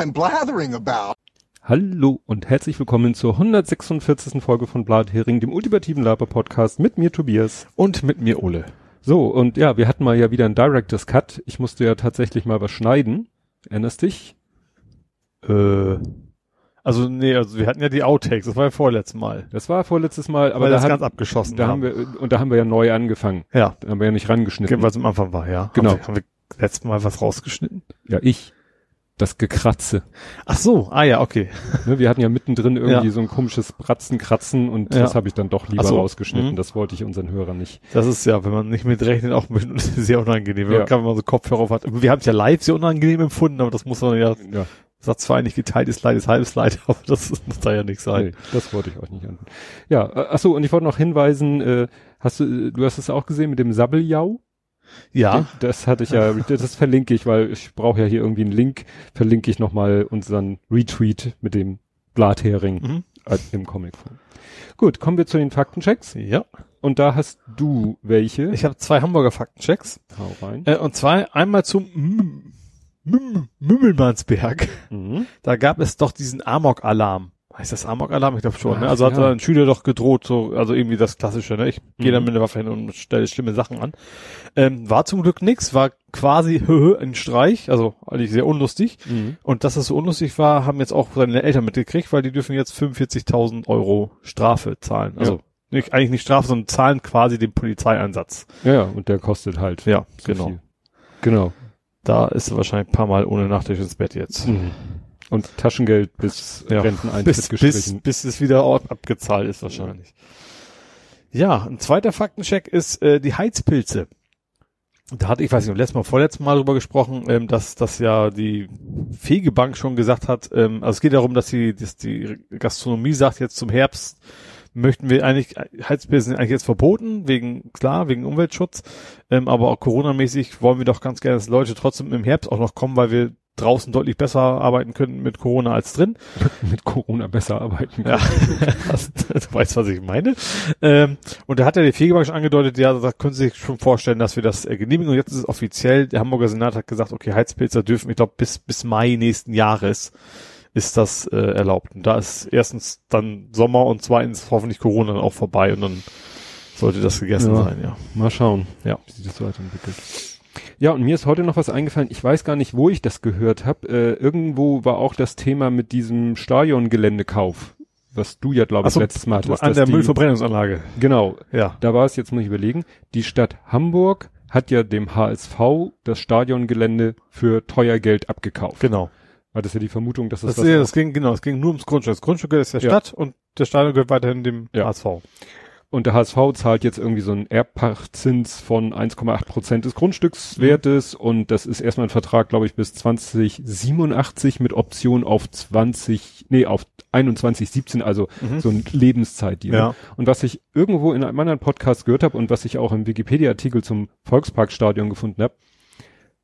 I'm blathering about. Hallo und herzlich willkommen zur 146. Folge von Blathering, dem ultimativen Laber-Podcast mit mir Tobias. Und mit mir Ole. So, und ja, wir hatten mal ja wieder einen Director's Cut. Ich musste ja tatsächlich mal was schneiden. Erinnerst dich? Äh, also nee, also wir hatten ja die Outtakes, das war ja vorletztes Mal. Das war vorletztes Mal, aber Weil da, das hat, ganz abgeschossen da haben wir, und da haben wir ja neu angefangen. Ja, Da haben wir ja nicht rangeschnitten. was am Anfang war, ja. Genau. Haben wir, haben wir letztes Mal was rausgeschnitten? Ja, ich. Das Gekratze. Ach so, ah ja, okay. Ne, wir hatten ja mittendrin irgendwie Ja. so ein komisches Bratzen, Kratzen und Ja. das habe ich dann doch lieber so. rausgeschnitten. Mhm. Das wollte ich unseren Hörern nicht. Das ist ja, wenn man nicht mitrechnet, auch ein bisschen sehr unangenehm. Wenn Ja. man gerade mal so Kopfhörer auf hat. Wir haben es ja live sehr unangenehm empfunden, aber das muss man ja, Ja, Satz zwar eigentlich geteiltes Leid ist halbes Leid, aber das muss da ja nicht sein. nee, das wollte ich euch nicht an. Ja, äh, ach so, und ich wollte noch hinweisen, äh, hast du, äh, du hast es auch gesehen mit dem Sabbeljau? Ja, Das hatte ich ja, das verlinke ich, weil ich brauche ja hier irgendwie einen Link, verlinke ich nochmal unseren Retweet mit dem Blathering Mhm. äh, im Comicform. Gut, kommen wir zu den Faktenchecks. ja. Und da hast du welche. Ich habe zwei Hamburger Faktenchecks. Hau rein. Äh, und zwar einmal zum Mümmelmannsberg. Mhm. da gab es doch diesen Amok-Alarm. Heißt das Amok-Alarm? Ich glaube schon. Ne? Ach, Also hat ja. ein Schüler doch gedroht, so, also irgendwie das Klassische. Ne? Ich gehe dann Mhm. mit der Waffe hin und stelle schlimme Sachen an. Ähm, war zum Glück nix, war quasi ein Streich, also eigentlich sehr unlustig. Mhm. Und dass das so unlustig war, haben jetzt auch seine Eltern mitgekriegt, weil die dürfen jetzt 45.000 Euro Strafe zahlen. Also Ja. nicht, eigentlich nicht Strafe, sondern zahlen quasi den Polizeieinsatz. Ja, ja, und der kostet halt. Ja, so genau. viel. Genau. Da ist er wahrscheinlich ein paar Mal ohne Nachtisch ins Bett jetzt. Mhm. Und Taschengeld bis Ja. Renteneintritt bis, bis, bis es wieder abgezahlt ist wahrscheinlich. Ja, ein zweiter Faktencheck ist äh, die Heizpilze. Da hatte ich, weiß nicht, letztes Mal, vorletztes Mal drüber gesprochen, ähm, dass, dass ja die Fegebank schon gesagt hat, ähm, also es geht darum, dass die, dass die Gastronomie sagt, jetzt zum Herbst möchten wir eigentlich, Heizpilze sind eigentlich jetzt verboten, wegen, klar, wegen Umweltschutz, ähm, aber auch Corona-mäßig wollen wir doch ganz gerne, dass Leute trotzdem im Herbst auch noch kommen, weil wir draußen deutlich besser arbeiten können mit Corona als drin. mit Corona besser arbeiten Ja, das, du weißt, was ich meine. Ähm, und da hat ja die Fegebank schon angedeutet, ja, da können Sie sich schon vorstellen, dass wir das äh, genehmigen. Und jetzt ist es offiziell, der Hamburger Senat hat gesagt, okay, Heizpilzer dürfen, ich glaube, bis, bis Mai nächsten Jahres ist das äh, erlaubt. Und da ist erstens dann Sommer und zweitens hoffentlich Corona dann auch vorbei und dann sollte das gegessen Ja. sein, ja. Mal schauen, Ja. wie sich das weiterentwickelt. Ja, und mir ist heute noch was eingefallen. Ich weiß gar nicht, wo ich das gehört habe. Äh, irgendwo war auch das Thema mit diesem Stadiongeländekauf, was du ja, glaube ich, so, letztes Mal hattest. An der die- Müllverbrennungsanlage. Genau, Ja. da war es jetzt, muss ich überlegen, die Stadt Hamburg hat ja dem HSV das Stadiongelände für teuer Geld abgekauft. Genau. War das ja die Vermutung, dass es Das, ja, das ging, genau, es ging nur ums Grundstück. Das Grundstück gehört der Ja. Stadt und der Stadion gehört weiterhin dem Ja. HSV. Und der HSV zahlt jetzt irgendwie so einen Erbpachtzins von 1,8 Prozent des Grundstückswertes und das ist erstmal ein Vertrag, glaube ich, bis 2087 mit Option auf 20, nee, auf 2117, also Mhm. so ein Lebenszeitdeal. Ja. Und was ich irgendwo in einem anderen Podcast gehört habe und was ich auch im Wikipedia-Artikel zum Volksparkstadion gefunden habe,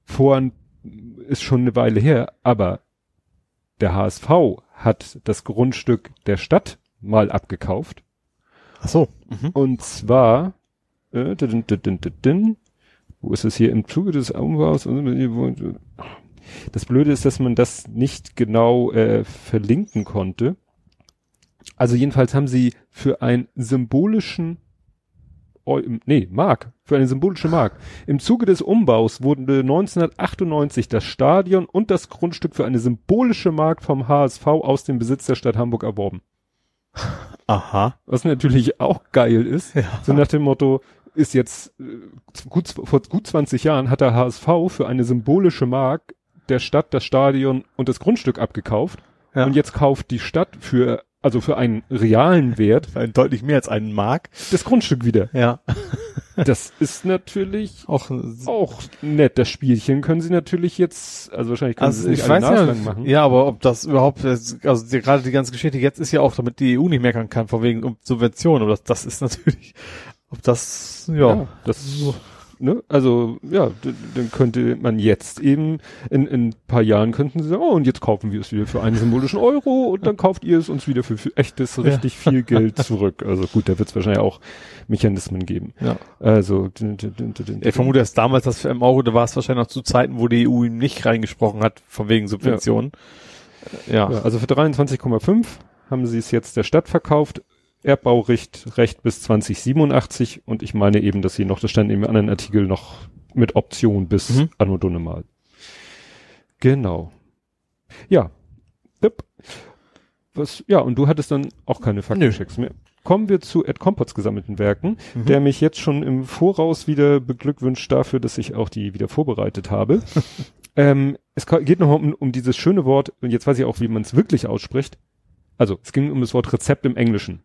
vor ist schon eine Weile her, aber der HSV hat das Grundstück der Stadt mal abgekauft Ach so. Mhm. und zwar, äh, din, din, din, wo ist es hier im Zuge des Umbaus? Das Blöde ist, dass man das nicht genau äh, verlinken konnte. Also jedenfalls haben sie für einen symbolischen, Eu- nee, Mark, für eine symbolische Mark. Im Zuge des Umbaus wurden 1998 das Stadion und das Grundstück für eine symbolische Mark vom HSV aus dem Besitz der Stadt Hamburg erworben. Aha. Was natürlich auch geil ist. Ja. So nach dem Motto, ist jetzt äh, gut, vor gut 20 Jahren hat der HSV für eine symbolische Mark der Stadt das Stadion und das Grundstück abgekauft. Ja. Und jetzt kauft die Stadt für, also für einen realen Wert, Ein deutlich mehr als einen Mark. das Grundstück wieder. Ja. Das ist natürlich Auch, auch nett. Das Spielchen können sie natürlich jetzt, also wahrscheinlich können sie also es nicht ich weiß ja, machen. ja, aber ob das überhaupt, also die, gerade die ganze Geschichte jetzt ist ja auch, damit die EU nicht meckern kann, von wegen um Subventionen, aber das, das ist natürlich, ob das, ja, Ja, das, ne, also, ja, dann könnte man jetzt eben, in, in ein paar Jahren könnten sie sagen, oh, und jetzt kaufen wir es wieder für einen symbolischen Euro und dann kauft ihr es uns wieder für, für echtes, richtig viel Geld zurück. Also gut, da wird es wahrscheinlich auch Mechanismen geben. ja. Also, Ich vermute, dass damals das für M Euro, da war es wahrscheinlich noch zu Zeiten, wo die EU ihm nicht reingesprochen hat, von wegen Subventionen. Ja. Ja, also für 23,5 haben sie es jetzt der Stadt verkauft. Erbbaurecht Recht bis 2087 und ich meine eben, dass sie noch, das stand im anderen Artikel noch mit Option bis Mhm. Anno Dunnemal. Genau. Ja. Was, ja, und du hattest dann auch keine Faktenchecks mehr. Kommen wir zu Ed Compots gesammelten Werken, Mhm. der mich jetzt schon im Voraus wieder beglückwünscht dafür, dass ich auch die wieder vorbereitet habe. ähm, es geht noch um, um dieses schöne Wort, und jetzt weiß ich auch, wie man es wirklich ausspricht. Also, es ging um das Wort Rezept im Englischen.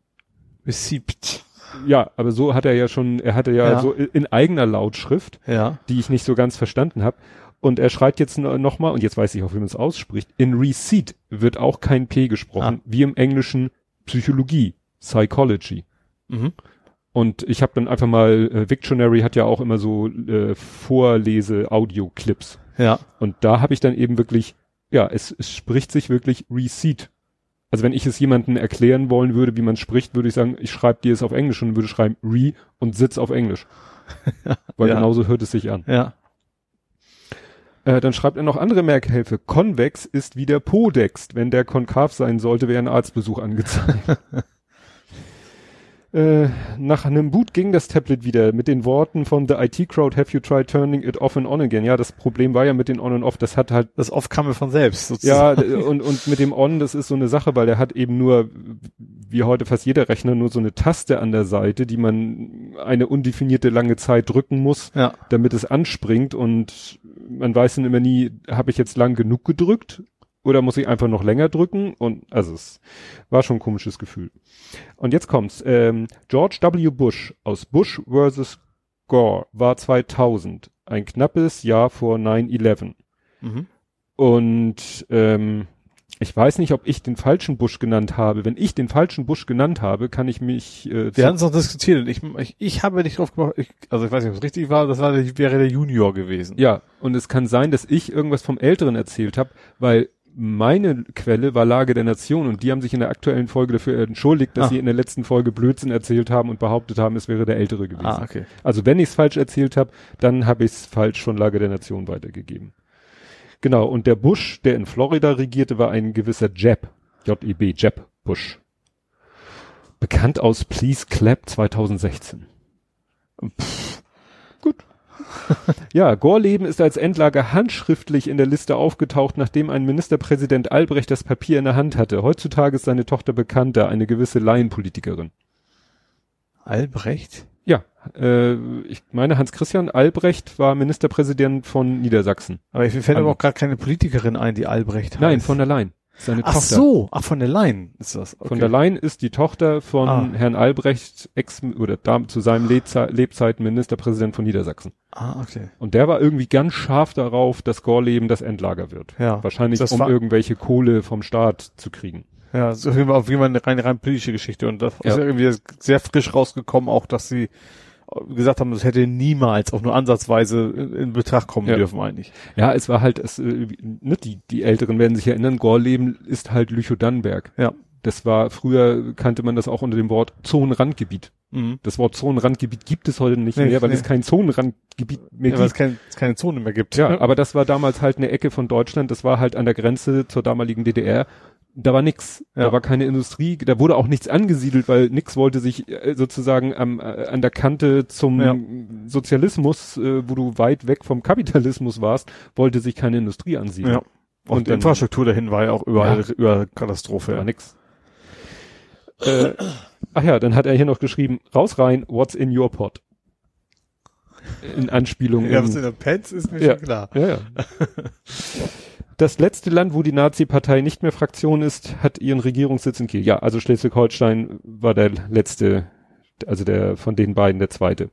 Receipt. Ja, aber so hat er ja schon, er hatte ja, Ja. so in eigener Lautschrift, Ja. die ich nicht so ganz verstanden habe. Und er schreibt jetzt nochmal, und jetzt weiß ich auch, wie man es ausspricht, in Receipt wird auch kein P gesprochen, Ah. wie im Englischen Psychologie, Psychology. Mhm. Und ich habe dann einfach mal, äh, Victionary hat ja auch immer so äh, Vorlese-Audio-Clips. Ja. Und da habe ich dann eben wirklich, ja, es, es spricht sich wirklich Receipt. Also wenn ich es jemandem erklären wollen würde, wie man spricht, würde ich sagen, ich schreibe dir es auf Englisch und würde schreiben Re und Sitz auf Englisch. Weil Ja. genauso hört es sich an. Ja. Äh, dann schreibt er noch andere Merkhilfe. Convex ist wieder Podex. Wenn der konkav sein sollte, wäre ein Arztbesuch angezeigt. äh, nach einem Boot ging das Tablet wieder mit den Worten von The IT Crowd, have you tried turning it off and on again? Ja, das Problem war ja mit den On und Off, das hat halt Das oft kam von selbst. Ja, sozusagen. d- und, und mit dem On, das ist so eine Sache, weil der hat eben nur, wie heute fast jeder Rechner, nur so eine Taste an der Seite, die man eine undefinierte lange Zeit drücken muss, Ja. damit es anspringt und man weiß dann immer nie, habe ich jetzt lang genug gedrückt oder muss ich einfach noch länger drücken? Und also es war schon ein komisches Gefühl. Und jetzt kommt's. Ähm, George W. Bush aus Bush vs. Gore war 2000, ein knappes Jahr vor 9-11. Mhm. Und ähm, ich weiß nicht, ob ich den falschen Bush genannt habe. Wenn ich den falschen Bush genannt habe, kann ich mich äh, Wir hatten es noch diskutiert ich, ich, ich habe nicht drauf gemacht, ich, also ich weiß nicht, ob es richtig war, das war, der- wäre der Junior gewesen. Ja, und es kann sein, dass ich irgendwas vom Älteren erzählt habe, weil meine Quelle war Lage der Nation und die haben sich in der aktuellen Folge dafür entschuldigt, dass Ah. sie in der letzten Folge Blödsinn erzählt haben und behauptet haben, es wäre der Ältere gewesen. Ah, okay. Also wenn ich es falsch erzählt habe, dann habe ich es falsch von Lage der Nation weitergegeben. Genau, und der Bush, der in Florida regierte, war ein gewisser Jeb, J-E-B, Jeb Bush. Bekannt aus Please Clap 2016. Pff, gut. ja, Gorleben ist als Endlager handschriftlich in der Liste aufgetaucht, nachdem ein Ministerpräsident Albrecht das Papier in der Hand hatte. Heutzutage ist seine Tochter bekannter, eine gewisse Laienpolitikerin. Albrecht? Ja, äh, ich meine, Hans-Christian Albrecht war Ministerpräsident von Niedersachsen. Aber ich fällt aber auch gerade keine Politikerin ein, die Albrecht heißt. Nein, von der Leyen. Seine Ach Tochter. so, ach von der Leyen ist das. Okay. Von der Leyen ist die Tochter von Ah. Herrn Albrecht, Ex oder da, zu seinem Lebzei Lebzeiten Ministerpräsident von Niedersachsen. Ah, okay. Und der war irgendwie ganz scharf darauf, dass Gorleben das Endlager wird. Ja. Wahrscheinlich, Das um irgendwelche Kohle vom Staat zu kriegen. Ja, so Fall auf jeden Fall eine rein, rein politische Geschichte. Und das Ja. ist irgendwie sehr frisch rausgekommen, auch dass sie gesagt haben, das hätte niemals auch nur ansatzweise in, in Betracht kommen Ja. dürfen eigentlich. Ja, es war halt, es, äh, ne, die, die Älteren werden sich erinnern, Gorleben ist halt Lüchow-Dannenberg. Ja. Das war, früher kannte man das auch unter dem Wort Zonenrandgebiet. Mhm. Das Wort Zonenrandgebiet gibt es heute nicht Nee, mehr, weil nee. es kein Zonenrandgebiet mehr Ja, weil es gibt. kein, es keine Zone mehr gibt. Ja, aber das war damals halt eine Ecke von Deutschland, das war halt an der Grenze zur damaligen DDR. Da war nix, Ja. da war keine Industrie, da wurde auch nichts angesiedelt, weil nix wollte sich äh, sozusagen am, äh, an der Kante zum Ja. Sozialismus, äh, wo du weit weg vom Kapitalismus warst, wollte sich keine Industrie ansiedeln. ja. Und, Und die dann- Infrastruktur dahin war ja auch überall, Ja. überall Katastrophe. Da war nix. Äh, ach ja, dann hat er hier noch geschrieben, raus rein, what's in your pot? In Anspielung. Ja, in- was in der Pets ist mir Ja. schon klar. Ja, ja. Das letzte Land, wo die Nazi-Partei nicht mehr Fraktion ist, hat ihren Regierungssitz in Kiel. Ja, also Schleswig-Holstein war der letzte, also der von den beiden der zweite.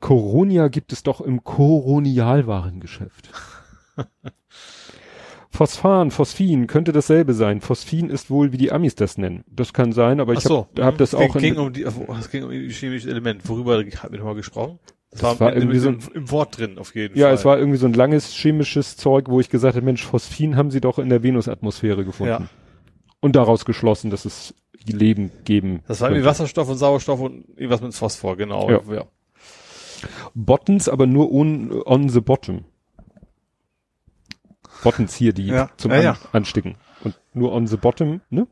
Coronia gibt es doch im Koronialwarengeschäft. Phosphan, Phosphin könnte dasselbe sein. Phosphin ist wohl, wie die Amis das nennen. Das kann sein, aber ich so. habe hab das Es auch ging in, um die, es ging um die chemische Element. Worüber hatten wir nochmal gesprochen? Das, Das war im, irgendwie so im, im Wort drin, auf jeden Ja, Fall. es war irgendwie so ein langes chemisches Zeug, wo ich gesagt habe, Mensch, Phosphin haben sie doch in der Venusatmosphäre gefunden. Ja. Und daraus geschlossen, dass es Leben geben. Das war irgendwie könnte. Wasserstoff und Sauerstoff und irgendwas mit Phosphor, genau. Ja. ja. Bottons, aber nur on, on the bottom. Buttons hier, die Ja. zum Ja, ja. An Ansticken. Und nur on the bottom, ne?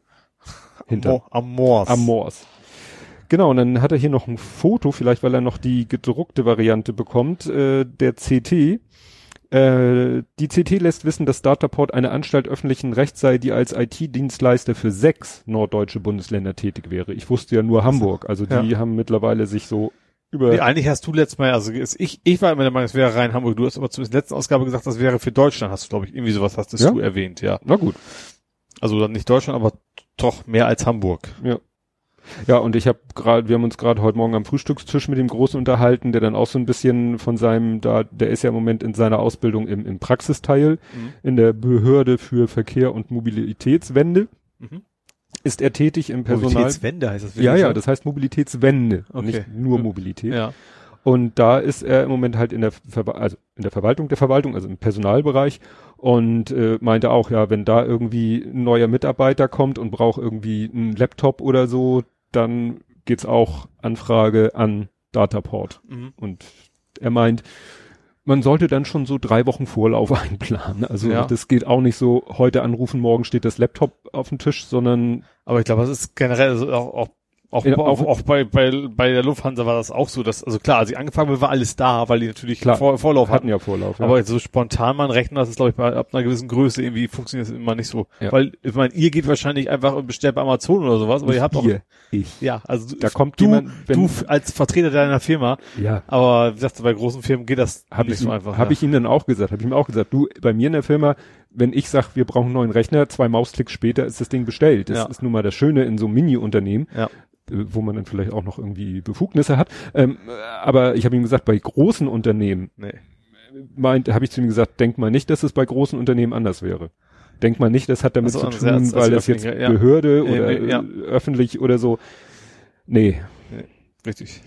Hinter. Mo- Amors. Amors. Genau, und dann hat er hier noch ein Foto, vielleicht weil er noch die gedruckte Variante bekommt, äh, der CT. Äh, die CT lässt wissen, dass Dataport eine Anstalt öffentlichen Rechts sei, die als IT-Dienstleister für sechs norddeutsche Bundesländer tätig wäre. Ich wusste ja nur Hamburg, also die Ja. haben mittlerweile sich so über... Nee, eigentlich hast du letztes Mal, also ich, ich war immer der Meinung, es wäre rein Hamburg. Du hast aber zumindest in der letzten Ausgabe gesagt, das wäre für Deutschland, hast du, glaube ich, irgendwie sowas hast Ja? du erwähnt, ja. Na gut. Also dann nicht Deutschland, aber doch mehr als Hamburg. Ja. Ja, und ich habe gerade, wir haben uns gerade heute Morgen am Frühstückstisch mit dem Großen unterhalten, der dann auch so ein bisschen von seinem, da, der ist ja im Moment in seiner Ausbildung im, im Praxisteil Mhm. in der Behörde für Verkehr und Mobilitätswende. Mhm. Ist er tätig im Personal? Mobilitätswende heißt das Ja, wirklich ja, so? das heißt Mobilitätswende, Okay. nicht nur Ja. Mobilität. Ja. Und da ist er im Moment halt in der, Ver also in der Verwaltung der Verwaltung, also im Personalbereich und äh, meinte auch, ja, wenn da irgendwie ein neuer Mitarbeiter kommt und braucht irgendwie einen Laptop oder so, dann geht's auch Anfrage an Dataport. Mhm. Und er meint, man sollte dann schon so drei Wochen Vorlauf einplanen. Also Ja. das geht auch nicht so, heute anrufen, morgen steht das Laptop auf dem Tisch, sondern Aber ich glaube, das ist generell also auch, auch auch, Ja, auch, auch- auch bei, bei, bei der Lufthansa war das auch so, dass, also klar, als ich angefangen habe, war alles da, weil die natürlich Klar, Vor, Vorlauf hatten. hatten ja Vorlauf. Ja. Aber so spontan man rechnen, das ist, glaube ich, bei, ab einer gewissen Größe irgendwie funktioniert das immer nicht so. Ja. Weil, ich meine, ihr geht wahrscheinlich einfach und bestellt bei Amazon oder sowas, aber ihr habt auch, Ihr, ich. ja, also du, Da kommt du, jemand, wenn- du als Vertreter deiner Firma, Ja. aber wie sagst du, bei großen Firmen geht das Habe nicht ich, so einfach. hab ja. ich ihm dann auch gesagt, habe ich ihm auch gesagt, du, bei mir in der Firma, wenn ich sag, wir brauchen einen neuen Rechner, zwei Mausklicks später ist das Ding bestellt. Das Ja. ist nun mal das Schöne in so einem Mini-Unternehmen, Ja. Wo man dann vielleicht auch noch irgendwie Befugnisse hat. Ähm, äh, aber ich habe ihm gesagt, bei großen Unternehmen, Nee. meint, habe ich zu ihm gesagt, denk mal nicht, dass es bei großen Unternehmen anders wäre. Denk mal nicht, das hat damit Also zu tun, als- als weil das jetzt ja. Behörde oder ja. äh, öffentlich oder so. Nee, Richtig.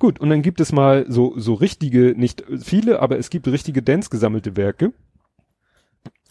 Gut, und dann gibt es mal so, so richtige, nicht viele, aber es gibt richtige Dance gesammelte Werke.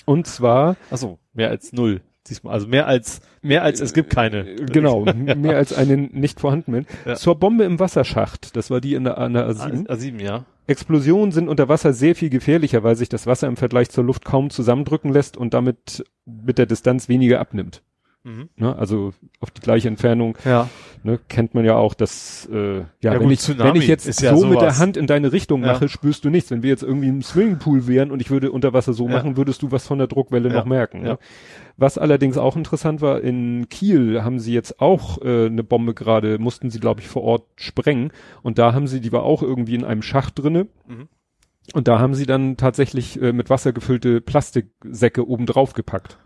Und zwar, Achso, mehr als null. Diesmal, also mehr als, mehr als es gibt keine. äh, genau, mehr als einen nicht vorhandenen. Ja. Zur Bombe im Wasserschacht, das war die in der, an der A- A7. A7, ja. Explosionen sind unter Wasser sehr viel gefährlicher, weil sich das Wasser im Vergleich zur Luft kaum zusammendrücken lässt und damit mit der Distanz weniger abnimmt. Mhm. Ne? Also auf die gleiche Entfernung Ja. ne, kennt man ja auch, dass äh, ja, Ja wenn, gut, ich, Tsunami wenn ich jetzt ist ja so mit der. Hand in deine Richtung Ja. mache, spürst du nichts. Wenn wir jetzt irgendwie im Swimmingpool wären und ich würde unter Wasser so Ja. machen, würdest du was von der Druckwelle Ja. noch merken. Ja. Ne? Was allerdings auch interessant war, in Kiel haben sie jetzt auch äh, eine Bombe gerade, mussten sie glaube ich vor Ort sprengen und da haben sie, die war auch irgendwie in einem Schacht drinne. Mhm. Und da haben sie dann tatsächlich äh, mit Wasser gefüllte Plastiksäcke oben drauf gepackt.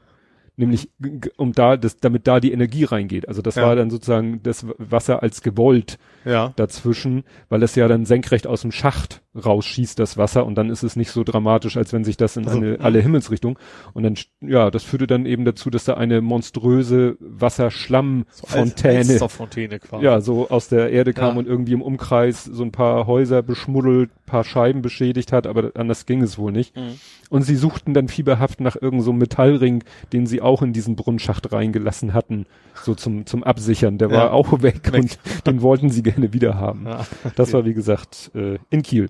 Nämlich, um da, das, damit da die Energie reingeht. Also das Ja. war dann sozusagen das Wasser als gewollt Ja. dazwischen, weil es ja dann senkrecht aus dem Schacht rausschießt, das Wasser, und dann ist es nicht so dramatisch, als wenn sich das in Also, eine, alle Himmelsrichtungen. Und dann, ja, das führte dann eben dazu, dass da eine monströse Wasserschlammfontäne Fontäne quasi. ja, so aus der Erde kam Ja. und irgendwie im Umkreis so ein paar Häuser beschmuddelt, paar Scheiben beschädigt hat, aber anders ging es wohl nicht. Mhm. Und sie suchten dann fieberhaft nach irgendeinem so Metallring, den sie auch in diesen Brunnschacht reingelassen hatten, so zum, zum Absichern. Der Ja. war auch weg, Weg. und den wollten sie gerne wieder haben. Ja. Das war, wie gesagt, äh, in Kiel.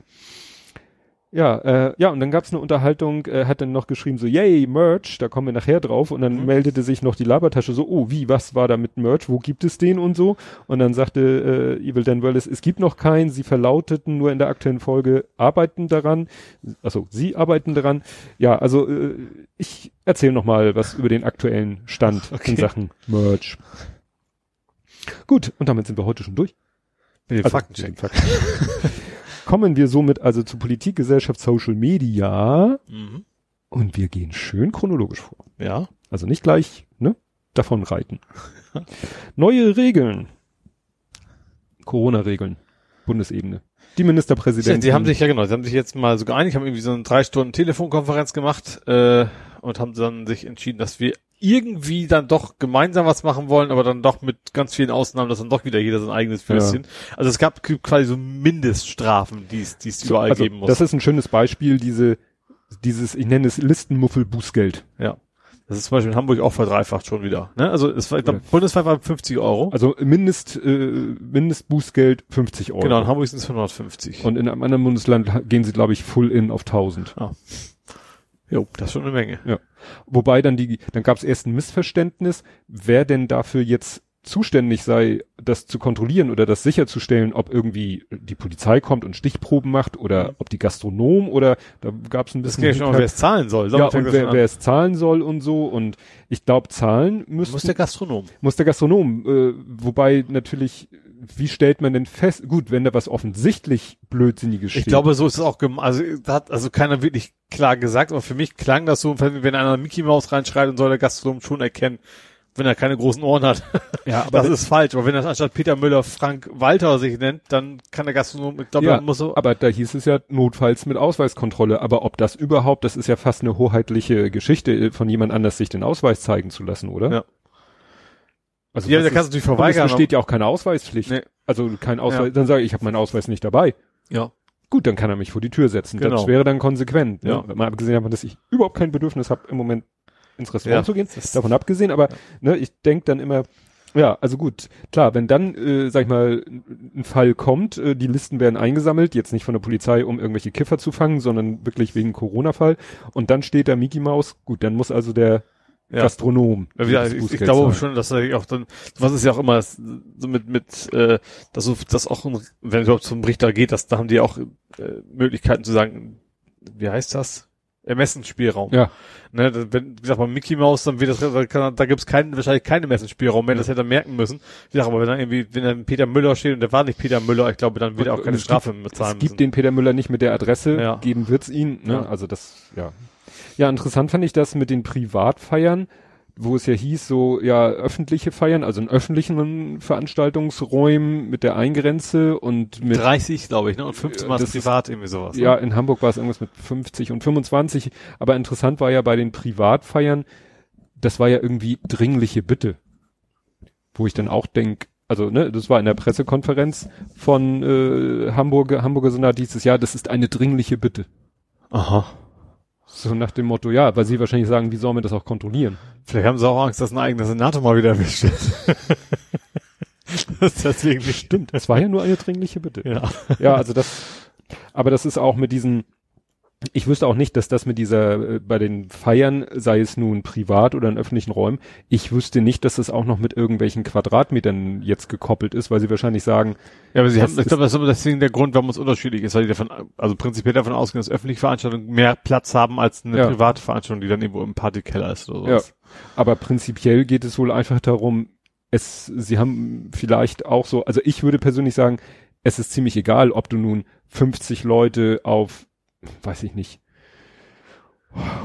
Ja, äh, ja, und dann gab's eine Unterhaltung, äh, hat dann noch geschrieben, so, yay, Merch, da kommen wir nachher drauf. Und dann Mhm. meldete sich noch die Labertasche so, oh, wie, was war da mit Merch, wo gibt es den und so. Und dann sagte äh, Evil Dan Wallace, es gibt noch keinen, sie verlauteten nur in der aktuellen Folge, arbeiten daran. Also, sie arbeiten daran. Ja, also, äh, ich erzähle noch mal was über den aktuellen Stand Okay. in Sachen Merch. Gut, und damit sind wir heute schon durch. Mit dem Also, Faktencheck. mit dem Fakten- Kommen wir somit also zu Politik, Gesellschaft, Social Media Mhm. und wir gehen schön chronologisch vor. Ja. Also nicht gleich, ne, davon reiten. Neue Regeln. Corona-Regeln. Bundesebene. Die Ministerpräsidenten. Die haben sich, ja genau, sie haben sich jetzt mal so geeinigt, haben irgendwie so eine drei Stunden Telefonkonferenz gemacht äh, und haben dann sich entschieden, dass wir irgendwie dann doch gemeinsam was machen wollen, aber dann doch mit ganz vielen Ausnahmen, dass dann doch wieder jeder sein eigenes Würstchen. Also es gab quasi so Mindeststrafen, die es die es überall also, geben muss. Das ist ein schönes Beispiel, diese, dieses, ich nenne es Listenmuffel-Bußgeld. ja. Das ist zum Beispiel in Hamburg auch verdreifacht schon wieder. Ne? Also es war, ich glaub, Ja. bundesweit war 50 Euro. Also Mindest, äh, Mindestbußgeld 50 Euro. Genau, in Hamburg sind es 150. Und in einem anderen Bundesland gehen sie, glaube ich, full in auf 1000. Jo, das ist schon eine Menge. Ja. Wobei dann die, dann gab es erst ein Missverständnis, wer denn dafür jetzt zuständig sei, das zu kontrollieren oder das sicherzustellen, ob irgendwie die Polizei kommt und Stichproben macht oder Mhm. ob die Gastronomen oder da gab es ein Das bisschen geht ja schon, wer es zahlen soll. ja, Damit fängt und das wer, wer es zahlen soll und so und ich glaube zahlen müssten, muss der Gastronom. muss der Gastronom, äh, wobei natürlich, wie stellt man denn fest, gut, wenn da was offensichtlich Blödsinniges steht. Ich glaube, so ist es auch also da hat also keiner wirklich klar gesagt, aber für mich klang das so, wenn einer Mickey Mouse reinschreit und soll der Gastronom schon erkennen, wenn er keine großen Ohren hat. ja, das ist falsch. Aber wenn das anstatt Peter Müller Frank Walter sich nennt, dann kann der Gastronom, ich glaube, ja, muss so, aber da hieß es ja notfalls mit Ausweiskontrolle. Aber ob das überhaupt, das ist ja fast eine hoheitliche Geschichte, von jemand anders sich den Ausweis zeigen zu lassen, oder? Ja. Also ja, das da kannst du dich und es verweigern. besteht ja auch keine Ausweispflicht. Nee. Also kein Ausweis, dann sage ich, ich habe meinen Ausweis nicht dabei. ja. Gut, dann kann er mich vor die Tür setzen. Das Genau. wäre dann konsequent. Ja. Ne? Mal abgesehen davon, dass ich überhaupt kein Bedürfnis habe, im Moment ins Restaurant Ja, zu gehen. das- Davon abgesehen, aber ne, ich denk dann immer, ja, also gut, klar, wenn dann, äh, sag ich mal, ein Fall kommt, äh, die Listen werden eingesammelt, jetzt nicht von der Polizei, um irgendwelche Kiffer zu fangen, sondern wirklich wegen Corona-Fall. Und dann steht da Mickey Maus, gut, dann muss also der Ja. Gastronom. Ja, ich, ich glaube schon, dass er auch dann, was ist ja auch immer das, so mit, mit, äh, dass so, das auch, ein, wenn es überhaupt zum Richter geht, dass, da haben die auch äh, Möglichkeiten zu sagen, wie heißt das? Ermessensspielraum. Ja. Ne, wenn, wie gesagt, bei Mickey Mouse, dann wird das, da, kann, da gibt's keinen, wahrscheinlich keinen Ermessensspielraum mehr, das hätte er merken müssen. Wie gesagt, aber wenn dann irgendwie, wenn dann Peter Müller steht und der war nicht Peter Müller, ich glaube, dann wird er auch keine es Strafe Es bezahlen gibt müssen. den Peter Müller nicht mit der Adresse, Ja. geben wird's ihn. Ne? Ja. Also das, ja. Ja, interessant fand ich das mit den Privatfeiern, wo es ja hieß, so, ja, öffentliche Feiern, also in öffentlichen Veranstaltungsräumen mit der Eingrenze und mit, 30, glaube ich, ne, und 15 Mal Das ist- privat, irgendwie sowas. ja, ne? in Hamburg war es irgendwas mit 50 und 25, aber interessant war ja bei den Privatfeiern, das war ja irgendwie dringliche Bitte. Wo ich dann auch denk, also, ne, das war in der Pressekonferenz von äh, Hamburger, Hamburger Senat dieses Jahr, das ist eine dringliche Bitte. Aha. So nach dem Motto, ja, weil sie wahrscheinlich sagen, wie sollen wir das auch kontrollieren? Vielleicht haben sie auch Angst, dass ein eigener Senator mal wieder erwischt wird. das ist deswegen nicht Stimmt, es war ja nur eine dringliche Bitte. Ja. Ja, also das, aber das ist auch mit diesen, ich wüsste auch nicht, dass das mit dieser, äh, bei den Feiern, sei es nun privat oder in öffentlichen Räumen, ich wüsste nicht, dass das auch noch mit irgendwelchen Quadratmetern jetzt gekoppelt ist, weil sie wahrscheinlich sagen, Ja, aber sie haben, ich glaube, das ist aber deswegen der Grund, warum es unterschiedlich ist, weil die davon, also prinzipiell davon ausgehen, dass öffentliche Veranstaltungen mehr Platz haben als eine Ja. private Veranstaltung, die dann irgendwo im Partykeller ist oder ja, sowas. aber prinzipiell geht es wohl einfach darum, es, sie haben vielleicht auch so, also ich würde persönlich sagen, es ist ziemlich egal, ob du nun 50 Leute auf, weiß ich nicht,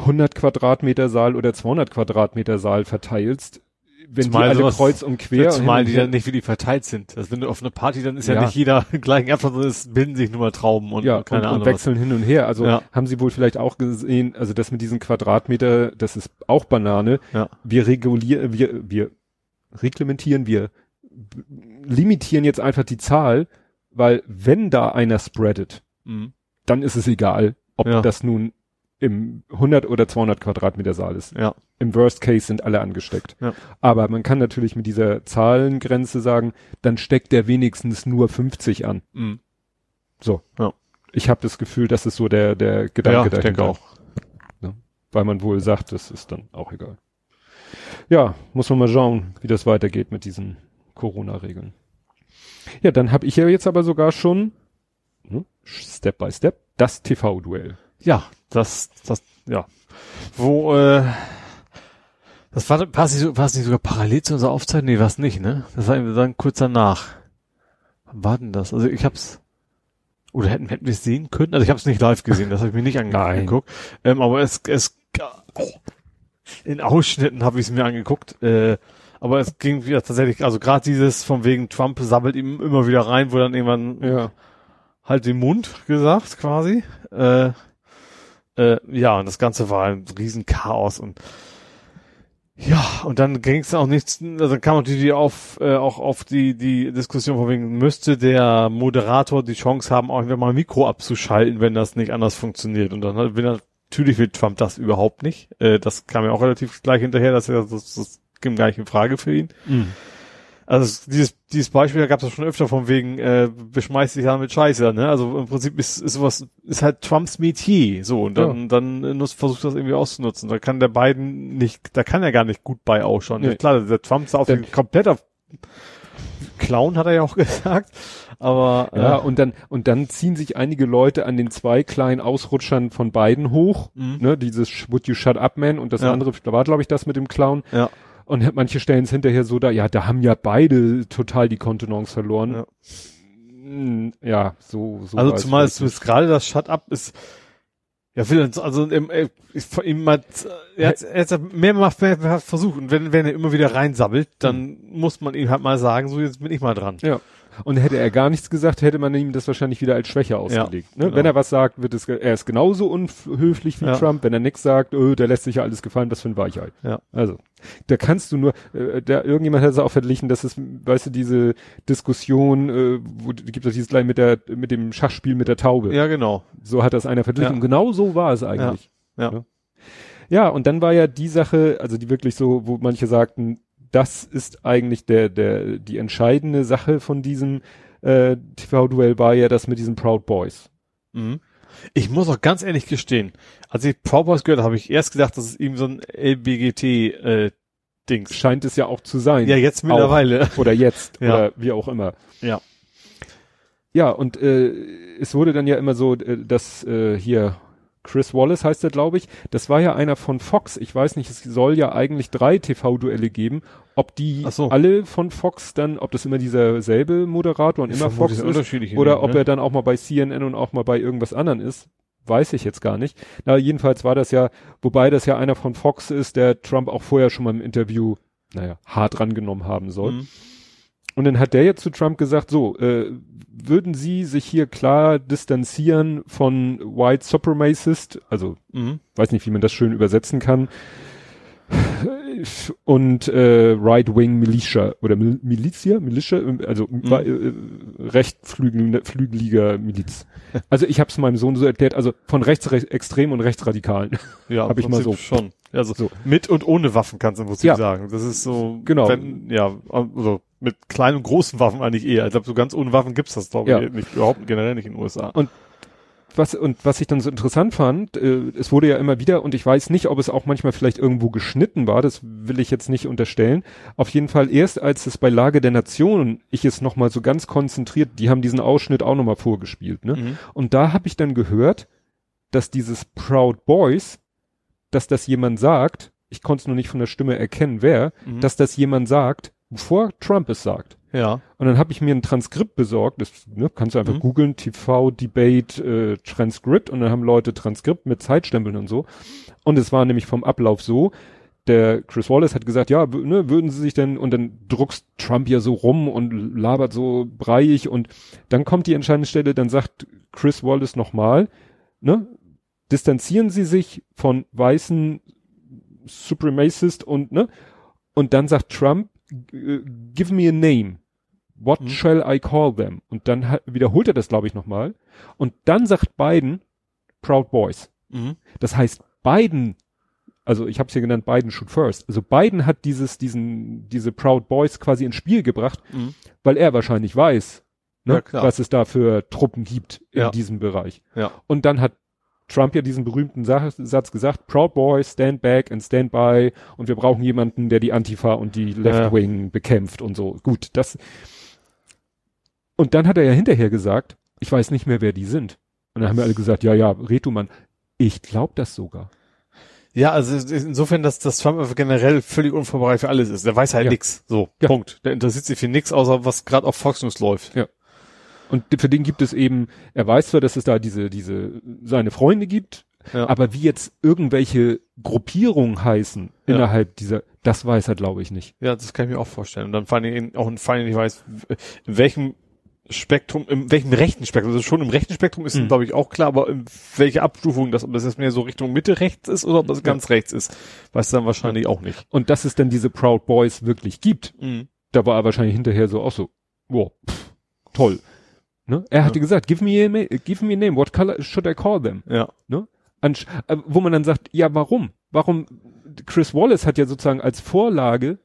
100 Quadratmeter Saal oder 200 Quadratmeter Saal verteilst, wenn Zumal die alle kreuz und quer Zumal und die dann nicht wie die verteilt sind. Also wenn du auf einer Party, dann ist ja, Ja. nicht jeder gleichen Abstand, sondern es bilden sich nur mal Trauben und ja, keine und, Ahnung. und wechseln hin und her. Also Ja. haben sie wohl vielleicht auch gesehen, also das mit diesen Quadratmeter, das ist auch Banane. was. Ja. Wir regulieren, wir, wir reglementieren, wir limitieren jetzt einfach die Zahl, weil wenn da einer spreadet, Mhm. Dann ist es egal, ob Ja. das nun im 100 oder 200 Quadratmeter Saal ist. Ja. Im Worst Case sind alle angesteckt. Ja. Aber man kann natürlich mit dieser Zahlengrenze sagen, dann steckt der wenigstens nur 50 an. Mhm. So. Ja. Ich habe das Gefühl, das ist so der, der Gedanke Ja, ich denke dahinter. auch. Weil man wohl sagt, das ist dann auch egal. Ja, muss man mal schauen, wie das weitergeht mit diesen Corona-Regeln. Ja, dann habe ich ja jetzt aber sogar schon ne, Step by Step das TV-Duell. Ja, das, das, ja. Wo, äh, das war, war es nicht, war es nicht sogar parallel zu unserer Aufzeichnung? Nee, war es nicht, ne? Das war dann kurz danach. Wann war denn das? Also ich hab's, oder hätten, hätten wir es sehen können? Also ich habe es nicht live gesehen, das habe ich mir nicht angeguckt. Ähm, aber es, es, in Ausschnitten habe ich es mir angeguckt. Äh, aber es ging wieder tatsächlich, also gerade dieses von wegen Trump sabbelt ihm immer wieder rein, wo dann irgendwann Ja. Halt den Mund gesagt, quasi. Äh, äh, ja, und das Ganze war ein Riesenchaos und ja, und dann ging es auch nichts, also dann kam natürlich auf, äh, auch auf die, die Diskussion von wegen, müsste der Moderator die Chance haben, auch einfach mal Mikro abzuschalten, wenn das nicht anders funktioniert. Und dann natürlich will Trump das überhaupt nicht. Äh, das kam ja auch relativ gleich hinterher, dass er das, das ging gar nicht in Frage für ihn. Mhm. Also dieses, dieses Beispiel, da gab es schon öfter von wegen, äh, beschmeißt dich ja mit Scheiße, ne? Also im Prinzip ist, ist sowas, ist halt Trumps Metier, so, und dann, ja. dann nutzt, versucht das irgendwie auszunutzen. Da kann der Biden nicht, da kann er gar nicht gut bei ausschauen. Nee. Klar, der Trump ist auf den komplett auf Clown, hat er ja auch gesagt. Aber äh, ja, und dann und dann ziehen sich einige Leute an den zwei kleinen Ausrutschern von beiden hoch, mhm. ne, dieses Would you shut up man und das ja. andere, da war glaube ich das mit dem Clown. Ja. Und manche stellen es hinterher so da, ja, da haben ja beide total die Kontenance verloren. Ja, hm, ja so, so. Also zumal es ist gerade das Shut up ist, ja, also im, äh, er hat, er hat mehrmals mehr, mehr versucht und wenn, wenn er immer wieder reinsabbelt, dann mhm. muss man ihm halt mal sagen, so jetzt bin ich mal dran. Ja. Und hätte er gar nichts gesagt, hätte man ihm das wahrscheinlich wieder als Schwäche ausgelegt. Ja, ne? Genau. Wenn er was sagt, wird es, er ist genauso unhöflich wie ja. Trump. Wenn er nichts sagt, oh, der lässt sich ja alles gefallen, was für ein Weichheit. Ja. Also, da kannst du nur, äh, da, irgendjemand hat es auch verglichen, dass es, weißt du, diese Diskussion, äh, wo gibt es dieses gleich mit der, mit dem Schachspiel mit der Taube. Ja, genau. So hat das einer verglichen. Ja. Und genau so war es eigentlich. Ja. ja. Ne? Ja, und dann war ja die Sache, also die wirklich so, wo manche sagten, das ist eigentlich der, der, die entscheidende Sache von diesem äh, TV-Duell war ja das mit diesen Proud Boys. Mhm. Ich muss auch ganz ehrlich gestehen, als ich Proud Boys gehört habe, habe ich erst gedacht, das ist ihm so ein LBGT äh, Dings. Scheint es ja auch zu sein. Ja, jetzt mittlerweile. Auch. Oder jetzt. ja. Oder wie auch immer. Ja. Ja, und äh, es wurde dann ja immer so, äh, dass äh, hier Chris Wallace heißt er, glaube ich. Das war ja einer von Fox. Ich weiß nicht, es soll ja eigentlich drei TV-Duelle geben. Ob die so. alle von Fox dann, ob das immer dieser selbe Moderator und ich immer Fox ist, oder ob ne? er dann auch mal bei CNN und auch mal bei irgendwas anderen ist, weiß ich jetzt gar nicht. Na, jedenfalls war das ja, wobei das ja einer von Fox ist, der Trump auch vorher schon mal im Interview, naja, hart rangenommen haben soll. Mhm. Und dann hat der jetzt zu Trump gesagt, so, äh, würden Sie sich hier klar distanzieren von White Supremacist, also mhm. weiß nicht, wie man das schön übersetzen kann, und äh, Right-Wing Militia oder Mil Militia, Militia, also mhm. äh, rechtflügeliger Miliz. Also ich habe es meinem Sohn so erklärt, also von rechtsextrem und rechtsradikalen. Ja, habe ich mal so schon. Also so. mit und ohne Waffen kannst du im Prinzip ja. sagen. Das ist so, genau. Wenn, ja, also mit kleinen und großen Waffen eigentlich eher. Ich glaube, so ganz ohne Waffen gibt's das, glaube ja. ich, nicht, überhaupt generell nicht in den USA. Und was, und was ich dann so interessant fand, äh, es wurde ja immer wieder, und ich weiß nicht, ob es auch manchmal vielleicht irgendwo geschnitten war, das will ich jetzt nicht unterstellen. Auf jeden Fall erst als es bei Lage der Nationen, ich es nochmal so ganz konzentriert, die haben diesen Ausschnitt auch nochmal vorgespielt, ne? Mhm. Und da habe ich dann gehört, dass dieses Proud Boys, dass das jemand sagt, ich konnte es nur nicht von der Stimme erkennen, wer, mhm. dass das jemand sagt, bevor Trump es sagt. Ja. Und dann habe ich mir ein Transkript besorgt, das ne, kannst du einfach mhm. googeln, TV Debate äh, Transkript und dann haben Leute Transkript mit Zeitstempeln und so. Und es war nämlich vom Ablauf so, der Chris Wallace hat gesagt, ja, ne, würden sie sich denn, und dann druckst Trump ja so rum und labert so breiig und dann kommt die entscheidende Stelle, dann sagt Chris Wallace nochmal, ne, distanzieren sie sich von weißen Supremacist und, ne, und dann sagt Trump, give me a name. What mhm. shall I call them? Und dann wiederholt er das, glaube ich, nochmal. Und dann sagt Biden Proud Boys. Mhm. Das heißt, Biden, also ich habe es hier genannt, Biden shoot first. Also Biden hat dieses, diesen, diese Proud Boys quasi ins Spiel gebracht, mhm. weil er wahrscheinlich weiß, ne, ja, was es da für Truppen gibt in ja. diesem Bereich. Ja. Und dann hat Trump ja diesen berühmten Satz gesagt, Proud Boys, stand back and stand by und wir brauchen jemanden, der die Antifa und die Left Wing ja. bekämpft und so. Gut, das. Und dann hat er ja hinterher gesagt, ich weiß nicht mehr, wer die sind. Und dann haben wir alle gesagt, ja, ja, Retumann. Ich glaube das sogar. Ja, also insofern, dass, dass Trump generell völlig unvorbereitet für alles ist. Der weiß halt ja. nix. So, ja. Punkt. Der interessiert sich für nix, außer was gerade auf Fox News läuft. Ja. Und für den gibt es eben, er weiß zwar, dass es da diese, diese, seine Freunde gibt, ja. aber wie jetzt irgendwelche Gruppierungen heißen ja. innerhalb dieser, das weiß er glaube ich nicht. Ja, das kann ich mir auch vorstellen. Und dann vor allem auch vor allem ich weiß, in welchem Spektrum, in welchem rechten Spektrum, also schon im rechten Spektrum ist, mhm. glaube ich, auch klar, aber in welche Abstufung das, ob das jetzt mehr so Richtung Mitte rechts ist oder ob das ja. ganz rechts ist, weiß dann wahrscheinlich auch nicht. Und dass es dann diese Proud Boys wirklich gibt, mhm. da war er wahrscheinlich hinterher so auch so, wow, pff, toll. Ne? Er hatte gesagt, give me a give me a name, what color should I call them? Ja. Ne? Ansch äh, wo man dann sagt, ja, warum? Warum? Chris Wallace hat ja sozusagen als Vorlage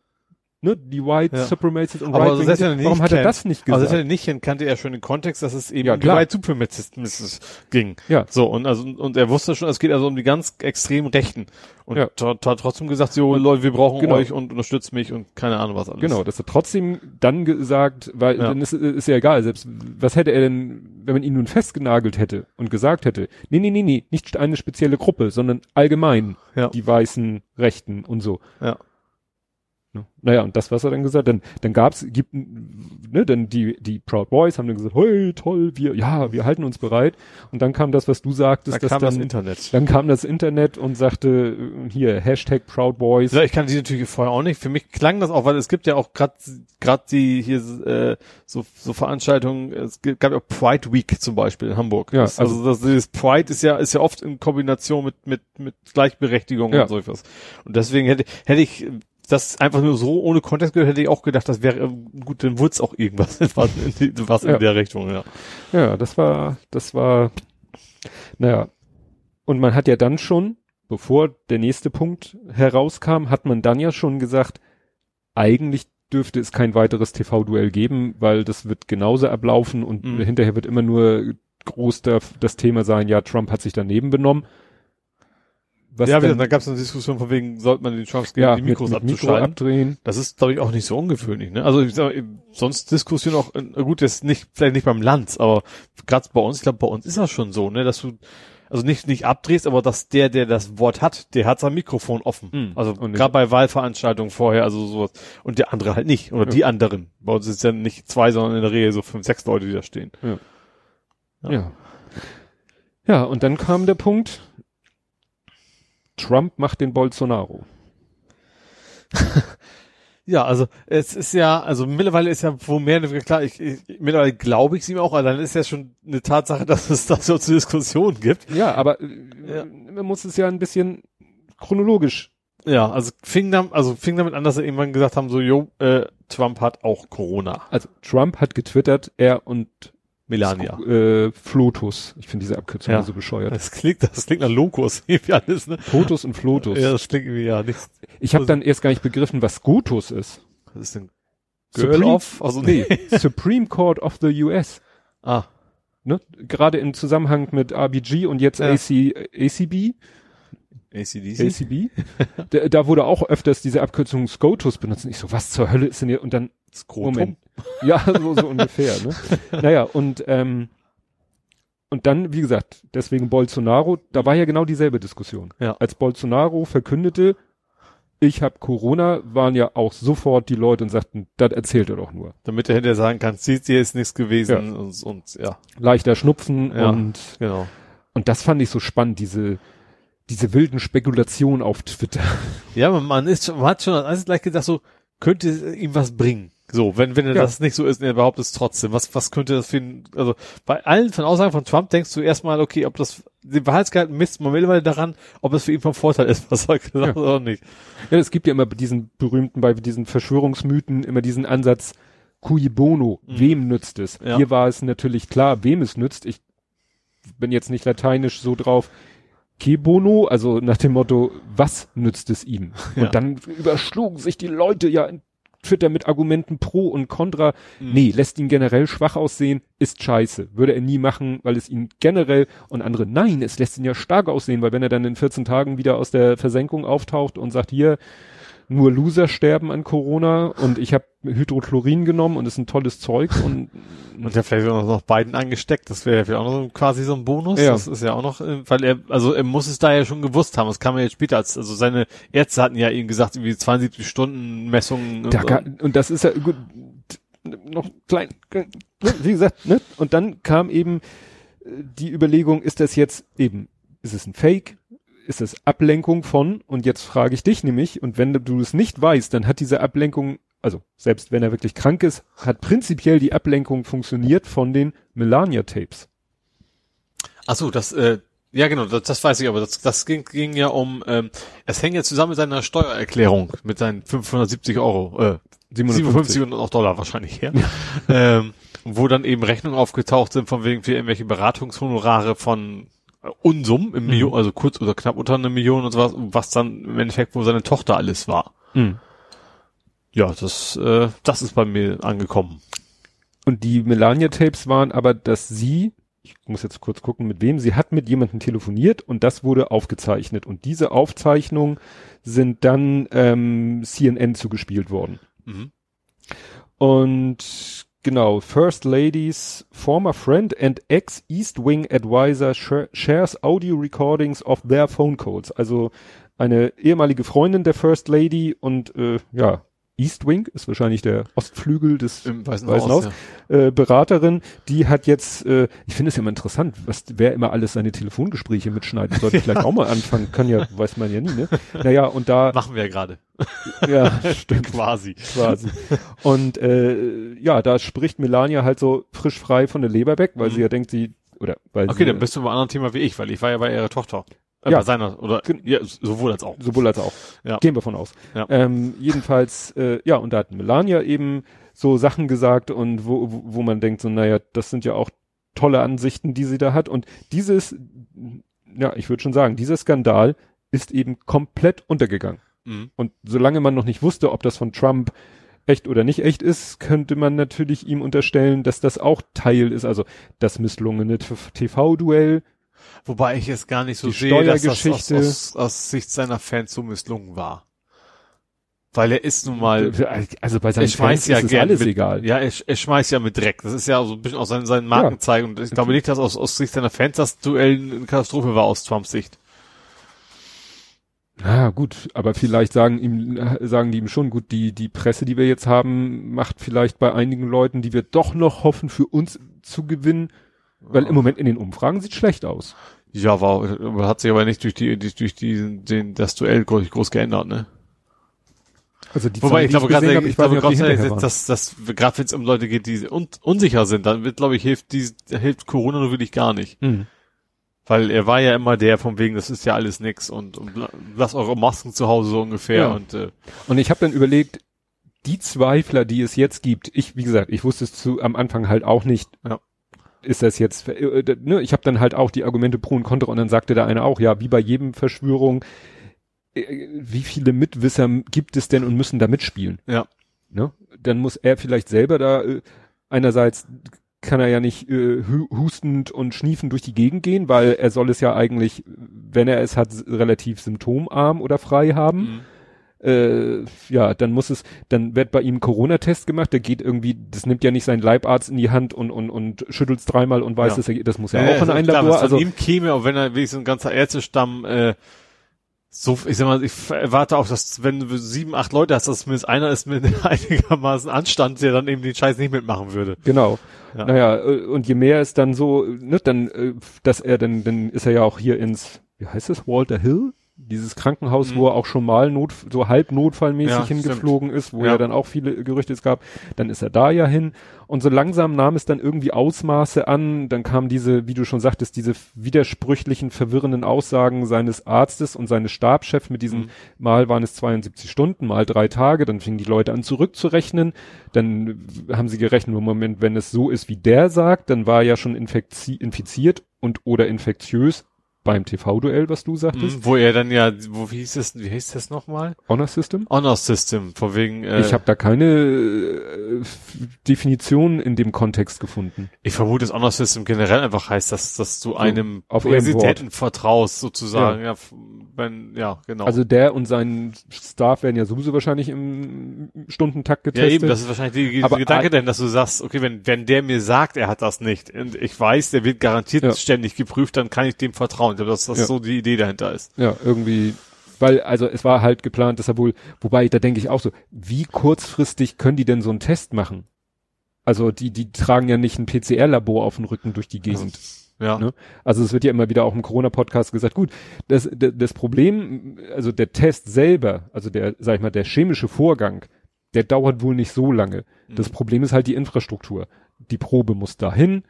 ne, die White Ja. Supremacists und Aber Right also Wing, warum hat er das nicht Also gesagt? selbst wenn er nicht kennt, kannte er schon den Kontext, dass es eben Ja, um die klar. White Supremacists ging. Ja. So, und also, und er wusste schon, es geht also um die ganz extremen Rechten. Und Ja. hat, hat trotzdem gesagt, so, Leute, wir brauchen Genau. euch und unterstützt mich und keine Ahnung was alles. Genau, dass er trotzdem dann gesagt, weil Ja. dann ist, ist ja egal, selbst was hätte er denn, wenn man ihn nun festgenagelt hätte und gesagt hätte, nee, nee, nee, nee, nicht eine spezielle Gruppe, sondern allgemein Ja. die weißen Rechten und so. Ja. Ne? Naja, und das, was er dann gesagt, dann, dann gab's, gibt, ne, dann die, die Proud Boys haben dann gesagt, hey, toll, wir, ja, wir halten uns bereit. Und dann kam das, was du sagtest, Da kam dann, das Internet. dann kam das Internet und sagte, äh, hier, Hashtag Proud Boys. Ja, ich kann die natürlich vorher auch nicht. Für mich klang das auch, weil es gibt ja auch gerade gerade die hier äh, so so Veranstaltungen. Es gab ja auch Pride Week zum Beispiel in Hamburg. Ja, das, also, das, dieses Pride ist ja ist ja oft in Kombination mit mit mit Gleichberechtigung Ja. und so etwas. Und deswegen hätte hätte ich das einfach nur so ohne Kontext gehört, hätte ich auch gedacht, das wäre ähm, gut, dann wurde es auch irgendwas was in, was Ja. in der Richtung. Ja. Ja, das war, das war, naja. Und man hat ja dann schon, bevor der nächste Punkt herauskam, hat man dann ja schon gesagt, eigentlich dürfte es kein weiteres TV-Duell geben, weil das wird genauso ablaufen und Mhm. hinterher wird immer nur groß da, das Thema sein, ja, Trump hat sich daneben benommen. Was ja, denn, da gab es eine Diskussion von wegen, sollte man den Chance geben, ja, die mit, Mikros mit Mikro abzuschalten. abdrehen. Das ist, glaube ich, auch nicht so ungewöhnlich. Ne? Also ich sag, sonst Diskussion auch, gut, jetzt nicht, vielleicht nicht beim Lanz, aber gerade bei uns, ich glaube, bei uns ist das schon so, ne, dass du also nicht nicht abdrehst, aber dass der, der das Wort hat, der hat sein Mikrofon offen. Mhm. Also gerade bei Wahlveranstaltungen vorher, also sowas. Und der andere halt nicht. Oder Ja. die anderen. Bei uns ist ja nicht zwei, sondern in der Regel so fünf, sechs Leute, die da stehen. Ja. Ja. Ja, und dann kam der Punkt, Trump macht den Bolsonaro. Ja, also es ist ja, also mittlerweile ist ja wo mehr klar, ich, ich mittlerweile glaube ich es ihm auch, aber dann ist ja schon eine Tatsache, dass es das so zur Diskussion gibt. Ja, aber äh, Ja. man muss es ja ein bisschen chronologisch. Ja, also fing dann, also fing damit an, dass sie irgendwann gesagt haben, so, jo, äh, Trump hat auch Corona. Also Trump hat getwittert, er und Melania. äh, Flotus. Ich finde diese Abkürzung Ja. so bescheuert. Das klingt, das klingt nach Locus, irgendwie alles, ne? Fotus und Flotus. Ja, das klingt irgendwie ja nichts. ich habe dann erst gar nicht begriffen, was Scotus ist. Was ist denn Supreme- Girl off? Also Nee, Supreme Court of the US. Ah, Ne? Gerade im Zusammenhang mit RBG und jetzt Ja. AC, ACB. ACDC. ACB. da, da wurde auch öfters diese Abkürzung SCOTUS benutzt. Ich so, was zur Hölle ist denn hier? Und dann, Skrotum. Moment. Ja, so, so ungefähr, ne? Naja, und, ähm, und dann, wie gesagt, deswegen Bolsonaro, da war ja genau dieselbe Diskussion. Ja. Als Bolsonaro verkündete, ich habe Corona, waren ja auch sofort die Leute und sagten, das erzählt er doch nur. Damit er hinterher sagen kann, sieht hier ist nichts gewesen und, und ja, Leichter Schnupfen Ja. und, genau. und das fand ich so spannend, diese, diese wilden Spekulationen auf Twitter. Ja, man, ist schon, man hat schon als gleich gedacht, so, könnte es ihm was bringen. So, wenn, wenn er Ja. das nicht so ist er behauptet es trotzdem. Was, was könnte das für ein, also, bei allen von Aussagen von Trump denkst du erstmal, okay, ob das, den Wahrheitsgehalt misst man mittlerweile daran, ob es für ihn vom Vorteil ist, was er gesagt hat oder nicht. Ja, es gibt ja immer diesen berühmten, bei diesen Verschwörungsmythen immer diesen Ansatz, cui bono, wem nützt es? Ja. Hier war es natürlich klar, wem es nützt. Ich bin jetzt nicht lateinisch so drauf, que bono, also nach dem Motto, was nützt es ihm? Ja. Und dann überschlugen sich die Leute ja in Twitter mit Argumenten pro und contra. Mhm. Nee, lässt ihn generell schwach aussehen, ist scheiße. Würde er nie machen, weil es ihn generell und andere, nein, es lässt ihn ja stark aussehen, weil wenn er dann in 14 Tagen wieder aus der Versenkung auftaucht und sagt, hier, nur Loser sterben an Corona und ich habe Hydrochlorin genommen und ist ein tolles Zeug und Und ja vielleicht auch noch beiden angesteckt, das wäre ja vielleicht auch noch so, quasi so ein Bonus. Ja. Das ist ja auch noch, äh, weil er, also er muss es da ja schon gewusst haben. Das kam ja jetzt später als, also seine Ärzte hatten ja ihm gesagt, irgendwie 72 Stunden Messungen. Da und, ga, und das ist ja gut, noch klein, ne, wie gesagt, ne? Und dann kam eben äh, die Überlegung, ist das jetzt eben, ist es ein Fake? Ist es Ablenkung von? Und jetzt frage ich dich nämlich, und wenn du es nicht weißt, dann hat diese Ablenkung, also selbst wenn er wirklich krank ist, hat prinzipiell die Ablenkung funktioniert von den Melania-Tapes. Ach so, das, äh, ja genau, das, das weiß ich, aber das, das ging, ging ja um, ähm, es hängt ja zusammen mit seiner Steuererklärung, mit seinen 570 Euro, äh, 57 und auch Dollar wahrscheinlich, ja. ähm, wo dann eben Rechnungen aufgetaucht sind von wegen für irgendwelche Beratungshonorare von Unsummen im Mhm. Million, also kurz oder knapp unter einer Million und sowas, was dann im Endeffekt, wo seine Tochter alles war. Mhm. Ja, das, äh, das ist bei mir angekommen. Und die Melania-Tapes waren aber, dass sie, ich muss jetzt kurz gucken, mit wem, sie hat mit jemandem telefoniert und das wurde aufgezeichnet. Und diese Aufzeichnungen sind dann ähm, CNN zugespielt worden. Mhm. Und genau, First Lady's former friend and ex-East Wing advisor sh shares audio recordings of their phone calls. Also eine ehemalige Freundin der First Lady und äh, ja, East Wing ist wahrscheinlich der Ostflügel des Im Weißen, Weißen Haus. Haus. Ja. äh, Beraterin, die hat jetzt, äh, ich finde es ja immer interessant, was wer immer alles seine Telefongespräche mitschneidet, sollte vielleicht auch mal anfangen, kann ja, weiß man ja nie, ne? Naja, und da, Machen wir ja gerade. ja, stimmt Quasi. quasi. Und äh, ja, da spricht Melania halt so frisch frei von der Leber weg, weil Mhm. sie ja denkt, sie oder weil Okay, sie dann bist du bei einem anderen Thema wie ich, weil ich war ja bei ihrer Tochter. Äh, Ja. Seiner, oder, ja, sowohl als auch. sowohl als auch. Ja. Gehen wir von aus. Ja. Ähm, jedenfalls, äh, ja, und da hat Melania eben so Sachen gesagt und wo, wo, wo man denkt so, naja, das sind ja auch tolle Ansichten, die sie da hat. Und dieses, ja, ich würde schon sagen, dieser Skandal ist eben komplett untergegangen. Mhm. Und solange man noch nicht wusste, ob das von Trump echt oder nicht echt ist, könnte man natürlich ihm unterstellen, dass das auch Teil ist. Also das misslungene TV-Duell. Wobei ich es gar nicht so Die sehe, dass das aus, aus, aus Sicht seiner Fans so misslungen war. Weil er ist nun mal, Also bei er seinen schmeißt Fans ja ist es gern alles mit, egal. Ja, er, er schmeißt ja mit Dreck. Das ist ja so ein bisschen auch sein, sein Markenzeichen. Und ich glaube nicht, dass aus, aus Sicht seiner Fans das Duell eine Katastrophe war aus Trumps Sicht. Ja, gut, aber vielleicht sagen ihm, sagen die ihm schon, gut, die, die Presse, die wir jetzt haben, macht vielleicht bei einigen Leuten, die wir doch noch hoffen, für uns zu gewinnen, weil im Moment in den Umfragen sieht schlecht aus. Ja, war, hat sich aber nicht durch die, durch die, den, das Duell groß, groß geändert, ne? Also die Wobei, Zahlen, ich die glaube gerade, ich ich glaube gerade, dass, dass, gerade wenn es um Leute geht, die un, unsicher sind, dann wird, glaube ich, hilft die, hilft Corona nur wirklich gar nicht. Mhm. Weil er war ja immer der von wegen, das ist ja alles nix und, und la- lasst eure Masken zu Hause so ungefähr Ja. und äh, Und ich habe dann überlegt, die Zweifler, die es jetzt gibt, ich, wie gesagt, ich wusste es zu am Anfang halt auch nicht. Ja. Ist das jetzt, äh, ne, ich habe dann halt auch die Argumente pro und contra und dann sagte da einer auch, ja, wie bei jedem Verschwörung, äh, wie viele Mitwisser gibt es denn und müssen da mitspielen? Ja. Ne? Dann muss er vielleicht selber da, äh, einerseits kann er ja nicht äh, hu hustend und schniefend durch die Gegend gehen, weil er soll es ja eigentlich, wenn er es hat, relativ symptomarm oder frei haben mhm. Äh, ja, dann muss es, dann wird bei ihm Corona-Test gemacht, der geht irgendwie, das nimmt ja nicht sein Leibarzt in die Hand und, und, und schüttelt's dreimal und weiß, Ja. dass er, das muss ja Ja, auch in ein klar, Labor, also, von ihm käme, auch wenn er wie so ein ganzer Ärztestamm äh, so, ich sag mal, ich erwarte auch, dass wenn du sieben, acht Leute hast, dass zumindest einer ist mit einigermaßen Anstand, der dann eben den Scheiß nicht mitmachen würde. genau. Ja. Naja, äh, und je mehr es dann so, ne, dann, äh, dass er dann, dann ist er ja auch hier ins, wie heißt es, Walter Hill? Dieses Krankenhaus, Mhm. wo er auch schon mal not, so halb notfallmäßig Ja, hingeflogen ist, wo Ja. ja dann auch viele Gerüchte es gab, dann ist er da ja hin. Und so langsam nahm es dann irgendwie Ausmaße an, dann kamen diese, wie du schon sagtest, diese widersprüchlichen, verwirrenden Aussagen seines Arztes und seines Stabschefs mit diesem, Mhm. mal waren es 72 Stunden, mal drei Tage, dann fingen die Leute an zurückzurechnen, dann haben sie gerechnet, im Moment, wenn es so ist, wie der sagt, dann war er ja schon infiziert und oder infektiös beim TV-Duell, was du sagtest, Mhm, wo er dann ja, wo wie hieß das, wie hieß das nochmal? Honor System. Honor System, von wegen, äh, ich habe da keine äh, Definition in dem Kontext gefunden. ich vermute, das Honor System generell einfach heißt, dass, dass du einem auf Präsidenten vertraust, sozusagen, ja. f- wenn, ja, genau. Also der und sein Staff werden ja sowieso wahrscheinlich im Stundentakt Ja, getestet. eben, das ist wahrscheinlich die Aber Gedanke denn, dass du sagst, okay, wenn, wenn der mir sagt, er hat das nicht, und ich weiß, der wird garantiert Ja. ständig geprüft, dann kann ich dem vertrauen. Ich glaube, dass das Ja. so die Idee dahinter ist. Ja, irgendwie, weil, also es war halt geplant, dass er wohl, wobei, da denke ich auch so, wie kurzfristig können die denn so einen Test machen? Also die, die tragen ja nicht ein PCR-Labor auf dem Rücken durch die Gegend. Ja. Ne? Also es wird ja immer wieder auch im Corona-Podcast gesagt, gut, das, das, das Problem, also der Test selber, also der, sag ich mal, der chemische Vorgang, der dauert wohl nicht so lange. Das Mhm. Problem ist halt die Infrastruktur. Die Probe muss dahin,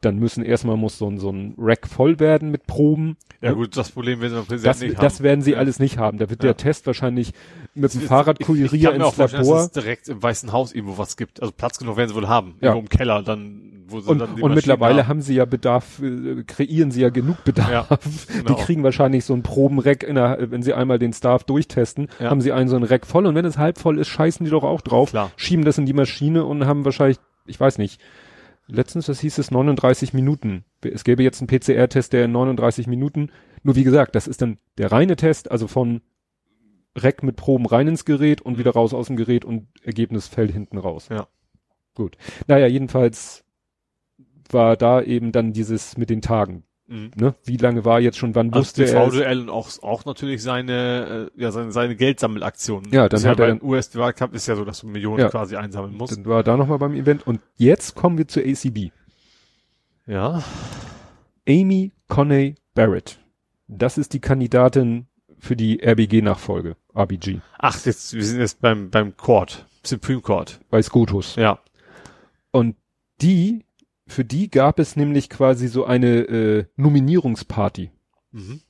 dann müssen erstmal muss so ein, so ein Rack voll werden mit Proben. Ja Ne? gut, das Problem werden Präsident Das, nicht das haben. werden sie Ja. alles nicht haben. Da wird Ja. der Test wahrscheinlich mit dem Fahrradkurier ich, ich kann mir auch ins Labor. dass es direkt im Weißen Haus irgendwo was gibt. Also Platz genug werden sie wohl haben. Ja. Irgendwo im Keller, dann wo sie Und, dann die und Maschinen mittlerweile haben sie ja Bedarf, äh, kreieren sie ja genug Bedarf. Ja, Die genau. kriegen wahrscheinlich so ein Probenreck, in der, wenn sie einmal den Staff durchtesten, Ja. haben sie einen so ein Reck voll und wenn es halb voll ist, scheißen die doch auch drauf, Klar. schieben das in die Maschine und haben wahrscheinlich, ich weiß nicht, letztens, was hieß es, 39 Minuten. Es gäbe jetzt einen PCR-Test, der in 39 Minuten, nur wie gesagt, das ist dann der reine Test, also von Reck mit Proben rein ins Gerät und wieder raus aus dem Gerät und Ergebnis fällt hinten raus. Ja. Gut. Naja, jedenfalls war da eben dann dieses mit den Tagen. Mhm. Ne? Wie lange war jetzt schon, wann Also wusste die er? VDL und auch, auch natürlich seine, äh, ja, seine, seine Geldsammelaktionen. Ja, dann ist hat ja er beim US-Wahlkampf ist ja so, dass du Millionen Ja. quasi einsammeln musst. Dann war er da nochmal beim Event. Und jetzt kommen wir zur ACB. Ja. Amy Coney Barrett. Das ist die Kandidatin für die RBG-Nachfolge, RBG, Ach, jetzt, wir sind jetzt beim, beim Court. Supreme Court. bei Scotus. Ja. Und die, für die gab es nämlich quasi so eine äh, Nominierungsparty. Mhm.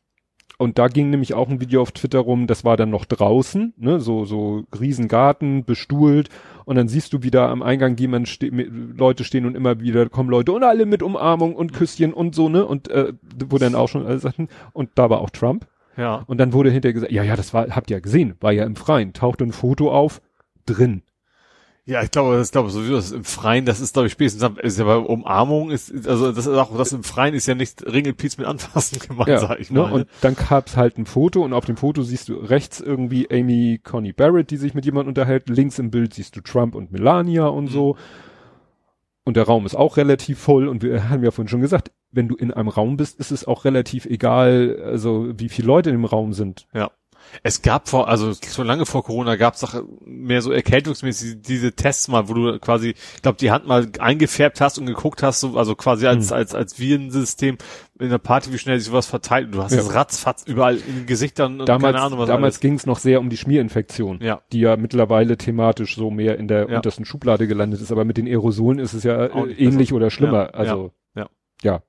Und da ging nämlich auch ein Video auf Twitter rum, das war dann noch draußen, ne, so, so Riesengarten, bestuhlt. Und dann siehst du wieder am Eingang jemand ste Leute stehen und immer wieder kommen Leute und alle mit Umarmung und Küsschen und so, ne, und, äh, wo dann auch schon alle sagten, und da war auch Trump. Ja. Und dann wurde hinterher gesagt, ja, ja, das war, habt ihr ja gesehen, war ja im Freien, tauchte ein Foto auf, drin. Ja, ich glaube, das glaube sowieso, das ist im Freien, das ist, glaube ich, spätestens, ist ja bei Umarmung, ist, also das ist auch, das im Freien ist ja nicht Ringelpiez mit Anfassen gemeint, Ja, sag ich ne? mal. Und dann gab's halt ein Foto und auf dem Foto siehst du rechts irgendwie Amy Coney Barrett, die sich mit jemandem unterhält. Links im Bild siehst du Trump und Melania und Mhm. so. Und der Raum ist auch relativ voll und wir haben ja vorhin schon gesagt, wenn du in einem Raum bist, ist es auch relativ egal, also wie viele Leute in dem Raum sind. Ja. Es gab vor, also schon lange vor Corona gab es mehr so erkältungsmäßig diese Tests mal, wo du quasi, ich glaube, die Hand mal eingefärbt hast und geguckt hast, so, also quasi als, Hm. als, als Virensystem in der Party, wie schnell sich sowas verteilt. Und du hast Ja. das ratzfatz überall in den Gesichtern und Damals, keine Ahnung was damals ging es noch sehr um die Schmierinfektion, Ja. die ja mittlerweile thematisch so mehr in der Ja. untersten Schublade gelandet ist. Aber mit den Aerosolen ist es ja Auch äh, nicht ähnlich besser. oder schlimmer. Ja, Also ja, ja.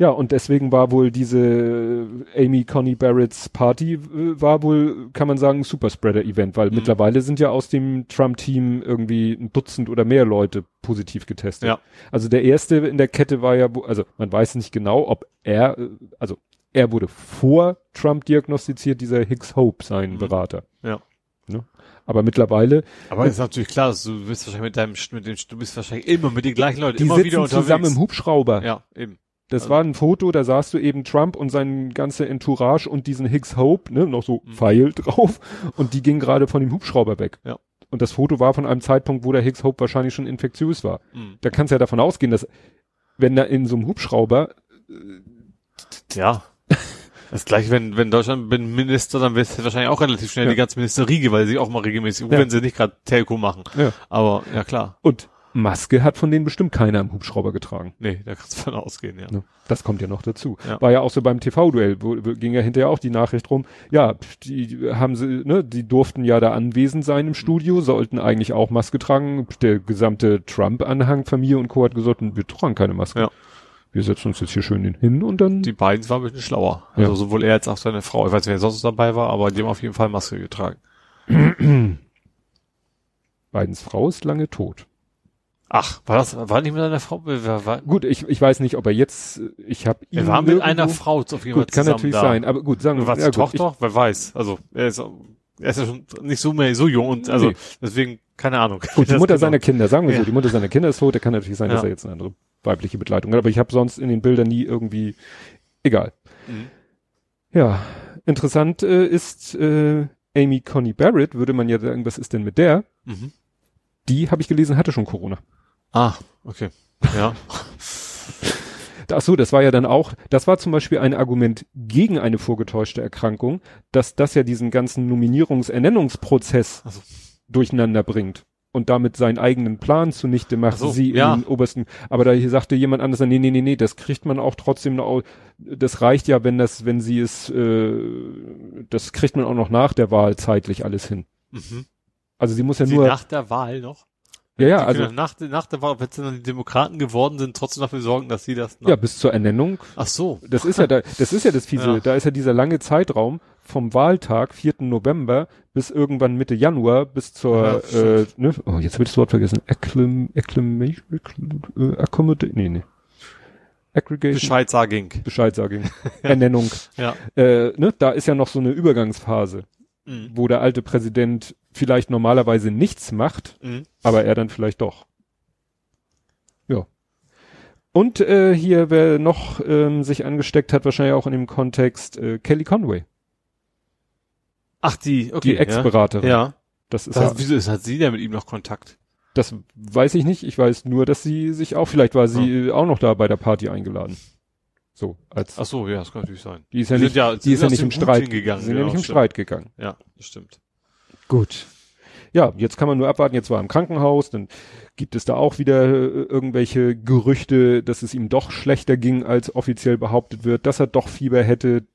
Ja, und deswegen war wohl diese Amy Coney Barretts Party, äh, war wohl, kann man sagen, ein Superspreader-Event, weil Mhm. mittlerweile sind ja aus dem Trump-Team irgendwie ein Dutzend oder mehr Leute positiv getestet. Ja. Also der erste in der Kette war ja, also man weiß nicht genau, ob er, äh, also er wurde vor Trump diagnostiziert, dieser Hicks Hope, sein Mhm. Berater. Ja. Ne? Aber mittlerweile, Aber ist natürlich klar, du bist wahrscheinlich mit deinem, mit dem, du bist wahrscheinlich immer mit den gleichen Leuten, die immer sitzen wieder unterwegs. zusammen im Hubschrauber. Ja, eben. Das Also- war ein Foto, da sahst du eben Trump und sein ganze Entourage und diesen Hicks Hope, ne, noch so Mhm. Pfeil drauf und die ging gerade von dem Hubschrauber weg. Ja. Und das Foto war von einem Zeitpunkt, wo der Hicks Hope wahrscheinlich schon infektiös war. Mhm. Da kannst du ja davon ausgehen, dass wenn da in so einem Hubschrauber, Ja. Das gleiche, wenn, wenn Deutschland bin Minister, dann wird es wahrscheinlich auch relativ schnell Ja. die ganze Ministerriege, weil sie auch mal regelmäßig, Ja. wenn sie nicht gerade Telco machen. Ja. Aber, ja klar. und Maske hat von denen bestimmt keiner im Hubschrauber getragen. Nee, da kannst du von ausgehen, ja. Ne? Das kommt ja noch dazu. Ja. War ja auch so beim TV-Duell, wo, wo ging ja hinterher auch die Nachricht rum, ja, die haben sie, ne, die durften ja da anwesend sein im Studio, sollten eigentlich auch Maske tragen. Der gesamte Trump-Anhang, Familie und Co. hat gesagt, wir tragen keine Maske. Ja. Wir setzen uns jetzt hier schön hin und dann. Die beiden waren ein bisschen schlauer. Also Ja. sowohl er als auch seine Frau. Ich weiß nicht, wer sonst dabei war, aber die haben auf jeden Fall Maske getragen. Bidens Frau ist lange tot. Ach, war das, war nicht mit seiner Frau? Wer war, Gut, ich, ich weiß nicht, ob er jetzt, ich habe ihn er war mit einer Frau auf jeden Fall Gut, kann natürlich da. sein, aber gut, sagen wir War ja, gut, ich- Tochter? Wer weiß. Also, er ist, er ist ja schon nicht so mehr so jung und, also, Nee. deswegen, keine Ahnung. Gut, die Mutter genau. seiner Kinder, sagen wir Ja. so, die Mutter seiner Kinder ist tot, da kann natürlich sein, dass Ja. er jetzt eine andere weibliche Begleitung hat, aber ich habe sonst in den Bildern nie irgendwie, egal. Mhm. Ja, interessant äh, ist äh, Amy Coney Barrett, würde man ja sagen, was ist denn mit der? Mhm. Die, habe ich gelesen, hatte schon Corona. Ah, okay. Ja. Ach so, das war ja dann auch, das war zum Beispiel ein Argument gegen eine vorgetäuschte Erkrankung, dass das ja diesen ganzen Nominierungs-Ernennungsprozess so. durcheinander bringt und damit seinen eigenen Plan zunichte macht, Ach so, sie ja. den obersten, aber da hier sagte jemand anders, nee, nee, nee, nee, das kriegt man auch trotzdem noch, das reicht ja, wenn das, wenn sie es, äh, das kriegt man auch noch nach der Wahl zeitlich alles hin. Mhm. Also sie muss ja Sie nur, nach der Wahl noch? Ja, ja, also nach, nach der Wahl, wenn es dann die Demokraten geworden sind, trotzdem dafür sorgen, dass sie das. ja, bis zur Ernennung. Ach so. Das ist ja da, das ist ja das fiese. Ja. Da ist ja dieser lange Zeitraum vom Wahltag, 4. November, bis irgendwann Mitte Januar, bis zur, Ja, äh, ne, oh, jetzt habe ich das Wort vergessen. Acclim, acclimation, acclim, äh, accommodate, nee, nee. Aggregation. Bescheidsagung. Ernennung. Ja. Äh, ne, da ist ja noch so eine Übergangsphase, Mhm. wo der alte Präsident vielleicht normalerweise nichts macht, Mhm. aber er dann vielleicht doch. Ja. Und äh, hier, wer noch ähm, sich angesteckt hat, wahrscheinlich auch in dem Kontext, äh, Kelly Conway, Ach, die, okay. die Ex-Beraterin. Ja. ja. Das ist ja, wieso ist, hat sie denn mit ihm noch Kontakt? das weiß ich nicht. Ich weiß nur, dass sie sich auch, vielleicht war sie äh, auch noch da bei der Party eingeladen. So, als, Ach so, ja, das kann natürlich sein. die ist ja nicht, sind ja, die ist ja nicht im Streit hingegangen. Sie sind ja genau, nicht im stimmt. Streit gegangen. Ja, das stimmt. Gut. Ja, jetzt kann man nur abwarten, jetzt war er im Krankenhaus, dann gibt es da auch wieder äh, irgendwelche Gerüchte, dass es ihm doch schlechter ging, als offiziell behauptet wird, dass er doch Fieber hätte,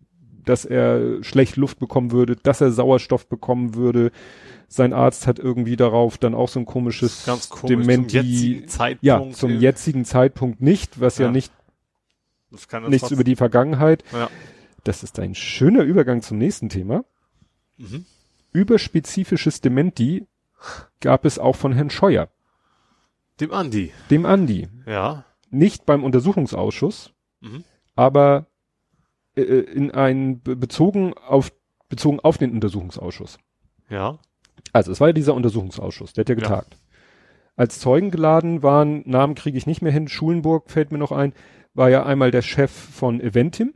dass er schlecht Luft bekommen würde, dass er Sauerstoff bekommen würde. Sein Arzt hat irgendwie darauf dann auch so ein komisches Ganz komisch. Dementi. Zum jetzigen Zeitpunkt. ja, zum jetzigen Zeitpunkt nicht, was ja, Ja. nicht nichts trotzdem- über die Vergangenheit. Ja. Das ist ein schöner Übergang zum nächsten Thema. Mhm. Überspezifisches Dementi gab es auch von Herrn Scheuer, Dem Andi. dem Andi. Ja. Nicht beim Untersuchungsausschuss, Mhm. aber äh, in ein be- bezogen auf bezogen auf den Untersuchungsausschuss. Ja. Also es war ja dieser Untersuchungsausschuss, der hat ja Ja. getagt. Als Zeugen geladen waren, Namen kriege ich nicht mehr hin, Schulenburg fällt mir noch ein, war ja einmal der Chef von Eventim,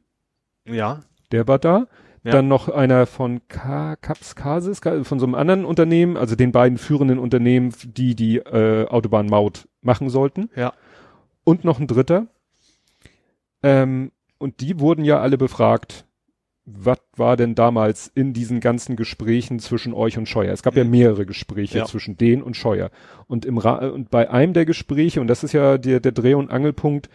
Ja. der war da. Ja. Dann noch einer von Ka Caps Casis, von so einem anderen Unternehmen, also den beiden führenden Unternehmen, die die äh, Autobahnmaut machen sollten. Ja. Und noch ein dritter. Ähm, und die wurden ja alle befragt, was war denn damals in diesen ganzen Gesprächen zwischen euch und Scheuer? Es gab ja Mhm. mehrere Gespräche Ja. zwischen denen und Scheuer. Und im Ra und bei einem der Gespräche, und das ist ja der, der Dreh- und Angelpunkt,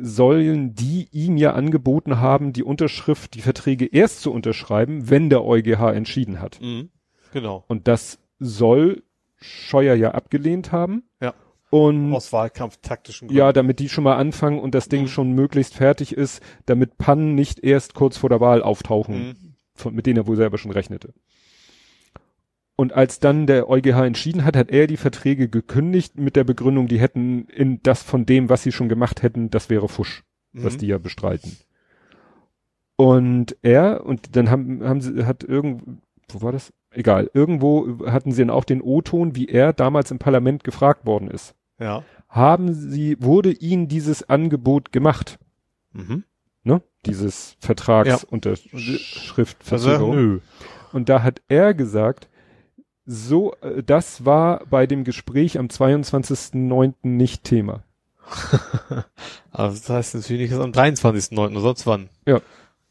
sollen die ihm ja angeboten haben, die Unterschrift, die Verträge erst zu unterschreiben, wenn der EuGH entschieden hat. Mhm. Genau. Und das soll Scheuer ja abgelehnt haben. Ja. Und Aus wahlkampftaktischen Gründen. ja, damit die schon mal anfangen und das Ding Mhm. schon möglichst fertig ist, damit Pannen nicht erst kurz vor der Wahl auftauchen, Mhm. von, mit denen er wohl selber schon rechnete. Und als dann der EuGH entschieden hat, hat er die Verträge gekündigt mit der Begründung, die hätten in das von dem, was sie schon gemacht hätten, das wäre Fusch, was Mhm. die ja bestreiten. Und er, und dann haben, haben sie, hat irgend, wo war das? Egal, irgendwo hatten sie dann auch den O-Ton, wie er damals im Parlament gefragt worden ist Ja. haben sie, wurde ihnen dieses Angebot gemacht, Mhm. ne? Dieses Also, Vertragsunterschriftverzögerung. nö. Und da hat er gesagt, so, äh, das war bei dem Gespräch am 22.09. nicht Thema. Aber das heißt natürlich nicht am 23.9. oder sonst wann. Ja.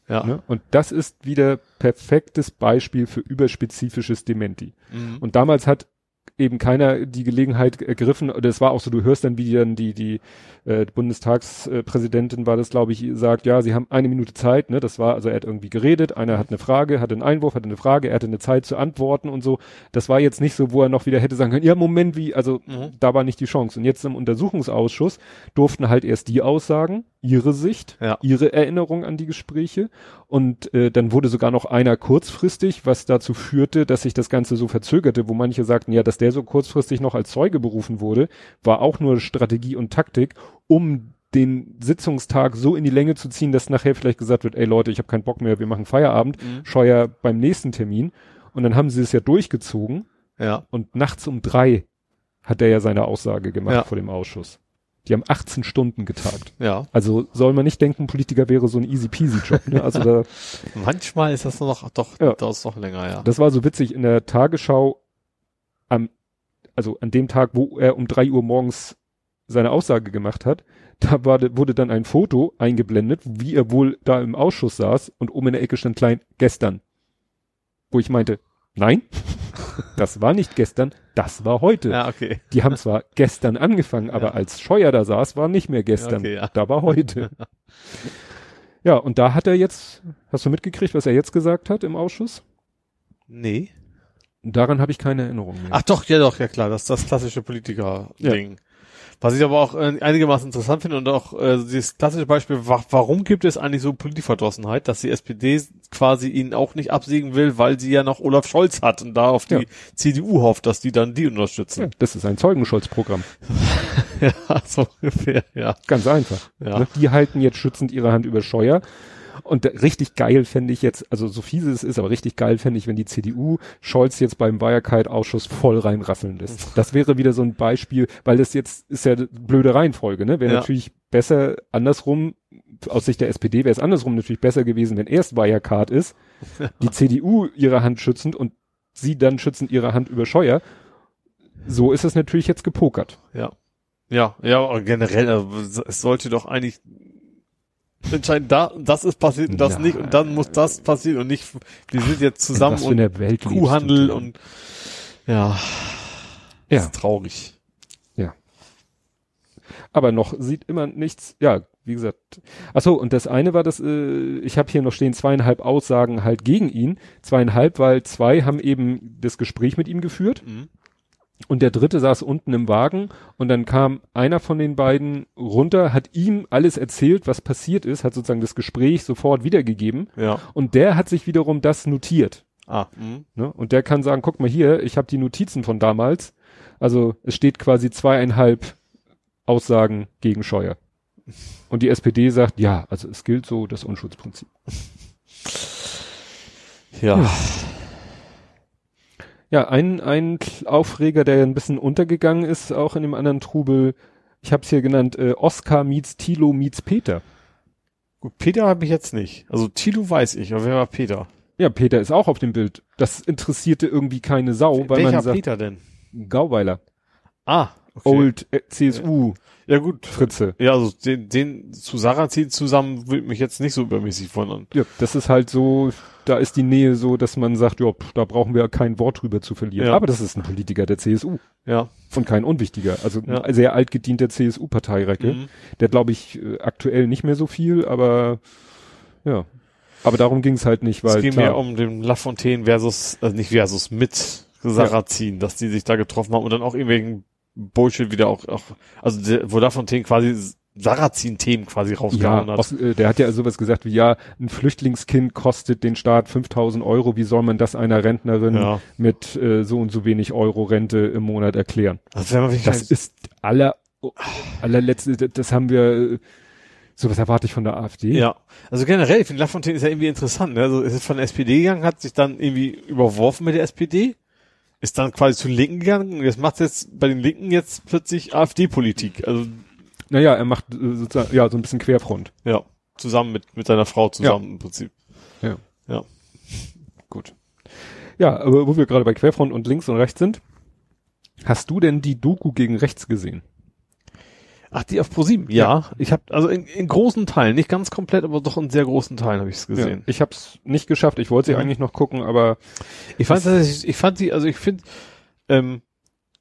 Ja. Ne? Und das ist wieder perfektes Beispiel für überspezifisches Dementi. Mhm. Und damals hat eben keiner die Gelegenheit ergriffen, oder es war auch so, du hörst dann, wie dann die, die äh, Bundestagspräsidentin war das, glaube ich, sagt, ja, sie haben eine Minute Zeit, ne? Das war, also er hat irgendwie geredet, einer hat eine Frage, hatte einen Einwurf, hatte eine Frage, er hatte eine Zeit zu antworten und so. Das war jetzt nicht so, wo er noch wieder hätte sagen können, ja, Moment, wie, also Mhm. da war nicht die Chance. Und jetzt im Untersuchungsausschuss durften halt erst die Aussagen, ihre Sicht, Ja. ihre Erinnerung an die Gespräche. Und äh, dann wurde sogar noch einer kurzfristig, was dazu führte, dass sich das Ganze so verzögerte, wo manche sagten, ja, dass der so kurzfristig noch als Zeuge berufen wurde, war auch nur Strategie und Taktik, um den Sitzungstag so in die Länge zu ziehen, dass nachher vielleicht gesagt wird, ey Leute, ich habe keinen Bock mehr, wir machen Feierabend, Mhm. Scheuer beim nächsten Termin. Und dann haben sie es ja durchgezogen Ja. und nachts um drei hat er ja seine Aussage gemacht Ja. vor dem Ausschuss. Die haben 18 Stunden getagt. Ja. Also soll man nicht denken, Politiker wäre so ein easy peasy Job. Ne? Also da, Manchmal ist das noch, doch, Ja. das ist noch länger, ja. das war so witzig in der Tagesschau am, also an dem Tag, wo er um drei Uhr morgens seine Aussage gemacht hat, da war, wurde dann ein Foto eingeblendet, wie er wohl da im Ausschuss saß und oben in der Ecke stand klein gestern. Wo ich meinte, nein, das war nicht gestern, das war heute. ja, okay. Die haben zwar gestern angefangen, aber Ja. als Scheuer da saß, war nicht mehr gestern. Okay, ja. Da war heute. ja, und da hat er jetzt, hast du mitgekriegt, was er jetzt gesagt hat im Ausschuss? Nee. Daran habe ich keine Erinnerung mehr. Ach doch, ja doch, ja klar, das ist das klassische Politiker-Ding. Was ich aber auch äh, einigermaßen interessant finde und auch äh, dieses klassische Beispiel, wa warum gibt es eigentlich so Politikverdrossenheit, dass die SPD quasi ihn auch nicht absiegen will, weil sie ja noch Olaf Scholz hat und da auf die Ja. CDU hofft, dass die dann die unterstützen. Ja, das ist ein Zeugenschutz-Programm. Ja, so ungefähr, ja. Ganz einfach. Ja. Die halten jetzt schützend ihre Hand über Scheuer. Und richtig geil fände ich jetzt, also so fies es ist, aber richtig geil fände ich, wenn die CDU Scholz jetzt beim Wirecard-Ausschuss voll reinrasseln lässt. Das wäre wieder so ein Beispiel, weil das jetzt ist ja blöde Reihenfolge, ne? Wäre Ja. natürlich besser andersrum, aus Sicht der SPD wäre es andersrum natürlich besser gewesen, wenn erst Wirecard ist, die CDU ihre Hand schützend und sie dann schützend ihre Hand über Scheuer. So ist es natürlich jetzt gepokert. Ja. Ja, ja, generell, also, es sollte doch eigentlich entscheiden, da, das ist passiert und das Nein. nicht und dann muss das passieren und nicht, wir sind jetzt zusammen für und Welt Kuhhandel und, ja. Ja. Ist traurig. aber noch sieht immer nichts, ja, wie gesagt. Ach so, und das eine war das, äh, ich habe hier noch stehen zweieinhalb Aussagen halt gegen ihn. Zweieinhalb, weil zwei haben eben das Gespräch mit ihm geführt Mhm. Und der dritte saß unten im Wagen und dann kam einer von den beiden runter, hat ihm alles erzählt, was passiert ist, hat sozusagen das Gespräch sofort wiedergegeben Ja. und der hat sich wiederum das notiert. Ah, mhm. Ne? Und der kann sagen, guck mal hier, ich habe die Notizen von damals. Also es steht quasi zweieinhalb Aussagen gegen Scheuer. Und die SPD sagt, ja, also es gilt so das Unschuldsprinzip. Ja. Ja, ein, ein Aufreger, der ein bisschen untergegangen ist, auch in dem anderen Trubel, ich habe es hier genannt, äh, Oscar meets Thilo meets Peter. Gut, Peter habe ich jetzt nicht. Also Tilo weiß ich, aber wer war Peter? Ja, Peter ist auch auf dem Bild. Das interessierte irgendwie keine Sau, weil Welcher man sagt, Peter denn? Gauweiler, Ah, okay. Old äh, CSU, Ja gut. Fritze. Ja, also den, den zu Sarrazin zusammen würde mich jetzt nicht so übermäßig wundern. Ja, das ist halt so, da ist die Nähe so, dass man sagt, ja, da brauchen wir kein Wort drüber zu verlieren. Ja. Aber das ist ein Politiker der CSU Ja. und kein unwichtiger. Also Ja. ein sehr altgedienter CSU-Parteirecke. Mhm. Der glaube ich äh, aktuell nicht mehr so viel, aber ja. Aber darum ging es halt nicht, weil es ging klar, mir um den Lafontaine versus, also nicht versus mit Sarrazin, dass die sich da getroffen haben und dann auch irgendwelchen Bullshit wieder auch, auch also der, wo Lafontaine quasi Sarrazin-Themen quasi ja, rausgehauen hat. aus, äh, der hat ja sowas gesagt wie, ja, ein Flüchtlingskind kostet den Staat 5000 Euro, wie soll man das einer Rentnerin Ja. mit äh, so und so wenig Euro Rente im Monat erklären? Wirklich Das ist aller, allerletzte, das haben wir, äh, sowas erwarte ich von der AfD. Ja, also generell, ich finde Lafontaine ist ja irgendwie interessant. Ne? Also es ist von der SPD gegangen, hat sich dann irgendwie überworfen mit der SPD, ist dann quasi zu den Linken gegangen und jetzt macht jetzt bei den Linken jetzt plötzlich AfD-Politik. Also Naja, er macht äh, sozusagen, ja, so ein bisschen Querfront. ja, zusammen mit, mit seiner Frau zusammen im Prinzip. Ja. Ja. Gut. Ja, aber wo wir gerade bei Querfront und links und rechts sind, hast du denn die Doku gegen rechts gesehen? Ach, die auf ProSieben? Ja, ich habe also in, in großen Teilen, nicht ganz komplett, aber doch in sehr großen Teilen habe ich es gesehen. Ja, ich habe es nicht geschafft. Ich wollte sie Mhm. eigentlich noch gucken, aber Ich fand tatsächlich, ich fand sie, also ich finde, ähm,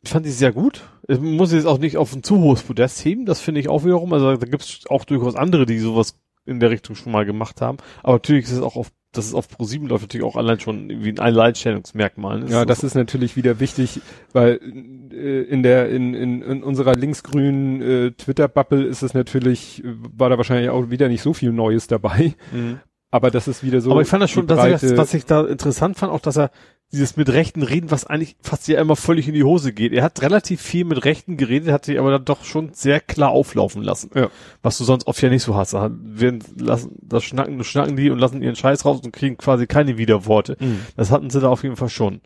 ich fand die sehr gut. Ich muss jetzt auch nicht auf ein zu hohes Podest heben, das finde ich auch wiederum. Also da gibt es auch durchaus andere, die sowas in der Richtung schon mal gemacht haben. Aber natürlich ist es auch auf, dass es auf Pro7 läuft, natürlich auch allein schon wie ein Alleinstellungsmerkmal. ja, das ist natürlich wieder wichtig, weil äh, in der in, in, in unserer linksgrünen äh, Twitter-Bubble ist es natürlich, äh, war da wahrscheinlich auch wieder nicht so viel Neues dabei. Mhm. Aber das ist wieder so. Aber ich fand das schon, dass ich das, was ich da interessant fand, auch dass er dieses mit Rechten reden, was eigentlich fast ja immer völlig in die Hose geht. Er hat relativ viel mit Rechten geredet, hat sich aber dann doch schon sehr klar auflaufen lassen. Ja. Was du sonst oft ja nicht so hast. Werden, lassen, das schnacken, schnacken die und lassen ihren Scheiß raus und kriegen quasi keine Widerworte. Mhm. Das hatten sie da auf jeden Fall schon.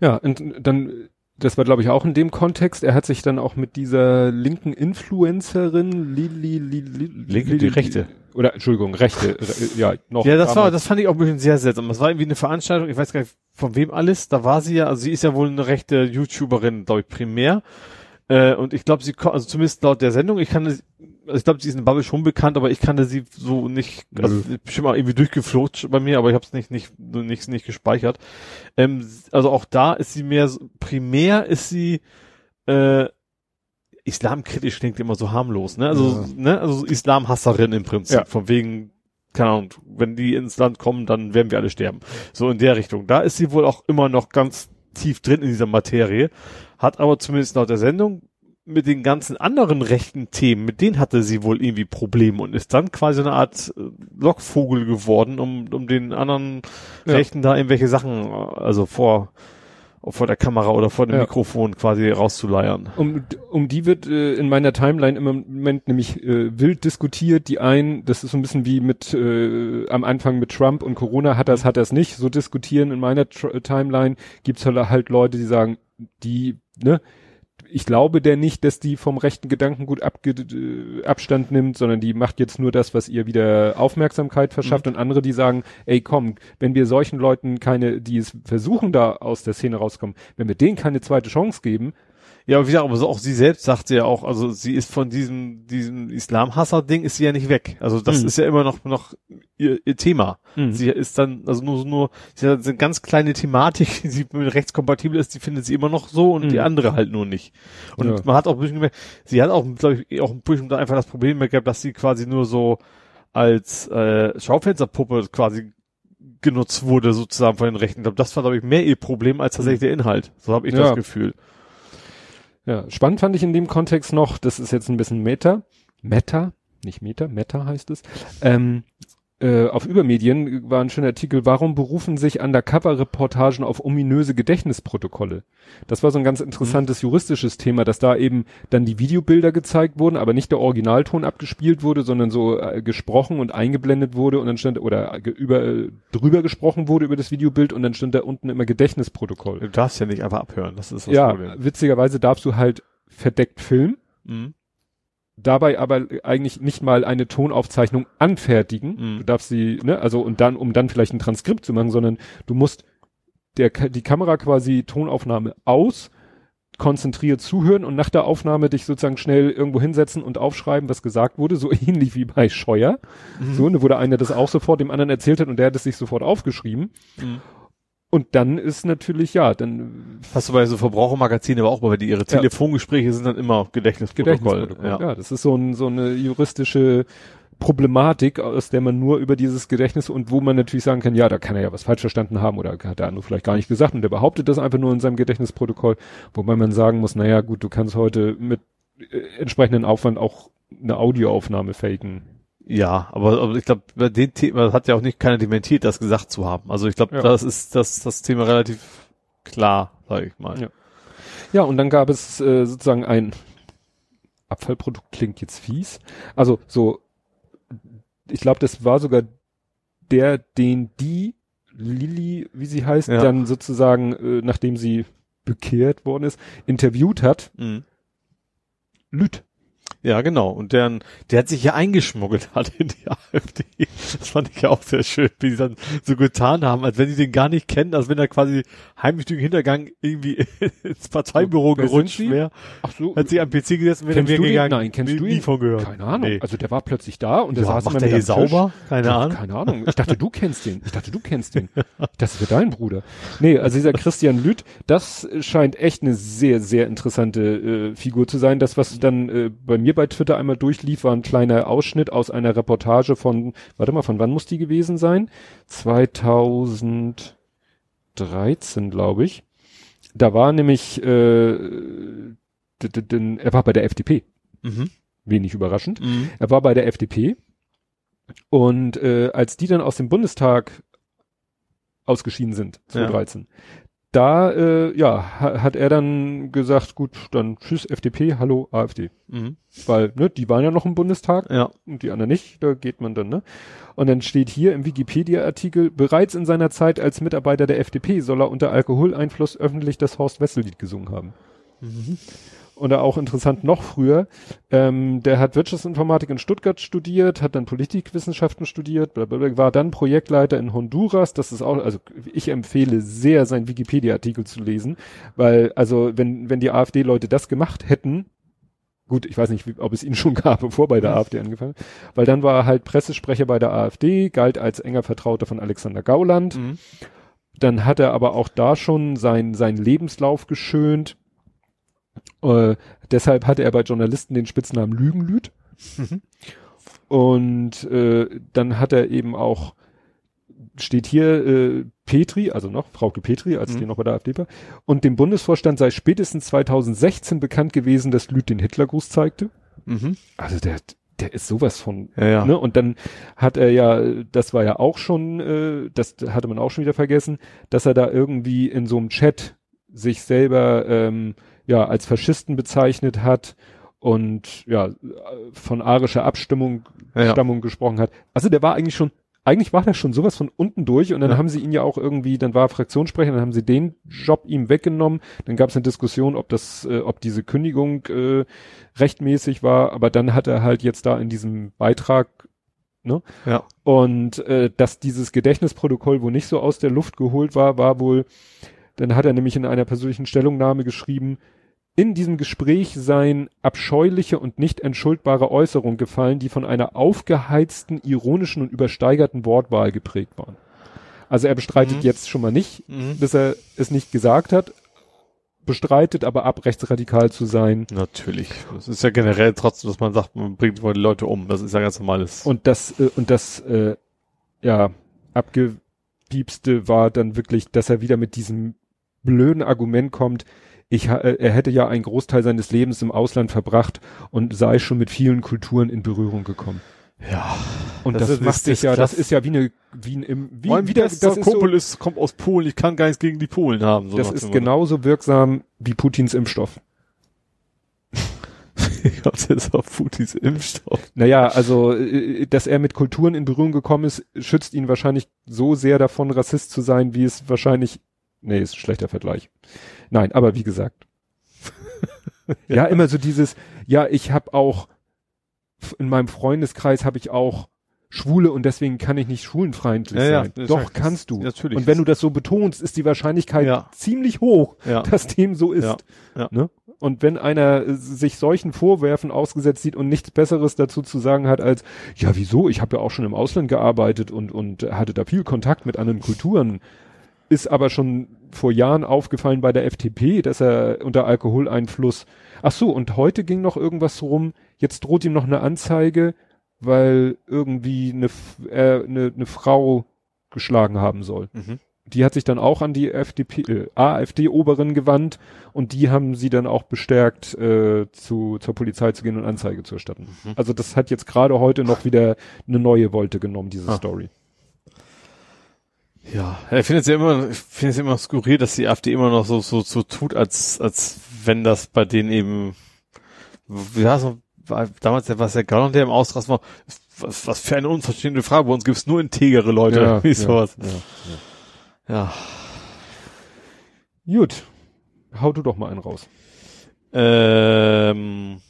Ja, und dann, das war glaube ich auch in dem Kontext, er hat sich dann auch mit dieser linken Influencerin Lili, Lili, Linke, die Rechte. Oder Entschuldigung, Rechte, re- ja, noch. Ja, das war, damals. das fand ich auch ein bisschen sehr seltsam. Das war irgendwie eine Veranstaltung, ich weiß gar nicht von wem alles. Da war sie ja, also sie ist ja wohl eine rechte YouTuberin, glaube ich, primär. Äh, und ich glaube, sie, also zumindest laut der Sendung, ich kannte, also ich glaube, sie ist in Bubble schon bekannt, aber ich kannte sie so nicht, also bestimmt mal irgendwie durchgeflutscht bei mir, aber ich habe es nicht, nicht, nicht, nicht gespeichert. Ähm, also auch da ist sie mehr, primär ist sie, äh, islamkritisch klingt immer so harmlos, ne? Also, ne? Also Islamhasserin im Prinzip, Ja. von wegen keine Ahnung, wenn die ins Land kommen, dann werden wir alle sterben. So in der Richtung. Da ist sie wohl auch immer noch ganz tief drin in dieser Materie, hat aber zumindest laut der Sendung mit den ganzen anderen rechten Themen, mit denen hatte sie wohl irgendwie Probleme und ist dann quasi eine Art äh, Lockvogel geworden, um, um den anderen Ja. Rechten da irgendwelche Sachen, äh, also vor, vor der Kamera oder vor dem Ja. Mikrofon quasi rauszuleiern. Um, um die wird äh, in meiner Timeline im Moment nämlich äh, wild diskutiert. Die einen, das ist so ein bisschen wie mit äh, am Anfang mit Trump und Corona, hat das, hat das nicht. So diskutieren in meiner Tr Timeline gibt's halt, halt Leute, die sagen, die, ne, ich glaube der nicht, dass die vom rechten Gedankengut abge äh, Abstand nimmt, sondern die macht jetzt nur das, was ihr wieder Aufmerksamkeit verschafft. Und andere, die sagen, ey komm, wenn wir solchen Leuten keine, die es versuchen da aus der Szene rauskommen, wenn wir denen keine zweite Chance geben, Ja, aber wie gesagt, aber so auch sie selbst sagt ja auch, also sie ist von diesem, diesem Islamhasser-Ding ist sie ja nicht weg. Also das Mhm. ist ja immer noch, noch ihr, ihr Thema. Mhm. Sie ist dann, also nur, nur, sie hat eine ganz kleine Thematik, die mit rechtskompatibel ist, die findet sie immer noch so und Mhm. die andere halt nur nicht. Und Ja. man hat auch ein bisschen gemerkt, sie hat auch, glaube ich, auch ein bisschen einfach das Problem gehabt, dass sie quasi nur so als äh, Schaufensterpuppe quasi genutzt wurde sozusagen von den Rechten. Ich glaube, das war, glaube ich, mehr ihr Problem als tatsächlich der Inhalt. So habe ich Ja. das Gefühl. Ja, spannend fand ich in dem Kontext noch, das ist jetzt ein bisschen Meta, Meta, nicht Meta, Meta heißt es, ähm, äh, auf Übermedien war ein schöner Artikel, warum berufen sich Undercover-Reportagen auf ominöse Gedächtnisprotokolle? Das war so ein ganz interessantes juristisches Thema, dass da eben dann die Videobilder gezeigt wurden, aber nicht der Originalton abgespielt wurde, sondern so äh, gesprochen und eingeblendet wurde und dann stand, oder über, äh, drüber gesprochen wurde über das Videobild und dann stand da unten immer Gedächtnisprotokoll. Du darfst ja nicht einfach abhören, das ist das Ja, Problem. witzigerweise darfst du halt verdeckt filmen, Mhm. Dabei aber eigentlich nicht mal eine Tonaufzeichnung anfertigen. Mhm. Du darfst sie, ne, also und dann, um dann vielleicht ein Transkript zu machen, sondern du musst der, die Kamera quasi Tonaufnahme aus, konzentriert zuhören und nach der Aufnahme dich sozusagen schnell irgendwo hinsetzen und aufschreiben, was gesagt wurde, so ähnlich wie bei Scheuer. Mhm. So, ne, wo der eine das auch sofort dem anderen erzählt hat und der hat es sich sofort aufgeschrieben. Mhm. Und dann ist natürlich, ja, dann Hast du bei so Verbrauchermagazinen aber auch, weil die ihre Telefongespräche sind dann immer Gedächtnisprotokoll. Gedächtnisprotokoll. Ja. das ist so, ein, so eine juristische Problematik, aus der man nur über dieses Gedächtnis und wo man natürlich sagen kann, ja, da kann er ja was falsch verstanden haben oder hat der andere vielleicht gar nicht gesagt und der behauptet das einfach nur in seinem Gedächtnisprotokoll, wobei man sagen muss, naja, gut, du kannst heute mit äh, entsprechenden Aufwand auch eine Audioaufnahme faken. Ja, aber, aber ich glaube, bei dem Thema hat ja auch nicht keiner dementiert, das gesagt zu haben. Also ich glaube, Ja. das ist das, das Thema relativ klar, sage ich mal. Ja. Ja, und dann gab es äh, sozusagen ein Abfallprodukt, klingt jetzt fies. Also so, ich glaube, das war sogar der, den die Lilly, wie sie heißt, Ja. dann sozusagen, äh, nachdem sie bekehrt worden ist, interviewt hat. Mhm. Lüt. Ja, genau. Und der, der hat sich ja eingeschmuggelt hat in die AfD. Das fand ich ja auch sehr schön, wie die dann so getan haben, als wenn die den gar nicht kennen, als wenn er quasi heimlich durch den Hintergang irgendwie ins Parteibüro Wer gerutscht Sie? wäre. Ach so. Hat sich am PC gesessen, wäre Kennst mir du den? gegangen. Nein, kennst nie, du ihn? Nie von gehört. Keine Ahnung. Nee. Also der war plötzlich da und der Ja, saß macht immer der hier sauber? Keine Ahnung. Keine Ahnung. Ich dachte, du kennst den. Ich dachte, du kennst den. Das ist dein Bruder. Nee, also dieser Christian Lüth, das scheint echt eine sehr, sehr interessante äh, Figur zu sein. Das, was dann äh, bei mir bei Twitter einmal durchlief, war ein kleiner Ausschnitt aus einer Reportage von, warte mal, von wann muss die gewesen sein? 2013, glaube ich. Da war nämlich, äh, er war bei der FDP. Mhm. Wenig überraschend. Mhm. Er war bei der FDP und äh, als die dann aus dem Bundestag ausgeschieden sind, 2013, da äh, ja, ha hat er dann gesagt, gut, dann tschüss FDP, hallo AfD. Mhm. Weil, ne, die waren ja noch im Bundestag Ja. und die anderen nicht, da geht man dann, ne? Und dann steht hier im Wikipedia-Artikel, bereits in seiner Zeit als Mitarbeiter der FDP soll er unter Alkoholeinfluss öffentlich das Horst Wessel-Lied gesungen haben. Mhm. Oder auch interessant noch früher, ähm, der hat Wirtschaftsinformatik in Stuttgart studiert, hat dann Politikwissenschaften studiert, blablabla, war dann Projektleiter in Honduras. Das ist auch, also ich empfehle sehr, seinen Wikipedia-Artikel zu lesen, weil, also wenn, wenn die AfD-Leute das gemacht hätten, gut, ich weiß nicht, wie, ob es ihn schon gab, bevor bei der AfD angefangen, weil dann war er halt Pressesprecher bei der AfD, galt als enger Vertrauter von Alexander Gauland. Mhm. Dann hat er aber auch da schon sein, seinen Lebenslauf geschönt. Äh, deshalb hatte er bei Journalisten den Spitznamen Lügenlüt. Mhm. Und äh, dann hat er eben auch, steht hier äh, Petri, also noch Frauke Petri, als Mhm. die noch bei der AfD war, und dem Bundesvorstand sei spätestens 2016 bekannt gewesen, dass Lüth den Hitlergruß zeigte. Mhm. Also der, der ist sowas von Ja, ja. Ne? Und dann hat er ja, das war ja auch schon, äh, das hatte man auch schon wieder vergessen, dass er da irgendwie in so einem Chat sich selber ähm, ja als Faschisten bezeichnet hat und ja von arischer Abstimmung Ja. Stammung gesprochen hat. Also der war eigentlich schon, eigentlich war der schon sowas von unten durch und dann Ja. haben sie ihn ja auch irgendwie, dann war er Fraktionssprecher, dann haben sie den Job ihm weggenommen. Dann gab es eine Diskussion, ob das, äh, ob diese Kündigung äh, rechtmäßig war, aber dann hat er halt jetzt da in diesem Beitrag ne? Ja. Und äh, dass dieses Gedächtnisprotokoll wohl nicht so aus der Luft geholt war, war wohl, dann hat er nämlich in einer persönlichen Stellungnahme geschrieben, in diesem Gespräch seien abscheuliche und nicht entschuldbare Äußerungen gefallen, die von einer aufgeheizten, ironischen und übersteigerten Wortwahl geprägt waren. Also er bestreitet Mhm. jetzt schon mal nicht, Mhm. dass er es nicht gesagt hat, bestreitet aber ab, rechtsradikal zu sein. Natürlich. Das ist ja generell trotzdem, dass man sagt, man bringt wohl die Leute um. Das ist ja ganz normales. Und das, äh, und das, äh, ja, abgepiepste war dann wirklich, dass er wieder mit diesem blöden Argument kommt, ich, äh, er hätte ja einen Großteil seines Lebens im Ausland verbracht und sei schon mit vielen Kulturen in Berührung gekommen. ja. Und Das das, ist- macht das sich ja, das krass. ist ja wie eine, wie ein, wie, mein wieder, bester das ist, so, Kumpel ist, kommt aus Polen, ich kann gar nichts gegen die Polen haben. So das ist genauso wirksam wie Putins Impfstoff. ich hab's jetzt auf Putins Impfstoff. Naja, also, äh, dass er mit Kulturen in Berührung gekommen ist, schützt ihn wahrscheinlich so sehr davon, Rassist zu sein, wie es wahrscheinlich, nee, ist ein schlechter Vergleich. Nein, aber wie gesagt. ja. immer so dieses, ja, ich habe auch, in meinem Freundeskreis habe ich auch Schwule und deswegen kann ich nicht schwulenfeindlich Ja, ja, sein. ist Doch, ja- kannst du. Natürlich. Und wenn du das so betonst, ist die Wahrscheinlichkeit Ja. ziemlich hoch, ja. dass dem so ist. Ja, ja. Ne? Und wenn einer sich solchen Vorwerfen ausgesetzt sieht und nichts Besseres dazu zu sagen hat als, ja wieso, ich habe ja auch schon im Ausland gearbeitet und, und hatte da viel Kontakt mit anderen Kulturen, ist aber schon vor Jahren aufgefallen bei der FDP, dass er unter Alkoholeinfluss, ach so, und heute ging noch irgendwas rum, jetzt droht ihm noch eine Anzeige, weil irgendwie eine, äh, eine, eine Frau geschlagen haben soll Mhm. die hat sich dann auch an die FDP, äh, AfD-Oberin gewandt und die haben sie dann auch bestärkt, äh, zu, zur Polizei zu gehen und Anzeige zu erstatten. Mhm. Also das hat jetzt gerade heute noch wieder eine neue Wolte genommen, diese Ah. Story. Ja, ich finde es ja immer, ich finde es immer skurril, dass die AfD immer noch so, so, so tut, als, als wenn das bei denen eben, ja, so, war, damals war es ja gar nicht der im Ausrast war, was, was für eine unverständliche Frage, bei uns gibt's nur integere Leute, wie sowas. ja, Ja. ja. Gut, hau du doch mal einen raus. Ähm,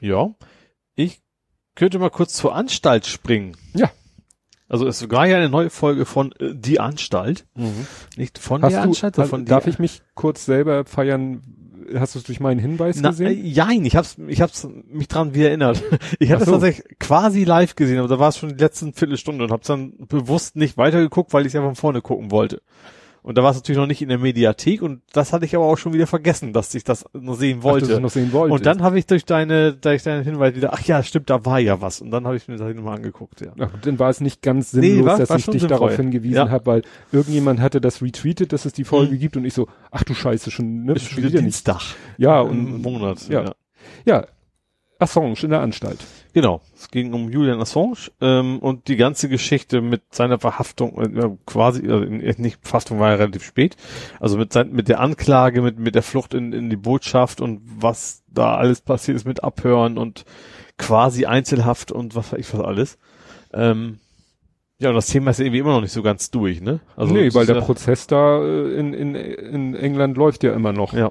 ja, ich könnte mal kurz zur Anstalt springen. Ja. Also es war ja eine neue Folge von äh, Die Anstalt, nicht von Hast der du, Anstalt, sondern von darf ich mich kurz selber feiern? Hast du es durch meinen Hinweis Na, äh, gesehen? jein, ich hab's, ich hab's mich dran wie erinnert. Ich hatte es so. tatsächlich quasi live gesehen, aber da war es schon die letzten Viertelstunde und hab's dann bewusst nicht weitergeguckt, weil ich ja von vorne gucken wollte. Und da war es natürlich noch nicht in der Mediathek und das hatte ich aber auch schon wieder vergessen, dass ich das noch sehen Ach, wollte. es noch sehen wolltest. und dann habe ich durch deine, durch deinen Hinweis wieder, ach ja, stimmt, da war ja was. Und dann habe ich mir das nochmal angeguckt, ja. Ach, dann war es nicht ganz Nee, sinnlos, war- dass war ich dich sinnvoll. darauf hingewiesen Ja. habe, weil irgendjemand hatte das retweetet, dass es die Folge Mhm. gibt und ich so, ach du Scheiße, schon, ne, Ist schon wieder nicht. Dienstag. Ja, Im und Monat. ja. ja, Assange in der Anstalt. Genau. Es ging um Julian Assange ähm, und die ganze Geschichte mit seiner Verhaftung, äh, quasi, also nicht Verhaftung war ja relativ spät, also mit, sein, mit der Anklage, mit, mit der Flucht in, in die Botschaft und was da alles passiert ist mit Abhören und quasi Einzelhaft und was weiß ich was alles. Ähm, ja, und das Thema ist irgendwie immer noch nicht so ganz durch, ne? nee, es weil der ja, Prozess da äh, in, in, in England läuft ja immer noch Ja,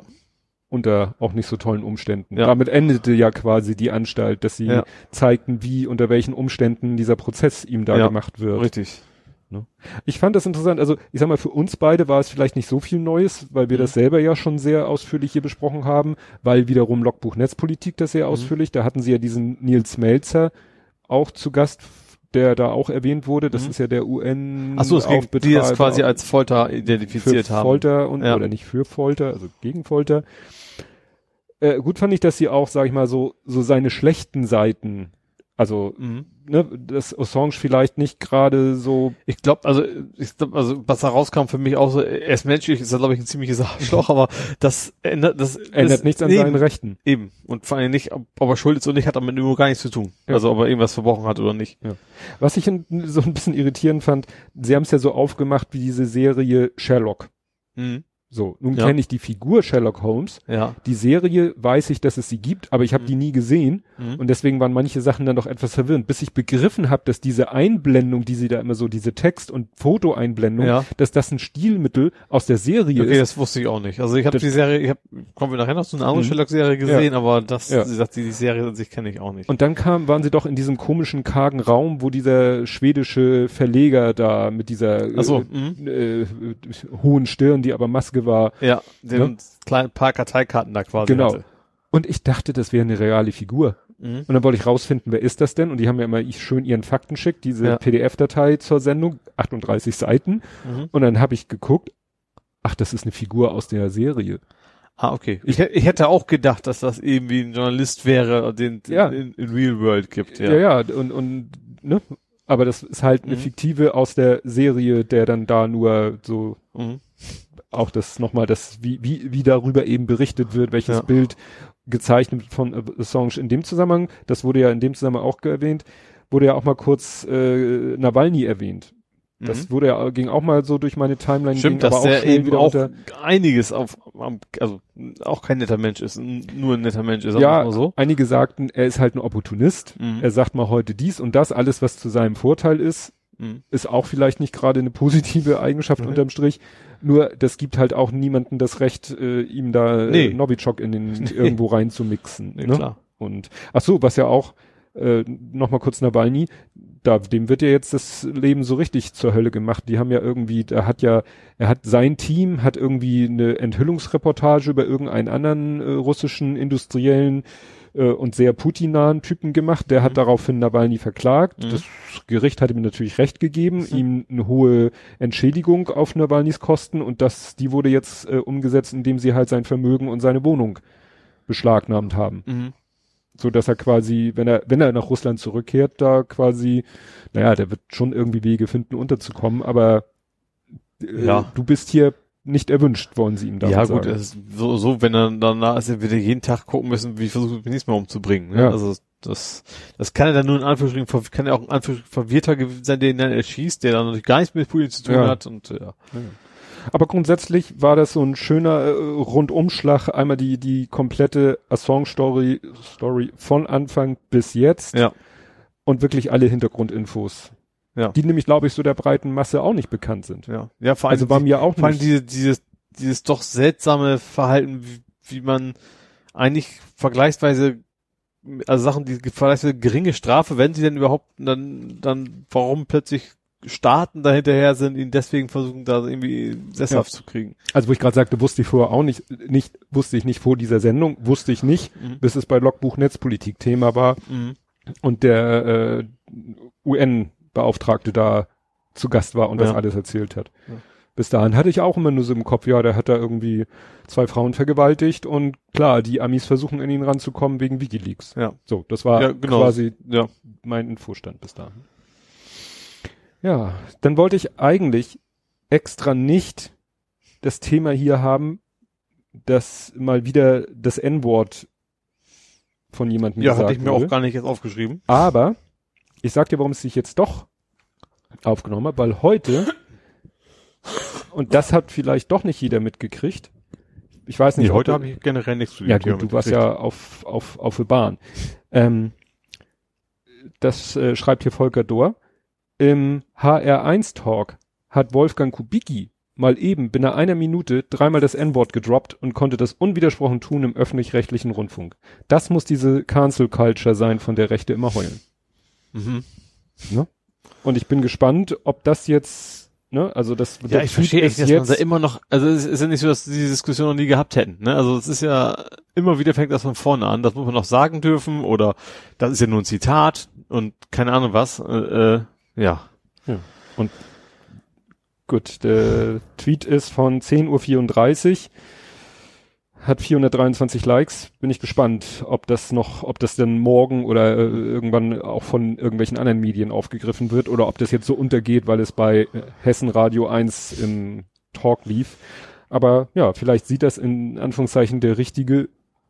unter auch nicht so tollen Umständen. Ja. Damit endete ja quasi die Anstalt, dass sie Ja. zeigten, wie, unter welchen Umständen dieser Prozess ihm da Ja, gemacht wird. richtig. Ich fand das interessant, also ich sag mal, für uns beide war es vielleicht nicht so viel Neues, weil wir Mhm. das selber ja schon sehr ausführlich hier besprochen haben, weil wiederum Logbuch Netzpolitik das sehr Mhm. ausführlich, da hatten sie ja diesen Nils Melzer auch zu Gast, der da auch erwähnt wurde, das Mhm. ist ja der UN Ach so, es ging, die das quasi als Folter identifiziert für haben. Folter und Ja. oder nicht für Folter, also gegen Folter. Äh, gut fand ich, dass sie auch, sag ich mal, so so seine schlechten Seiten Also, Mhm. ne, dass Assange vielleicht nicht gerade so, Ich glaube, also ich glaube, also was da rauskam für mich auch so, er ist menschlich, ist er glaube ich ein ziemliches Arschloch, aber das ändert das ändert ist nichts an eben, seinen Rechten. Eben. Und vor allem nicht, ob, ob er schuld ist oder nicht, hat damit nur gar nichts zu tun. Ja. Also ob er irgendwas verbrochen hat oder nicht. Was ich in, so ein bisschen irritierend fand, sie haben es ja so aufgemacht wie diese Serie Sherlock. Mhm. So, nun Ja. kenne ich die Figur Sherlock Holmes. Ja. Die Serie weiß ich, dass es sie gibt, aber ich habe die nie gesehen Mhm. und deswegen waren manche Sachen dann doch etwas verwirrend, bis ich begriffen habe, dass diese Einblendung, die sie da immer so, diese Text- und Fotoeinblendung, Ja. dass das ein Stilmittel aus der Serie Okay, ist. das wusste ich auch nicht. Also ich habe die Serie, ich habe, kommen wir nachher noch zu einer anderen Mhm. Sherlock-Serie gesehen, aber das, Ja. sie sagt, die, die Serie an sich kenne ich auch nicht. Und dann kam, waren sie doch in diesem komischen, kargen Raum, wo dieser schwedische Verleger da mit dieser so, äh, mhm. äh, hohen Stirn, die aber Maske war. ja, den Ne? kleinen paar Karteikarten da quasi Genau. hatte. Und ich dachte, das wäre eine reale Figur. Mhm. Und dann wollte ich rausfinden, wer ist das denn? Und die haben mir immer schön ihren Fakten schickt, diese Ja. PDF-Datei zur Sendung, 38 Seiten. Mhm. Und dann habe ich geguckt, ach, das ist eine Figur aus der Serie. Ah, okay. Ich, ich hätte auch gedacht, dass das irgendwie ein Journalist wäre, den es Ja. in, in Real World gibt. Ja. Ja, ja, und, und ne? Aber das ist halt eine Mhm. fiktive aus der Serie, der dann da nur so Mhm. Auch das nochmal, das, wie, wie, wie darüber eben berichtet wird, welches Ja. Bild gezeichnet von Assange in dem Zusammenhang, das wurde ja in dem Zusammenhang auch erwähnt, wurde ja auch mal kurz äh, Nawalny erwähnt. Das Mhm. wurde ja, ging auch mal so durch meine Timeline, Stimmt, ging dass der schnell eben auch einiges auf, also auch kein netter Mensch ist, nur ein netter Mensch ist, Ja, so. einige sagten, er ist halt ein Opportunist. Mhm. Er sagt mal heute dies und das, alles was zu seinem Vorteil ist, Mhm. ist auch vielleicht nicht gerade eine positive Eigenschaft Mhm. unterm Strich. Nur das gibt halt auch niemanden das Recht, äh, ihm da Nee. äh, Novichok in den Nee. irgendwo reinzumixen. Nee, ne? klar. Und ach so, was ja auch äh, noch mal kurz Nawalny, da dem wird ja jetzt das Leben so richtig zur Hölle gemacht. Die haben ja irgendwie, da hat ja, er hat sein Team hat irgendwie eine Enthüllungsreportage über irgendeinen anderen äh, russischen Industriellen äh, und sehr Putin-nahen Typen gemacht. Der hat Mhm. daraufhin Nawalny verklagt. Mhm. Das Gericht hat ihm natürlich recht gegeben, ihm eine hohe Entschädigung auf Nawalnys Kosten und das, die wurde jetzt äh, umgesetzt, indem sie halt sein Vermögen und seine Wohnung beschlagnahmt haben Mhm. so dass er quasi, wenn er, wenn er nach Russland zurückkehrt, da quasi, naja, der wird schon irgendwie Wege finden, unterzukommen, aber äh, Ja. du bist hier nicht erwünscht, wollen sie ihm damit Ja gut, ist so, so, wenn er danach ist, er wieder jeden Tag gucken müssen, wie versucht er nächstes Mal umzubringen. Ne? Ja. Also das, das kann er dann nur in Anführungsstrichen, kann er auch in Anführungsstrichen verwirrter sein, den dann erschießt, der dann natürlich gar nichts mit Putin zu tun Ja. hat und ja. Aber grundsätzlich war das so ein schöner äh, Rundumschlag, einmal die, die komplette Assange-Story Story von Anfang bis jetzt Ja. und wirklich alle Hintergrundinfos. Ja. Die nämlich, glaube ich, so der breiten Masse auch nicht bekannt sind. Ja, ja vor allem, Also war die, mir auch vor allem diese, dieses, dieses doch seltsame Verhalten, wie, wie man eigentlich vergleichsweise, also Sachen, die vergleichsweise geringe Strafe, wenn sie denn überhaupt, dann, dann, warum plötzlich Staaten dahinterher sind, ihn deswegen versuchen, da irgendwie sesshaft zu kriegen. Also wo ich gerade sagte, wusste ich vorher auch nicht, nicht, wusste ich nicht vor dieser Sendung, wusste ich nicht, Mhm. bis es bei Logbuch Netzpolitik Thema war Mhm. und der äh, UN-Beauftragte da zu Gast war und das Ja. alles erzählt hat. Ja. Bis dahin hatte ich auch immer nur so im Kopf, ja, der hat da irgendwie zwei Frauen vergewaltigt und klar, die Amis versuchen in ihn ranzukommen wegen Wikileaks. Ja. So, das war Ja, genau. quasi Ja. mein Infostand bis dahin. Ja, dann wollte ich eigentlich extra nicht das Thema hier haben, dass mal wieder das N-Wort von jemandem Ja, gesagt hatte ich mir auch gar nicht jetzt aufgeschrieben. Aber ich sag dir, warum es sich jetzt doch aufgenommen hat, weil heute, und das hat vielleicht doch nicht jeder mitgekriegt, ich weiß nicht, Nee, heute habe ich generell nichts zu dem ja gut, du warst ja auf, auf, auf der Bahn. Ähm, das äh, schreibt hier Volker Dohr. Im HR1-Talk hat Wolfgang Kubicki mal eben binnen einer Minute dreimal das N-Wort gedroppt und konnte das unwidersprochen tun im öffentlich-rechtlichen Rundfunk. Das muss diese Cancel Culture sein, von der Rechte immer heulen. Mhm. Und ich bin gespannt, ob das jetzt, ne, also das Ja, ich verstehe echt, dass man da immer noch, also es ist ja nicht so, dass wir diese Diskussion noch nie gehabt hätten, ne? Also es ist ja, immer wieder fängt das von vorne an, das muss man noch sagen dürfen oder das ist ja nur ein Zitat und keine Ahnung was, äh, äh, ja. Gut, der Tweet ist von 10.34 Uhr. Hat 423 Likes. Bin ich gespannt, ob das noch, ob das denn morgen oder äh, irgendwann auch von irgendwelchen anderen Medien aufgegriffen wird oder ob das jetzt so untergeht, weil es bei äh, Hessen Radio 1 im Talk lief. Aber ja, vielleicht sieht das in Anführungszeichen der Richtige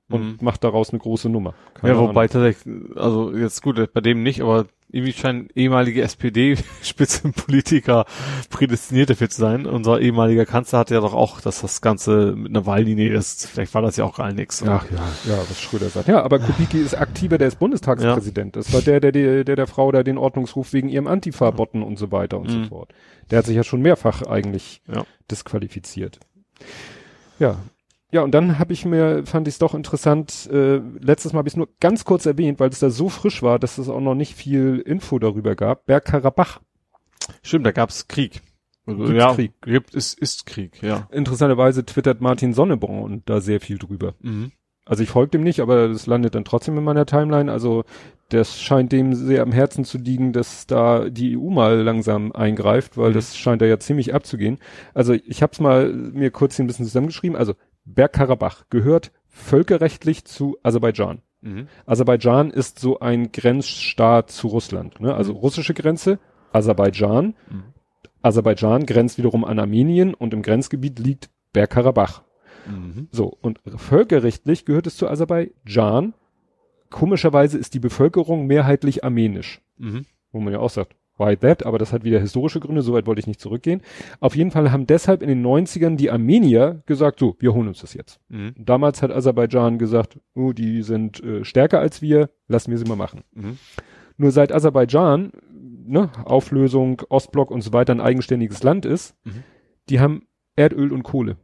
und Mhm. macht daraus eine große Nummer. Keine ja, wobei Ahnung. tatsächlich, also jetzt gut, bei dem nicht, aber irgendwie scheinen ehemalige SPD-Spitzenpolitiker prädestiniert dafür zu sein. Unser ehemaliger Kanzler hatte ja doch auch, dass das Ganze mit einer Wahllinie ist. Vielleicht war das ja auch gar nichts. Ach ja, ja, was Schröder sagt. Ja, aber Kubicki ist aktiver, der ist Bundestagspräsident. Das war der, der, der, der der Frau da den Ordnungsruf wegen ihrem Antifa-Botten und so weiter und Mhm. so fort. Der hat sich ja schon mehrfach eigentlich Ja. disqualifiziert. Ja. Ja, und dann habe ich mir, fand ich es doch interessant, äh, letztes Mal habe ich es nur ganz kurz erwähnt, weil es da so frisch war, dass es auch noch nicht viel Info darüber gab. Bergkarabach. Stimmt, da gab's Krieg. Also, ja, Krieg? Gibt, ist, ist Krieg, ja. Interessanterweise twittert Martin Sonneborn da sehr viel drüber. Mhm. Also ich folge dem nicht, aber das landet dann trotzdem in meiner Timeline. Also das scheint dem sehr am Herzen zu liegen, dass da die EU mal langsam eingreift, weil Mhm. das scheint da ja ziemlich abzugehen. Also ich habe es mal mir kurz hier ein bisschen zusammengeschrieben. Also Bergkarabach gehört völkerrechtlich zu Aserbaidschan. Mhm. Aserbaidschan ist so ein Grenzstaat zu Russland. Ne? Also Mhm. russische Grenze, Aserbaidschan. Mhm. Aserbaidschan grenzt wiederum an Armenien und im Grenzgebiet liegt Bergkarabach. Mhm. So, und völkerrechtlich gehört es zu Aserbaidschan. Komischerweise ist die Bevölkerung mehrheitlich armenisch. Mhm. Wo man ja auch sagt, why that? Aber das hat wieder historische Gründe, soweit wollte ich nicht zurückgehen. Auf jeden Fall haben deshalb in den 90ern die Armenier gesagt, so, wir holen uns das jetzt. Mhm. Damals hat Aserbaidschan gesagt, oh, die sind äh, stärker als wir, lassen wir sie mal machen. Mhm. Nur seit Aserbaidschan, ne, Auflösung, Ostblock und so weiter ein eigenständiges Land ist, Mhm. die haben Erdöl und Kohle.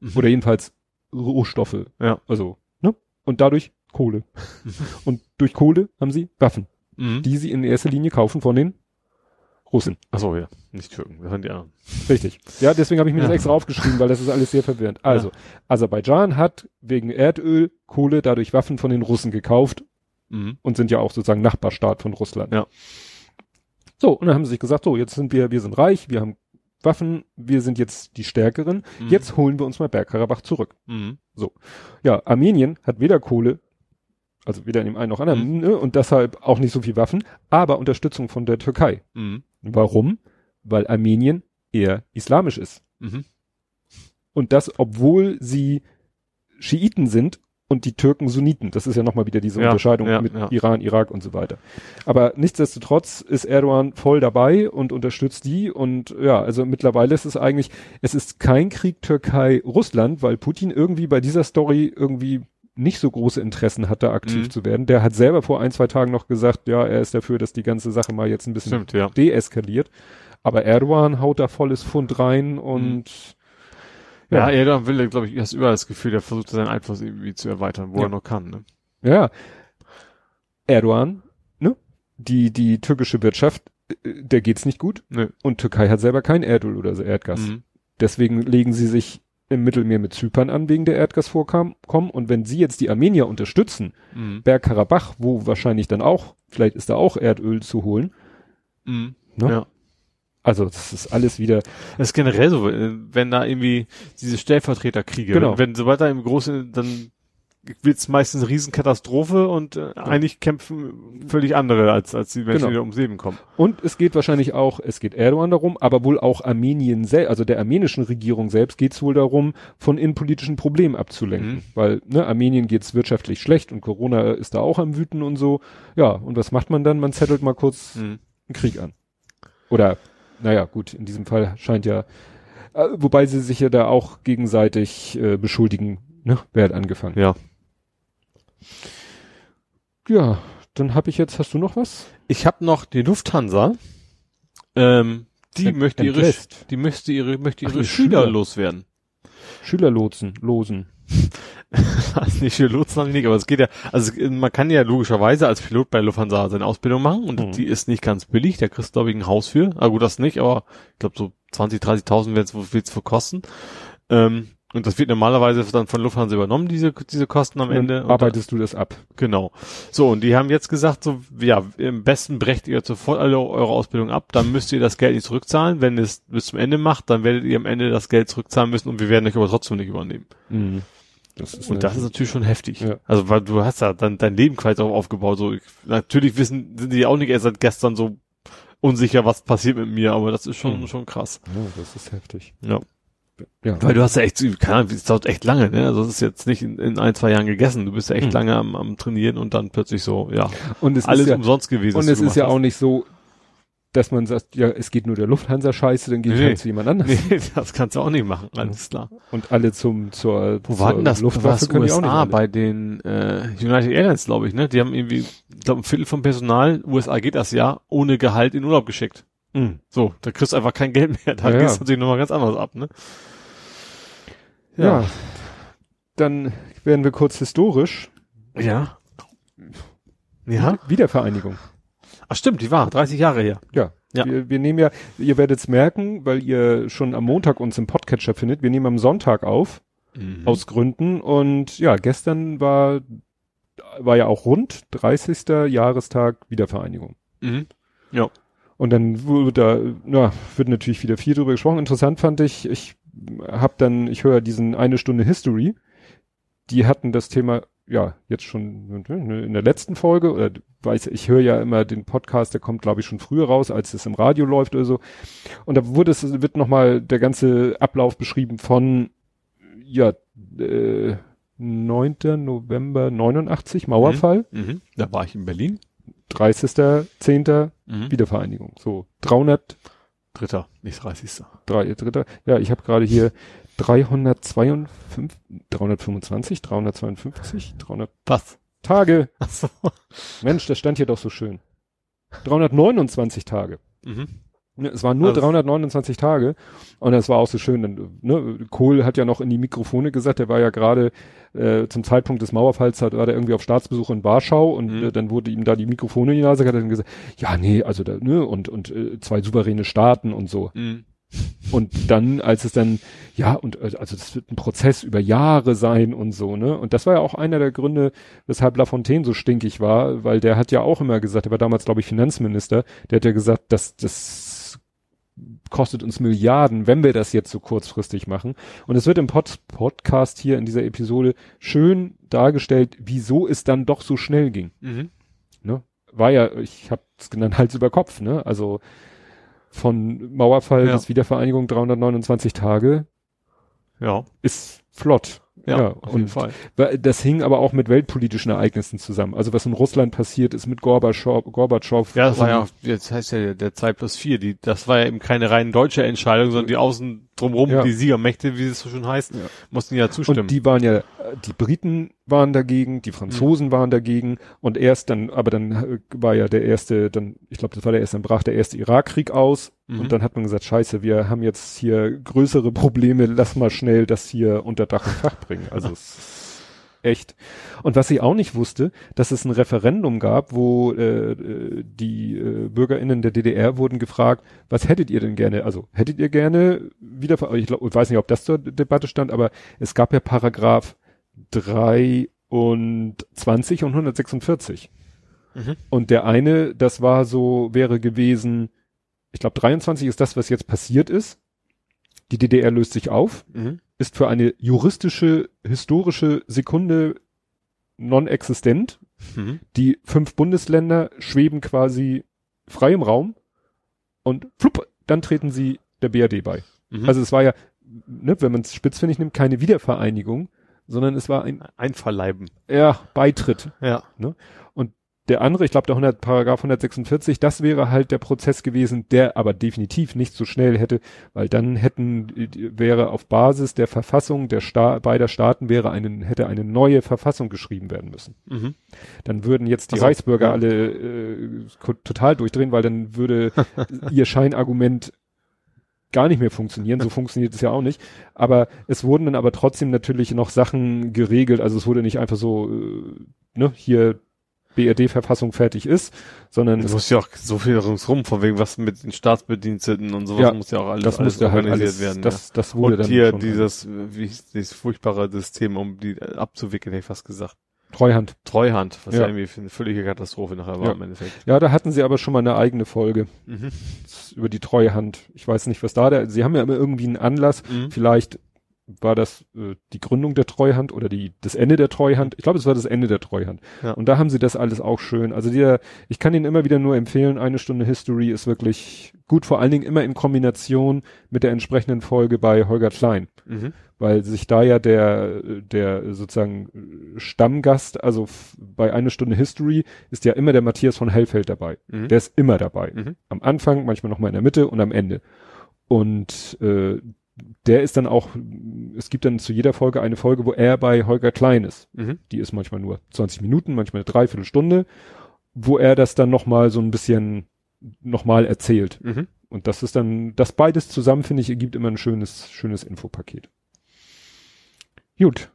Mhm. Oder jedenfalls Rohstoffe. Ja. Also, ne? Und dadurch Kohle. und durch Kohle haben sie Waffen, Mhm. die sie in erster Linie kaufen von den Russen. Ach so, ja. Nicht Türken, das sind die anderen. Richtig. Ja, deswegen habe ich mir das Ja. extra aufgeschrieben, weil das ist alles sehr verwirrend. Also, Aserbaidschan hat wegen Erdöl, Kohle dadurch Waffen von den Russen gekauft Mhm. und sind ja auch sozusagen Nachbarstaat von Russland. Ja. So, und dann haben sie sich gesagt, so, jetzt sind wir, wir sind reich, wir haben Waffen, wir sind jetzt die Stärkeren, Mhm. jetzt holen wir uns mal Bergkarabach zurück. Mhm. Ja, Armenien hat weder Kohle, also weder in dem einen noch anderen, Mhm. ne, und deshalb auch nicht so viel Waffen, aber Unterstützung von der Türkei. Mhm. Warum? Weil Armenien eher islamisch ist. Mhm. Und das, obwohl sie Schiiten sind und die Türken Sunniten. Das ist ja nochmal wieder diese Ja, Unterscheidung ja, mit ja. Iran, Irak und so weiter. Aber nichtsdestotrotz ist Erdogan voll dabei und unterstützt die und ja, also mittlerweile ist es eigentlich, es ist kein Krieg Türkei-Russland, weil Putin irgendwie bei dieser Story irgendwie nicht so große Interessen hat, da aktiv Mhm. zu werden. Der hat selber vor ein, zwei Tagen noch gesagt, ja, er ist dafür, dass die ganze Sache mal jetzt ein bisschen Stimmt, ja. deeskaliert. Aber Erdogan haut da volles Pfund rein und Ja, Erdogan will, glaube ich, hast überall das Gefühl, der versucht seinen Einfluss irgendwie zu erweitern, wo Ja. er noch kann. Ne? Ja. Erdogan, ne? Die, die türkische Wirtschaft, äh, der geht's nicht gut. Nö. Und Türkei hat selber kein Erdöl oder Erdgas. Mhm. Deswegen legen sie sich im Mittelmeer mit Zypern an wegen der Erdgasvorkommen. Und wenn sie jetzt die Armenier unterstützen, Mhm. Bergkarabach, wo wahrscheinlich dann auch, vielleicht ist da auch Erdöl zu holen. Mhm. Ne? Ja. Also das ist alles wieder, Das ist generell so, wenn da irgendwie diese Stellvertreterkriege, Genau. wenn, wenn sobald da im Großen, dann wird's meistens Riesenkatastrophe und äh, eigentlich kämpfen völlig andere, als, als die Menschen, Genau. die da ums Leben kommen. Und es geht wahrscheinlich auch, es geht Erdogan darum, aber wohl auch Armenien selbst, also der armenischen Regierung selbst geht es wohl darum, von innenpolitischen Problemen abzulenken. Mhm. Weil, ne, Armenien geht's wirtschaftlich schlecht und Corona ist da auch am Wüten und so. Ja, und was macht man dann? Man zettelt mal kurz Mhm. einen Krieg an. Oder, naja, gut, in diesem Fall scheint ja, äh, wobei sie sich ja da auch gegenseitig äh, beschuldigen, ne, wer hat angefangen. Ja. Ja, dann habe ich jetzt, hast du noch was? Ich habe noch die Lufthansa, ähm, die möchte ihre, die möchte ihre, möchte Ach, ihre die Schüler, Schüler. loswerden. Schülerlotsen, losen. Also nicht für Lotsen haben die nicht, aber es geht ja, also es- man kann ja logischerweise als Pilot bei Lufthansa seine Ausbildung machen und Mhm. die ist nicht ganz billig, da kriegst du glaube ich ein Haus für. Ah gut, das nicht, aber ich glaube so 20, 30.000 wird's wird's für kosten. Ähm, und das wird normalerweise dann von Lufthansa übernommen, diese, diese Kosten am Und dann Ende. Und arbeitest du das ab. Genau. So, und die haben jetzt gesagt, so, ja, im besten brecht ihr sofort alle eure Ausbildung ab, dann müsst ihr das Geld nicht zurückzahlen. Wenn ihr es bis zum Ende macht, dann werdet ihr am Ende das Geld zurückzahlen müssen und wir werden euch aber trotzdem nicht übernehmen. Mhm. Das ist Und das ist natürlich schon heftig. Ja. Also weil du hast ja dann dein Leben quasi darauf aufgebaut. So, ich, natürlich wissen, sind die auch nicht erst seit gestern so unsicher, was passiert mit mir, aber das ist schon, Mhm. schon krass. ja, das ist heftig. Ja. Ja. Weil du hast ja echt, keine Ahnung, es dauert echt lange, ne? Also es ist jetzt nicht in, in ein, zwei Jahren gegessen. Du bist ja echt Mhm. lange am, am Trainieren und dann plötzlich so, ja, Und es alles ist ja, umsonst gewesen. und es ist ja gemacht auch nicht so, dass man sagt, ja, es geht nur der Lufthansa scheiße, dann ich Nee. halt zu jemand anders. hast. Nee, das kannst du auch nicht machen, alles klar. Und alle zum, zur, Wo zur war denn das? Luftwaffe können die auch nicht USA alle. bei den äh, United Airlines, glaube ich, ne? Die haben irgendwie, ich glaube, ein Viertel vom Personal, USA geht das ja, ohne Gehalt in Urlaub geschickt. Mhm. So, da kriegst du einfach kein Geld mehr. Da Ja, geht's ja. natürlich nochmal ganz anders ab, ne? Ja. Dann werden wir kurz historisch. Ja. Ja. Wiedervereinigung. Ach stimmt, die war 30 Jahre her. Ja. Ja. Wir, wir nehmen ja, ihr werdet es merken, weil ihr schon am Montag uns im Podcatcher findet. Wir nehmen am Sonntag auf, Mhm. aus Gründen. Und ja, gestern war, war ja auch rund 30. Jahrestag Wiedervereinigung. Mhm. Und dann wurde da, ja, wird natürlich wieder viel drüber gesprochen. Interessant fand ich, ich habe dann, ich höre diesen eine Stunde History, die hatten das Thema, ja, jetzt schon in der letzten Folge, oder weiß, ich höre ja immer den Podcast, der kommt, glaube ich, schon früher raus, als es im Radio läuft oder so. Und da wurde es, wird nochmal der ganze Ablauf beschrieben von, ja, äh, 9. November 89, Mauerfall, Mhm. Da war ich in Berlin. 30.10. Mhm. Wiedervereinigung. So, 300, Dritter, nicht 30. drei, dritter. Ja, ich habe gerade hier 352, 325, 352, 300 Was? Tage. Ach so. Mensch, das stand hier doch so schön. 329 Tage. Mhm. Ne, Es waren nur Also- 329 Tage und das war auch so schön. Ne, Kohl hat ja noch in die Mikrofone gesagt, der war ja gerade äh, zum Zeitpunkt des Mauerfalls, hat, war der irgendwie auf Staatsbesuch in Warschau und Mhm. äh, dann wurde ihm da die Mikrofone in die Nase, hat er dann gesagt, ja, nee, also da, ne, und, und äh, zwei souveräne Staaten und so. Mhm. Und dann, als es dann, ja, und äh, also das wird ein Prozess über Jahre sein und so, ne? Und das war ja auch einer der Gründe, weshalb Lafontaine so stinkig war, weil der hat ja auch immer gesagt, er war damals, glaube ich, Finanzminister, der hat ja gesagt, dass das kostet uns Milliarden, wenn wir das jetzt so kurzfristig machen. Und es wird im Pod Podcast hier in dieser Episode schön dargestellt, wieso es dann doch so schnell ging. Mhm. Ne? War ja, ich habe es genannt, Hals über Kopf, ne? Also von Mauerfall Ja. bis Wiedervereinigung 329 Tage Ja, ist flott. Ja, auf jeden Fall. das hing aber auch mit weltpolitischen Ereignissen zusammen. Also was in Russland passiert ist mit Gorbatschow, Gorbatschow. Ja, das war ja, auch- jetzt heißt ja der 2 plus 4, die, das war ja eben keine rein deutsche Entscheidung, sondern die außen drumherum, Ja. die Siegermächte, wie es so schön heißt, Ja. mussten ja zustimmen. Und die waren ja, die Briten waren dagegen, die Franzosen Mhm. waren dagegen und erst dann, aber dann äh, war ja der erste, dann, ich glaube, das war der erste, dann brach der erste Irakkrieg aus Mhm. und dann hat man gesagt, scheiße, wir haben jetzt hier größere Probleme, lass mal schnell das hier unter Dach und Fach bringen. Also es ist echt. Und was ich auch nicht wusste, dass es ein Referendum gab, wo äh, äh, die äh, BürgerInnen der DDR wurden gefragt, was hättet ihr denn gerne? Also hättet ihr gerne wieder, ich, glaub, ich weiß nicht, ob das zur Debatte stand, aber es gab ja Paragraph 23 und 146. Mhm. Und der eine, das war so, wäre gewesen, ich glaube 23 ist das, was jetzt passiert ist. Die DDR löst sich auf, Mhm. ist für eine juristische, historische Sekunde non-existent. Mhm. Die fünf Bundesländer schweben quasi frei im Raum und flupp, dann treten sie der BRD bei. Mhm. Also es war ja, ne, wenn man es spitzfindig nimmt, keine Wiedervereinigung, sondern es war ein Einverleiben. ja, Beitritt. Ja. Der andere, ich glaube der 100, Paragraph 146, das wäre halt der Prozess gewesen, der aber definitiv nicht so schnell hätte, weil dann hätten, wäre auf Basis der Verfassung der Sta beider Staaten wäre eine, hätte eine neue Verfassung geschrieben werden müssen. Mhm. Dann würden jetzt die Ach so, Reichsbürger ja. alle äh, total durchdrehen, weil dann würde ihr Scheinargument gar nicht mehr funktionieren. So funktioniert es ja auch nicht. Aber es wurden dann aber trotzdem natürlich noch Sachen geregelt. Also es wurde nicht einfach so, äh, ne, hier BRD-Verfassung fertig ist, sondern Es muss ja auch so viel ringsrum, von wegen was mit den Staatsbediensteten und sowas Ja, muss ja auch alles, das alles halt organisiert alles, werden. das, das ja. wurde Und dann hier schon dieses, wie dieses furchtbare System, um die abzuwickeln, hätte ich fast gesagt. Treuhand. Treuhand, was ja, Ja. irgendwie für eine völlige Katastrophe nachher war Ja. im Endeffekt. Ja, da hatten sie aber schon mal eine eigene Folge Mhm. über die Treuhand. Ich weiß nicht, was da der, sie haben ja immer irgendwie einen Anlass, Mhm. vielleicht war das äh, die Gründung der Treuhand oder die das Ende der Treuhand. Ich glaube, es war das Ende der Treuhand. Ja. Und da haben sie das alles auch schön. Also der, ich kann Ihnen immer wieder nur empfehlen, eine Stunde History ist wirklich gut, vor allen Dingen immer in Kombination mit der entsprechenden Folge bei Holger Klein Mhm. weil sich da ja der, der sozusagen Stammgast, also bei eine Stunde History ist ja immer der Matthias von Hellfeld dabei. Mhm. Der ist immer dabei. Mhm. Am Anfang, manchmal noch mal in der Mitte und am Ende. Und äh, der ist dann auch, es gibt dann zu jeder Folge eine Folge, wo er bei Holger Klein ist. Mhm. Die ist manchmal nur 20 Minuten, manchmal eine Dreiviertelstunde, wo er das dann noch mal so ein bisschen noch mal erzählt. Mhm. Und das ist dann, das beides zusammen, finde ich, ergibt immer ein schönes, schönes Infopaket. Gut.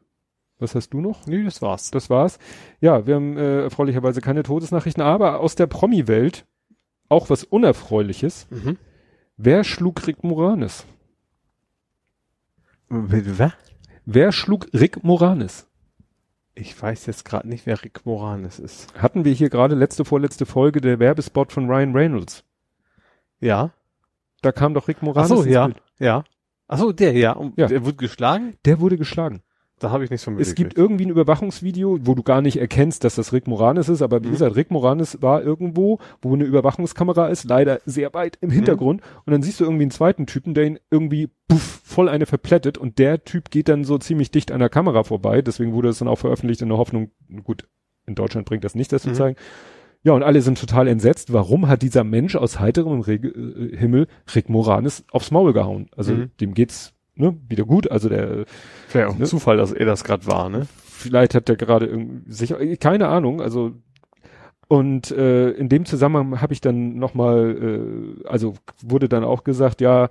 Was hast du noch? Nee, das war's. Das war's. Ja, wir haben äh, erfreulicherweise keine Todesnachrichten, aber aus der Promi-Welt auch was Unerfreuliches. Mhm. Wer schlug Rick Moranis? Wer? Wer schlug Rick Moranis? Ich weiß jetzt gerade nicht, wer Rick Moranis ist. Hatten wir hier gerade letzte, vorletzte Folge der Werbespot von Ryan Reynolds. Ja. Da kam doch Rick Ach Moranis so, ins ja. Bild. Ja. Ach so, der, ja. Und Ja. Der wurde geschlagen? Der wurde geschlagen. Da habe ich nichts von Es gibt irgendwie ein Überwachungsvideo, wo du gar nicht erkennst, dass das Rick Moranis ist, aber wie Mhm. gesagt, Rick Moranis war irgendwo, wo eine Überwachungskamera ist, leider sehr weit im Hintergrund. Und dann siehst du irgendwie einen zweiten Typen, der ihn irgendwie puff, voll eine verplättet und der Typ geht dann so ziemlich dicht an der Kamera vorbei. Deswegen wurde es dann auch veröffentlicht in der Hoffnung, gut, in Deutschland bringt das nicht, das zu Mhm. zeigen. Ja, und alle sind total entsetzt. Warum hat dieser Mensch aus heiterem Reg äh, Himmel Rick Moranis aufs Maul gehauen? Also Mhm. dem geht's ne, wieder gut. Also der Wäre auch ein Ne? Zufall, dass er das gerade war, ne? vielleicht hat der gerade irgendwie sich keine Ahnung also und äh, in dem Zusammenhang habe ich dann noch mal äh, also wurde dann auch gesagt ja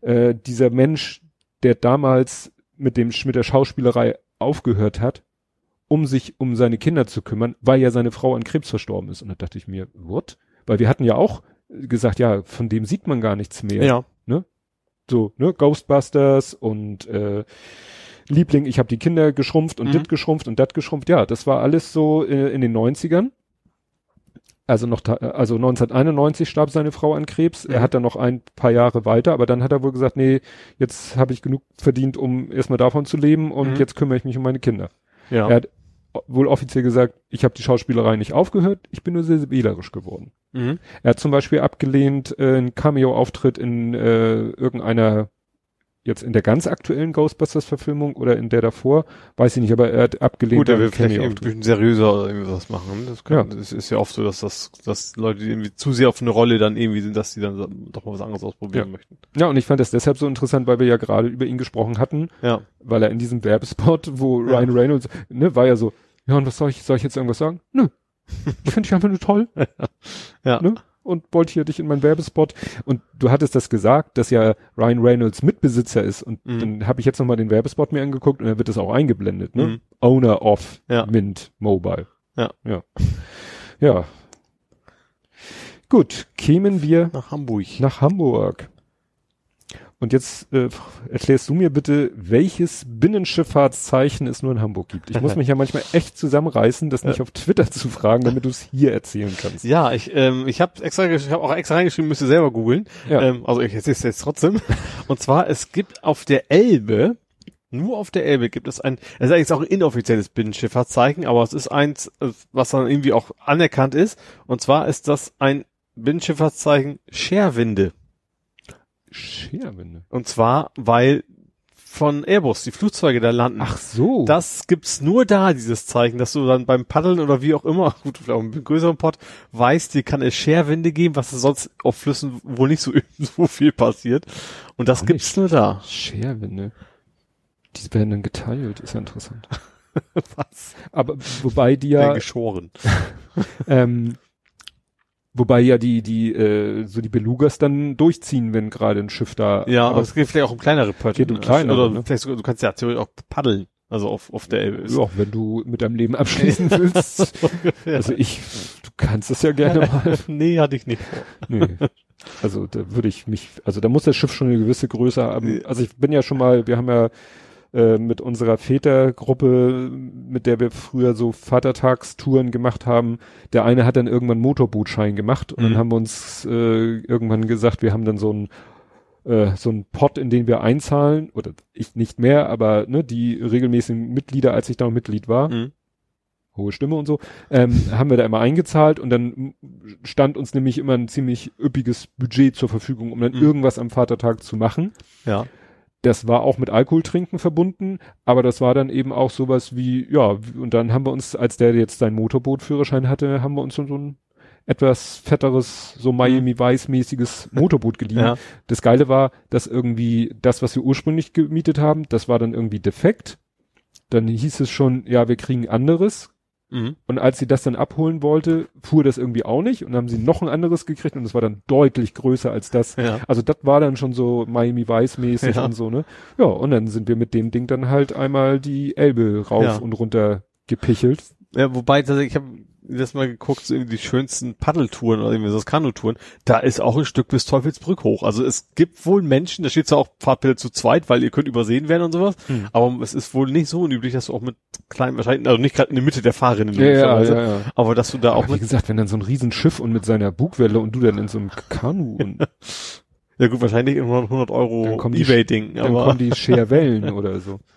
äh, dieser Mensch der damals mit dem mit der Schauspielerei aufgehört hat um sich um seine Kinder zu kümmern weil ja seine Frau an Krebs verstorben ist und da dachte ich mir what weil wir hatten ja auch gesagt ja von dem sieht man gar nichts mehr Ja. So, ne, Ghostbusters und äh, Liebling, ich habe die Kinder geschrumpft und Mhm. dit geschrumpft und dat geschrumpft. Ja, das war alles so äh, in den 90ern. Also noch, also 1991 starb seine Frau an Krebs. Er Mhm. hat dann noch ein paar Jahre weiter, aber dann hat er wohl gesagt, nee, jetzt habe ich genug verdient, um erstmal davon zu leben und Mhm. jetzt kümmere ich mich um meine Kinder. Ja. Er hat wohl offiziell gesagt, ich habe die Schauspielerei nicht aufgehört, ich bin nur sehr wählerisch geworden. Mhm. Er hat zum Beispiel abgelehnt, äh, einen Cameo-Auftritt in äh, irgendeiner, jetzt in der ganz aktuellen Ghostbusters-Verfilmung oder in der davor, weiß ich nicht, aber er hat abgelehnt, Gut, er will vielleicht irgendwie ein bisschen seriöser oder irgendwie was machen. Das, kann, Ja. das ist ja oft so, dass das, dass Leute, irgendwie zu sehr auf eine Rolle dann irgendwie sind, dass die dann doch mal was anderes ausprobieren Ja. möchten. Ja, und ich fand das deshalb so interessant, weil wir ja gerade über ihn gesprochen hatten, Ja. weil er in diesem Werbespot, wo Ja. Ryan Reynolds, ne, war ja so, ja, und was soll ich, soll ich jetzt irgendwas sagen? Nö. Ich finde dich einfach nur toll. Ja. Ne? Und wollte hier dich in meinen Werbespot. Und du hattest das gesagt, dass ja Ryan Reynolds Mitbesitzer ist. Und Mhm. dann habe ich jetzt nochmal den Werbespot mir angeguckt und dann wird das auch eingeblendet, ne? Mhm. Owner of Ja. Mint Mobile. Ja. Ja. Ja. Gut, kämen wir Nach Hamburg. nach Hamburg. Und jetzt äh, erklärst du mir bitte, welches Binnenschifffahrtszeichen es nur in Hamburg gibt. Ich muss mich ja manchmal echt zusammenreißen, das nicht auf Twitter zu fragen, damit du es hier erzählen kannst. Ja, ich, ähm, ich habe extra, ich habe auch extra reingeschrieben, müsst ihr selber googeln. Ja. Ähm, also ich erzähle es jetzt trotzdem. Und zwar, es gibt auf der Elbe, nur auf der Elbe gibt es ein, es ist eigentlich auch ein inoffizielles Binnenschifffahrtszeichen, aber es ist eins, äh, was dann irgendwie auch anerkannt ist. Und zwar ist das ein Binnenschifffahrtszeichen Scherwinde. Scherwinde. Und zwar, weil von Airbus die Flugzeuge da landen. Ach so. Das gibt's nur da, dieses Zeichen, dass du dann beim Paddeln oder wie auch immer, gut, vielleicht auch einen größeren Pott, weißt, dir kann es Scherwinde geben, was sonst auf Flüssen wohl nicht so, so viel passiert. Und das Auch gibt's nur da. Scherwinde. Die werden dann geteilt, ist ja interessant. Was? Aber wobei die Ja. ja, geschoren. ähm, wobei ja die, die, äh, so die Belugas dann durchziehen, wenn gerade ein Schiff da. Ja, aber es geht vielleicht auch um kleinere Pötte. Geht um kleinere, Oder ne? vielleicht sogar, du kannst ja theoretisch auch paddeln. Also auf, auf der Elbe. ja, wenn du mit deinem Leben abschließen willst. Also ich, du kannst es ja gerne mal. nee, hatte ich nicht. Nee. Also da würde ich mich, also da muss das Schiff schon eine gewisse Größe haben. Also ich bin ja schon mal, wir haben ja äh, mit unserer Vätergruppe, mit der wir früher so Vatertagstouren gemacht haben, der eine hat dann irgendwann Motorbootschein gemacht und Mhm. dann haben wir uns äh, irgendwann gesagt, wir haben dann so ein äh, so ein Pot, in den wir einzahlen, oder ich nicht mehr, aber ne, die regelmäßigen Mitglieder, als ich da noch Mitglied war, Mhm. hohe Stimme und so, ähm, haben wir da immer eingezahlt und dann stand uns nämlich immer ein ziemlich üppiges Budget zur Verfügung, um dann Mhm. irgendwas am Vatertag zu machen. Ja. Das war auch mit Alkoholtrinken verbunden, aber das war dann eben auch sowas wie, ja, und dann haben wir uns, als der jetzt seinen Motorbootführerschein hatte, haben wir uns so ein etwas fetteres, so Miami Vice mäßiges Motorboot geliehen. Ja. Das Geile war, dass irgendwie das, was wir ursprünglich gemietet haben, das war dann irgendwie defekt. Dann hieß es schon, ja, wir kriegen anderes. Mhm. Und als sie das dann abholen wollte, fuhr das irgendwie auch nicht. Und dann haben sie noch ein anderes gekriegt und das war dann deutlich größer als das. Ja. Also das war dann schon so Miami Vice mäßig Ja. und so, ne? Ja, und dann sind wir mit dem Ding dann halt einmal die Elbe rauf Ja. und runter gepichelt. Ja, wobei, ich habe das mal geguckt, so irgendwie die schönsten Paddeltouren oder irgendwie so Kanutouren, da ist auch ein Stück bis Teufelsbrück hoch. Also es gibt wohl Menschen, da steht zwar auch Fahrtpille zu zweit, weil ihr könnt übersehen werden und sowas, Hm. aber es ist wohl nicht so unüblich, dass du auch mit kleinen, wahrscheinlich, also nicht gerade in der Mitte der Fahrerinnen, Ja, ja, ja, ja. aber dass du da auch Aber wie gesagt, wenn dann so ein Riesenschiff und mit seiner Bugwelle und du dann in so einem Kanu und ja gut, wahrscheinlich in 100 Euro Ebay-Ding, dann aber kommen die Scherwellen oder so.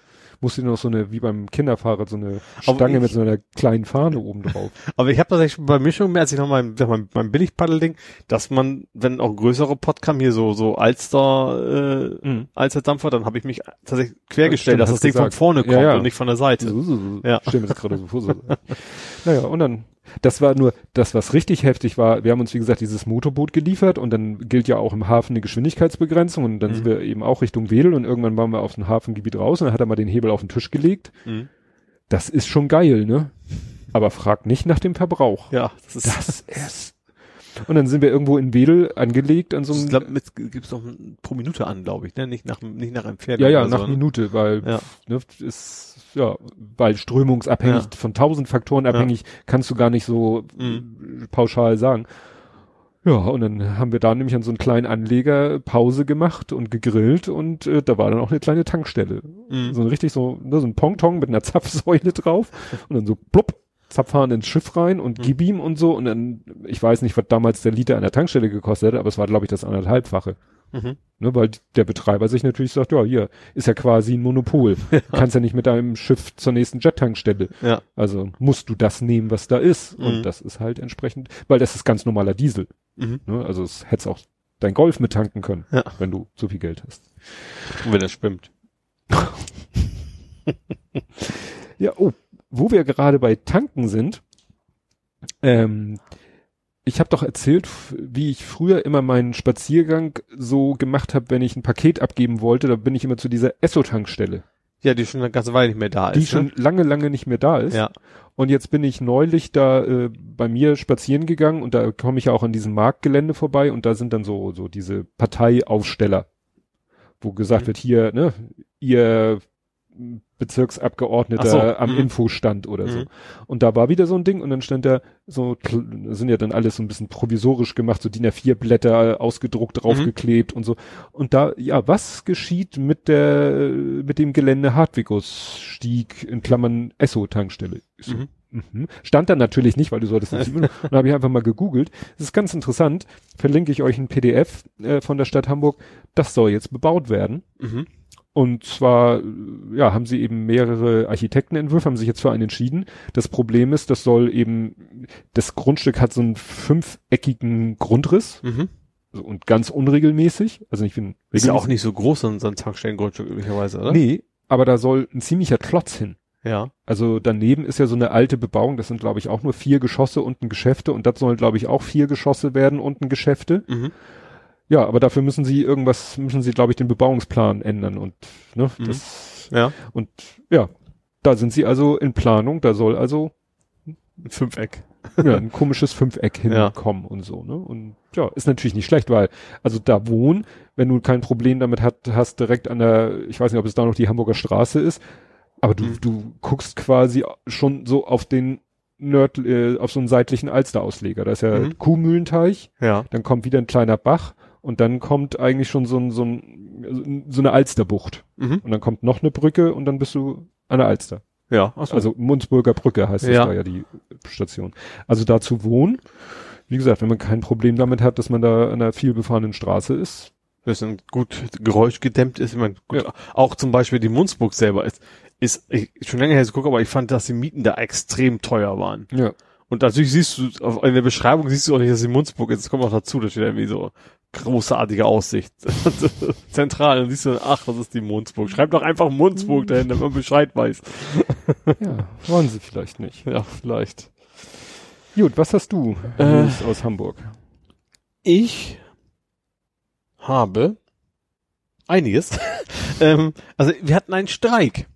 Musst du noch so eine, wie beim Kinderfahrrad, so eine Stange ich- mit so einer kleinen Fahne oben drauf. Aber ich habe tatsächlich bei mir schon mehr, als ich noch sag mal, mein Billigpaddel-Ding, dass man, wenn auch größere Pod kam, hier so, so Alster, äh, Mhm. Alster-Dampfer, dann habe ich mich tatsächlich quergestellt, Stimmt, dass das Ding gesagt. von vorne kommt Ja, ja. und nicht von der Seite. So, so, so. Ja. Stell mir das gerade so vor. So. naja, und dann, das war nur, das, was richtig heftig war, wir haben uns, wie gesagt, dieses Motorboot geliefert und dann gilt ja auch im Hafen eine Geschwindigkeitsbegrenzung und dann Mhm. sind wir eben auch Richtung Wedel und irgendwann waren wir auf dem Hafengebiet raus und dann hat er mal den Hebel auf den Tisch gelegt. Mhm. Das ist schon geil, ne? Aber frag nicht nach dem Verbrauch. Ja, das ist, Das ist. Und dann sind wir irgendwo in Wedel angelegt an so ich einem, glaub, mit, gibt's noch pro Minute an, glaube ich, ne? Nicht nach, nicht nach Entfernung. ja, ja, oder nach so, ne? Minute, weil, Ja. ne, ist, ja, weil strömungsabhängig, Ja. von tausend Faktoren abhängig, kannst du gar nicht so Mhm. pauschal sagen. Ja, und dann haben wir da nämlich an so einem kleinen Anleger Pause gemacht und gegrillt und äh, da war dann auch eine kleine Tankstelle. Mhm. So ein richtig so, ne, so ein Pongtong mit einer Zapfsäule drauf und dann so plupp, Zapfhahn ins Schiff rein und Mhm. gib ihm und so und dann, ich weiß nicht, was damals der Liter an der Tankstelle gekostet hat, aber es war glaube ich das anderthalbfache. Mhm. Ne, weil der Betreiber sich natürlich sagt, ja, hier ist ja quasi ein Monopol. Kannst ja nicht mit deinem Schiff zur nächsten Jet-Tankstelle. Ja. Also musst du das nehmen, was da ist. Mhm. Und das ist halt entsprechend, weil das ist ganz normaler Diesel. Mhm. Ne? Also es hättest auch dein Golf mit tanken können, Ja. wenn du so viel Geld hast. Und wenn er schwimmt. Ja, oh, wo wir gerade bei Tanken sind, ähm, ich habe doch erzählt, wie ich früher immer meinen Spaziergang so gemacht habe, wenn ich ein Paket abgeben wollte, da bin ich immer zu dieser Esso-Tankstelle, Ja, die schon eine ganze Weile nicht mehr da die ist. schon ne? lange, lange nicht mehr da ist. Ja. Und jetzt bin ich neulich da äh, bei mir spazieren gegangen und da komme ich ja auch an diesem Marktgelände vorbei und da sind dann so so diese Parteiaufsteller, wo gesagt Mhm. wird hier, ne, ihr Bezirksabgeordneter so, am mhm. Infostand oder so. Mhm. Und da war wieder so ein Ding und dann stand da so, sind ja dann alles so ein bisschen provisorisch gemacht, so DIN A4 Blätter ausgedruckt, draufgeklebt und so. Und da, ja, was geschieht mit der, mit dem Gelände Hartwigus-Stieg in Klammern Esso-Tankstelle? So, Mhm. mhm. Stand dann natürlich nicht, weil du solltest nicht. und dann habe ich einfach mal gegoogelt. Das ist ganz interessant. Verlinke ich euch ein PDF äh, von der Stadt Hamburg. Das soll jetzt bebaut werden. Mhm. Und zwar, ja, haben sie eben mehrere Architektenentwürfe, haben sich jetzt für einen entschieden. Das Problem ist, das soll eben, das Grundstück hat so einen fünfeckigen Grundriss Mhm. und ganz unregelmäßig. Also ich bin Ist ja auch nicht so groß, so ein so ein Tankstellengrundstück üblicherweise, oder? Nee, aber da soll ein ziemlicher Klotz hin. Ja. Also daneben ist ja so eine alte Bebauung, das sind glaube ich auch nur vier Geschosse und ein Geschäfte und das sollen glaube ich auch vier Geschosse werden und ein Geschäfte. Mhm. Ja, aber dafür müssen sie irgendwas, müssen sie glaube ich den Bebauungsplan ändern und ne, Mhm. das Ja. Und ja, da sind sie also in Planung, da soll also Ein Fünfeck. ja, ein komisches Fünfeck Ja. hinkommen und so, ne? Und ja, ist natürlich nicht schlecht, weil, also da wohnen, wenn du kein Problem damit hat, hast, direkt an der, ich weiß nicht, ob es da noch die Hamburger Straße ist, aber du, Mhm. du guckst quasi schon so auf den Nerd, äh, auf so einen seitlichen Alsterausleger. Da ist ja Mhm. Kuhmühlenteich, Ja. dann kommt wieder ein kleiner Bach und dann kommt eigentlich schon so ein, so ein, so eine Alsterbucht. Mhm. Und dann kommt noch eine Brücke und dann bist du an der Alster. Ja. Ach so. Also Munzburger Brücke heißt das Ja. da ja die Station. Also da zu wohnen, wie gesagt, wenn man kein Problem damit hat, dass man da an einer viel befahrenen Straße ist, Das dann gut geräuschgedämmt ist. Ich meine, gut, Ja. auch zum Beispiel die Munzburg selber ist, ist ich, schon länger her zu gucken, aber ich fand, dass die Mieten da extrem teuer waren. Ja. Und natürlich siehst du, in der Beschreibung siehst du auch nicht, dass die Munzburg ist. Das kommt auch dazu, da steht irgendwie so großartige Aussicht. Zentral, dann siehst du, ach, das ist die Munzburg. Schreib doch einfach Munzburg dahin, damit man Bescheid weiß. Ja, wollen sie vielleicht nicht. Ja, vielleicht. Gut, was hast du Äh. Aus Hamburg? Ich habe einiges. ähm, also wir hatten einen Streik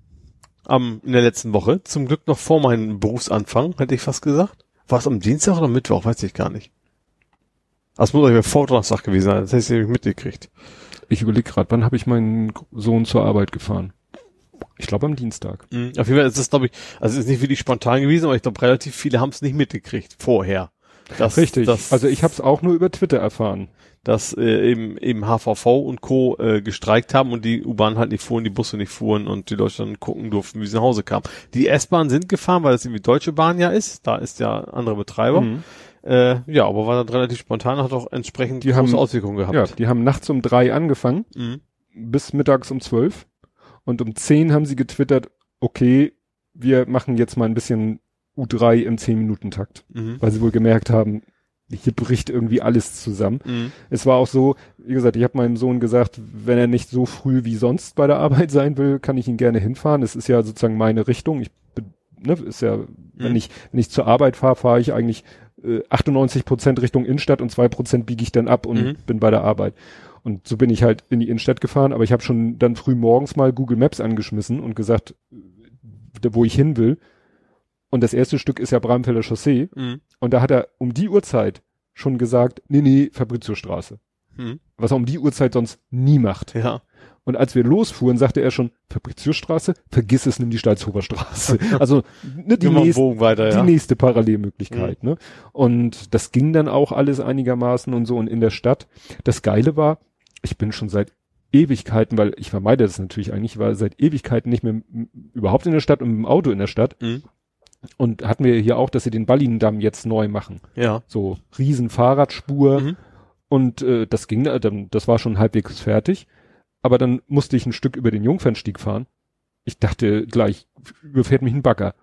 am, in der letzten Woche. Zum Glück noch vor meinem Berufsanfang, hätte ich fast gesagt. War es am Dienstag oder Mittwoch? Weiß ich gar nicht. Das muss eigentlich vor Donnerstag gewesen sein. Das hätte ich nämlich mitgekriegt. Ich überlege gerade, wann habe ich meinen Sohn zur Arbeit gefahren? Ich glaube am Dienstag. Mhm. Auf jeden Fall ist es, glaube ich, also es ist nicht wirklich spontan gewesen, aber ich glaube, relativ viele haben es nicht mitgekriegt vorher. Das, Richtig. Das, also ich habe es auch nur über Twitter erfahren. dass äh, eben eben HVV und Co. Äh, gestreikt haben und die U-Bahn halt nicht fuhren, die Busse nicht fuhren und die Leute dann gucken durften, wie sie nach Hause kamen. Die S-Bahn sind gefahren, weil es irgendwie Deutsche Bahn ja ist. Da ist ja andere Betreiber. Mhm. Äh, ja, aber war dann relativ spontan, hat auch entsprechend Die große haben- Auswirkungen gehabt. Ja, die haben nachts um drei angefangen, Mhm. bis mittags um zwölf. Und um zehn haben sie getwittert, okay, wir machen jetzt mal ein bisschen U3 im 10-Minuten-Takt. Mhm. Weil sie wohl gemerkt haben, hier bricht irgendwie alles zusammen. Mhm. Es war auch so, wie gesagt, ich habe meinem Sohn gesagt, wenn er nicht so früh wie sonst bei der Arbeit sein will, kann ich ihn gerne hinfahren. Es ist ja sozusagen meine Richtung. Ich bin, ne, ist ja, wenn Mhm. ich wenn ich zur Arbeit fahre, fahre ich eigentlich äh, 98 Prozent Richtung Innenstadt und zwei Prozent biege ich dann ab und Mhm. bin bei der Arbeit. Und so bin ich halt in die Innenstadt gefahren, aber ich habe schon dann früh morgens mal Google Maps angeschmissen und gesagt, äh, wo ich hin will. Und das erste Stück ist ja Bramfelder Chaussee. Mhm. Und da hat er um die Uhrzeit schon gesagt, nee, nee, Fabriziostraße. Mhm. Was er um die Uhrzeit sonst nie macht. Ja. Und als wir losfuhren, sagte er schon, Fabriziostraße, vergiss es, nimm die Stalzhofer Straße. also ne, die, nächste, weiter, die ja. nächste Parallelmöglichkeit. Ne? Und das ging dann auch alles einigermaßen und so. Und in der Stadt, das Geile war, ich bin schon seit Ewigkeiten, weil ich vermeide das natürlich eigentlich, ich war seit Ewigkeiten nicht mehr überhaupt in der Stadt und mit dem Auto in der Stadt. Mhm. Und hatten wir hier auch, dass sie den Ballindamm jetzt neu machen. Ja. So riesen Fahrradspur. Mhm. Und äh, das ging, äh, dann, das war schon halbwegs fertig. Aber dann musste ich ein Stück über den Jungfernstieg fahren. Ich dachte gleich, überfährt mich ein Bagger.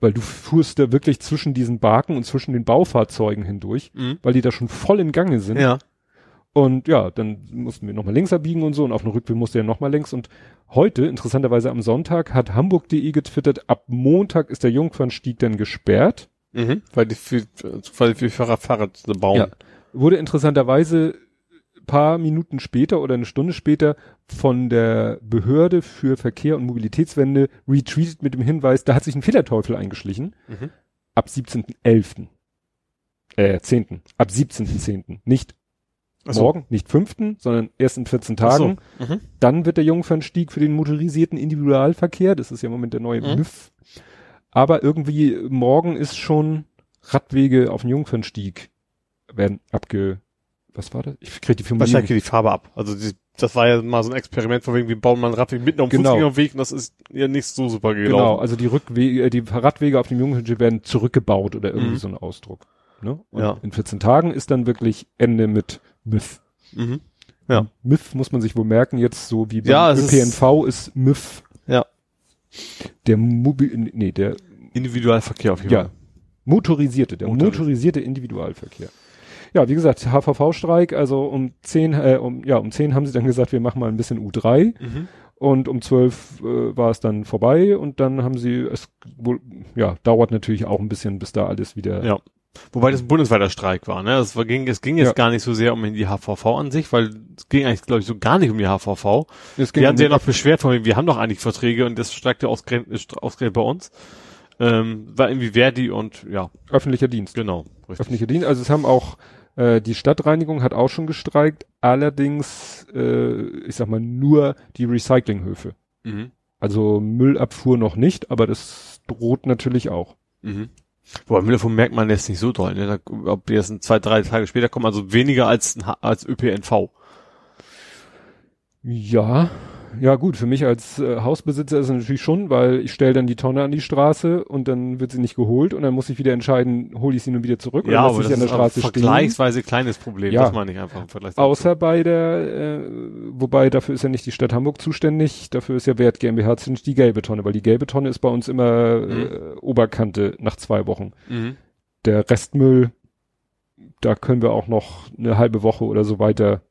Weil du fuhrst da wirklich zwischen diesen Barken und zwischen den Baufahrzeugen hindurch, Mhm. weil die da schon voll in Gange sind. Ja. Und ja, dann mussten wir nochmal links abbiegen und so und auf dem Rückweg musste er nochmal längs. Und heute, interessanterweise am Sonntag, hat Hamburg.de getwittert, ab Montag ist der Jungfernstieg dann gesperrt. Mhm. Weil die für, weil die Fahrrad, Fahrrad bauen. Ja. Wurde interessanterweise paar Minuten später oder eine Stunde später von der Behörde für Verkehr und Mobilitätswende retweetet mit dem Hinweis, da hat sich ein Fehlerteufel eingeschlichen. Mhm. Ab 17.11. Äh, 10. Ab 17.10. Nicht so. morgen, nicht 5., sondern erst in 14 Ach so. Tagen. Mhm. Dann wird der Jungfernstieg für den motorisierten Individualverkehr, das ist ja im Moment der neue Mhm. MIF. Aber irgendwie morgen ist schon Radwege auf dem Jungfernstieg werden abge, was war das? Ich krieg die Formulierung. Wahrscheinlich geht die Farbe ab. Also die, das war ja mal so ein Experiment von wegen, wir bauen mal einen Radweg mitten auf dem Genau. Fußgängerweg und das ist ja nicht so super gelaufen. Genau, also die Rückwege, äh, die Radwege auf dem Jungfernstieg werden zurückgebaut oder irgendwie Mhm. so ein Ausdruck. Ne? Und Ja. in 14 Tagen ist dann wirklich Ende mit MIF. Mhm. Ja. MIF muss man sich wohl merken, jetzt so wie beim Ja, es ist- ÖPNV ist, MIF. Ja. Der Mobil, nee, der Individualverkehr auf jeden Ja, Fall. motorisierte, der Motorisiert. motorisierte Individualverkehr. Ja, wie gesagt, HVV-Streik, also um 10, äh, um, ja, um 10 haben sie dann gesagt, wir machen mal ein bisschen U3 Mhm. und um 12 äh, war es dann vorbei und dann haben sie, es wohl, ja, dauert natürlich auch ein bisschen, bis da alles wieder, Ja. Wobei das ein bundesweiter Streik war, ne? Es ging, es ging jetzt Ja. gar nicht so sehr um die HVV an sich, weil es ging eigentlich, glaube ich, so gar nicht um die HVV. es ging Wir um haben sich ja die- noch beschwert von wegen, wir haben doch eigentlich Verträge und das streikte ausgerechnet, ist ausgerechnet bei uns. Ähm, war irgendwie Verdi und ja, öffentlicher Dienst. genau. Richtig. Öffentlicher Dienst, also es haben auch, äh, die Stadtreinigung hat auch schon gestreikt, allerdings, äh, ich sag mal, nur die Recyclinghöfe. Mhm. Also Müllabfuhr noch nicht, aber das droht natürlich auch. Mhm. Wobei Müllabfuhr merkt man jetzt nicht so doll, ne? Da, ob die erst ein, zwei, drei Tage später kommen, also weniger als, als ÖPNV. Ja, Ja gut, für mich als äh, Hausbesitzer ist es natürlich schon, weil ich stelle dann die Tonne an die Straße und dann wird sie nicht geholt und dann muss ich wieder entscheiden, hole ich sie nun wieder zurück Ja, oder lasse ich sie an der ist ein Straße stehen. vergleichsweise kleines Problem. Ja. Das meine ich einfach im Vergleich. Außer bei der, äh, wobei dafür ist ja nicht die Stadt Hamburg zuständig, dafür ist ja Wert GmbH zuständig die gelbe Tonne, weil die gelbe Tonne ist bei uns immer äh, Oberkante nach zwei Wochen. Mhm. Der Restmüll, da können wir auch noch eine halbe Woche oder so weiter.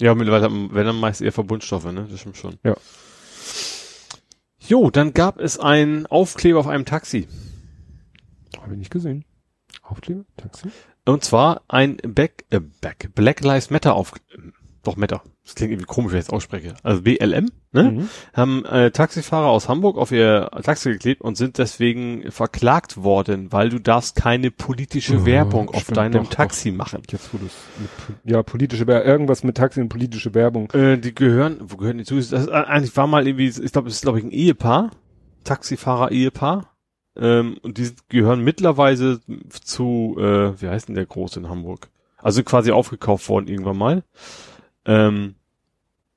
Ja, mittlerweile, wenn dann meist eher Verbundstoffe, ne? Das stimmt schon. Ja. Jo, dann gab es einen Aufkleber auf einem Taxi. Habe ich nicht gesehen. Aufkleber? Taxi? Und zwar ein Back, äh, Back, Black Lives Matter auf, ähm, doch Matter. Das klingt irgendwie komisch, wenn ich es ausspreche. Also BLM, ne? Mhm. Haben äh, Taxifahrer aus Hamburg auf ihr Taxi geklebt und sind deswegen verklagt worden, weil du darfst keine politische Oh, Werbung auf deinem doch, Taxi machen. Jetzt wo mit, ja, politische Werbung, irgendwas mit Taxi und politische Werbung. Äh, die gehören, wo gehören die zu? Das ist, äh, eigentlich war mal irgendwie, ich glaube, es ist glaube ich ein Ehepaar, Taxifahrer-Ehepaar. Ähm, und die gehören mittlerweile zu, äh, wie heißt denn der Groß in Hamburg? Also quasi aufgekauft worden irgendwann mal. Ähm,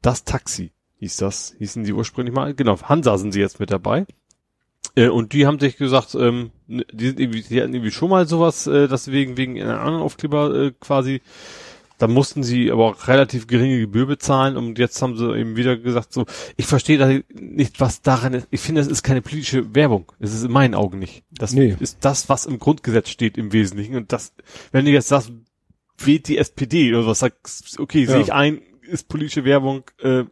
das Taxi hieß das, hießen die ursprünglich mal. Genau, Hansa sind sie jetzt mit dabei. Äh, und die haben sich gesagt, ähm, ne, die sind irgendwie, die hatten irgendwie schon mal sowas, äh, deswegen wegen einer anderen Aufkleber äh, quasi da mussten sie aber auch relativ geringe Gebühr bezahlen und jetzt haben sie eben wieder gesagt, so, ich verstehe da nicht, was daran ist. Ich finde, es ist keine politische Werbung. Es ist in meinen Augen nicht. Das Nee. ist das, was im Grundgesetz steht im Wesentlichen. Und das, wenn du jetzt sagst, wählt die SPD oder was sagst, okay, Ja. sehe ich ein, ist politische Werbung, äh,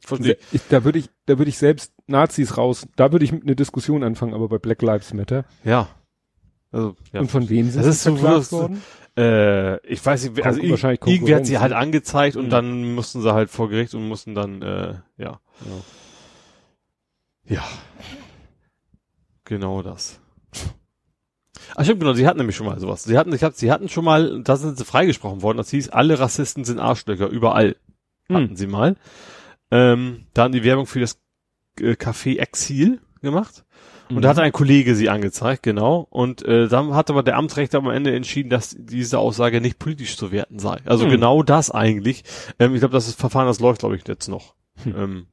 verstehe. Ich, da würde ich, da würde ich selbst Nazis raus, da würde ich eine Diskussion anfangen, aber bei Black Lives Matter. Ja. Also, ja. Und von wem sind Das ist so, verklagt das- worden? äh, ich weiß nicht, also wahrscheinlich irgendwie hat sie halt angezeigt und Mhm. dann mussten sie halt vor Gericht und mussten dann, äh, ja. Ja. Genau das. Ach stimmt, genau, sie hatten nämlich schon mal sowas. Sie hatten, ich hab, sie hatten schon mal, da sind sie freigesprochen worden, das hieß, alle Rassisten sind Arschlöcher, überall. Hatten Hm. sie mal. Ähm, da haben die Werbung für das äh, Café Exil gemacht. Und da Mhm. hatte ein Kollege sie angezeigt, genau. Und äh, dann hat aber der Amtsrechter am Ende entschieden, dass diese Aussage nicht politisch zu werten sei. Also Hm. genau das eigentlich. Ähm, ich glaube, das ist Verfahren, das läuft, glaube ich, jetzt noch. Hm. Ähm,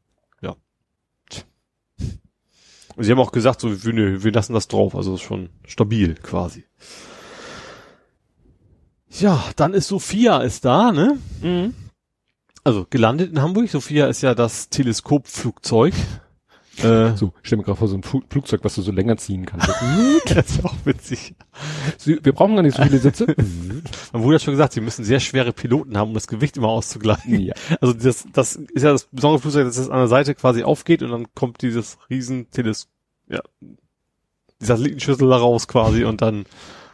sie haben auch gesagt, so, wir, nö, wir lassen das drauf. Also ist schon stabil quasi. Ja, dann ist Sophia ist da, ne? Mhm. Also gelandet in Hamburg. Sophia ist ja das Teleskopflugzeug. Äh, So, stell mir gerade vor, so ein Fu- Flugzeug, was du so länger ziehen kannst. das ist auch witzig. Sie- Wir brauchen gar nicht so viele Sitze. Man wurde ja schon gesagt, sie müssen sehr schwere Piloten haben, um das Gewicht immer auszugleichen. ja. Also das, das ist ja das besondere Flugzeug, dass es an der Seite quasi aufgeht und dann kommt dieses riesen Teles, ja, die Satellitenschüssel da raus quasi und dann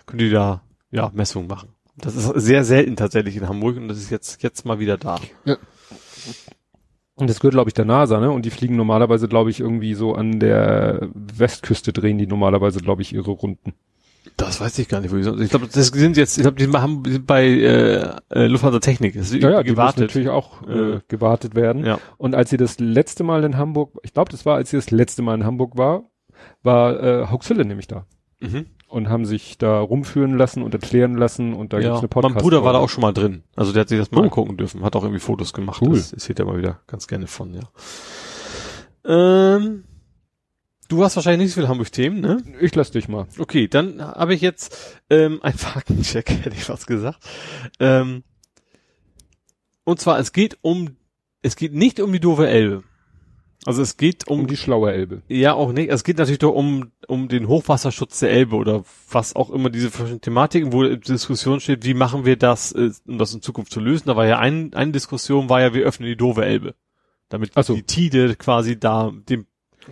können die da, ja, Messungen machen. Das ist sehr selten tatsächlich in Hamburg und das ist jetzt, jetzt mal wieder da. Und das gehört, glaube ich, der NASA, ne? Und die fliegen normalerweise, glaube ich, irgendwie so an der Westküste drehen die normalerweise, glaube ich, ihre Runden. Das weiß ich gar nicht, wo die. Ich glaube, das sind jetzt, ich glaube, die haben die sind bei äh, äh, Lufthansa Technik. Das ist Ja, ja, die gewartet. natürlich auch äh, Äh, gewartet werden. Ja. Und als sie das letzte Mal in Hamburg, ich glaube, das war, als sie das letzte Mal in Hamburg war, war äh, Hoaxilla nämlich da. Mhm. Und haben sich da rumführen lassen und erklären lassen und da ja. gibt's eine Podcast. mein Bruder war da auch schon mal drin. Also der hat sich das mal Oh. angucken dürfen, hat auch irgendwie Fotos gemacht. Cool. Das erzählt er mal wieder ganz gerne von, ja. Ähm, du hast wahrscheinlich nicht so viele Hamburg-Themen, ne? Ich lass dich mal. Okay, dann habe ich jetzt ähm, ein Faktencheck, hätte ich fast gesagt. Ähm, und zwar, es geht um, es geht nicht um die doofe Elbe. Also es geht um, Um die schlaue Elbe. ja auch nicht, es geht natürlich doch um, um den Hochwasserschutz der Elbe oder was auch immer diese verschiedenen Thematiken, wo in Diskussion steht, wie machen wir das, äh, um das in Zukunft zu lösen. Da war ja ein, eine Diskussion, war ja, wir öffnen die doofe Elbe. Damit so. die Tide quasi da den,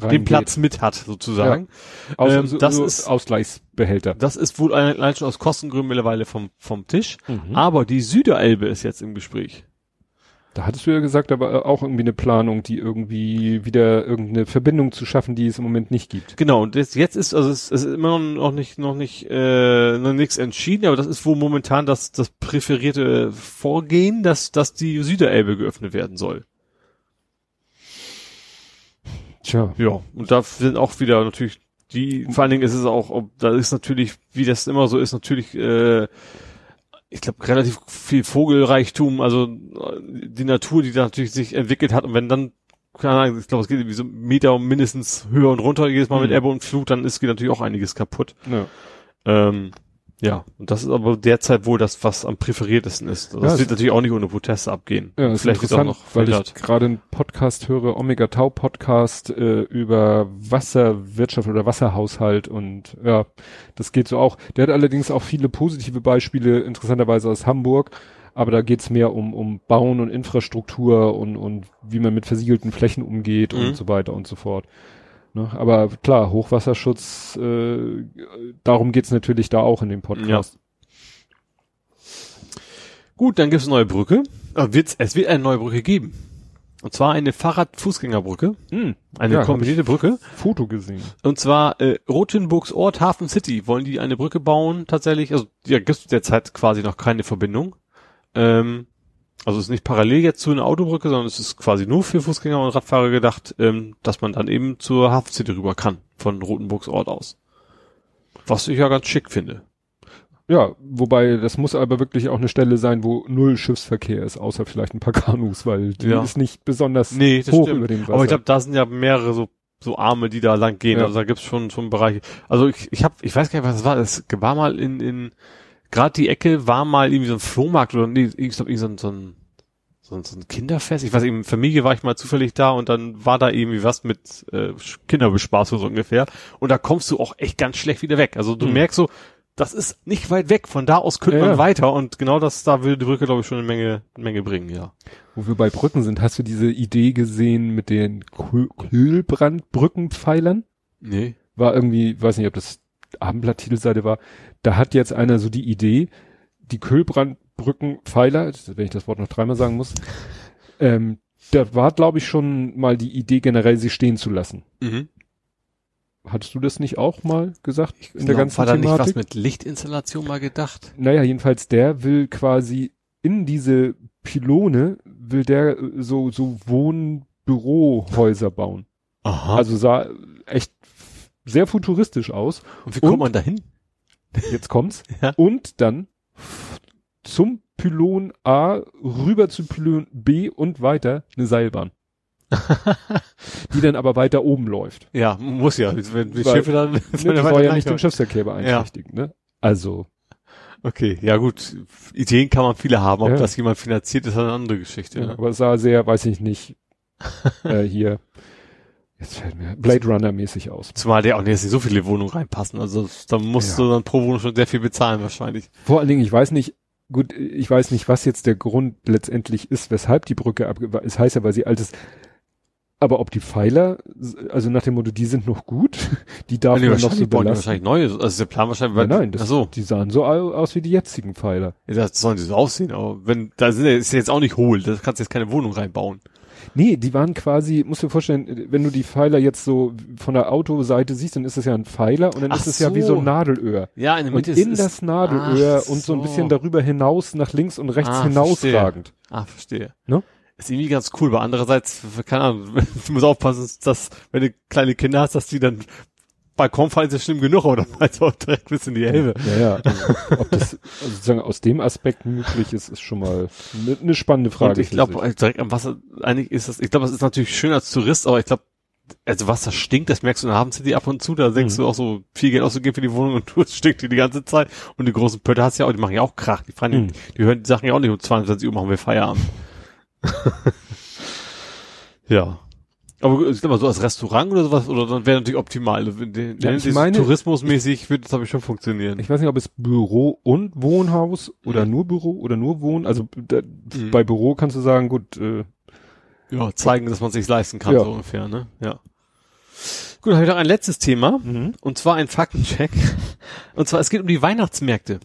den. Platz mit hat, sozusagen. Aus, ähm, so, das so ist- Ausgleichsbehälter. Das ist wohl allein schon aus Kostengründen mittlerweile vom, vom Tisch. Mhm. Aber die Süderelbe ist jetzt im Gespräch. Da hattest du ja gesagt, aber auch irgendwie eine Planung, die irgendwie wieder irgendeine Verbindung zu schaffen, die es im Moment nicht gibt. Genau, und das, jetzt ist, also es, es ist immer noch nicht, noch nicht, äh, noch nichts entschieden, aber das ist wohl momentan das, das präferierte Vorgehen, dass, dass die Süderelbe geöffnet werden soll. Tja. Ja, und da sind auch wieder natürlich die, vor allen Dingen ist es auch, ob, da ist natürlich, wie das immer so ist, natürlich, äh, ich glaube, relativ viel Vogelreichtum, also die Natur, die da natürlich sich entwickelt hat und wenn dann keine Ahnung, ich glaube, es geht irgendwie so Meter mindestens höher und runter jedes Mal mit Mhm. Ebbe und Flut, dann ist geht natürlich auch einiges kaputt. Ja. Ähm, ja, und das ist aber derzeit wohl das, was am präferiertesten ist. Das Ja, wird es- natürlich auch nicht ohne Proteste abgehen. Ja, das ist Vielleicht wird auch noch weil verhindert. ich gerade einen Podcast höre, Omega Tau Podcast äh, über Wasserwirtschaft oder Wasserhaushalt und ja, das geht so auch. Der hat allerdings auch viele positive Beispiele, interessanterweise aus Hamburg, aber da geht's mehr um, um Bauen und Infrastruktur und, und wie man mit versiegelten Flächen umgeht Mhm. und so weiter und so fort. Ne? Aber klar, Hochwasserschutz, äh, darum geht's natürlich da auch in dem Podcast. Gut, dann gibt's eine neue Brücke. Äh, wird's, es wird eine neue Brücke geben. Und zwar eine Fahrrad-Fußgängerbrücke. Hm, Eine Ja, kombinierte Brücke. Foto gesehen. Und zwar äh, Rothenburgs Ort Hafen City wollen die eine Brücke bauen tatsächlich. Also ja, gibt es derzeit quasi noch keine Verbindung. Ähm, also es ist nicht parallel jetzt zu einer Autobrücke, sondern es ist quasi nur für Fußgänger und Radfahrer gedacht, ähm, dass man dann eben zur Hafen City rüber kann von Rothenburgs Ort aus. Was ich ja ganz schick finde. Ja, wobei das muss aber wirklich auch eine Stelle sein, wo null Schiffsverkehr ist, außer vielleicht ein paar Kanus, weil die Ja. ist nicht besonders Nee, das hoch stimmt. über dem Wasser. Aber ich glaube, da sind ja mehrere so so Arme, die da lang gehen. Ja. Also da gibt's schon schon Bereiche. Also ich ich habe ich weiß gar nicht, was das war. Es war mal in in gerade die Ecke war mal irgendwie so ein Flohmarkt oder nee, ich glaube irgendwie so ein, so ein so ein, Kinderfest. Ich weiß eben, Familie war ich mal zufällig da und dann war da irgendwie was mit äh, Kinderbespaßung so ungefähr. Und da kommst du auch echt ganz schlecht wieder weg. Also du Hm. merkst so, das ist nicht weit weg. Von da aus könnte Ja, man weiter und genau das, da will die Brücke, glaube ich, schon eine Menge, eine Menge bringen, ja. Wo wir bei Brücken sind, hast du diese Idee gesehen mit den Kühlbrandbrückenpfeilern? Nee. War irgendwie, weiß nicht, ob das Abendblatt-Titelseite war. Da hat jetzt einer so die Idee, die Kühlbrandbrückenpfeiler, wenn ich das Wort noch dreimal sagen muss, ähm, da war, glaube ich, schon mal die Idee generell, sie stehen zu lassen. Mhm. Hattest du das nicht auch mal gesagt in der Glaub, ganzen war da nicht Thematik? was mit Lichtinstallation mal gedacht? Naja, jedenfalls der will quasi in diese Pylone will der äh, so, so Wohn-Bürohäuser bauen. Aha. Also sah echt sehr futuristisch aus. und wie kommt und- man da hin? Jetzt kommt's. Ja. Und dann zum Pylon A rüber zu Pylon B und weiter eine Seilbahn. die dann aber weiter oben läuft. Ja, muss ja. Wenn die Schiffe dann, Ne, die soll ja nicht den Schiffsverkehr Ja. beeinträchtigen. Ne? Also, Okay, ja gut. Ideen kann man viele haben. Ob Ja. das jemand finanziert, ist eine andere Geschichte. ja. ne? aber es sah sehr, weiß ich nicht, äh, hier, jetzt fällt mir, Blade Runner mäßig aus. Zumal der auch nicht so viele Wohnungen reinpassen. Also da musst Ja. du dann pro Wohnung schon sehr viel bezahlen wahrscheinlich. Vor allen Dingen, ich weiß nicht, gut, ich weiß nicht, was jetzt der Grund letztendlich ist, weshalb die Brücke abge... Es heißt ja, weil sie alt ist. Aber ob die Pfeiler, also nach dem Motto, die sind noch gut, die darf Nee, man noch so wahrscheinlich bauen wahrscheinlich neue. Also der Plan wahrscheinlich. Nein, nein, das, ach so. die sahen so au- aus wie die jetzigen Pfeiler. Ja, das sollen sie so aussehen. Aber wenn, da sind, ist jetzt auch nicht hohl. Da kannst du jetzt keine Wohnung reinbauen. Nee, die waren quasi, musst du dir vorstellen, wenn du die Pfeiler jetzt so von der Autoseite siehst, dann ist es ja ein Pfeiler und dann Ach ist es ja wie so. so ein Nadelöhr. Ja, in der Und Mitte in ist, das Nadelöhr Ach und so ein so. bisschen darüber hinaus nach links und rechts Ah, hinausragend. Ah, verstehe. Ne? Ist irgendwie ganz cool, aber andererseits, keine Ahnung, du musst aufpassen, dass, wenn du kleine Kinder hast, dass die dann Balkonfall ist ja schlimm genug, oder meinst du auch direkt bis in die Elbe? Ja, ja. Also, ob das also sozusagen aus dem Aspekt möglich ist, ist schon mal eine ne spannende Frage. Und ich glaube, sich. direkt am Wasser, eigentlich ist das, ich glaube, das ist natürlich schön als Tourist, aber ich glaube, also Wasser stinkt, das merkst du in der Hafen City ab und zu, da denkst Mhm. du auch so, viel Geld auszugeben für die Wohnung und du stinkt dir die ganze Zeit. Und die großen Pötte hast du ja auch, die machen ja auch Krach, die fahren, Mhm. die, die hören die Sachen ja auch nicht um 22 Uhr machen wir Feierabend. ja. Aber ich glaube, so als Restaurant oder sowas, oder dann wäre natürlich optimal. Die- Ja, ich meine- tourismusmäßig wird das, glaube ich, schon funktionieren. Ich weiß nicht, ob es Büro und Wohnhaus oder Mhm. nur Büro oder nur Wohn. Also da, Mhm. bei Büro kannst du sagen, gut, äh, ja, zeigen, dass man sich leisten kann, Ja. so ungefähr, ne? Ja. Gut, dann habe ich noch ein letztes Thema. Und zwar ein Faktencheck. Und zwar, es geht um die Weihnachtsmärkte.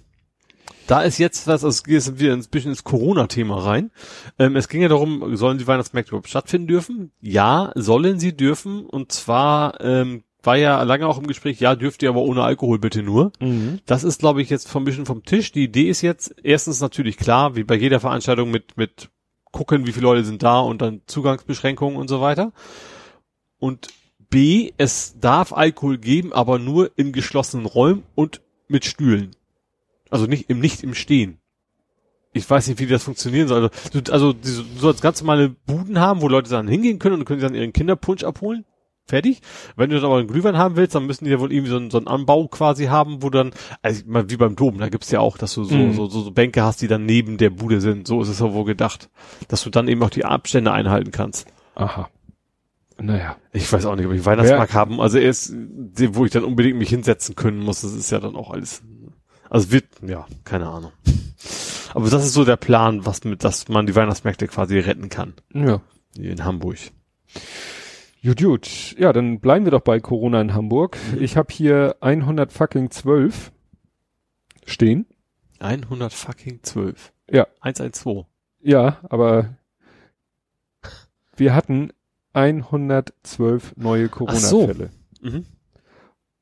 Da ist jetzt was, also jetzt wieder ein bisschen ins Corona-Thema rein. Ähm, es ging ja darum, sollen die Weihnachtsmärkte überhaupt stattfinden dürfen? Ja, sollen sie dürfen. Und zwar ähm, war ja lange auch im Gespräch, ja, dürft ihr aber ohne Alkohol bitte nur. Mhm. Das ist, glaube ich, jetzt vom bisschen vom Tisch. Die Idee ist jetzt erstens natürlich klar, wie bei jeder Veranstaltung mit, mit gucken, wie viele Leute sind da und dann Zugangsbeschränkungen und so weiter. Und B, es darf Alkohol geben, aber nur in geschlossenen Räumen und mit Stühlen. Also nicht im, nicht im Stehen. ich weiß nicht, wie das funktionieren soll. Also du, also du sollst ganz normale Buden haben, wo Leute dann hingehen können und können dann ihren Kinderpunsch abholen. Fertig. Wenn du dann aber einen Glühwein haben willst, dann müssen die ja wohl irgendwie so einen, so einen Anbau quasi haben, wo dann, also wie beim Dom, da gibt's ja auch, dass du so, Mhm. so, so, so Bänke hast, die dann neben der Bude sind. So ist es ja wohl gedacht. Dass du dann eben auch die Abstände einhalten kannst. Aha. Naja. Ich weiß auch nicht, ob ich Weihnachtsmarkt haben. Also erst, wo ich dann unbedingt mich hinsetzen können muss, das ist ja dann auch alles. Also wird, ja, keine Ahnung. Aber das ist so der Plan, was mit, dass man die Weihnachtsmärkte quasi retten kann. Ja. In Hamburg. Gut, gut. Ja, dann bleiben wir doch bei Corona in Hamburg. Ich habe hier 100 fucking 12 stehen. 100 fucking 12. Ja. 112. Ja, aber wir hatten 112 neue so. Corona-Fälle. Mhm.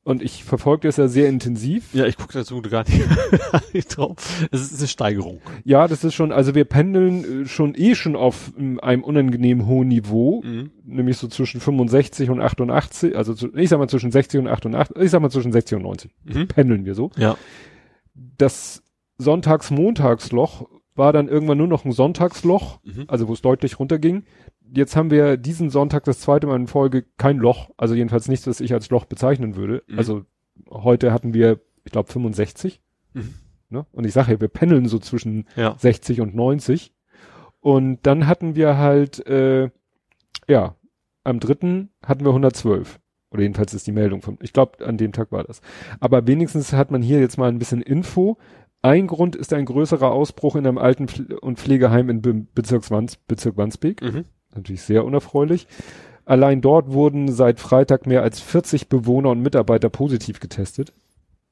Und ich verfolge das ja sehr intensiv. Ja, ich gucke dazu gar nicht, nicht drauf. Es ist eine Steigerung. Ja, das ist schon, also wir pendeln äh, schon eh schon auf ähm, einem unangenehm hohen Niveau, Mhm. nämlich so zwischen 65 und 88, also ich sag mal zwischen 60 und 88, ich sag mal zwischen 60 und 90. Mhm. Pendeln wir so. Ja. Das Sonntags-Montagsloch war dann irgendwann nur noch ein Sonntagsloch, Mhm. also wo es deutlich runterging. Jetzt haben wir diesen Sonntag das zweite Mal in Folge kein Loch, also jedenfalls nichts, was ich als Loch bezeichnen würde. Mhm. Also heute hatten wir, ich glaube, 65. Mhm. Ne? Und ich sage ja, wir pendeln so zwischen Ja. 60 und 90. Und dann hatten wir halt, äh, ja, am dritten hatten wir 112. Oder jedenfalls ist die Meldung von, ich glaube, an dem Tag war das. Aber wenigstens hat man hier jetzt mal ein bisschen Info. Ein Grund ist ein größerer Ausbruch in einem Alten- und Pflegeheim in Be Bezirks Wands Bezirk Wandsbek. Mhm. Natürlich sehr unerfreulich. Allein dort wurden seit Freitag mehr als 40 Bewohner und Mitarbeiter positiv getestet.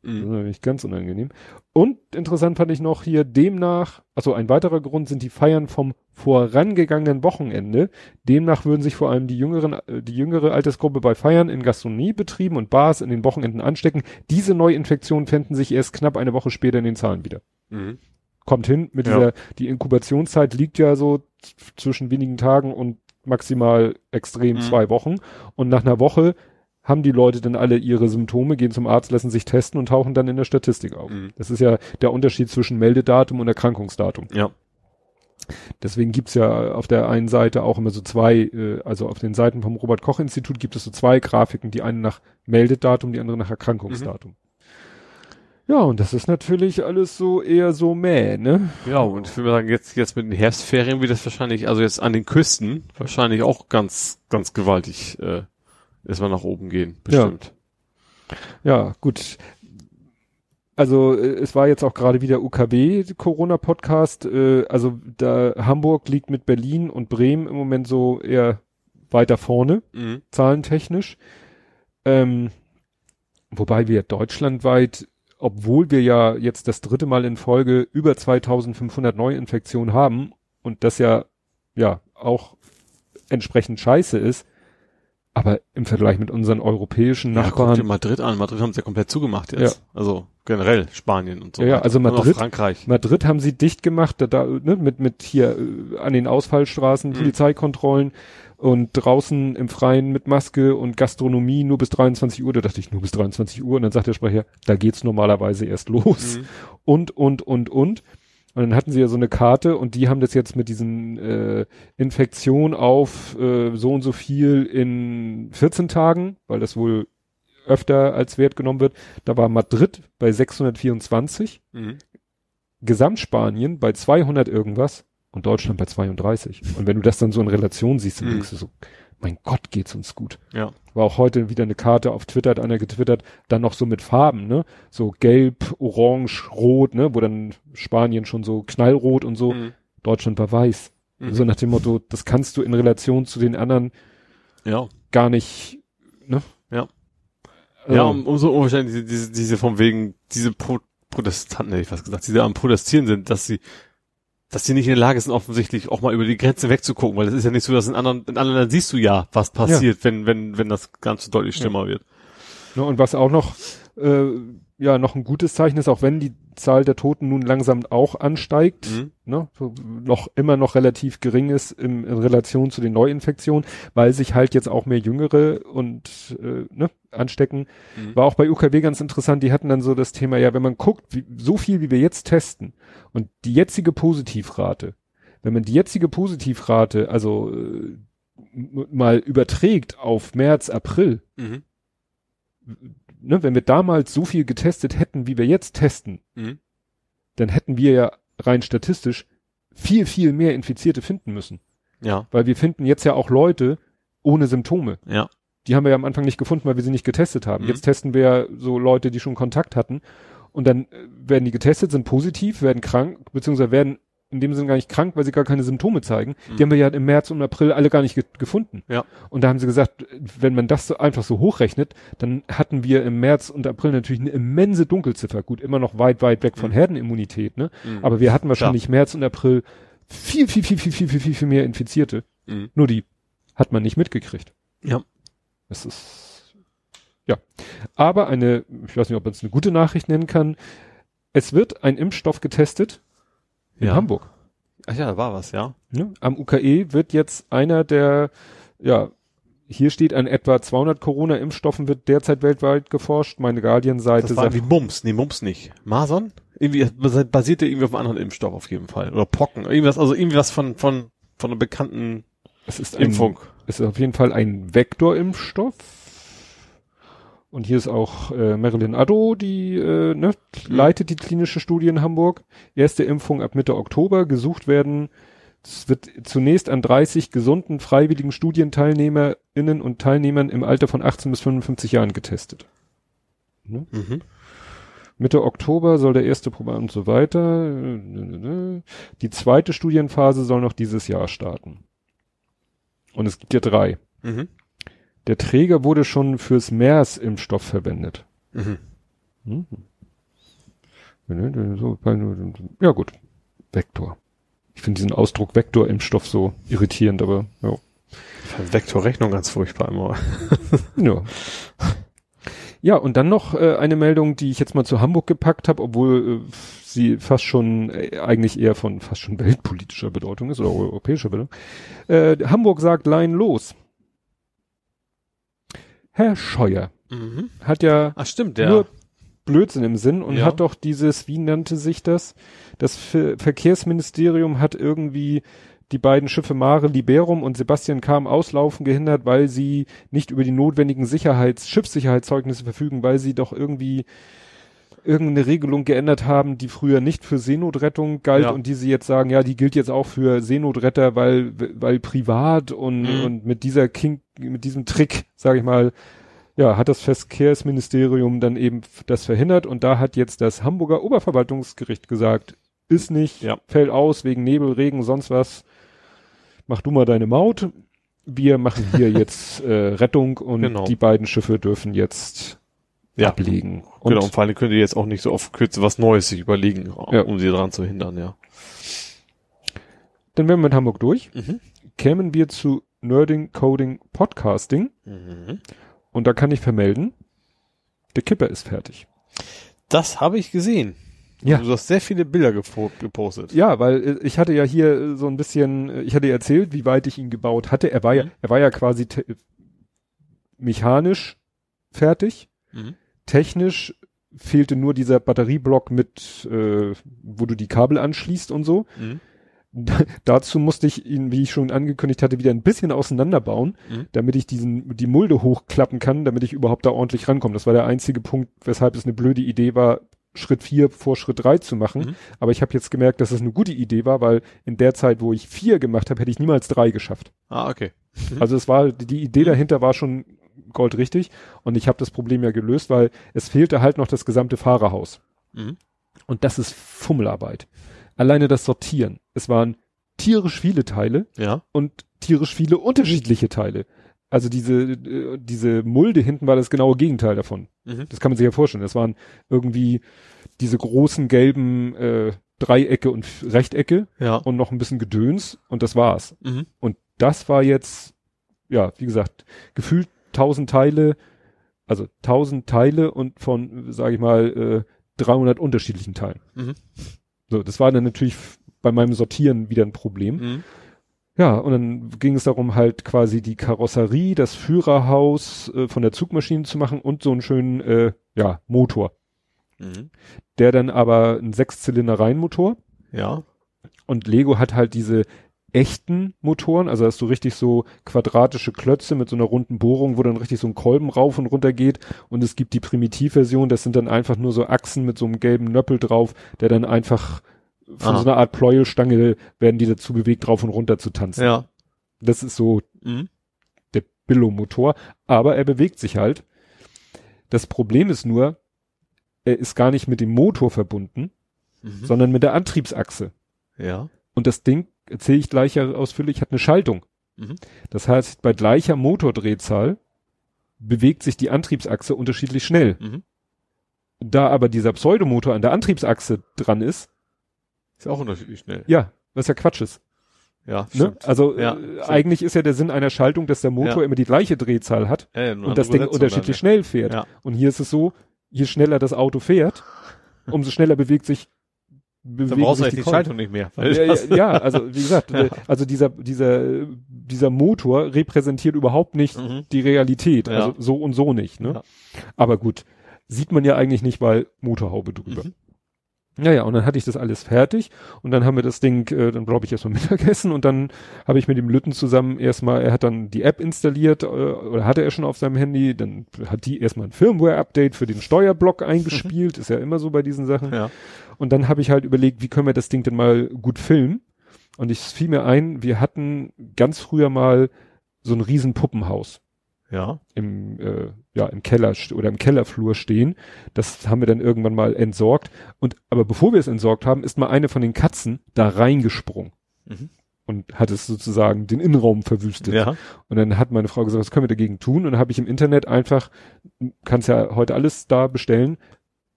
Das ist Mhm. natürlich ganz unangenehm. Und interessant fand ich noch hier demnach, also ein weiterer Grund sind die Feiern vom vorangegangenen Wochenende. Demnach würden sich vor allem die jüngeren, äh, die jüngere Altersgruppe bei Feiern in Gastronomiebetrieben und Bars in den Wochenenden anstecken. Diese Neuinfektionen fänden sich erst knapp eine Woche später in den Zahlen wieder. Mhm. Kommt hin mit Ja. dieser, die Inkubationszeit liegt ja so zwischen wenigen Tagen und maximal extrem Mhm. zwei Wochen. Und nach einer Woche haben die Leute dann alle ihre Symptome, gehen zum Arzt, lassen sich testen und tauchen dann in der Statistik auf. Mhm. Das ist ja der Unterschied zwischen Meldedatum und Erkrankungsdatum. Ja. Deswegen gibt's ja auf der einen Seite auch immer so zwei, äh, also auf den Seiten vom Robert Koch Institut gibt es so zwei Grafiken, die eine nach Meldedatum, die andere nach Erkrankungsdatum. Ja, und das ist natürlich alles so eher so mäh, ne? Ja, und ich würde mal sagen, jetzt, jetzt mit den Herbstferien wird das wahrscheinlich, also jetzt an den Küsten, wahrscheinlich auch ganz, ganz gewaltig, äh, erstmal nach oben gehen, bestimmt. Ja, gut. Also äh, es war jetzt auch gerade wieder UKW Corona Podcast. Äh, also da Hamburg liegt mit Berlin und Bremen im Moment so eher weiter vorne Mhm. zahlentechnisch. Ähm, wobei wir deutschlandweit, obwohl wir ja jetzt das dritte Mal in Folge über 2500 Neuinfektionen haben und das ja ja auch entsprechend scheiße ist, aber im Vergleich mit unseren europäischen Ja, guck Nachbarn dir Madrid an. Madrid haben sie ja komplett zugemacht jetzt. Also generell Spanien und so. Ja, ja, also Madrid- Frankreich. Madrid haben sie dicht gemacht, da, da ne, mit mit hier äh, an den Ausfallstraßen Mhm. Polizeikontrollen und draußen im Freien mit Maske und Gastronomie nur bis 23 Uhr. Da dachte ich nur bis 23 Uhr und dann sagt der Sprecher, da geht's normalerweise erst los Mhm. und und und und. Und dann hatten sie ja so eine Karte und die haben das jetzt mit diesen äh, Infektion auf äh, so und so viel in 14 Tagen, weil das wohl öfter als Wert genommen wird. Da war Madrid bei 624 Mhm. Gesamtspanien bei 200 irgendwas und Deutschland bei 32. Und wenn du das dann so in Relation siehst, dann Mhm. denkst du so, mein Gott, geht's uns gut. Ja. War auch heute wieder eine Karte auf Twitter, hat einer getwittert, dann noch so mit Farben, ne? So gelb, orange, rot, ne? Wo dann Spanien schon so knallrot und so, Mhm. Deutschland war weiß. Mhm. So nach dem Motto, das kannst du in Relation zu den anderen Ja. gar nicht, ne? Ja. Also, Ja, um, umso unwahrscheinlich diese, diese, diese von wegen, diese Pro Protestanten, hätte ich was gesagt, die da am Protestieren sind, dass sie, dass sie nicht in der Lage sind, offensichtlich auch mal über die Grenze wegzugucken, weil es ist ja nicht so, dass in anderen, in anderen Ländern siehst du ja, was passiert, wenn, wenn, wenn das Ganze deutlich schlimmer wird. Ne, und was auch noch, äh, ja, noch ein gutes Zeichen ist, auch wenn die Zahl der Toten nun langsam auch ansteigt, Mhm. ne, so noch immer noch relativ gering ist im, in Relation zu den Neuinfektionen, weil sich halt jetzt auch mehr Jüngere und äh, ne, anstecken. Mhm. War auch bei UKW ganz interessant, die hatten dann so das Thema, ja, wenn man guckt, wie, so viel wie wir jetzt testen und die jetzige Positivrate, wenn man die jetzige Positivrate, also äh, mal überträgt auf März, April, Mhm. Ne, wenn wir damals so viel getestet hätten, wie wir jetzt testen, Mhm. dann hätten wir ja rein statistisch viel, viel mehr Infizierte finden müssen. Ja, Weil wir finden jetzt ja auch Leute ohne Symptome. ja. Die haben wir ja am Anfang nicht gefunden, weil wir sie nicht getestet haben. Mhm. Jetzt testen wir ja so Leute, die schon Kontakt hatten. Und dann äh, werden die getestet, sind positiv, werden krank, beziehungsweise werden in dem Sinne gar nicht krank, weil sie gar keine Symptome zeigen. Mhm. Die haben wir ja im März und April alle gar nicht ge gefunden. Ja. Und da haben sie gesagt, wenn man das so einfach so hochrechnet, dann hatten wir im März und April natürlich eine immense Dunkelziffer. Gut, immer noch weit, weit weg von Mhm. Herdenimmunität, ne? Mhm. Aber wir hatten wahrscheinlich März und April viel, viel, viel, viel, viel, viel, viel, viel mehr Infizierte. Mhm. Nur die hat man nicht mitgekriegt. Ja. Es ist, ja. Aber eine, ich weiß nicht, ob man es eine gute Nachricht nennen kann. Es wird ein Impfstoff getestet in Ja. Hamburg. Ach ja, da war was, ja. Ne? Am UKE wird jetzt einer der, ja, hier steht an etwa 200 Corona-Impfstoffen wird derzeit weltweit geforscht. Meine Guardian-Seite sagt, wie Mumps. Nee, Mumps nicht. Mason? Irgendwie basi- basierte irgendwie auf einem anderen Impfstoff auf jeden Fall. Oder Pocken. Irgendwas, also irgendwie was von, von, von einer bekannten es ist ein, Impfung. es ist auf jeden Fall ein Vektorimpfstoff. Und hier ist auch äh, Marilyn Addo, die äh, ne, leitet die klinische Studie in Hamburg. Erste Impfung ab Mitte Oktober. Gesucht werden, es wird zunächst an 30 gesunden, freiwilligen StudienteilnehmerInnen und Teilnehmern im Alter von 18 bis 55 Jahren getestet. Mhm. Mitte Oktober soll der erste Programm und so weiter. Die zweite Studienphase soll noch dieses Jahr starten. Und es gibt ja drei. Mhm. Der Träger wurde schon fürs MERS-Impfstoff verwendet. Mhm. Mhm. So, Ja gut, Vektor. Ich finde diesen Ausdruck Vektor-Impfstoff so irritierend, aber ja. Vektorrechnung ganz furchtbar immer. Ja. Ja, und dann noch äh, eine Meldung, die ich jetzt mal zu Hamburg gepackt habe, obwohl äh, sie fast schon äh, eigentlich eher von fast schon weltpolitischer Bedeutung ist oder europäischer Bedeutung. Äh, Hamburg sagt Laien los. Herr Scheuer Mhm. hat ja Ach stimmt, der. nur Blödsinn im Sinn und Ja. hat doch dieses, wie nannte sich das? Das Ver Verkehrsministerium hat irgendwie die beiden Schiffe Mare Liberum und Sebastian Kam auslaufen gehindert, weil sie nicht über die notwendigen Sicherheits Schiffssicherheitszeugnisse verfügen, weil sie doch irgendwie irgendeine Regelung geändert haben, die früher nicht für Seenotrettung galt Ja. und die sie jetzt sagen, ja, die gilt jetzt auch für Seenotretter, weil weil privat und Mhm. und mit dieser King mit diesem Trick, sage ich mal, ja, hat das Verkehrsministerium dann eben das verhindert und da hat jetzt das Hamburger Oberverwaltungsgericht gesagt, ist nicht, Ja. fällt aus wegen Nebel, Regen, sonst was. Mach du mal deine Maut. Wir machen hier jetzt äh, Rettung und Genau. die beiden Schiffe dürfen jetzt Ja. ablegen. Und genau, und vor allem könnt ihr jetzt auch nicht so auf Kürze was Neues sich überlegen, Ja. um sie daran zu hindern, ja. dann wären wir in Hamburg durch. Mhm. Kämen wir zu Nerding, Coding, Podcasting Mhm. und da kann ich vermelden, der Kipper ist fertig. Das habe ich gesehen. Ja. Du hast sehr viele Bilder gepostet. Ja, weil äh, ich hatte ja hier äh, so ein bisschen, äh, ich hatte erzählt, wie weit ich ihn gebaut hatte. Er war ja, Mhm. er war ja quasi mechanisch fertig. Mhm. Technisch fehlte nur dieser Batterieblock mit, äh, wo du die Kabel anschließt und so. Mhm. Dazu musste ich ihn, wie ich schon angekündigt hatte, wieder ein bisschen auseinanderbauen, Mhm. damit ich diesen, die Mulde hochklappen kann, damit ich überhaupt da ordentlich rankomme. Das war der einzige Punkt, weshalb es eine blöde Idee war, Schritt vier vor Schritt drei zu machen. Mhm. Aber ich habe jetzt gemerkt, dass es eine gute Idee war, weil in der Zeit, wo ich vier gemacht habe, hätte ich niemals drei geschafft. Ah, okay. Mhm. Also es war, die Idee dahinter war schon goldrichtig und ich habe das Problem ja gelöst, weil es fehlte halt noch das gesamte Fahrerhaus. Mhm. Und das ist Fummelarbeit. Alleine das Sortieren. Es waren tierisch viele Teile Ja. und tierisch viele unterschiedliche Teile. Also diese, äh, diese Mulde hinten war das genaue Gegenteil davon. Mhm. Das kann man sich ja vorstellen. Das waren irgendwie diese großen gelben äh, Dreiecke und Rechtecke Ja. und noch ein bisschen Gedöns und das war's. Mhm. Und das war jetzt, ja, wie gesagt, gefühlt tausend Teile, Also 1000 Teile und von, sage ich mal, äh, 300 unterschiedlichen Teilen. Mhm. So, das war dann natürlich bei meinem Sortieren wieder ein Problem. Mhm. Ja, und dann ging es darum, halt quasi die Karosserie, das Führerhaus äh, von der Zugmaschine zu machen und so einen schönen, äh, ja, Motor. Mhm. Der dann aber ein Sechszylinder-Reihenmotor Ja. und Lego hat halt diese echten Motoren, also hast du richtig so quadratische Klötze mit so einer runden Bohrung, wo dann richtig so ein Kolben rauf und runter geht und es gibt die Primitivversion, das sind dann einfach nur so Achsen mit so einem gelben Nöppel drauf, der dann einfach von Ah. so einer Art Pleuelstange werden die dazu bewegt, drauf und runter zu tanzen. Ja. Das ist so Mhm. der Billo-Motor, aber er bewegt sich halt. Das Problem ist nur, er ist gar nicht mit dem Motor verbunden, Mhm. sondern mit der Antriebsachse. Ja. Und das Ding, erzähle ich gleich ausführlich, hat eine Schaltung. Mhm. Das heißt, bei gleicher Motordrehzahl bewegt sich die Antriebsachse unterschiedlich schnell. Mhm. Da aber dieser Pseudomotor an der Antriebsachse dran ist, Ist auch unterschiedlich schnell. ja, was ja Quatsch ist. Ja, Ne? Also Ja, äh, eigentlich ist ja der Sinn einer Schaltung, dass der Motor Ja. immer die gleiche Drehzahl hat Ja, und das Ding Übersetzung unterschiedlich schnell fährt. Und hier ist es so, je schneller das Auto fährt, umso schneller bewegt sich Dann bewegen brauchst du die Kolben. Schaltung nicht mehr. Ja, ja, ja, also wie gesagt, Ja. äh, also dieser dieser dieser Motor repräsentiert überhaupt nicht Mhm. die Realität, also so und so nicht, ne? Aber gut, sieht man ja eigentlich nicht, weil Motorhaube drüber. Mhm. Naja, und dann hatte ich das alles fertig und dann haben wir das Ding, äh, dann glaube ich erstmal Mittagessen und dann habe ich mit dem Lütten zusammen erstmal, er hat dann die App installiert äh, oder hatte er schon auf seinem Handy, dann hat die erstmal ein Firmware-Update für den Steuerblock eingespielt, ist ja immer so bei diesen Sachen. Ja. Und dann habe ich halt überlegt, wie können wir das Ding denn mal gut filmen? Und ich es fiel mir ein, wir hatten ganz früher mal so ein riesen Puppenhaus Ja. im, äh, ja, im Keller oder im Kellerflur stehen. Das haben wir dann irgendwann mal entsorgt. Und aber bevor wir es entsorgt haben, ist mal eine von den Katzen da reingesprungen Mhm. und hat es sozusagen den Innenraum verwüstet. Ja. Und dann hat meine Frau gesagt, was können wir dagegen tun? Und dann habe ich im Internet einfach, kannst ja heute alles da bestellen,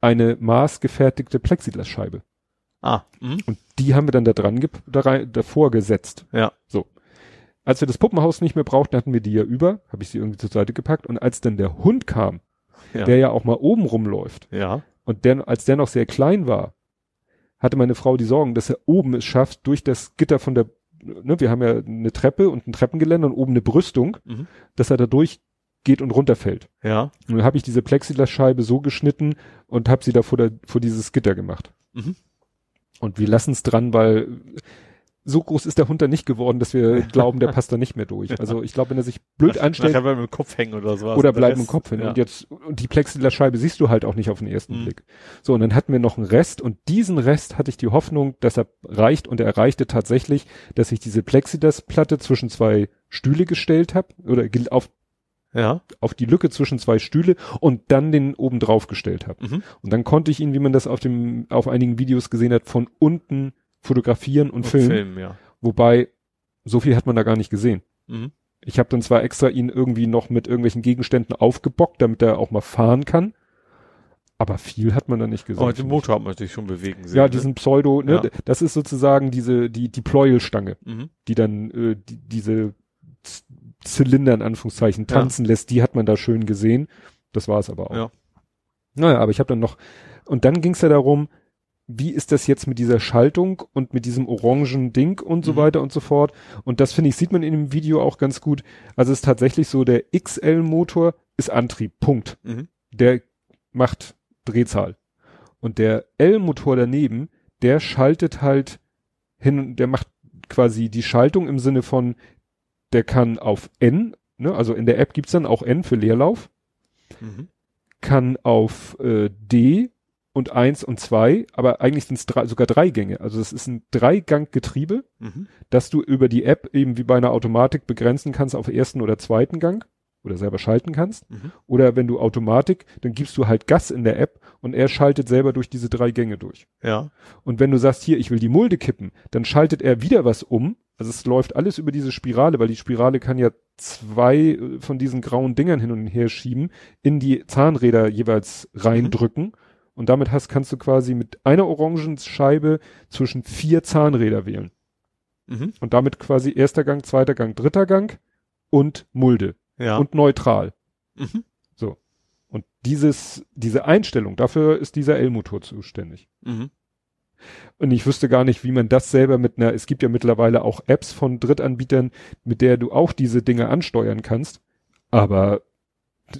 eine maßgefertigte Plexiglasscheibe. Ah. Mhm. Und die haben wir dann da dran da rein, davor gesetzt. Ja. So. Als wir das Puppenhaus nicht mehr brauchten, hatten wir die ja über, habe ich sie irgendwie zur Seite gepackt. Und als dann der Hund kam, Ja. der ja auch mal oben rumläuft, ja. und der, als der noch sehr klein war, hatte meine Frau die Sorgen, dass er oben es schafft, durch das Gitter von der, ne, wir haben ja eine Treppe und ein Treppengeländer und oben eine Brüstung, Mhm. dass er da durchgeht und runterfällt. Ja. Und dann habe ich diese Plexiglasscheibe so geschnitten und habe sie da vor, der, vor dieses Gitter gemacht. Mhm. Und wir lassen es dran, weil so groß ist der Hund da nicht geworden, dass wir glauben, der passt da nicht mehr durch. Also ich glaube, wenn er sich blöd anstellt Nachher bleibt mit dem Kopf hängen oder sowas. oder bleibt im Kopf hin. Ja. Und jetzt, und die Plexiglasscheibe siehst du halt auch nicht auf den ersten Mhm. Blick. So, und dann hatten wir noch einen Rest und diesen Rest hatte ich die Hoffnung, dass er reicht und er erreichte tatsächlich, dass ich diese Plexiglasplatte zwischen zwei Stühle gestellt habe oder auf, ja. auf die Lücke zwischen zwei Stühle und dann den oben drauf gestellt habe. Mhm. Und dann konnte ich ihn, wie man das auf dem, auf einigen Videos gesehen hat, von unten fotografieren und, Und filmen. Film, ja. Wobei, so viel hat man da gar nicht gesehen. Mhm. Ich habe dann zwar extra ihn irgendwie noch mit irgendwelchen Gegenständen aufgebockt, damit er auch mal fahren kann. Aber viel hat man da nicht gesehen. Aber den Motor hat man natürlich schon bewegen sehen. ja, ne? diesen Pseudo, ne, Ja. das ist sozusagen diese, die, die Pleuelstange, Mhm. die dann äh, die, diese Z Zylinder in Anführungszeichen tanzen lässt, die hat man da schön gesehen. Das war es aber auch. Ja. Naja, aber ich habe dann noch, und dann ging es ja darum, wie ist das jetzt mit dieser Schaltung und mit diesem orangen Ding und so Mhm. weiter und so fort. Und das finde ich, sieht man in dem Video auch ganz gut. Also es ist tatsächlich so, der XL-Motor ist Antrieb, Punkt. Mhm. Der macht Drehzahl. Und der L-Motor daneben, der schaltet halt hin, der macht quasi die Schaltung im Sinne von, der kann auf N, ne, also in der App gibt's dann auch N für Leerlauf, Mhm. kann auf äh, D und eins und zwei, aber eigentlich sind es sogar drei Gänge. Also es ist ein Dreigang-Getriebe, Mhm. dass du über die App eben wie bei einer Automatik begrenzen kannst auf ersten oder zweiten Gang oder selber schalten kannst. Mhm. Oder wenn du Automatik, dann gibst du halt Gas in der App und er schaltet selber durch diese drei Gänge durch. Ja. Und wenn du sagst, hier, ich will die Mulde kippen, dann schaltet er wieder was um. Also es läuft alles über diese Spirale, weil die Spirale kann ja zwei äh, von diesen grauen Dingern hin und her schieben, in die Zahnräder jeweils reindrücken. Und damit hast, kannst du quasi mit einer Orangenscheibe zwischen vier Zahnräder wählen. Mhm. Und damit quasi erster Gang, zweiter Gang, dritter Gang und Mulde Ja. und neutral. mhm. dieses, diese Einstellung, dafür ist dieser L-Motor zuständig. Mhm. Und ich wüsste gar nicht, wie man das selber mit einer, es gibt ja mittlerweile auch Apps von Drittanbietern, mit der du auch diese Dinge ansteuern kannst. Aber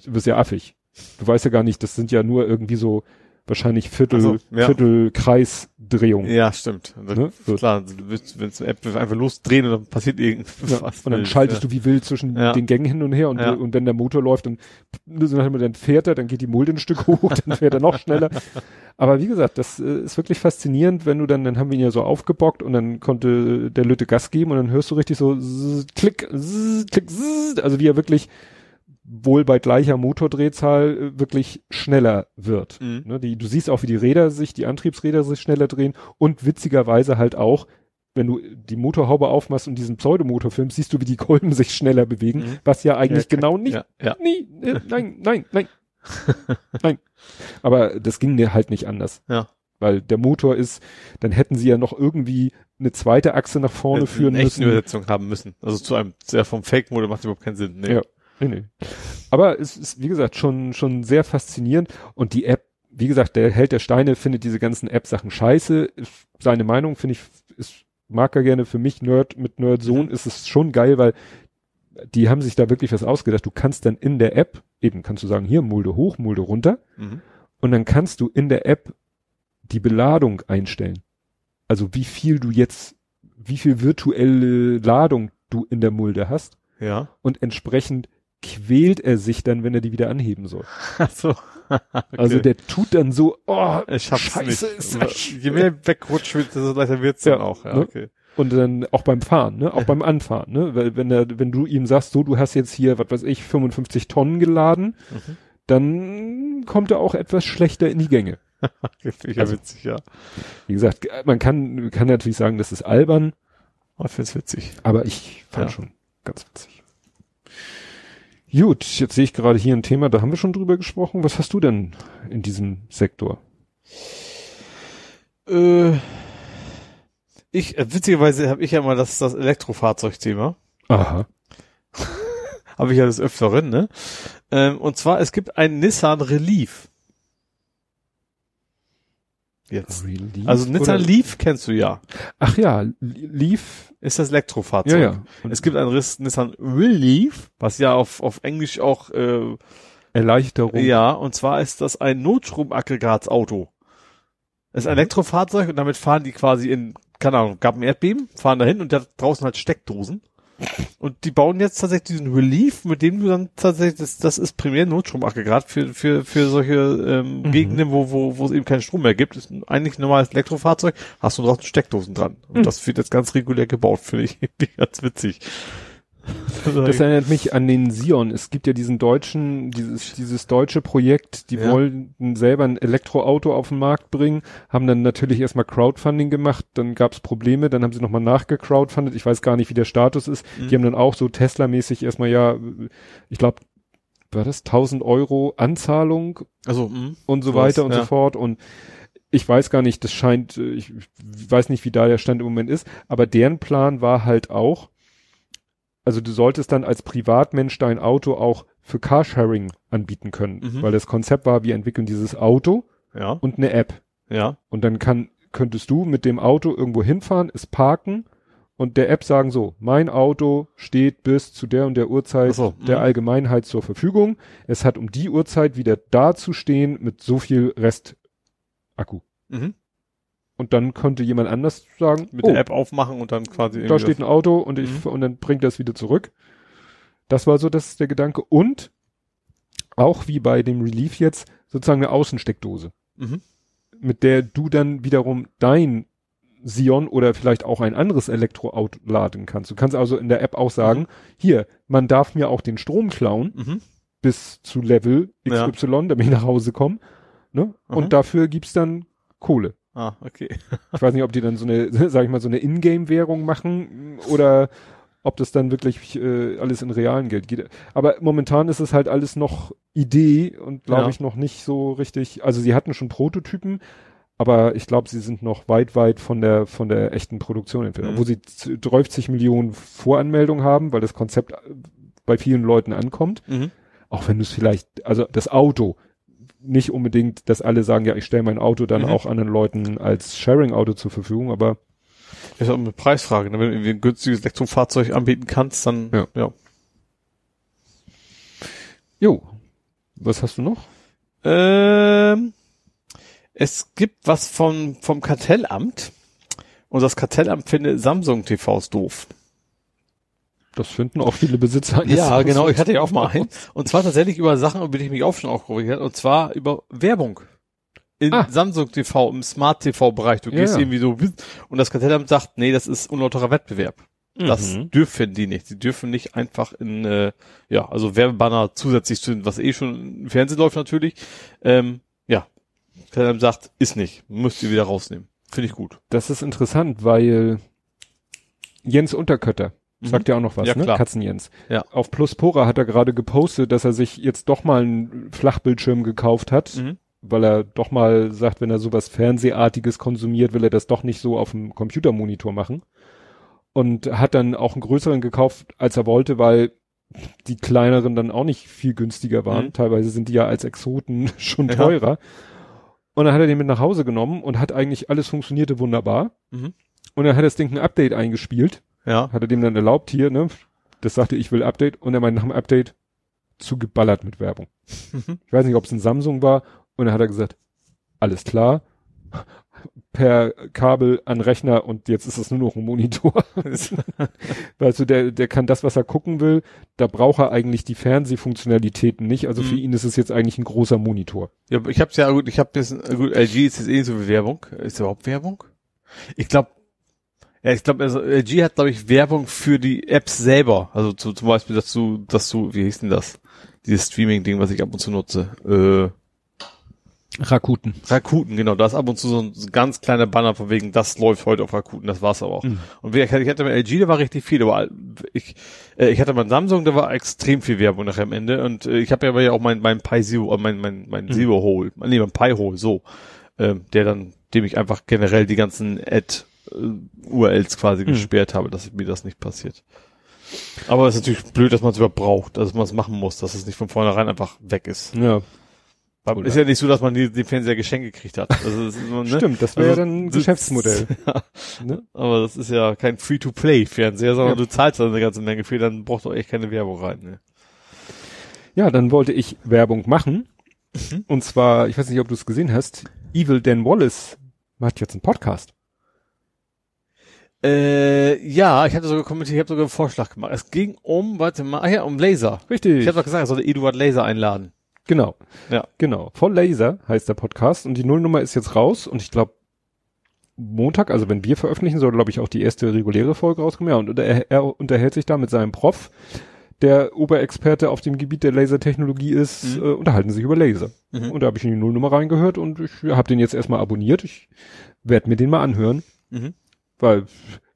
du bist ja affig. Du weißt ja gar nicht, das sind ja nur irgendwie so wahrscheinlich Viertel, so, ja. Viertel Kreisdrehung. Ja, stimmt. Ne? So. Klar, wenn es eine App einfach losdrehen und dann passiert irgendwas. Ja, und dann schaltest du wie wild zwischen Ja. den Gängen hin und her und, Ja. und wenn der Motor läuft, dann, dann fährt er, dann geht die Mulde ein Stück hoch, dann fährt er noch schneller. Aber wie gesagt, das äh, ist wirklich faszinierend, wenn du dann, dann haben wir ihn ja so aufgebockt und dann konnte der Lütte Gas geben und dann hörst du richtig so zzz, klick, zzz, klick, zzz, also wie er wirklich wohl bei gleicher Motordrehzahl äh, wirklich schneller wird. Mhm. Ne, die, du siehst auch, wie die Räder sich, die Antriebsräder sich schneller drehen und witzigerweise halt auch, wenn du die Motorhaube aufmachst und diesen Pseudomotor filmst, siehst du, wie die Kolben sich schneller bewegen, Mhm. was ja eigentlich Ja, genau nicht, Ja, ja. nie, äh, nein, nein, nein, nein. Aber das ging mir halt nicht anders. Ja. Weil der Motor ist, dann hätten sie ja noch irgendwie eine zweite Achse nach vorne Hätten führen eine müssen. Übersetzung haben müssen. Also zu einem, sehr vom Fake-Mode macht überhaupt keinen Sinn. Nee. Ja. Nee, nee. Aber es ist, wie gesagt, schon, schon sehr faszinierend. Und die App, wie gesagt, der Held der Steine findet diese ganzen App-Sachen scheiße. Seine Meinung finde ich, ist, mag er gerne. Für mich Nerd mit Nerd-Sohn Mhm. ist es schon geil, weil die haben sich da wirklich was ausgedacht. Du kannst dann in der App, eben kannst du sagen, hier Mulde hoch, Mulde runter. Mhm. Und dann kannst du in der App die Beladung einstellen. Also wie viel du jetzt, wie viel virtuelle Ladung du in der Mulde hast. Ja. Und entsprechend quält er sich dann, wenn er die wieder anheben soll. Ach so. okay. Also der tut dann so, oh, ich schaff's scheiße, nicht. ist das Je mehr wegrutscht desto leichter wird's Ja, dann auch. Ja, ne? okay. und dann auch beim Fahren, ne, auch beim Anfahren, ne, weil wenn er, wenn du ihm sagst, so, du hast jetzt hier, was weiß ich, 55 Tonnen geladen, Mhm. dann kommt er auch etwas schlechter in die Gänge. Ja Also- witzig, ja. Wie gesagt, man kann, kann natürlich sagen, das ist albern, Oh, Ich find's witzig. aber ich fand Ja. schon ganz witzig. Gut, jetzt sehe ich gerade hier ein Thema, da haben wir schon drüber gesprochen. Was hast du denn in diesem Sektor? Äh, ich, äh, witzigerweise habe ich ja mal das, das Elektrofahrzeugthema. Aha. Habe ich ja des Öfteren, ne? Ähm, und zwar, es gibt einen Nissan Relief. Jetzt. Relief Also Nissan oder- Leaf kennst du ja. Ach ja, Leaf. Ist das Elektrofahrzeug. Ja, ja. Und Es gibt einen Riss Nissan Relief, was ja auf, auf Englisch auch, äh, Erleichterung. ja, und zwar ist das ein Notstromaggregatsauto. Das ist ein Elektrofahrzeug und damit fahren die quasi in, keine Ahnung, gab ein Erdbeben, fahren dahin und da draußen halt Steckdosen. Und die bauen jetzt tatsächlich diesen Relief, mit dem du dann tatsächlich, das, das ist primär Notstromaggregat für, für, für solche ähm, Mhm. Gegenden, wo, wo, wo es eben keinen Strom mehr gibt. Das ist eigentlich ein normales Elektrofahrzeug, hast du draußen Steckdosen dran. Und Mhm. das wird jetzt ganz regulär gebaut, finde ich ganz witzig. Das erinnert mich an den Sion. Es gibt ja diesen deutschen, dieses, dieses deutsche Projekt, die Ja. wollten selber ein Elektroauto auf den Markt bringen, haben dann natürlich erstmal Crowdfunding gemacht, dann gab es Probleme, dann haben sie nochmal nachgecrowdfundet. Ich weiß gar nicht, wie der Status ist. Mhm. Die haben dann auch so Tesla-mäßig erstmal ja, ich glaube, war das 1000 Euro Anzahlung also, mh. und so weiter und ja. so fort und ich weiß gar nicht, das scheint, ich weiß nicht, wie da der Stand im Moment ist, aber deren Plan war halt auch, also du solltest dann als Privatmensch dein Auto auch für Carsharing anbieten können, Mhm. weil das Konzept war, wir entwickeln dieses Auto ja, und eine App ja, und dann kann, könntest du mit dem Auto irgendwo hinfahren, es parken und der App sagen so, mein Auto steht bis zu der und der Uhrzeit so, der mhm. Allgemeinheit zur Verfügung. Es hat um die Uhrzeit wieder da zu stehen mit so viel Restakku. mhm. Und dann könnte jemand anders sagen, mit oh, der App aufmachen und dann quasi da steht ein Auto und ich, Mhm. und dann bringt es wieder zurück. Das war so das der Gedanke. Und auch wie bei dem Relief jetzt sozusagen eine Außensteckdose, mhm. mit der du dann wiederum dein Sion oder vielleicht auch ein anderes Elektroauto laden kannst. Du kannst also in der App auch sagen, hier, man darf mir auch den Strom klauen Mhm. bis zu Level Ja. XY, damit ich nach Hause komme. Ne? Und dafür gibt's dann Kohle. Ah, okay. Ich weiß nicht, ob die dann so eine, sag ich mal, so eine Ingame-Währung machen oder ob das dann wirklich äh, alles in realen Geld geht. Aber momentan ist es halt alles noch Idee und glaube Ja. ich noch nicht so richtig. Also sie hatten schon Prototypen, aber ich glaube, sie sind noch weit, weit von der von der echten Produktion entfernt. Mhm. Wo sie z- 30 Millionen Voranmeldungen haben, weil das Konzept äh, bei vielen Leuten ankommt. Mhm. Auch wenn du es vielleicht, also das Auto, nicht unbedingt, dass alle sagen, ja, ich stelle mein Auto dann Mhm. auch anderen Leuten als Sharing-Auto zur Verfügung, aber Das ist auch eine Preisfrage. ne? Wenn du irgendwie ein günstiges Elektrofahrzeug anbieten kannst, dann Ja. ja. jo, was hast du noch? Ähm, es gibt was vom, vom Kartellamt. Und das Kartellamt findet Samsung TVs doof. Das finden auch viele Besitzer. Ja, genau. Ich hatte ja auch mal einen. Und zwar tatsächlich über Sachen, über die ich mich auch schon aufgeregt habe. Und zwar über Werbung. In Ah. Samsung TV, im Smart TV Bereich. Du gehst ja. irgendwie so, und das Kartellamt sagt, nee, das ist unlauterer Wettbewerb. Das Mhm. dürfen die nicht. Sie dürfen nicht einfach in, äh, ja, also Werbebanner zusätzlich zu, was eh schon im Fernsehen läuft natürlich. Ähm, ja. Kartellamt sagt, ist nicht. Müsst ihr wieder rausnehmen. Finde ich gut. Das ist interessant, weil Jens Unterkötter Mhm. sagt ja auch noch was, Ja, ne? Katzenjens. Ja. Auf Pluspora hat er gerade gepostet, dass er sich jetzt doch mal einen Flachbildschirm gekauft hat, Mhm. weil er doch mal sagt, wenn er sowas Fernsehartiges konsumiert, will er das doch nicht so auf dem Computermonitor machen. Und hat dann auch einen größeren gekauft, als er wollte, weil die kleineren dann auch nicht viel günstiger waren. Mhm. Teilweise sind die ja als Exoten schon Ja. teurer. Und dann hat er den mit nach Hause genommen und hat eigentlich alles funktionierte wunderbar. Mhm. Und dann hat das Ding ein Update eingespielt, Ja. hat er dem dann erlaubt hier, ne? Das sagte, ich will Update und er meinte nach dem Update zugeballert mit Werbung. Mhm. Ich weiß nicht, ob es ein Samsung war und dann hat er gesagt, alles klar, per Kabel an Rechner und jetzt ist es nur noch ein Monitor. weißt du, der, der kann das, was er gucken will, da braucht er eigentlich die Fernsehfunktionalitäten nicht. Also für Mhm. ihn ist es jetzt eigentlich ein großer Monitor. Ja, ich hab's ja gut, ich hab das, gut, LG ist jetzt eh so wie Werbung. Ist überhaupt Werbung? Ich glaube, ja, ich glaube, also LG hat, glaube ich, Werbung für die Apps selber. Also zu, zum Beispiel, dass du, dass du, wie hieß denn das? Dieses Streaming-Ding, was ich ab und zu nutze. Äh, Rakuten. Rakuten, genau. Da ist ab und zu so ein, so ein ganz kleiner Banner von wegen, das läuft heute auf Rakuten, das war's aber auch. Mhm. Und wie, ich hatte ich hatte mit LG, da war richtig viel, aber ich, äh, ich hatte mein Samsung, da war extrem viel Werbung nachher am Ende. Und äh, ich habe ja aber ja auch mein, mein Pi Zero, äh, mein, mein, mein Mhm. Zero Hole, nee, mein Pi Hole, so, ähm, der dann, dem ich einfach generell die ganzen Ad äh, URLs quasi Mhm. gesperrt habe, dass mir das nicht passiert. Aber es ist natürlich blöd, dass man es überhaupt braucht, dass man es machen muss, dass es nicht von vornherein einfach weg ist. Ja, Oder- ist ja nicht so, dass man die, den Fernseher geschenkt gekriegt hat. Also das immer, ne? stimmt, das wäre Also, dann ein Geschäftsmodell. Ja, Ne? aber das ist ja kein Free-to-Play-Fernseher, sondern Ja. du zahlst da eine ganze Menge für, dann brauchst du echt keine Werbung rein. Ne? Ja, dann wollte ich Werbung machen. Mhm. Und zwar, ich weiß nicht, ob du es gesehen hast, Evil Dan Wallace macht jetzt einen Podcast. Äh, ja, ich hatte sogar kommentiert, ich habe sogar einen Vorschlag gemacht. Es ging um, warte mal, ah ja, um Laser. Richtig. Ich habe doch gesagt, er sollte Eduard Laser einladen. genau. Ja. Genau. Voll Laser heißt der Podcast und die Nullnummer ist jetzt raus und ich glaube Montag, also wenn wir veröffentlichen, soll glaube ich auch die erste reguläre Folge rauskommen. Ja, und er, er unterhält sich da mit seinem Prof, der Oberexperte auf dem Gebiet der Lasertechnologie ist, Mhm. äh, unterhalten sich über Laser. Mhm. Und da habe ich in die Nullnummer reingehört und ich habe den jetzt erstmal abonniert. Ich werde mir den mal anhören. Mhm. Weil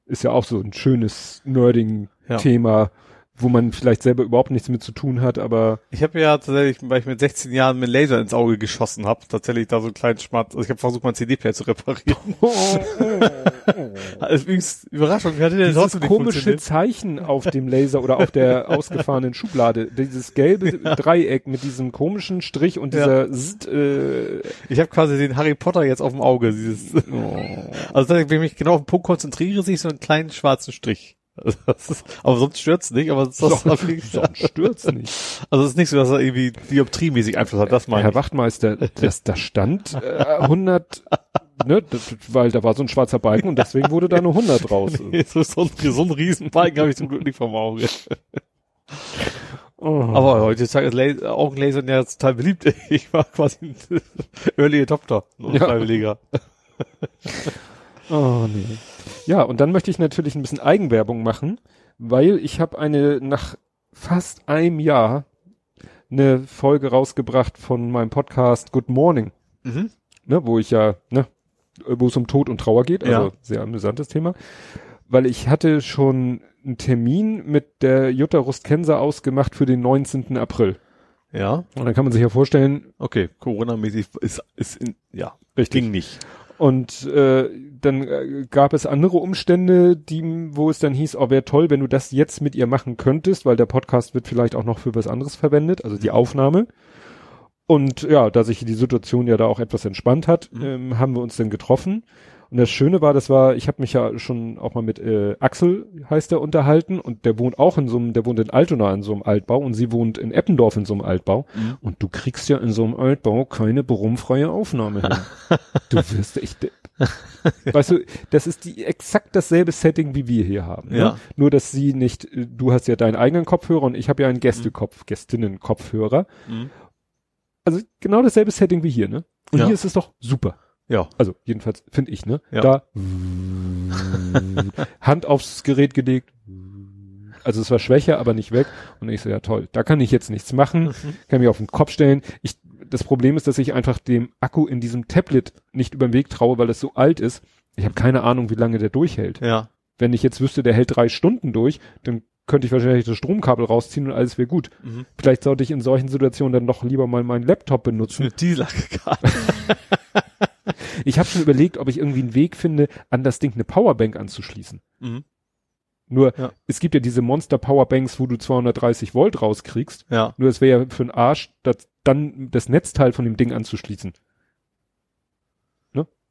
ist ja auch so ein schönes Nerding-Thema, wo man vielleicht selber überhaupt nichts mit zu tun hat, aber Ich habe ja tatsächlich, weil ich mit 16 Jahren mit Laser ins Auge geschossen habe, tatsächlich da so einen kleinen Schmatz. Also ich habe versucht, meinen CD-Player zu reparieren. Also übrigens, Überraschung, wie hatte der dieses komische? Zeichen auf dem Laser oder auf der ausgefahrenen Schublade, dieses gelbe Dreieck mit diesem komischen Strich und Ja. dieser Zt, äh, Ich habe quasi den Harry Potter jetzt auf dem Auge. Dieses also wenn ich mich genau auf den Punkt konzentriere, sehe ich so einen kleinen schwarzen Strich. Also ist, aber sonst stört's nicht, aber sonst, Sonst- sonst stürzt nicht. also es ist nicht so, dass er irgendwie dioptriemäßig Einfluss hat, das meine Herr ich. Wachtmeister, das, da stand äh, 100, ne, das, weil da war so ein schwarzer Balken und deswegen wurde da nur 100 raus. so, so, ein, so ein Riesenbalken habe ich zum Glück nicht vom Auge. Oh. Aber heutzutage ist Laser, Augenlasern ja total beliebt. Ich war quasi ein Early Adopter, ein Ja. Freiwilliger. Oh nee. Ja, und dann möchte ich natürlich ein bisschen Eigenwerbung machen, weil ich habe eine nach fast einem Jahr eine Folge rausgebracht von meinem Podcast Good Morning, Mhm. ne, wo ich ja, ne, wo es um Tod und Trauer geht, also Ja. sehr amüsantes Thema, weil ich hatte schon einen Termin mit der Jutta Rustkenser ausgemacht für den 19. April. Ja, Und dann kann man sich ja vorstellen, okay. Corona-mäßig ist, ist in, ja, Richtig. ging nicht. Und äh, dann äh, gab es andere Umstände, die, wo es dann hieß, oh, wäre toll, wenn du das jetzt mit ihr machen könntest, weil der Podcast wird vielleicht auch noch für was anderes verwendet, also die Aufnahme. Und ja, da sich die Situation ja da auch etwas entspannt hat, Mhm. ähm, haben wir uns dann getroffen. Und das Schöne war, das war, ich habe mich ja schon auch mal mit äh, Axel, heißt der, unterhalten und der wohnt auch in so einem, der wohnt in Altona in so einem Altbau und sie wohnt in Eppendorf in so einem Altbau. Mhm. Und du kriegst ja in so einem Altbau keine brummfreie Aufnahme hin. du wirst echt. Weißt du, das ist die exakt dasselbe Setting, wie wir hier haben. Ne? Ja. Nur, dass sie nicht, äh, du hast ja deinen eigenen Kopfhörer und ich habe ja einen Gästekopf, Gästinnen-Kopfhörer. Mhm. Also genau dasselbe Setting wie hier, ne? Und Ja. hier ist es doch super. Ja. Also jedenfalls finde ich, ne? Ja. Da Hand aufs Gerät gelegt. Also es war schwächer, aber nicht weg. Und ich so, ja toll, da kann ich jetzt nichts machen, kann mich auf den Kopf stellen. Ich, das Problem ist, dass ich einfach dem Akku in diesem Tablet nicht über den Weg traue, weil es so alt ist. Ich habe keine Ahnung, wie lange der durchhält. Ja. Wenn ich jetzt wüsste, der hält drei Stunden durch, dann könnte ich wahrscheinlich das Stromkabel rausziehen und alles wäre gut. Mhm. Vielleicht sollte ich in solchen Situationen dann doch lieber mal meinen Laptop benutzen. Mit Dieselaggregat. Ich habe schon überlegt, ob ich irgendwie einen Weg finde, an das Ding eine Powerbank anzuschließen. Mhm. Nur, Ja. es gibt ja diese Monster Powerbanks, wo du 230 Volt rauskriegst. Ja. Nur es wäre ja für einen Arsch, das, dann das Netzteil von dem Ding anzuschließen.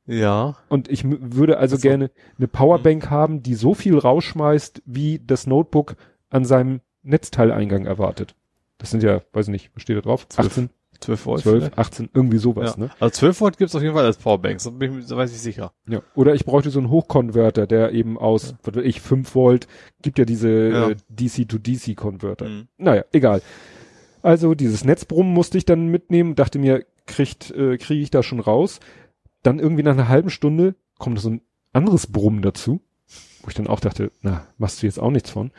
Ja. Und ich würde also Ach so. gerne eine Powerbank haben, die so viel rausschmeißt, wie das Notebook an seinem Netzteileingang erwartet. Das sind ja, weiß nicht, was steht da drauf? Zwölf 18, 12 Volt. 12, vielleicht? 18, irgendwie sowas, ja. ne? Also 12 Volt gibt's auf jeden Fall als Powerbanks, da bin ich, da weiß ich sicher. Ja. Oder ich bräuchte so einen Hochkonverter, der eben aus, was weiß ich, 5 Volt, gibt ja diese Ja. äh, DC-to-DC-Konverter. Mhm. Naja, egal. Also dieses Netzbrummen musste ich dann mitnehmen, dachte mir, kriegt, äh, kriege ich da schon raus. Dann irgendwie nach einer halben Stunde kommt so ein anderes Brummen dazu, wo ich dann auch dachte, na, machst du jetzt auch nichts von.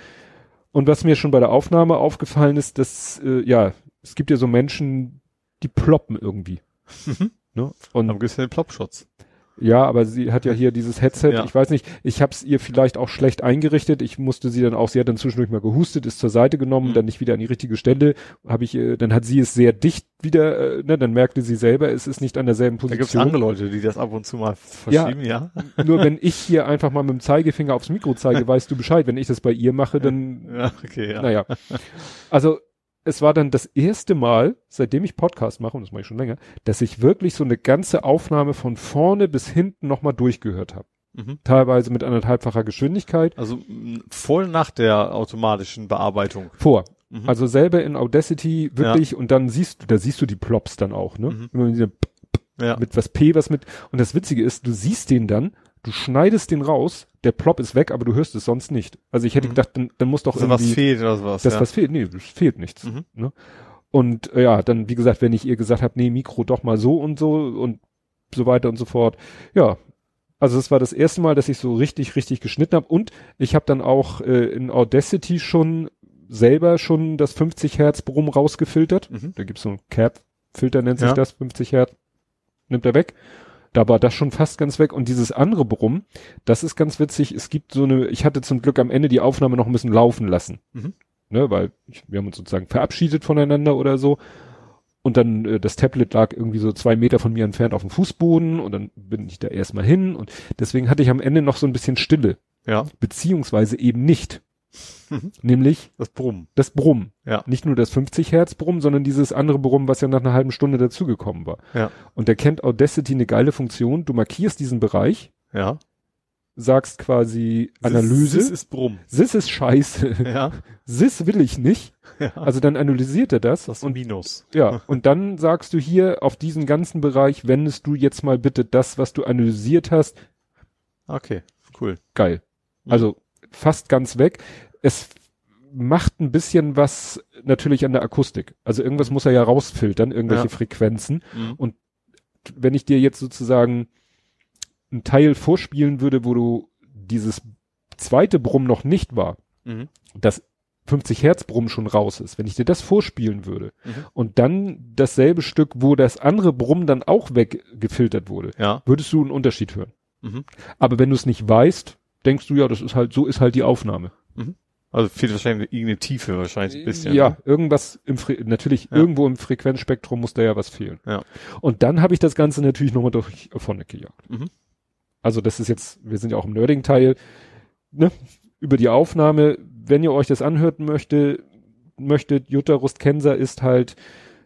Und was mir schon bei der Aufnahme aufgefallen ist, dass, äh, ja, es gibt ja so Menschen, die ploppen irgendwie. Mhm. Ne? Und Dann gibt's ja den Plopschutz. ja, aber sie hat ja hier dieses Headset. Ja. Ich weiß nicht, ich habe es ihr vielleicht auch schlecht eingerichtet. Ich musste sie dann auch, sie hat dann zwischendurch mal gehustet, ist zur Seite genommen, Mhm. dann nicht wieder an die richtige Stelle. Habe ich, äh, dann hat sie es sehr dicht wieder, äh, ne, dann merkte sie selber, es ist nicht an derselben Da Position. gibt's andere Leute, die das ab und zu mal verschieben, ja. Nur wenn ich hier einfach mal mit dem Zeigefinger aufs Mikro zeige, weißt du Bescheid. Wenn ich das bei ihr mache, dann Ja, okay, ja. naja. Also es war dann das erste Mal, seitdem ich Podcast mache, und das mache ich schon länger, dass ich wirklich so eine ganze Aufnahme von vorne bis hinten nochmal durchgehört habe. Mhm. Teilweise mit anderthalbfacher Geschwindigkeit. Also voll nach der automatischen Bearbeitung. Vor. Mhm. Also selber in Audacity wirklich und dann siehst du, da siehst du die Plops dann auch, ne? Mhm. Immer diese P- ja. mit was P, was mit. Und das Witzige ist, du siehst den dann, du schneidest den raus, der Plop ist weg, aber du hörst es sonst nicht. Also ich hätte Mhm. gedacht, dann, dann muss doch Also was irgendwie fehlt oder sowas. das ja. was fehlt. Nee, es fehlt nichts. Mhm. Ne? Und äh, ja, dann wie gesagt, wenn ich ihr gesagt habe, nee, Mikro doch mal so und so und so weiter und so fort. Ja, also es war das erste Mal, dass ich so richtig, richtig geschnitten habe und ich habe dann auch äh, in Audacity schon selber schon das 50 Hertz Brumm rausgefiltert. Mhm. Da gibt's so ein Cap-Filter, nennt sich Ja. das, 50 Hertz, nimmt er weg. Da war das schon fast ganz weg. Und dieses andere Brumm, das ist ganz witzig. Es gibt so eine, ich hatte zum Glück am Ende die Aufnahme noch ein bisschen laufen lassen. Mhm. Ne, weil ich, wir haben uns sozusagen verabschiedet voneinander oder so. Und dann äh, das Tablet lag irgendwie so zwei Meter von mir entfernt auf dem Fußboden und dann bin ich da erstmal hin und deswegen hatte ich am Ende noch so ein bisschen Stille, Ja. beziehungsweise eben nicht. Nämlich Das Brummen. das Brummen. Ja. Nicht nur das 50 Hertz Brummen, sondern dieses andere Brummen, was ja nach einer halben Stunde dazugekommen war. Ja. Und da kennt Audacity eine geile Funktion. Du markierst diesen Bereich, Ja. sagst quasi Analyse. Das ist Brumm. Sis ist scheiße. Ja. Sis will ich nicht. ja. Also dann analysiert er das. Das ist ein und Minus. ja, und dann sagst du hier auf diesen ganzen Bereich wendest du jetzt mal bitte das, was du analysiert hast, Okay. Cool. geil. Also fast ganz weg. Es macht ein bisschen was natürlich an der Akustik. Also irgendwas muss er ja rausfiltern, irgendwelche Ja. Frequenzen. Mhm. Wenn ich dir jetzt sozusagen einen Teil vorspielen würde, wo du dieses zweite Brumm noch nicht war, Mhm. das 50 Hertz Brumm schon raus ist, wenn ich dir das vorspielen würde Mhm. und dann dasselbe Stück, wo das andere Brumm dann auch weggefiltert wurde, Ja. würdest du einen Unterschied hören. Mhm. Aber wenn du es nicht weißt, denkst du ja, das ist halt, so ist halt die Aufnahme. Also fehlt wahrscheinlich irgendeine Tiefe wahrscheinlich ein bisschen. Ja, irgendwas im Fre natürlich Ja. irgendwo im Frequenzspektrum muss da ja was fehlen. Ja. Und dann habe ich das Ganze natürlich nochmal durch Phonic gejagt. Mhm. Also das ist jetzt, wir sind ja auch im Nerding-Teil, ne? Über die Aufnahme, wenn ihr euch das anhören möchte, möchtet, Jutta Rustkenser ist halt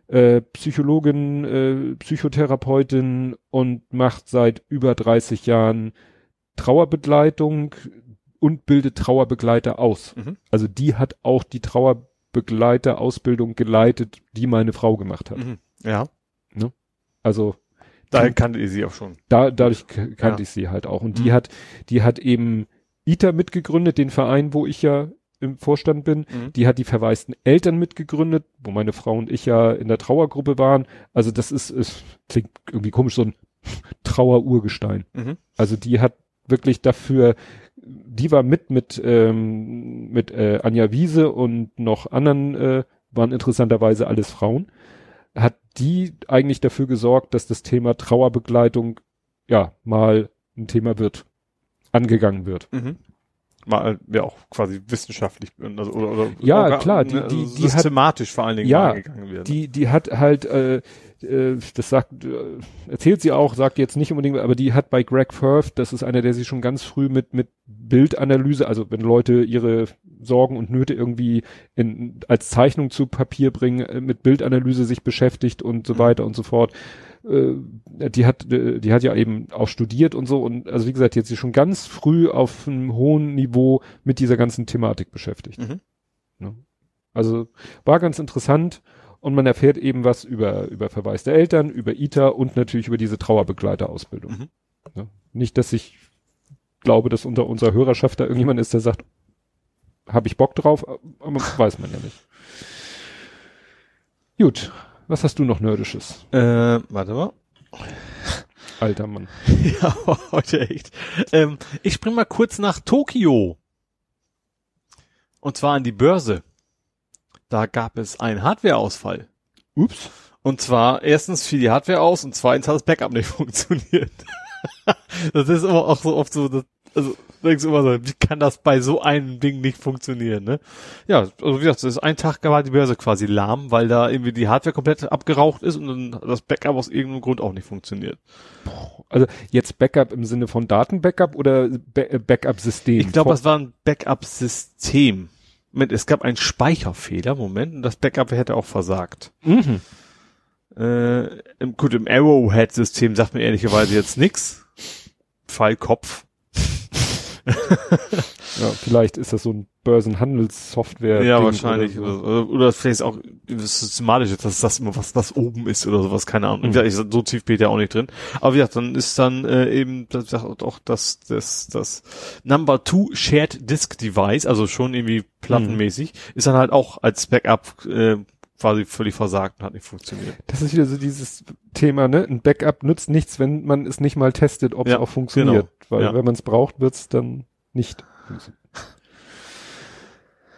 äh, Psychologin, äh, Psychotherapeutin und macht seit über 30 Jahren Trauerbegleitung und bildet Trauerbegleiter aus. Mhm. Also die hat auch die Trauerbegleiter-Ausbildung geleitet, die meine Frau gemacht hat. Mhm. Ja. Also Daher kannte ihr sie auch schon. da, dadurch kannte Ja. ich sie halt auch. Und Mhm. die hat, die hat eben ITA mitgegründet, den Verein, wo ich ja im Vorstand bin. Mhm. Die hat die verwaisten Eltern mitgegründet, wo meine Frau und ich ja in der Trauergruppe waren. Also das ist, es klingt irgendwie komisch, so ein Trauerurgestein. Mhm. Also die hat wirklich dafür, die war mit mit ähm, mit äh, Anja Wiese und noch anderen äh, waren interessanterweise alles Frauen, hat die eigentlich dafür gesorgt, dass das Thema Trauerbegleitung ja mal ein Thema wird, angegangen wird. Mhm. Mal, ja auch quasi wissenschaftlich, also, oder, oder Ja, klar, die- also die- die hat- systematisch vor allen Dingen Ja, angegangen werden. Die die hat halt äh, das sagt äh, erzählt sie auch, sagt jetzt nicht unbedingt, aber die hat bei Greg Firth, das ist einer, der sich schon ganz früh mit mit Bildanalyse, also wenn Leute ihre Sorgen und Nöte irgendwie in, als Zeichnung zu Papier bringen, äh, mit Bildanalyse sich beschäftigt und so Mhm. weiter und so fort. Äh, die hat, äh, die hat ja eben auch studiert und so und also wie gesagt, jetzt sich schon ganz früh auf einem hohen Niveau mit dieser ganzen Thematik beschäftigt. Mhm. Ne? Also war ganz interessant und man erfährt eben was über, über verwaiste Eltern, über ITA und natürlich über diese Trauerbegleiterausbildung. Mhm. Ne? Nicht, dass ich glaube, dass unter unserer Hörerschaft da irgendjemand ist, der sagt, habe ich Bock drauf, aber weiß man ja nicht. Gut, was hast du noch Nerdisches, Äh, warte mal. alter Mann? Ja, heute echt. Ähm, ich spring mal kurz nach Tokio. Und zwar an die Börse. Da gab es einen Hardwareausfall. Ups. Und zwar erstens fiel die Hardware aus und zweitens hat das Backup nicht funktioniert. das ist immer auch so oft so, das, also denkst du immer so, wie kann das bei so einem Ding nicht funktionieren, ne? Ja, also wie gesagt, das ist ein Tag war die Börse quasi lahm, weil da irgendwie die Hardware komplett abgeraucht ist und dann das Backup aus irgendeinem Grund auch nicht funktioniert. Also jetzt Backup im Sinne von Datenbackup oder Ba- Backup-System? Ich glaube, es war ein Backup-System. Moment, es gab einen Speicherfehler, Moment, und das Backup hätte auch versagt. Mhm. Äh, im, gut, im Arrowhead-System sagt mir ehrlicherweise jetzt nix. Fallkopf. Ja, vielleicht ist das so ein Börsenhandelssoftware. Ja, wahrscheinlich. Oder so. Oder, oder, vielleicht auch das Systematische, dass das immer was, was oben ist oder sowas, keine Ahnung. Mhm. Gesagt, ich, so tief bin ich ja auch nicht drin. Aber wie gesagt, dann ist dann äh, eben das, auch das, das, das Number Two Shared Disk Device, also schon irgendwie plattenmäßig, ist dann halt auch als Backup äh, quasi völlig versagt und hat nicht funktioniert. Das ist wieder so dieses Thema, ne? Ein Backup nützt nichts, wenn man es nicht mal testet, ob es Ja, auch funktioniert. Weil Ja. wenn man es braucht, wird es dann nicht.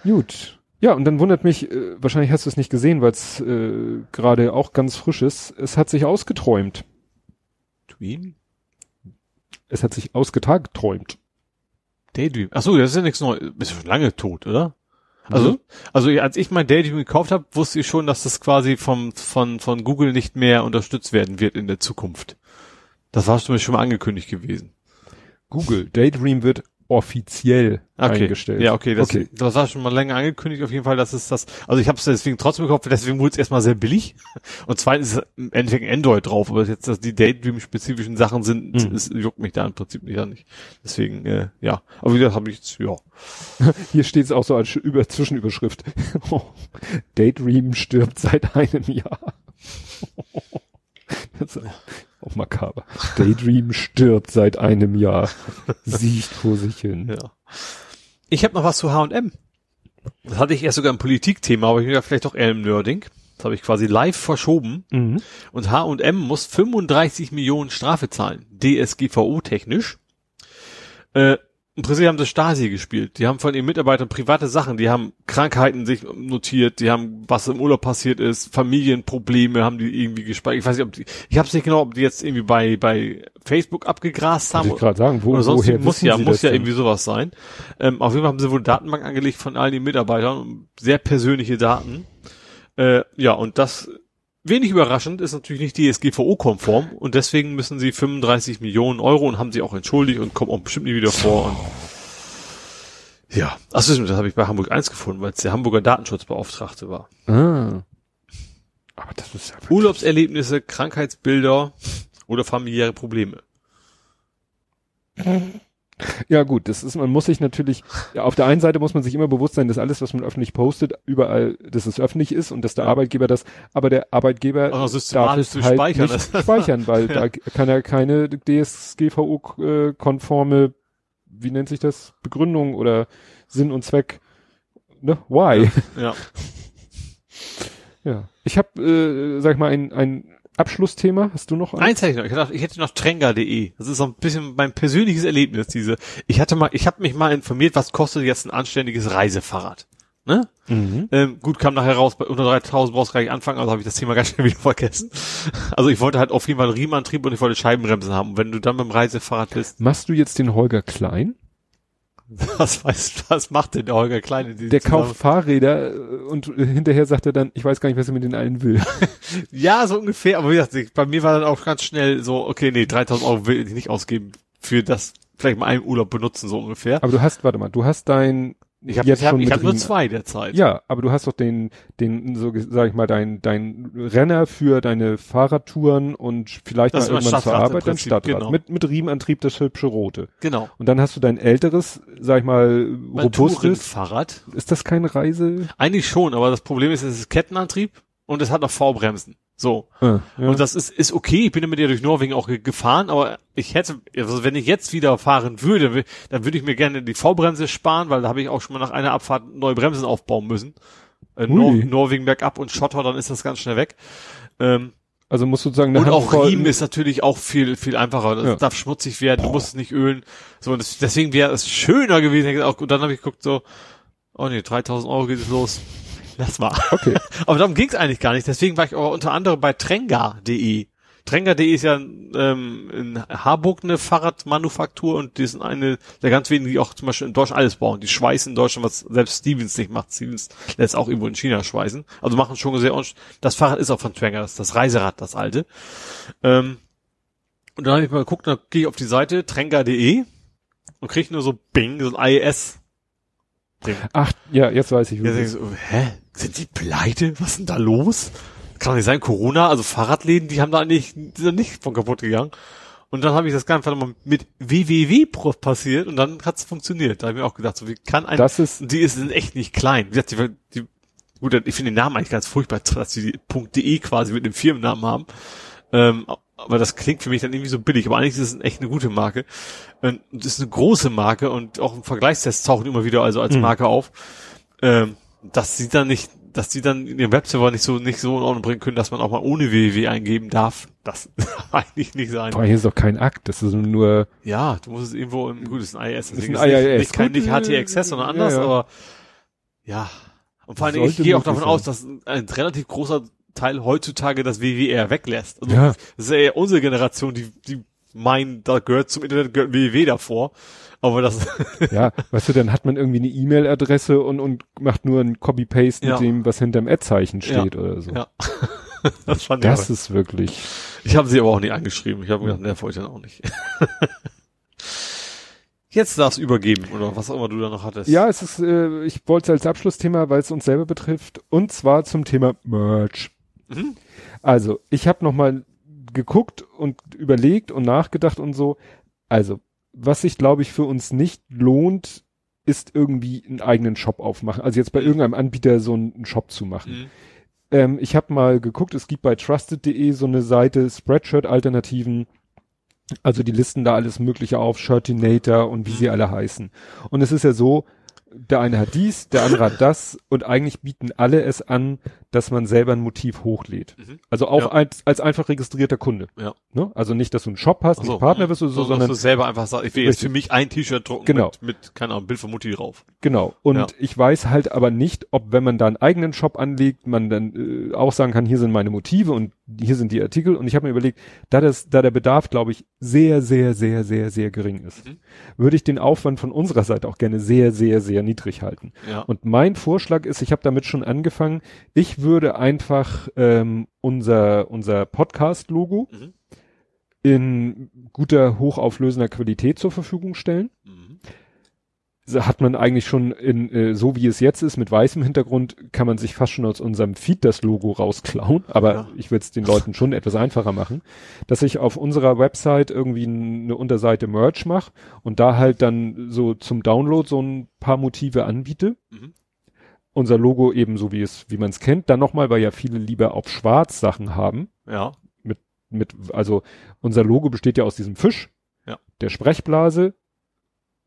Gut. Ja, und dann wundert mich, äh, wahrscheinlich hast du es nicht gesehen, weil es äh, gerade auch ganz frisch ist. Es hat sich ausgeträumt. Dream? Es hat sich ausgetagträumt. Daydream. Ach so, das ist ja nichts Neues. Bist du schon lange tot, oder? Also, Mhm. also als ich mein Daydream gekauft habe, wusste ich schon, dass das quasi vom, von, von Google nicht mehr unterstützt werden wird in der Zukunft. Das war schon mal angekündigt gewesen. Google, Daydream wird offiziell Okay. eingestellt. Ja, okay das, okay. das war schon mal länger angekündigt auf jeden Fall, dass es das, also ich habe es deswegen trotzdem gekauft, deswegen wurde es erstmal sehr billig und zweitens ist im Endeffekt Android drauf, aber jetzt, dass die Daydream-spezifischen Sachen sind, Mhm. es juckt mich da im Prinzip nicht an. Deswegen, äh, ja. Aber wie gesagt, habe ich jetzt, ja. Hier steht es auch so als über Zwischenüberschrift. Daydream stirbt seit einem Jahr. das ist auch makaber. Daydream stirbt seit einem Jahr. Sieht vor sich hin. Ja. Ich habe noch was zu H&M. Das hatte ich erst sogar ein Politikthema, aber ich bin ja vielleicht doch eher im Nerding. Das habe ich quasi live verschoben. Mhm. Und H&M muss 35 Millionen Strafe zahlen. DSGVO-technisch. Äh, Im Prinzip haben sie Stasi gespielt. Die haben von ihren Mitarbeitern private Sachen, die haben Krankheiten sich notiert, die haben, was im Urlaub passiert ist, Familienprobleme haben die irgendwie gespeichert. Ich weiß nicht, ob die, ich habe nicht genau, ob die jetzt irgendwie bei, bei Facebook abgegrast haben. Wollte ich gerade sagen, wo, Oder sonst woher muss ja, muss ja denn? irgendwie sowas sein. Ähm, auf jeden Fall haben sie wohl eine Datenbank angelegt von all den Mitarbeitern, sehr persönliche Daten. Äh, ja, und das wenig überraschend ist natürlich nicht DSGVO-konform und deswegen müssen sie 35 Millionen Euro und haben sie auch entschuldigt und kommen auch bestimmt nie wieder vor. Und ja, achso, das habe ich bei Hamburg 1 gefunden, weil es der Hamburger Datenschutzbeauftragte war. Ah. Aber das ist ja Urlaubserlebnisse, Krankheitsbilder oder familiäre Probleme. Ja gut, das ist, man muss sich natürlich, ja, auf der einen Seite muss man sich immer bewusst sein, dass alles, was man öffentlich postet, überall, dass es öffentlich ist und dass der. Arbeitgeber das, aber der Arbeitgeber darf es zu halt speichern. nicht speichern, weil Ja. da kann er keine DSGVO-konforme, wie nennt sich das, Begründung oder Sinn und Zweck, ne, why? Ja. Ja. Ich habe, äh, sag ich mal, ein, ein Abschlussthema. Hast du noch eins? Eins hätte ich noch. Ich, ich hätte noch Trenga.de. Das ist so ein bisschen mein persönliches Erlebnis, diese. Ich hatte mal, ich habe mich mal informiert, was kostet jetzt ein anständiges Reisefahrrad. Ne? Mhm. Ähm, gut, kam nachher raus, bei unter 3000 brauchst du gar nicht anfangen, also habe ich das Thema ganz schnell wieder vergessen. Also ich wollte halt auf jeden Fall einen Riemenantrieb und ich wollte Scheibenbremsen haben. Und wenn du dann beim Reisefahrrad bist, Machst du jetzt den Holger Klein? was weißt was macht denn der Holger Kleine? die Der kauft Fahrräder äh, und hinterher sagt er dann, ich weiß gar nicht, was er mit den allen will. Ja, so ungefähr, aber wie gesagt, bei mir war dann auch ganz schnell so, okay, nee, 3000 Euro will ich nicht ausgeben für das vielleicht mal einen Urlaub benutzen, so ungefähr. Aber du hast, warte mal, du hast dein Ich habe hab, ich hab nur zwei derzeit. Ja, aber du hast doch den, den, so sag ich mal, dein, dein Renner für deine Fahrradtouren und vielleicht Das mal irgendwann zur Arbeit, dein Prinzip, Stadtrad. genau. Mit, mit Riemenantrieb das hübsche rote. Genau. Und dann hast du dein älteres, sag ich mal, Mein robustes. Tourenfahrrad. Ist das keine Reise? Eigentlich schon, aber das Problem ist, es ist Kettenantrieb und es hat noch V-Bremsen. So. Ah, ja. Und das ist, ist okay. Ich bin ja mit dir durch Norwegen auch ge- gefahren, aber ich hätte, also wenn ich jetzt wieder fahren würde, dann würde ich mir gerne die V-Bremse sparen, weil da habe ich auch schon mal nach einer Abfahrt neue Bremsen aufbauen müssen. Äh, Nor. Norwegen bergab und Schotter, dann ist das ganz schnell weg. Ähm, also musst du eine und auch Riemen ist natürlich auch viel, viel einfacher. Das Ja. darf schmutzig werden, du musst es nicht ölen. So, und das, deswegen wäre es schöner gewesen. Und dann habe ich geguckt so, oh nee, 3000 Euro geht es los. Lass mal. Okay. Aber darum ging es eigentlich gar nicht. Deswegen war ich auch unter anderem bei Trenga.de. Trenga.de ist ja ähm, in Harburg eine Fahrradmanufaktur und die sind eine der ganz wenigen, die auch zum Beispiel in Deutschland alles bauen. Die schweißen in Deutschland, was selbst Stevens nicht macht. Stevens lässt auch irgendwo in China schweißen. Also machen schon sehr ordentlich. Das Fahrrad ist auch von Trenga, das ist das Reiserad, das alte. Ähm, und dann habe ich mal geguckt, dann gehe ich auf die Seite trenga.de und kriege nur so Bing, so ein IES. Ding. Ach, ja, jetzt weiß ich, ist. ich so, hä? Sind die pleite? Was ist denn da los? Kann doch nicht sein, Corona, also Fahrradläden, die haben da nicht, die sind nicht von kaputt gegangen. Und dann habe ich das Ganze mal mit www passiert und dann hat's funktioniert. Da habe ich mir auch gedacht, so wie kann ein, Das ist, die ist echt nicht klein. Wie gesagt, die, die, gut, ich finde den Namen eigentlich ganz furchtbar, dass die .de quasi mit dem Firmennamen haben. Ähm, aber das klingt für mich dann irgendwie so billig. Aber eigentlich ist es echt eine gute Marke. Und das ist eine große Marke und auch im Vergleichstest tauchen immer wieder also als Mhm. Marke auf. Ähm, dass sie dann nicht, dass die dann in ihrem Webserver nicht so nicht so in Ordnung bringen können, dass man auch mal ohne www eingeben darf. Das eigentlich nicht sein. boah, hier ist doch kein Akt, das ist nur, Ja, du musst es irgendwo im, gut, es ist ein IIS, deswegen ein ist es IIS. nicht, nicht, kein, nicht HTXS, sondern äh, anders, ja, ja. aber ja. Und vor allen Dingen, ich gehe auch davon aus, dass ein relativ großer Teil heutzutage das WWR weglässt. Also, Ja. Das ist ja eher unsere Generation, die, die meinen, da gehört zum Internet gehört WWW davor. Aber das, ja, weißt du, dann hat man irgendwie eine E-Mail-Adresse und, und macht nur ein Copy-Paste Ja. mit dem, was hinterm Ad-Zeichen Ja. steht oder so. ja. das fand ich Das aber. ist wirklich, Ich habe sie aber auch nicht angeschrieben. Ich habe gedacht, ne, wollte ich dann auch nicht. Jetzt darfst du übergeben, oder was auch immer du da noch hattest. ja, es ist, äh, ich wollte es als Abschlussthema, weil es uns selber betrifft, und zwar zum Thema Merch. Mhm. Also, ich habe nochmal geguckt und überlegt und nachgedacht und so. Also, was sich, glaube ich, für uns nicht lohnt, ist irgendwie einen eigenen Shop aufmachen. Also jetzt bei Mhm. irgendeinem Anbieter so einen Shop zu machen. Mhm. Ähm, ich habe mal geguckt, es gibt bei trusted.de so eine Seite Spreadshirt-Alternativen. Also die listen da alles Mögliche auf, Shirtinator und wie sie alle heißen. Und es ist ja so, der eine hat dies, der andere hat das und eigentlich bieten alle es an, dass man selber ein Motiv hochlädt. Mhm. Also auch Ja. als, als einfach registrierter Kunde. Ja. Ne? Also nicht, dass du einen Shop hast, so. nicht Partner bist oder so, dass sondern du selber einfach sagst, ich will jetzt für mich ein T-Shirt drucken Genau. mit, mit, keine Ahnung, Bild von Mutti drauf. Genau. Und Ja. ich weiß halt aber nicht, ob wenn man da einen eigenen Shop anlegt, man dann äh, auch sagen kann, hier sind meine Motive und hier sind die Artikel. Und ich habe mir überlegt, da das, da der Bedarf, glaube ich, sehr, sehr, sehr, sehr, sehr gering ist, Mhm. würde ich den Aufwand von unserer Seite auch gerne sehr, sehr, sehr niedrig halten. Ja. Und mein Vorschlag ist, ich habe damit schon angefangen, ich würde einfach ähm, unser, unser Podcast-Logo Mhm. in guter, hochauflösender Qualität zur Verfügung stellen Mhm. Hat man eigentlich schon in, äh, so wie es jetzt ist, mit weißem Hintergrund, kann man sich fast schon aus unserem Feed das Logo rausklauen. Aber Ja. ich würde es den Leuten schon etwas einfacher machen, dass ich auf unserer Website irgendwie eine Unterseite Merch mache und da halt dann so zum Download so ein paar Motive anbiete. Mhm. Unser Logo eben so wie es, wie man es kennt. Dann nochmal, weil ja viele lieber auf schwarz Sachen haben. Ja. Mit, also unser Logo besteht ja aus diesem Fisch, Ja. der Sprechblase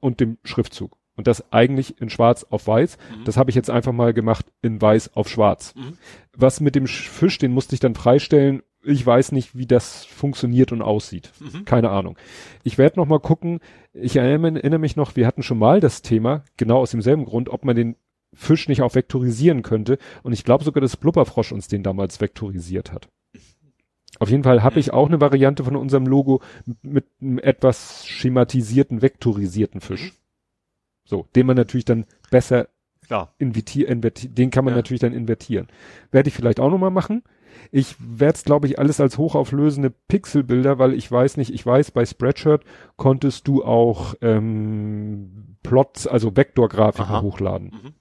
und dem Schriftzug. Und das eigentlich in schwarz auf weiß. Mhm. Das habe ich jetzt einfach mal gemacht in weiß auf schwarz. Mhm. Was mit dem Sch- Fisch, den musste ich dann freistellen. Ich weiß nicht, wie das funktioniert und aussieht. Mhm. Keine Ahnung. Ich werde noch mal gucken. Ich erinnere, erinnere mich noch, wir hatten schon mal das Thema, genau aus demselben Grund, ob man den Fisch nicht auch vektorisieren könnte. Und ich glaube sogar, dass Blubberfrosch uns den damals vektorisiert hat. Auf jeden Fall habe ich auch eine Variante von unserem Logo mit einem etwas schematisierten, vektorisierten Fisch. So, den man natürlich dann besser Klar. den kann man Ja. natürlich dann invertieren. Werde ich vielleicht auch nochmal machen. Ich werde es, glaube ich, alles als hochauflösende Pixelbilder, weil ich weiß nicht, ich weiß, bei Spreadshirt konntest du auch ähm, Plots, also Vektorgrafiken Aha. hochladen. Mhm.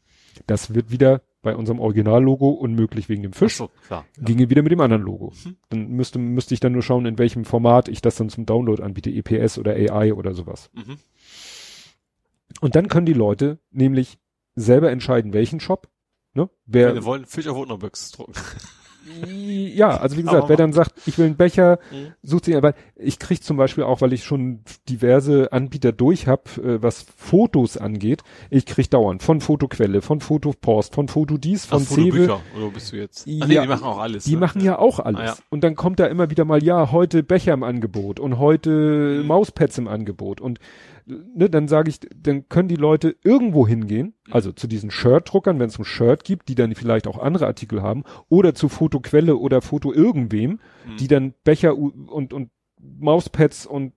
Das wird wieder bei unserem Originallogo unmöglich wegen dem Ach Fisch. so, klar. Ja. Ginge wieder mit dem anderen Logo. Mhm. Dann müsste, müsste ich dann nur schauen, in welchem Format ich das dann zum Download anbiete, EPS oder AI oder sowas. Mhm. Und dann können die Leute nämlich selber entscheiden, welchen Shop. Ne? Wer, Wir wollen Fisch auf Wunderbüchs drucken. ja, also wie gesagt, wer dann sagt, ich will einen Becher, Mhm. sucht sich, aber ich krieg zum Beispiel auch, weil ich schon diverse Anbieter durch hab, äh, was Fotos angeht, ich krieg dauernd von Fotoquelle, von Fotopost, von Fotodies, von Ach. Fotobücher. Oder bist du jetzt? Ach nee, Ja, die machen auch alles. Die ne? machen ja auch alles. Ah, ja. Und dann kommt da immer wieder mal, ja, heute Becher im Angebot und heute Mhm. Mauspads im Angebot. Und ne, dann sage ich, dann können die Leute irgendwo hingehen, Mhm. also zu diesen Shirt-Druckern, wenn es ein Shirt gibt, die dann vielleicht auch andere Artikel haben, oder zu Fotoquelle oder Foto irgendwem, Mhm. die dann Becher und, und Mauspads und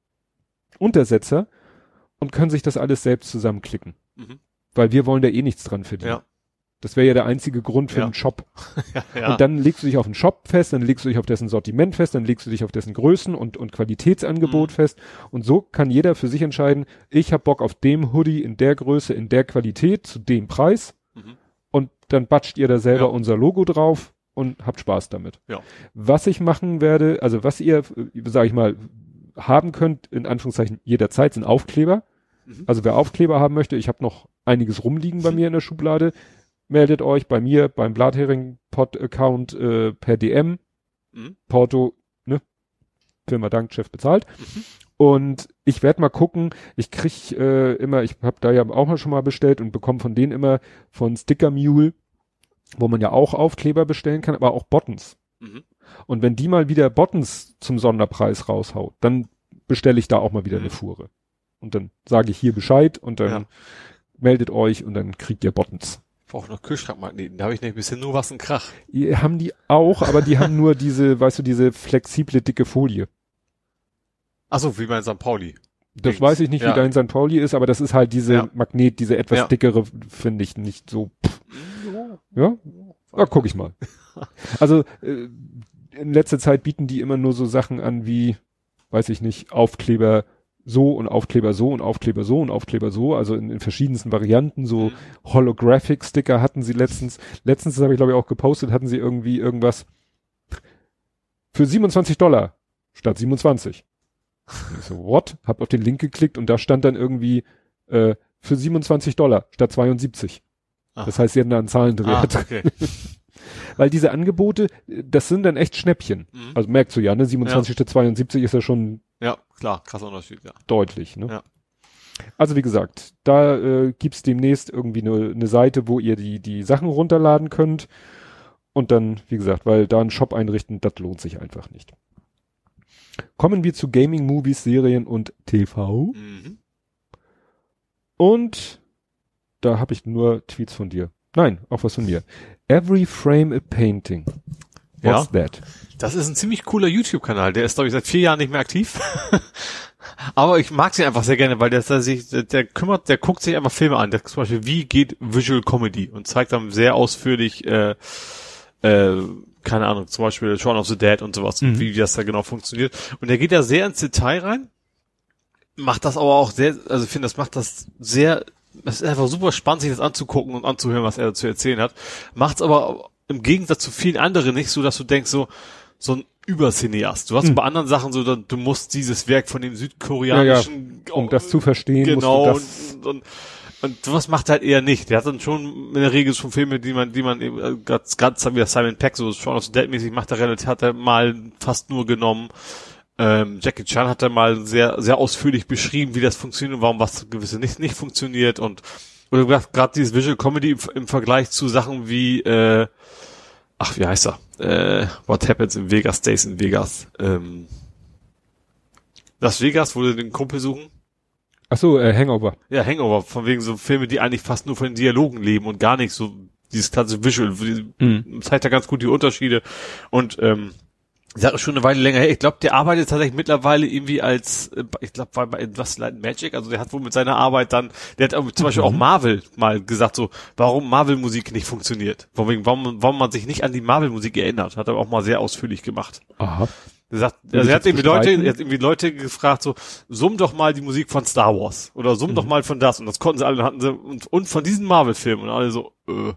Untersetzer und können sich das alles selbst zusammenklicken. Mhm. Weil wir wollen da eh nichts dran verdienen. Ja. Das wäre ja der einzige Grund für Ja. einen Shop. ja, ja. Und dann legst du dich auf den Shop fest, dann legst du dich auf dessen Sortiment fest, dann legst du dich auf dessen Größen und, und Qualitätsangebot Mhm. fest. Und so kann jeder für sich entscheiden, ich hab Bock auf dem Hoodie in der Größe, in der Qualität, zu dem Preis. Mhm. Und dann batscht ihr da selber unser Logo drauf und habt Spaß damit. Was ich machen werde, also was ihr, sage ich mal, haben könnt, in Anführungszeichen jederzeit, sind Aufkleber. Mhm. Also wer Aufkleber haben möchte, ich habe noch einiges rumliegen bei mir in der Schublade. Meldet euch bei mir beim Blathering-Pod-Account äh, per DM. Mhm. Porto, ne? Firma Dank, Chef bezahlt. Mhm. Und ich werde mal gucken, ich krieg äh, immer, ich habe da ja auch mal schon mal bestellt und bekomme von denen immer von Sticker Mule, wo man ja auch Aufkleber bestellen kann, aber auch Buttons. Mhm. Und wenn die mal wieder Buttons zum Sonderpreis raushaut, dann bestelle ich da auch mal wieder Mhm. eine Fuhre. Und dann sage ich hier Bescheid und dann Ja. meldet euch und dann kriegt ihr Buttons. Brauche noch Kühlschrankmagneten. Da habe ich nämlich bisher nur was ein Krach. Die haben die auch, aber die haben nur diese, weißt du, diese flexible dicke Folie. Ach so, wie bei St. Pauli. Das Dings. weiß ich nicht, Ja. wie dein St. Pauli ist, aber das ist halt diese Ja. Magnet, diese etwas Ja. dickere, finde ich nicht so. Ja, ja guck ich mal. Also äh, in letzter Zeit bieten die immer nur so Sachen an wie, weiß ich nicht, Aufkleber so und Aufkleber so und Aufkleber so und Aufkleber so, also in, in verschiedensten Varianten, so Mhm. Holographic-Sticker hatten sie letztens. Letztens habe ich glaube ich auch gepostet, hatten sie irgendwie irgendwas für 27 Dollar statt 27. Und ich so, what? Hab auf den Link geklickt und da stand dann irgendwie äh, für 27 Dollar statt 72. Ah. Das heißt, sie hatten da einen Zahlendreher Ah, drin. okay. Weil diese Angebote, äh, das sind dann echt Schnäppchen. Mhm. Also merkst du ja, ne? 27 statt 72 ist ja schon Ja, klar, krasser Unterschied, ja. deutlich, ne? Ja. Also wie gesagt, da äh, gibt's demnächst irgendwie eine ne Seite, wo ihr die, die Sachen runterladen könnt. Und dann, wie gesagt, weil da einen Shop einrichten, das lohnt sich einfach nicht. Kommen wir zu Gaming, Movies, Serien und TV. Mhm. Und da habe ich nur Tweets von dir. Nein, auch was von mir. Every frame a painting. What's that? Das ist ein ziemlich cooler YouTube-Kanal. Der ist, glaube ich, seit vier Jahren nicht mehr aktiv. Aber ich mag sie einfach sehr gerne, weil der, der sich, der, kümmert, der guckt sich einfach Filme an. Der zum Beispiel, wie geht Visual Comedy und zeigt dann sehr ausführlich, äh, äh, keine Ahnung, zum Beispiel Shaun of the Dead und sowas, Mhm. wie das da genau funktioniert. Und der geht da sehr ins Detail rein, macht das aber auch sehr, also ich finde, das macht das sehr es ist einfach super spannend, sich das anzugucken und anzuhören, was er zu erzählen hat. Macht's aber im Gegensatz zu vielen anderen nicht so, dass du denkst so, so ein Übercineast. Du hast Hm. bei anderen Sachen so, du musst dieses Werk von dem südkoreanischen, Um das zu verstehen, genau, musst du das, und, und, und sowas macht er halt eher nicht. Der hat dann schon in der Regel schon Filme, die man, die man eben äh, ganz, ganz wie Simon Peck, so Shaun of the Dead mäßig macht er relativ, hat er mal fast nur genommen. Ähm, Jackie Chan hat er mal sehr, sehr ausführlich beschrieben, wie das funktioniert und warum was gewisse nicht, nicht funktioniert und, oder gerade dieses Visual Comedy im, im Vergleich zu Sachen wie, äh, ach, wie heißt er? Äh, What Happens in Vegas Stays in Vegas. Ähm, Las Vegas, wo sie den Kumpel suchen. ach so, äh, Hangover. Ja, Hangover, von wegen so Filme, die eigentlich fast nur von den Dialogen leben und gar nicht so dieses klassische Visual, Mhm. zeigt ja ganz gut die Unterschiede und ähm, ich sag schon eine Weile länger her, ich glaube, der arbeitet tatsächlich mittlerweile irgendwie als, äh, ich glaube, war bei was Light Magic, also der hat wohl mit seiner Arbeit dann, der hat zum Beispiel auch Marvel mal gesagt, so, warum Marvel-Musik nicht funktioniert, wegen, warum, warum man sich nicht an die Marvel-Musik erinnert, hat er auch mal sehr ausführlich gemacht. Aha. Er sagt, also er hat irgendwie Leute, er hat irgendwie Leute gefragt, so, summ doch mal die Musik von Star Wars oder summ Mhm. doch mal von das und das konnten sie alle, hatten sie und, und von diesen Marvel-Filmen und alle so, äh.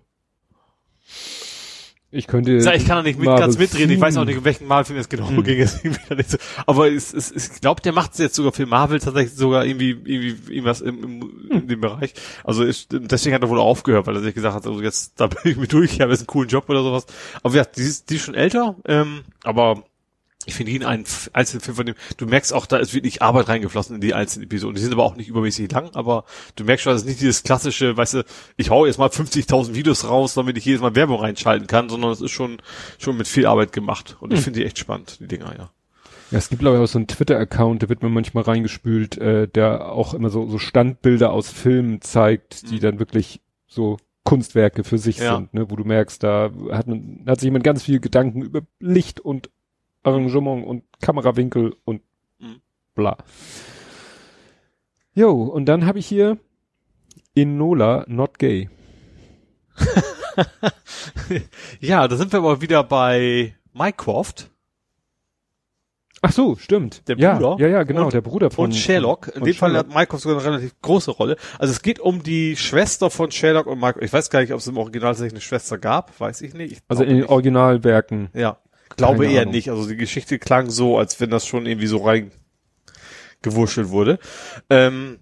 Ich könnte. Ich, sag, ich kann da nicht mit, ganz mitreden, ich weiß auch nicht, um welchen Marvel-Film es genau Mhm. ging, so. aber es, es, ich glaube, der macht es jetzt sogar für Marvel tatsächlich sogar irgendwie, irgendwie irgendwas im, im, Hm. in dem Bereich. Also ist, deswegen hat er wohl aufgehört, weil er sich gesagt hat, also jetzt, da bin ich mit durch, ich habe jetzt einen coolen Job oder sowas. Aber ja, die ist, die ist schon älter, ähm, aber ich finde ihn einen einzelnen Film von dem, du merkst auch, da ist wirklich Arbeit reingeflossen in die einzelnen Episoden. Die sind aber auch nicht übermäßig lang, aber du merkst schon, das ist nicht dieses klassische, weißt du, ich hau jetzt mal 50.000 Videos raus, damit ich jedes Mal Werbung reinschalten kann, sondern es ist schon, schon mit viel Arbeit gemacht. Und ich finde die echt spannend, die Dinger, ja. Ja, es gibt glaube ich auch so einen Twitter-Account, da wird man manchmal reingespült, äh, der auch immer so, so Standbilder aus Filmen zeigt, die Mhm. dann wirklich so Kunstwerke für sich Ja. sind, ne, wo du merkst, da hat man, hat sich jemand ganz viel Gedanken über Licht und Arrangement und Kamerawinkel und Mhm. bla. Jo, und dann habe ich hier Enola Not Gay. Ja, da sind wir aber wieder bei Mycroft Ach so, stimmt. Der ja, Bruder Ja, ja, genau, und- der Bruder von und Sherlock. In von dem Fall Sherlock. hat Mycroft sogar eine relativ große Rolle. Also es geht um die Schwester von Sherlock und Mycroft. Ich weiß gar nicht, ob es im Original tatsächlich eine Schwester gab, weiß ich nicht. Ich Also in den nicht. Originalwerken. Ja, glaube Keine eher Ahnung. nicht. Also die Geschichte klang so, als wenn das schon irgendwie so rein gewurschtelt wurde. Ähm,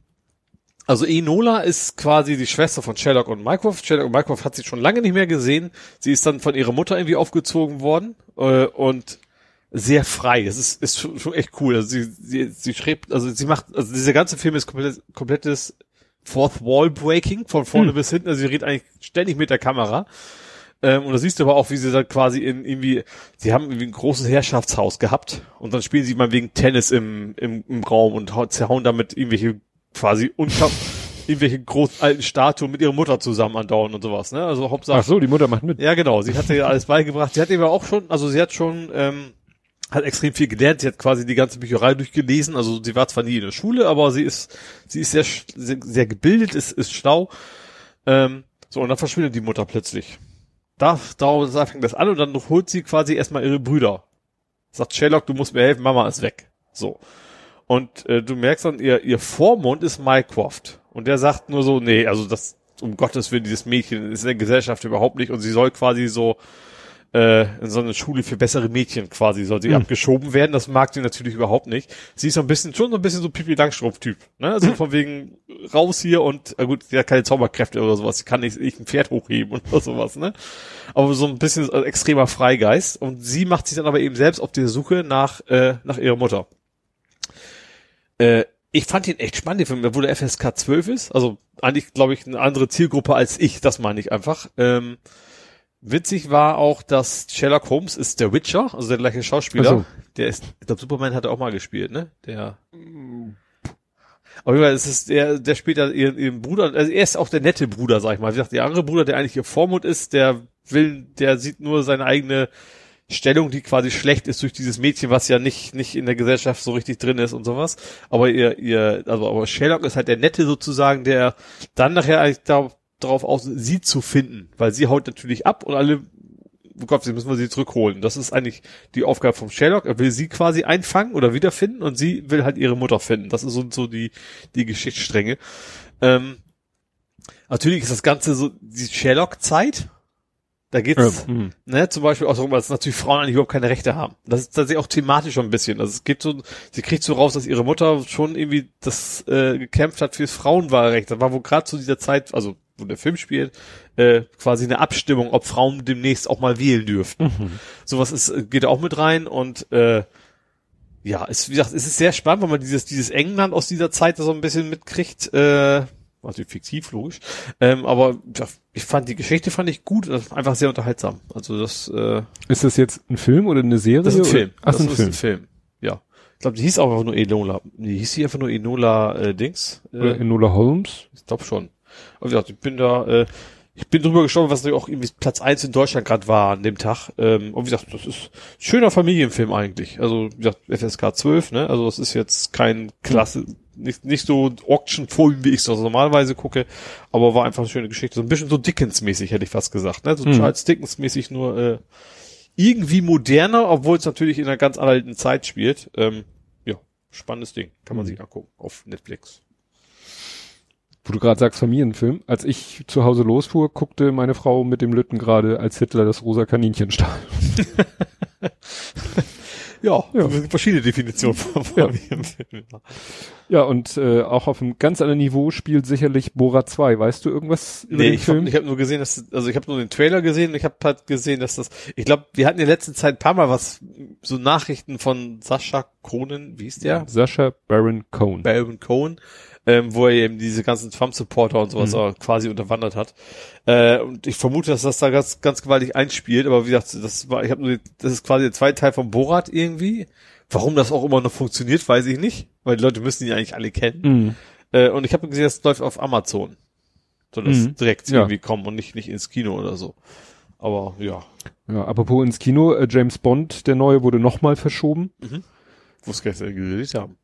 also Enola ist quasi die Schwester von Sherlock und Mycroft. Sherlock und Mycroft hat sie schon lange nicht mehr gesehen. Sie ist dann von ihrer Mutter irgendwie aufgezogen worden äh, und sehr frei. Das ist, ist schon, echt cool. Also sie, sie, sie schreibt, also sie macht, also dieser ganze Film ist komplett, komplettes Fourth Wall Breaking von vorne bis hinten. Also sie redet eigentlich ständig mit der Kamera. Ähm, und da siehst du aber auch, wie sie dann quasi in irgendwie, sie haben irgendwie ein großes Herrschaftshaus gehabt und dann spielen sie mal wegen Tennis im, im, im Raum und hau- zerhauen damit irgendwelche quasi unter irgendwelche großen alten Statuen mit ihrer Mutter zusammen andauern und sowas, ne? Also Hauptsache. Ach so, die Mutter macht mit. Ja, genau. Sie hat ihr alles beigebracht. Sie hat eben auch schon, also sie hat schon, ähm, hat extrem viel gelernt. Sie hat quasi die ganze Bücherei durchgelesen. Also sie war zwar nie in der Schule, aber sie ist, sie ist sehr, sehr, sehr gebildet, ist, ist schlau. Ähm, so, und dann verschwindet die Mutter plötzlich. Da, da, da fängt das an und dann holt sie quasi erstmal ihre Brüder. Sagt Sherlock, du musst mir helfen, Mama ist weg. So. Und äh, du merkst dann, ihr, ihr Vormund ist Mycroft. Und der sagt nur so, nee, also das, um Gottes Willen, dieses Mädchen ist in der Gesellschaft überhaupt nicht und sie soll quasi so äh, in so eine Schule für bessere Mädchen quasi soll sie Hm. abgeschoben werden. Das mag sie natürlich überhaupt nicht. Sie ist so ein bisschen, schon so ein bisschen so Pipi Langstrumpf-Typ. Ne? Also von wegen raus hier und, na gut, sie hat keine Zauberkräfte oder sowas. Sie kann nicht, nicht ein Pferd hochheben oder sowas, ne? Aber so ein bisschen äh, extremer Freigeist. Und sie macht sich dann aber eben selbst auf die Suche nach, äh, nach ihrer Mutter. Äh, ich fand ihn echt spannend, den Film, obwohl der FSK 12 ist. Also eigentlich, glaube ich, eine andere Zielgruppe als ich, das meine ich einfach. Ähm, witzig war auch, dass Sherlock Holmes ist der Witcher, also der gleiche Schauspieler. So. Der ist, ich glaube, Superman hat er auch mal gespielt, ne? Der. Auf jeden Fall ist es der, der spielt da ihren, ihren Bruder, also er ist auch der nette Bruder, sag ich mal. Wie gesagt, der andere Bruder, der eigentlich ihr Vormund ist, der will, der sieht nur seine eigene Stellung, die quasi schlecht ist durch dieses Mädchen, was ja nicht, nicht in der Gesellschaft so richtig drin ist und sowas. Aber ihr, ihr, also, aber Sherlock ist halt der Nette sozusagen, der dann nachher eigentlich da, darauf aus, sie zu finden, weil sie haut natürlich ab und alle, oh Gott, sie müssen wir sie zurückholen. Das ist eigentlich die Aufgabe vom Sherlock. Er will sie quasi einfangen oder wiederfinden und sie will halt ihre Mutter finden. Das ist so, so die, die Geschichtsstränge. Ähm, Natürlich ist das Ganze so die Sherlock-Zeit. Da geht's, Ähm, hm. ne, zum Beispiel auch darum, dass natürlich Frauen eigentlich überhaupt keine Rechte haben. Das ist tatsächlich auch thematisch schon ein bisschen. Also es geht so, sie kriegt so raus, dass ihre Mutter schon irgendwie das äh, gekämpft hat fürs Frauenwahlrecht. Das war wohl gerade zu dieser Zeit, also wo der Film spielt, äh, quasi eine Abstimmung, ob Frauen demnächst auch mal wählen dürften. Sowas ist, äh, geht auch mit rein und äh, ja, ist, wie gesagt, es ist sehr spannend, weil man dieses, dieses England aus dieser Zeit so ein bisschen mitkriegt, äh, also fiktiv, logisch. Ähm, aber ja, ich fand die Geschichte fand ich gut und einfach sehr unterhaltsam. Also das, äh, Ist das jetzt ein Film oder eine Serie? das ist ein oder- Film. Ach, das ein ist Film. ein Film. Ja. Ich glaube, die hieß auch einfach nur Enola. Die hieß sie einfach nur Enola äh, Dings. Oder Äh, Enola Holmes? ich glaube schon. Aber wie gesagt, ich bin da, äh, ich bin drüber gestorben, was natürlich auch irgendwie Platz eins in Deutschland gerade war an dem Tag. Ähm, und wie gesagt, das ist ein schöner Familienfilm eigentlich. Also wie gesagt, FSK 12, ne? Also das ist jetzt kein klasse, nicht, nicht so Auction-Film, wie ich es normalerweise gucke, aber war einfach eine schöne Geschichte. So ein bisschen so Dickens-mäßig, hätte ich fast gesagt. Ne? So Hm. Charles Dickens-mäßig nur äh, irgendwie moderner, obwohl es natürlich in einer ganz alten Zeit spielt. Ähm, ja, spannendes Ding. Kann man Hm. sich angucken auf Netflix. Wo du gerade sagst Familienfilm. Als ich zu Hause losfuhr, guckte meine Frau mit dem Lütten gerade, als Hitler das rosa Kaninchen stahl. Ja, Ja. verschiedene Definitionen von Ja. Familienfilmen. Ja, und äh, auch auf einem ganz anderen Niveau spielt sicherlich Bora 2. Weißt du irgendwas über Nee, den ich Film? habe ich hab nur gesehen, dass also ich habe nur den Trailer gesehen und ich habe halt gesehen, dass das ich glaube, wir hatten in der letzten Zeit ein paar mal was so Nachrichten von Sascha Cohnen, wie hieß der? Sascha Baron Cohen. Baron Cohen, ähm, wo er eben diese ganzen Trump-Supporter und sowas Mhm. auch quasi unterwandert hat. Äh, und ich vermute, dass das da ganz, ganz gewaltig einspielt, aber wie gesagt, das war, ich habe nur, das ist quasi der zweite Teil von Borat irgendwie. Warum das auch immer noch funktioniert, weiß ich nicht, weil die Leute müssen ihn eigentlich alle kennen. Mhm. Äh, und ich habe gesehen, das läuft auf Amazon. Soll das Mhm. direkt Ja. irgendwie kommen und nicht, nicht ins Kino oder so. Aber ja, Ja, apropos ins Kino, äh, James Bond, der neue, wurde nochmal verschoben. nicht, dass sie gedreht haben.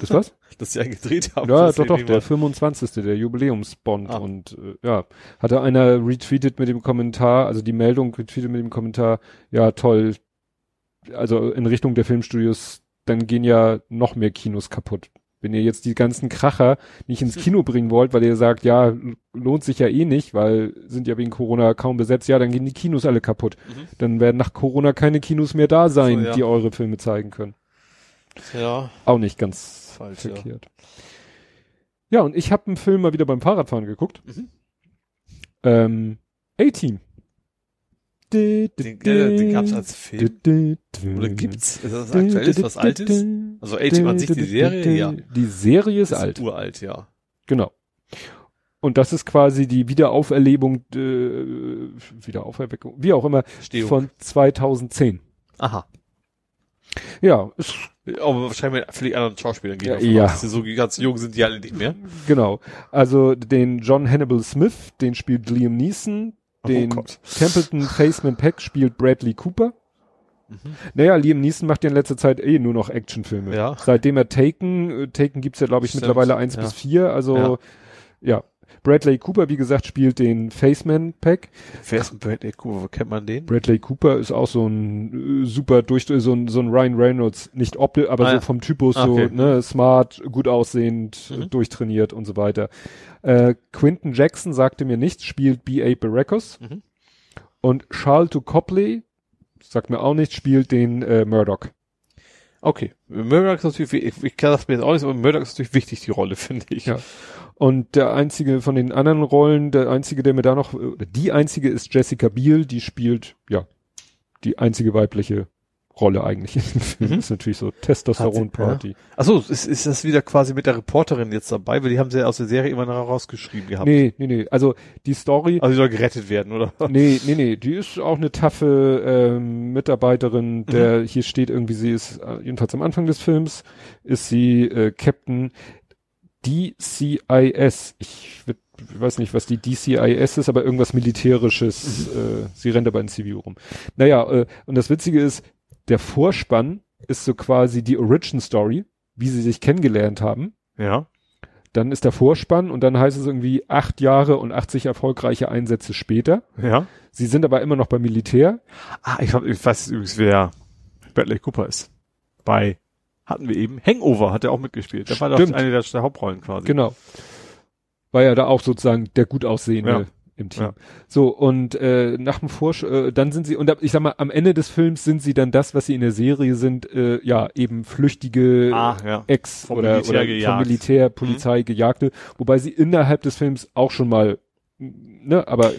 Das was? Dass sie einen gedreht haben. Ja, Das doch, doch, der mal- 25. der Jubiläumsbond. Ah. Und äh, ja, hatte einer retweetet mit dem Kommentar, also die Meldung retweetet mit dem Kommentar, ja toll, also in Richtung der Filmstudios, dann gehen ja noch mehr Kinos kaputt. Wenn ihr jetzt die ganzen Kracher nicht ins Kino bringen wollt, weil ihr sagt, ja, lohnt sich ja eh nicht, weil sind ja wegen Corona kaum besetzt, ja, dann gehen die Kinos alle kaputt. Mhm. Dann werden nach Corona keine Kinos mehr da sein, So, ja. die eure Filme zeigen können. Ja, Auch nicht ganz falsch. Ja. verkehrt. Ja, und ich habe einen Film mal wieder beim Fahrradfahren geguckt. Mhm. Ähm, A-Team. Den, äh, den gab's als Film. Oder gibt's? Ist das aktuell? Ist was Altes? Also A-Team an sich, die Serie, ja. Die Serie ist Das alt, uralt, ja. genau. Und das ist quasi die Wiederauferlebung, äh, Wiederauferweckung, wie auch immer, Stehung. von 2010. Aha. Ja, ist, Aber wahrscheinlich mit völlig anderen Schauspielern gehen. Ja, ja. so ganz jung sind, die alle nicht mehr. genau. Also den John Hannibal Smith, den spielt Liam Neeson, den oh. Templeton Faceman Peck spielt Bradley Cooper. Mhm. Naja, Liam Neeson macht ja in letzter Zeit eh nur noch Actionfilme. Ja. Seitdem er Taken, äh, Taken gibt's ja glaube ich Stimmt, mittlerweile eins ja. bis vier, also ja. Bradley Cooper, wie gesagt, spielt den Faceman Peck. Wer ist Bradley Cooper? Wo kennt man den? Bradley Cooper ist auch so ein äh, super durch so ein, so ein Ryan Reynolds, nicht optisch, aber Ah, so ja. vom Typus Ah, okay. so, ne, smart, gut aussehend, Mhm. durchtrainiert und so weiter. Äh, Quinton Jackson sagte mir nichts, spielt B.A. Baracus. Mhm. Und Charlton Copley, sagt mir auch nichts, spielt den äh, Murdoch. Okay. Murdoch ist natürlich, ich, ich kann das mir jetzt auch nicht, aber Murdoch ist natürlich wichtig, die Rolle, finde ich. Ja. Und der einzige von den anderen Rollen, der einzige, der mir da noch, die einzige ist Jessica Biel, die spielt, ja, die einzige weibliche Rolle eigentlich in dem Film. Mhm. Ist natürlich so Testosteron-Party. Achso, ist, ist das wieder quasi mit der Reporterin jetzt dabei? Weil die haben sie ja aus der Serie immer noch rausgeschrieben gehabt. Nee, nee, nee. Also die Story, Also die soll gerettet werden, oder? nee, nee, nee, die ist auch eine taffe ähm, Mitarbeiterin, der hier steht irgendwie, sie ist, äh, jedenfalls am Anfang des Films, ist sie äh, Captain DCIS. Ich, würd- ich weiß nicht, was die DCIS ist, aber irgendwas Militärisches. Äh, sie rennt aber in Zivil rum. Naja, äh, und das Witzige ist, der Vorspann ist so quasi die Origin Story, wie sie sich kennengelernt haben. Ja. Dann ist der Vorspann und dann heißt es irgendwie acht Jahre und 80 erfolgreiche Einsätze später. Ja. Sie sind aber immer noch beim Militär. Ah, ich, hab, ich weiß übrigens, wer Bradley Cooper ist. Bei, hatten wir eben, Hangover hat er auch mitgespielt. Der war doch Stimmt. eine der, der Hauptrollen quasi. Genau. war ja da auch sozusagen der gut aussehende Ja. Im Team. Ja. So, und äh, nach dem Vorsch äh, dann sind sie, und ich sag mal, am Ende des Films sind sie dann das, was sie in der Serie sind, äh, ja, eben flüchtige Ah, ja. Ex- Vom oder, Militär oder gejagt. Mhm. vom Militär, Polizei gejagte, wobei sie innerhalb des Films auch schon mal, ne, aber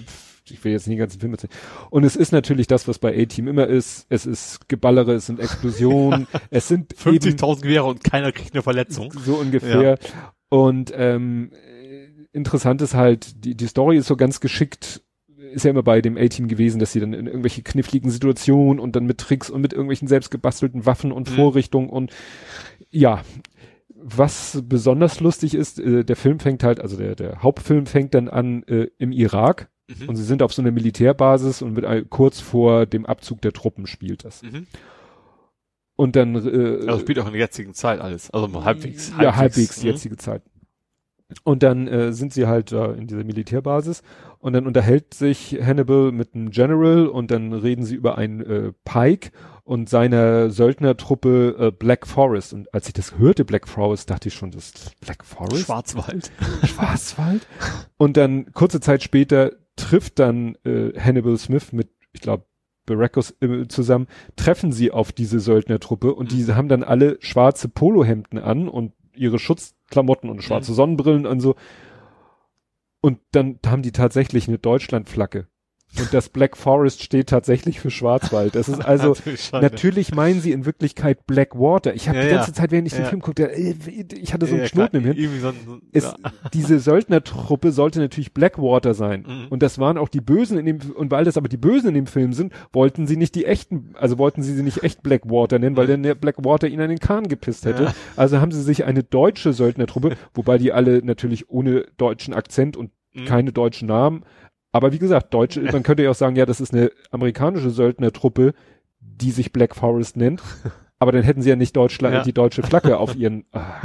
ich will jetzt nie den ganzen Film erzählen. Und es ist natürlich das, was bei A-Team immer ist. Es ist Geballere, es sind Explosionen, es sind eben 50.000 Gewehre und keiner kriegt eine Verletzung. so ungefähr. Und ähm, äh, interessant ist halt, die, die Story ist so ganz geschickt, ist ja immer bei dem A-Team gewesen, dass sie dann in irgendwelche kniffligen Situationen und dann mit Tricks und mit irgendwelchen selbstgebastelten Waffen und Mhm. Vorrichtungen und ja, was besonders lustig ist, äh, der Film fängt halt, also der, der Hauptfilm fängt dann an äh, im Irak Mhm. und sie sind auf so einer Militärbasis und mit kurz vor dem Abzug der Truppen spielt das. Mhm. Und dann äh, Also spielt auch in der jetzigen Zeit alles. Also halbwegs. ja, halbwegs die Mhm. jetzige Zeit. Und dann äh, sind sie halt da in dieser Militärbasis und dann unterhält sich Hannibal mit einem General und dann reden sie über einen äh, Pike und seiner Söldnertruppe äh, Black Forest. Und als ich das hörte, Black Forest, dachte ich schon, das ist Black Forest? Schwarzwald. Schwarzwald? Und dann kurze Zeit später trifft dann äh, Hannibal Smith mit, ich glaube, Baracus äh, zusammen, treffen sie auf diese Söldnertruppe und Mhm. diese haben dann alle schwarze Polohemden an und ihre Schutzklamotten und schwarze Mhm. Sonnenbrillen und so. Und dann haben die tatsächlich eine Deutschlandflagge. Und das Black Forest steht tatsächlich für Schwarzwald. Das ist also, Natürlich meinen sie in Wirklichkeit Blackwater. Ich habe Ja, die ganze. Zeit, während ich den Ja. Film guckte, äh, ich hatte so einen Ja, Knoten klar, im Hirn so ein, es, diese Söldnertruppe sollte natürlich Blackwater sein. Mhm. Und das waren auch die Bösen in dem, und weil das aber die Bösen in dem Film sind, wollten sie nicht die echten, also wollten sie sie nicht echt Blackwater nennen, weil dann der Blackwater ihnen an den Kahn gepisst hätte. Also haben sie sich eine deutsche Söldnertruppe, wobei die alle natürlich ohne deutschen Akzent und Mhm. keine deutschen Namen, aber wie gesagt, deutsche, man könnte ja auch sagen, ja, das ist eine amerikanische Söldnertruppe, die sich Black Forest nennt. Aber dann hätten sie ja nicht Deutschland, Ja. die deutsche Flagge auf ihren, ah.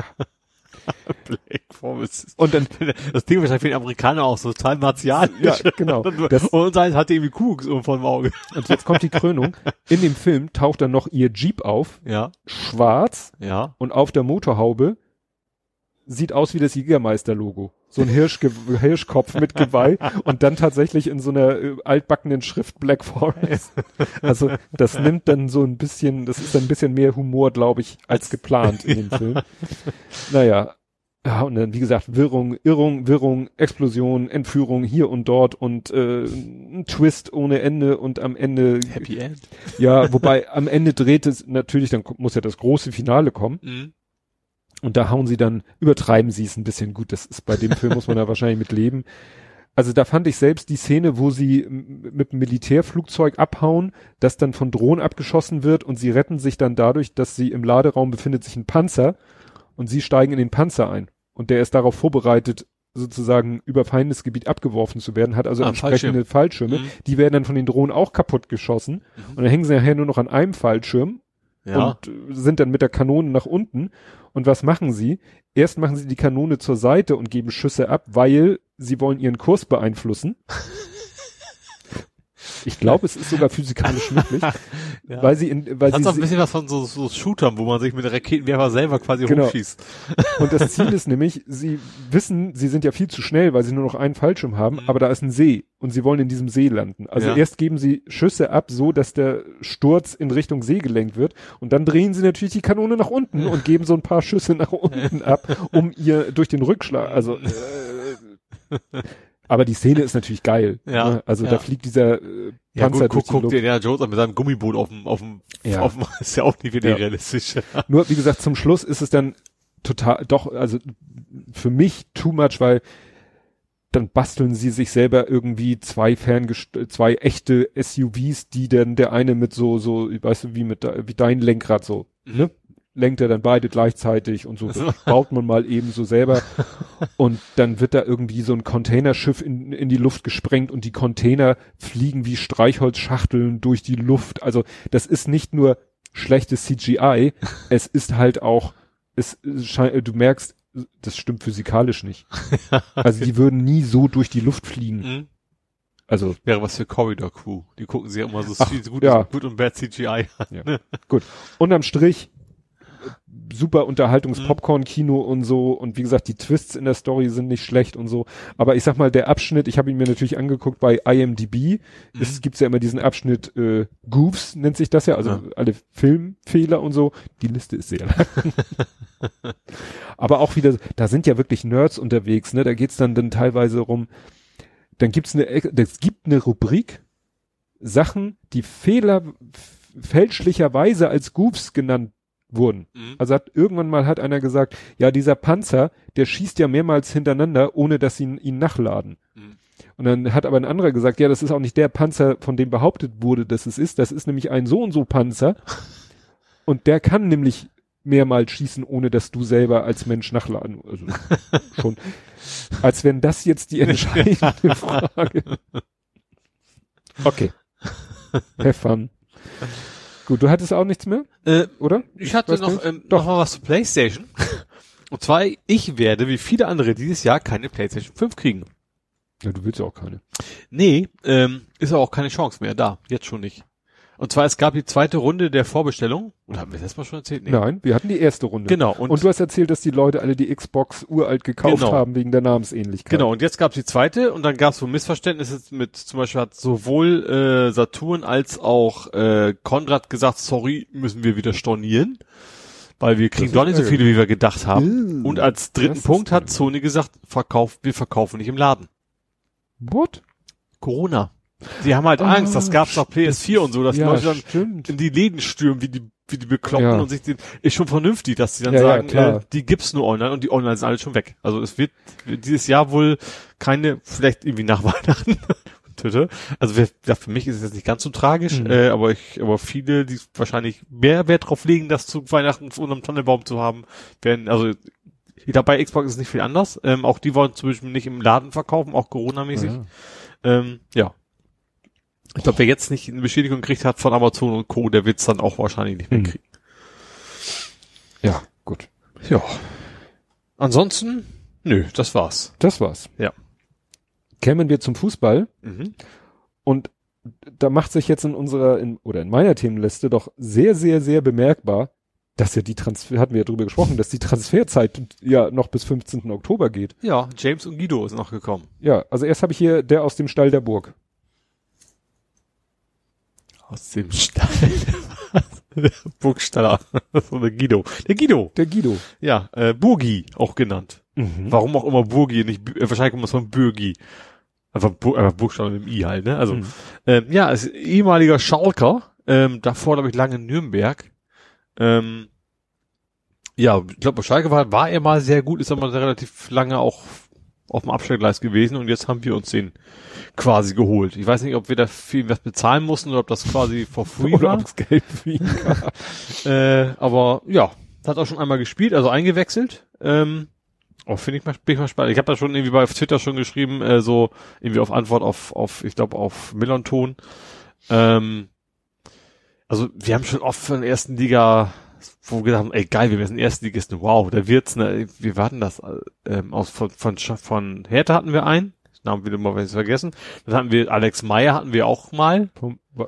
Black Forest. und dann, Das Ding wahrscheinlich für den Amerikaner auch so total martialisch. ja, genau. Das, und uns eins hat irgendwie Kuckucks um vom Auge. Und jetzt kommt die Krönung. In dem Film taucht dann noch ihr Jeep auf, Ja, schwarz ja. und auf der Motorhaube sieht aus wie das Jägermeister-Logo. So ein Hirschge Hirschkopf mit Geweih und dann tatsächlich in so einer äh, altbackenen Schrift Black Forest. Also das nimmt dann so ein bisschen, das ist dann ein bisschen mehr Humor, glaube ich, als geplant in dem Film. Naja. Ja, und dann, wie gesagt, Wirrung, Irrung, Wirrung, Explosion, Entführung hier und dort und äh, ein Twist ohne Ende und am Ende Happy End. ja, wobei am Ende dreht es natürlich, dann muss ja das große Finale kommen. Mhm. Und da hauen sie dann, übertreiben sie es ein bisschen gut. Das ist bei dem Film, muss man da wahrscheinlich mit leben. Also da fand ich selbst die Szene, wo sie mit dem Militärflugzeug abhauen, das dann von Drohnen abgeschossen wird und sie retten sich dann dadurch, dass sie im Laderaum befindet sich ein Panzer und sie steigen in den Panzer ein. Und der ist darauf vorbereitet, sozusagen über Feindesgebiet abgeworfen zu werden, hat also Ah, entsprechende Fallschirme. Mhm. Die werden dann von den Drohnen auch kaputt geschossen. Und dann hängen sie nachher nur noch an einem Fallschirm Ja. und sind dann mit der Kanone nach unten. Und was machen sie? Erst machen sie die Kanone zur Seite und geben Schüsse ab, weil sie wollen ihren Kurs beeinflussen. Ich glaube, es ist sogar physikalisch möglich, ja. weil sie in, weil das sie so ein bisschen was von so, so Shootern, wo man sich mit Raketenwerfer selber quasi Genau. hochschießt. und das Ziel ist nämlich, sie wissen, sie sind ja viel zu schnell, weil sie nur noch einen Fallschirm haben, Mhm. aber da ist ein See und sie wollen in diesem See landen. Also Ja. erst geben sie Schüsse ab, so dass der Sturz in Richtung See gelenkt wird und dann drehen sie natürlich die Kanone nach unten und geben so ein paar Schüsse nach unten ab, um ihr durch den Rückschlag, also äh, aber die Szene ist natürlich geil. Ja, ne? Also ja. da fliegt dieser äh, Ja, Panzer gut, durch guck, guck dir der Jones an mit seinem Gummiboot auf dem, auf dem, Ja. auf dem, ist ja auch nicht wirklich Ja. realistisch. Nur, wie gesagt, zum Schluss ist es dann total, doch, also für mich too much, weil dann basteln sie sich selber irgendwie zwei ferngest zwei echte SUVs, die dann der eine mit so, so, weißt du, wie mit, wie dein Lenkrad so, ne? Lenkt er dann beide gleichzeitig und so, Also- baut man mal eben so selber. und dann wird da irgendwie so ein Containerschiff in, in die Luft gesprengt und die Container fliegen wie Streichholzschachteln durch die Luft. Also das ist nicht nur schlechtes CGI, es ist halt auch, es scheint, du merkst, das stimmt physikalisch nicht. Also die würden nie so durch die Luft fliegen. Mhm. Also Wäre was für Corridor Crew. Die gucken sich ja immer so Ach, viel- gut, ja. gut und bad CGI an. gut. Unterm Strich super Unterhaltungs-Popcorn-Kino und so. Und wie gesagt, die Twists in der Story sind nicht schlecht und so. Aber ich sag mal, der Abschnitt, ich habe ihn mir natürlich angeguckt bei IMDb. Mhm. Es gibt ja immer diesen Abschnitt äh, Goofs, nennt sich das ja, also Ja. alle Filmfehler und so. Die Liste ist sehr lang. Aber auch wieder, da sind ja wirklich Nerds unterwegs, ne? Da geht's dann, dann teilweise rum, dann gibt's eine, es gibt eine Rubrik, Sachen, die Fehler fälschlicherweise als Goofs genannt wurden. Mhm. Also hat irgendwann mal hat einer gesagt, ja, dieser Panzer, der schießt ja mehrmals hintereinander, ohne dass sie ihn, ihn nachladen. Mhm. Und dann hat aber ein anderer gesagt, ja, das ist auch nicht der Panzer, von dem behauptet wurde, dass es ist. Das ist nämlich ein so und so Panzer. Und der kann nämlich mehrmals schießen, ohne dass du selber als Mensch nachladen. Also schon. Als wenn das jetzt die entscheidende Frage. Okay. Have fun. Gut, du hattest auch nichts mehr, Äh, oder? ich hatte weiß noch, nicht. ähm, Doch. noch mal was zu PlayStation. Und zwar, ich werde, wie viele andere dieses Jahr, keine PlayStation 5 kriegen. Ja, du willst ja auch keine. Nee, ähm, ist auch keine Chance mehr da. Jetzt schon nicht. Und zwar, es gab die zweite Runde der Vorbestellung. Oder haben wir das Mal schon erzählt? Nee. Nein, wir hatten die erste Runde. Genau. Und, Und, du hast erzählt, dass die Leute alle die Xbox uralt gekauft Genau. haben wegen der Namensähnlichkeit. genau. Und jetzt gab es die zweite und dann gab es wohl Missverständnisse mit, zum Beispiel hat sowohl äh, Saturn als auch äh, Konrad gesagt, sorry, müssen wir wieder stornieren. Weil wir kriegen doch nicht so viele, wie wir gedacht haben. Uh, Und als dritten Punkt hat. Sony gesagt, verkauf, wir verkaufen nicht im Laden. What? Corona. Die haben halt Ah, Angst, das gab's auf PS4 und so, dass die ja, Leute dann stimmt. in die Läden stürmen, wie die, wie die Bekloppten Ja. und sich den, ist schon vernünftig, dass sie dann Ja, sagen, klar. äh, die gibt's nur online und die online sind alle schon weg. Also es wird dieses Jahr wohl keine, vielleicht irgendwie nach Weihnachten. Also für mich ist es jetzt nicht ganz so tragisch, Mhm. äh, aber ich, aber viele, die wahrscheinlich mehr Wert drauf legen, das zu Weihnachten unterm Tannenbaum zu haben, werden, also ich glaube, bei Xbox ist nicht viel anders. Ähm, auch die wollen zum Beispiel nicht im Laden verkaufen, auch Corona-mäßig. Ja. Ähm, ja. Ich glaube, wer jetzt nicht eine Bestätigung gekriegt hat von Amazon und Co., der wird's dann auch wahrscheinlich nicht mehr Hm. kriegen. ja, gut. Ja. Ansonsten, nö, das war's. Das war's. Ja. Kämen wir zum Fußball Mhm. und da macht sich jetzt in unserer, in, oder in meiner Themenliste doch sehr, sehr, sehr bemerkbar, dass ja die Transfer, hatten wir ja drüber gesprochen, dass die Transferzeit ja noch bis 15. Oktober geht. Ja, James und Guido ist noch gekommen. Ja, also erst habe ich hier der aus dem Stall der Burg. Aus dem Stall. Der Burgstaller. so der Guido. Der Guido. Der Guido. Ja, äh, Burgi auch genannt. Mhm. Warum auch immer Burgi, nicht, äh, wahrscheinlich kommt es von Bürgi. Einfach, Bu einfach Buchstaben mit dem I halt, ne? Also, Mhm. ähm, ja, ist ehemaliger Schalker, ähm, davor glaube ich lange in Nürnberg. Ähm, ja, ich glaube, bei Schalke war, war er mal sehr gut, ist aber relativ lange auch auf dem Abstellgleis gewesen und jetzt haben wir uns den quasi geholt. Ich weiß nicht, ob wir da viel was bezahlen mussten oder ob das quasi for free Oder war. ob es Geld gab. Äh, aber ja, hat auch schon einmal gespielt, also eingewechselt. Ähm, oh, finde ich mal, bin ich mal spannend. Ich habe da schon irgendwie bei Twitter schon geschrieben, äh, so irgendwie auf Antwort auf, auf ich glaube, auf Millanton. Ähm, also wir haben schon oft von der ersten Liga, wo wir gedacht haben, ey geil, wir sind Erstligisten, wow, da wird's, ne, wir warten das, äh, ähm, aus, von, von, von Hertha hatten wir einen, Namen wieder mal was vergessen. Dann hatten wir Alex Meyer hatten wir auch mal,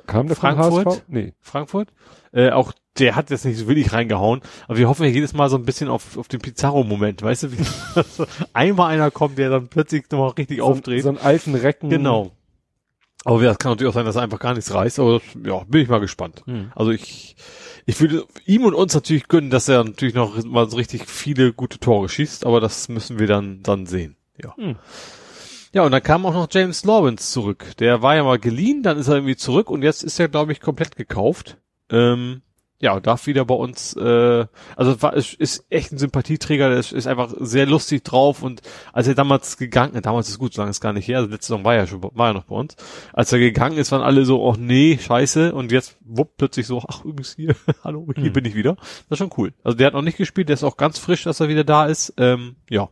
kam der Frankfurt? HSV? Nee. Frankfurt. Äh, auch der hat jetzt nicht so willig reingehauen, aber wir hoffen ja jedes Mal so ein bisschen auf, auf den Pizarro-Moment, weißt du, wie so einmal einer kommt, der dann plötzlich nochmal richtig aufdreht. So, so einen alten Recken. genau. Aber ja, es kann natürlich auch sein, dass er einfach gar nichts reißt, aber das, ja, bin ich mal gespannt. Hm. Also ich, ich würde ihm und uns natürlich gönnen, dass er natürlich noch mal so richtig viele gute Tore schießt, aber das müssen wir dann, dann sehen. Ja. Hm. Ja, und dann kam auch noch James Lawrence zurück. Der war ja mal geliehen, dann ist er irgendwie zurück und jetzt ist er, glaube ich, komplett gekauft. Ähm, ja, darf wieder bei uns, äh, also war, ist, ist echt ein Sympathieträger, der ist, ist einfach sehr lustig drauf und als er damals gegangen, damals ist gut, so lange ist gar nicht her, also letzte Saison war er schon, war er noch bei uns. Als er gegangen ist, waren alle so, oh nee, scheiße und jetzt wupp plötzlich so, ach übrigens hier, hallo, hier Hm. bin ich wieder. Das ist schon cool. Also der hat noch nicht gespielt, der ist auch ganz frisch, dass er wieder da ist. Ähm, ja,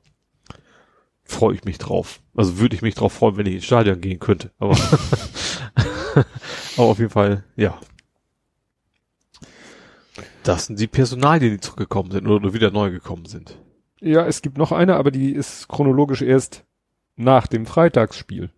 freue ich mich drauf. Also würde ich mich drauf freuen, wenn ich ins Stadion gehen könnte. Aber, aber auf jeden Fall, ja. Das sind die Personalien, die zurückgekommen sind oder wieder neu gekommen sind. Ja, es gibt noch eine, aber die ist chronologisch erst nach dem Freitagsspiel.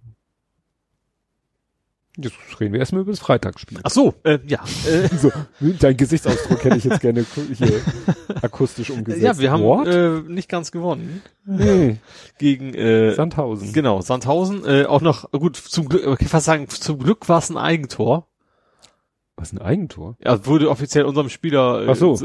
Jetzt reden wir erstmal über das Freitagsspiel. Ach so, äh, ja. Äh, So, dein Gesichtsausdruck hätte ich jetzt gerne hier akustisch umgesetzt. ja, wir haben What? äh, nicht ganz gewonnen nee, gegen äh, Sandhausen. genau Sandhausen. Äh, auch noch gut zum Glück, ich kann fast sagen, zum Glück war es ein Eigentor. Was ein Eigentor? Ja, wurde offiziell unserem Spieler, äh, Ach so.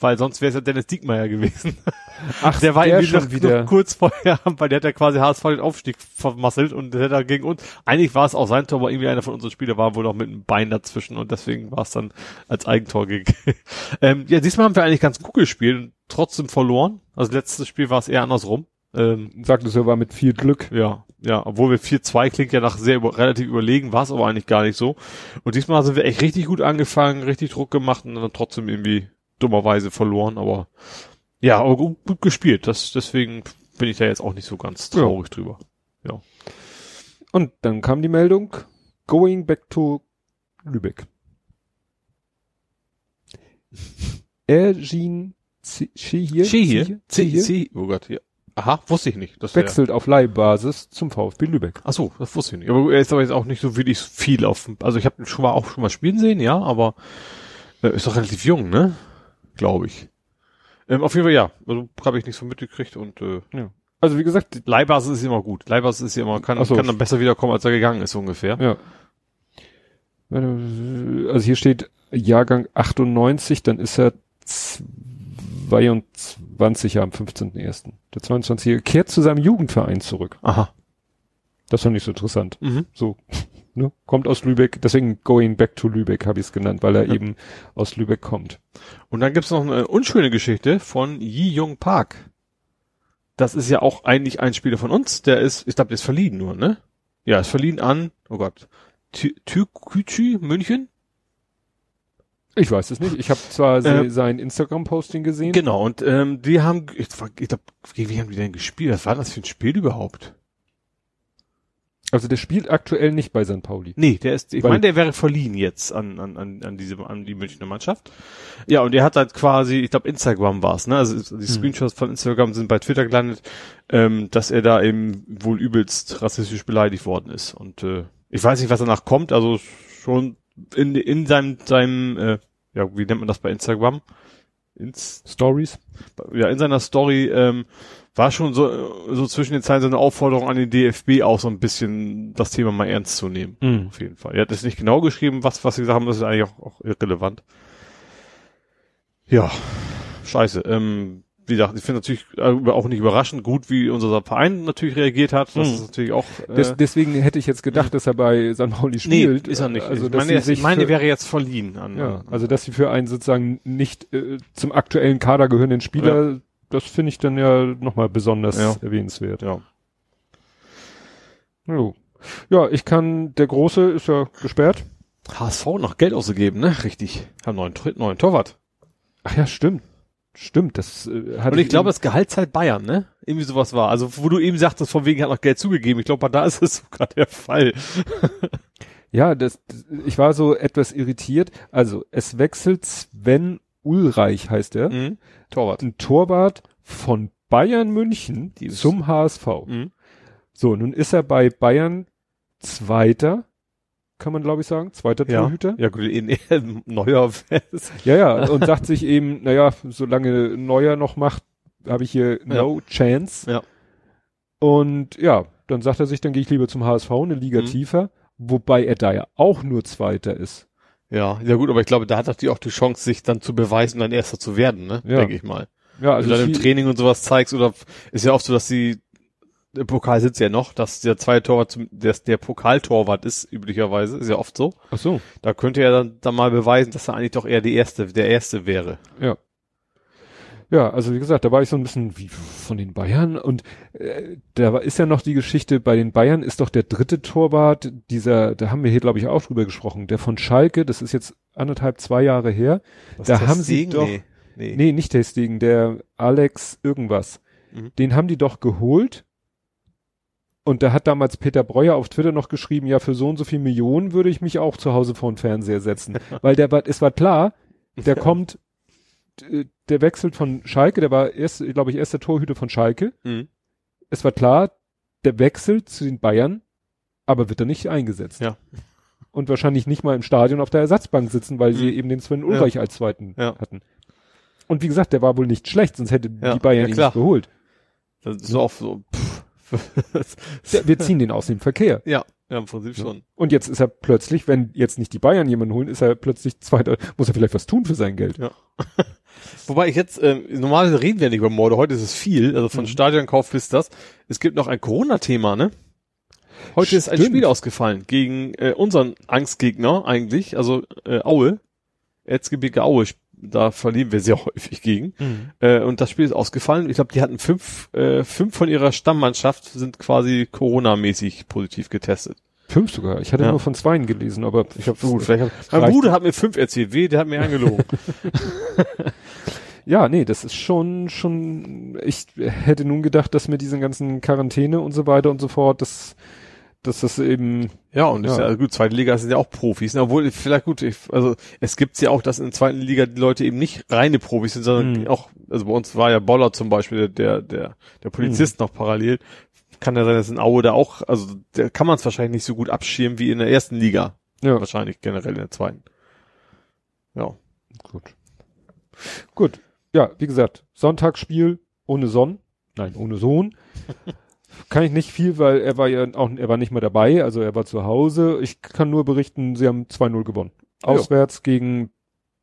weil sonst wäre es ja Dennis Diekmeyer gewesen. Ach, Der war irgendwie schon noch, wieder. kurz vorher, weil der hat ja quasi HSV den Aufstieg vermasselt und der hat da gegen uns. Eigentlich war es auch sein Tor, aber irgendwie einer von unseren Spielern war wohl noch mit einem Bein dazwischen und deswegen war es dann als Eigentor gegen. ähm, ja, diesmal haben wir eigentlich ganz gut gespielt und trotzdem verloren. Also letztes Spiel war es eher andersrum. Ähm, Sagtest du, war mit viel Glück. ja, ja, obwohl wir 4-2 klingt ja nach sehr über, relativ überlegen, war es aber eigentlich gar nicht so. Und diesmal sind wir echt richtig gut angefangen, richtig Druck gemacht und dann trotzdem irgendwie dummerweise verloren, aber ja, aber gut, gut gespielt. Das, deswegen bin ich da jetzt auch nicht so ganz traurig drüber. Und dann kam die Meldung, going back to Lübeck. Ergin Schihir? Schihir C, oh Gott, ja. Aha, wusste ich nicht. Das wär- wechselt auf Leihbasis zum VfB Lübeck. Ach so, das wusste ich nicht. Aber er ist aber jetzt auch nicht so wirklich viel auf, also ich habe ihn schon mal auch schon mal spielen sehen, ja, aber äh, ist doch relativ jung, ne? Glaube ich. Ähm, auf jeden Fall ja, also habe ich nicht so mitgekriegt und äh, Also wie gesagt, Leihbasis ist immer gut. Leihbasis ist ja immer, kann, so. kann dann besser wiederkommen, als er gegangen ist, ungefähr. ja. Also hier steht Jahrgang 98, dann ist er 22 Jahre am 15.01. Der 22-Jährige kehrt zu seinem Jugendverein zurück. Aha. Das fand ich so interessant. Mhm. So, ne? Kommt aus Lübeck, deswegen Going Back to Lübeck habe ich es genannt, weil er Ja. eben aus Lübeck kommt. Und dann gibt's noch eine unschöne Geschichte von Yi Jung Park. Das ist ja auch eigentlich ein Spieler von uns, der ist, ich glaube, der ist verliehen nur, ne? Ja, ist verliehen an, oh Gott, Türkücü München? Ich weiß es nicht. Ich habe zwar Ähm, sein Instagram-Posting gesehen. Genau, und ähm, die haben, ich, ich glaube, wie haben die denn gespielt? Was war das für ein Spiel überhaupt? Also der spielt aktuell nicht bei St. Pauli. Nee, der ist, ich meine, der wäre verliehen jetzt an, an, an, an diese, an die Münchner Mannschaft. Ja, und der hat halt quasi, ich glaube, Instagram war's, ne? Also die Screenshots von Instagram sind bei Twitter gelandet, ähm, dass er da eben wohl übelst rassistisch beleidigt worden ist. Und äh, ich weiß nicht, was danach kommt, also schon in, in seinem, seinem, äh, ja, wie nennt man das bei Instagram? Ins, Stories. ja, in seiner Story ähm, war schon so, so zwischen den Zeilen so eine Aufforderung an den DFB auch so ein bisschen das Thema mal ernst zu nehmen. Mhm. Auf jeden Fall. Er hat es nicht genau geschrieben, was, was sie gesagt haben, das ist eigentlich auch, auch irrelevant. Ja, scheiße. Ähm, wie gesagt, ich finde natürlich äh, auch nicht überraschend gut, wie unser Verein natürlich reagiert hat. Das Mhm. ist natürlich auch. Äh, Des, deswegen hätte ich jetzt gedacht, dass er bei St. Pauli nee, spielt. ist er nicht. Also ich meine, ich meine für, wäre jetzt verliehen an. ja, also dass sie für einen sozusagen nicht äh, zum aktuellen Kader gehörenden Spieler, das finde ich dann ja nochmal besonders Ja. erwähnenswert. ja. Jo. Ja, ich kann, der Große ist ja gesperrt. HSV noch Geld ausgegeben, ne? Richtig. Haben neuen, neuen Torwart. Ach ja, stimmt. Stimmt, das äh, hat Und ich glaube, das Gehalt zahlt Bayern, ne? Irgendwie sowas war. Also, wo du eben sagtest, von wegen hat noch Geld zugegeben. Ich glaube, da ist es sogar der Fall. Ja, das, ich war so etwas irritiert. Also, es wechselt Sven Ulreich, heißt er, Mhm. Torwart. ein Torwart von Bayern München Die ist- zum HSV. Mhm. So, nun ist er bei Bayern Zweiter, kann man glaube ich sagen, zweiter Ja. Torhüter. Ja, gut, in, in neuer Ja, ja, und sagt sich eben, naja, solange Neuer noch macht, habe ich hier no chance. Ja. Und ja, dann sagt er sich, dann gehe ich lieber zum HSV, eine Liga Mhm. tiefer, wobei er da ja auch nur Zweiter ist. Ja, ja gut, aber ich glaube, da hat er die auch die Chance, sich dann zu beweisen, dann Erster zu werden, ne? Ja. Denke ich mal. Ja, Also wenn du dann im Training und sowas zeigst, oder ist ja oft so, dass die im Pokal sitzt ja noch, dass der zweite Torwart zum, der, der Pokaltorwart ist, üblicherweise, ist ja oft so. ach so, Da könnte er dann, dann mal beweisen, dass er eigentlich doch eher die erste, der erste wäre. ja. Ja, also wie gesagt, da war ich so ein bisschen wie von den Bayern und äh, da war, ist ja noch die Geschichte, bei den Bayern ist doch der dritte Torwart, dieser, da haben wir hier glaube ich auch drüber gesprochen, der von Schalke, das ist jetzt anderthalb, zwei Jahre her, Was Da haben sie doch- Nee, nee. Nee, nicht Testegen, der Alex irgendwas. Mhm. Den haben die doch geholt. Und da hat damals Peter Breuer auf Twitter noch geschrieben, ja, für so und so viel Millionen würde ich mich auch zu Hause vor den Fernseher setzen. Weil der war, es war klar, der kommt, äh, der wechselt von Schalke, der war erst, glaube ich, erster Torhüter von Schalke. Mhm. Es war klar, der wechselt zu den Bayern, aber wird er nicht eingesetzt. Ja. und wahrscheinlich nicht mal im Stadion auf der Ersatzbank sitzen, weil sie Mhm. eben den Sven Ulreich als zweiten Ja. hatten. Und wie gesagt, der war wohl nicht schlecht, sonst hätte Ja, die Bayern ja, ihn nicht geholt. Das ist so auch so, pff. Wir ziehen den aus dem Verkehr. ja, ja, im Prinzip schon. Und jetzt ist er plötzlich, wenn jetzt nicht die Bayern jemanden holen, ist er plötzlich zweiter, muss er vielleicht was tun für sein Geld. Wobei ich jetzt, ähm, normalerweise reden wir nicht über Morde, heute ist es viel, also von Mhm. Stadionkauf bis das. Es gibt noch ein Corona-Thema, ne? Heute ist ein Stimmt. Spiel ausgefallen gegen äh, unseren Angstgegner eigentlich, also äh, Aue, Erzgebirge Aue, da verlieren wir sehr häufig gegen. Äh, und das Spiel ist ausgefallen. Ich glaube, die hatten fünf, äh, fünf von ihrer Stammmannschaft sind quasi Corona-mäßig positiv getestet. Fünf sogar. Ich hatte Ja. nur von zweien gelesen, aber ich habe Gut, vielleicht hab, mein Bruder hat mir fünf erzählt, weh, der hat mir angelogen. Ja, nee, das ist schon, schon, ich hätte nun gedacht, dass mit diesen ganzen Quarantäne und so weiter und so fort, dass, dass das eben, Ja, und Ja. ist ja gut, zweite Liga sind ja auch Profis. ne? Obwohl, vielleicht gut, ich, also es gibt's ja auch, dass in der zweiten Liga die Leute eben nicht reine Profis sind, sondern Mhm. auch, also bei uns war ja Boller zum Beispiel, der, der, der Polizist noch parallel. Kann ja sein, dass in Aue da auch, also der kann man es wahrscheinlich nicht so gut abschirmen wie in der ersten Liga. ja, Wahrscheinlich generell in der zweiten. Ja. gut. Gut, ja, wie gesagt, Sonntagsspiel ohne Sonn, nein, ohne Sohn. Kann ich nicht viel, weil er war ja auch, er war nicht mehr dabei, also er war zu Hause. Ich kann nur berichten, sie haben 2-0 gewonnen. Auswärts gegen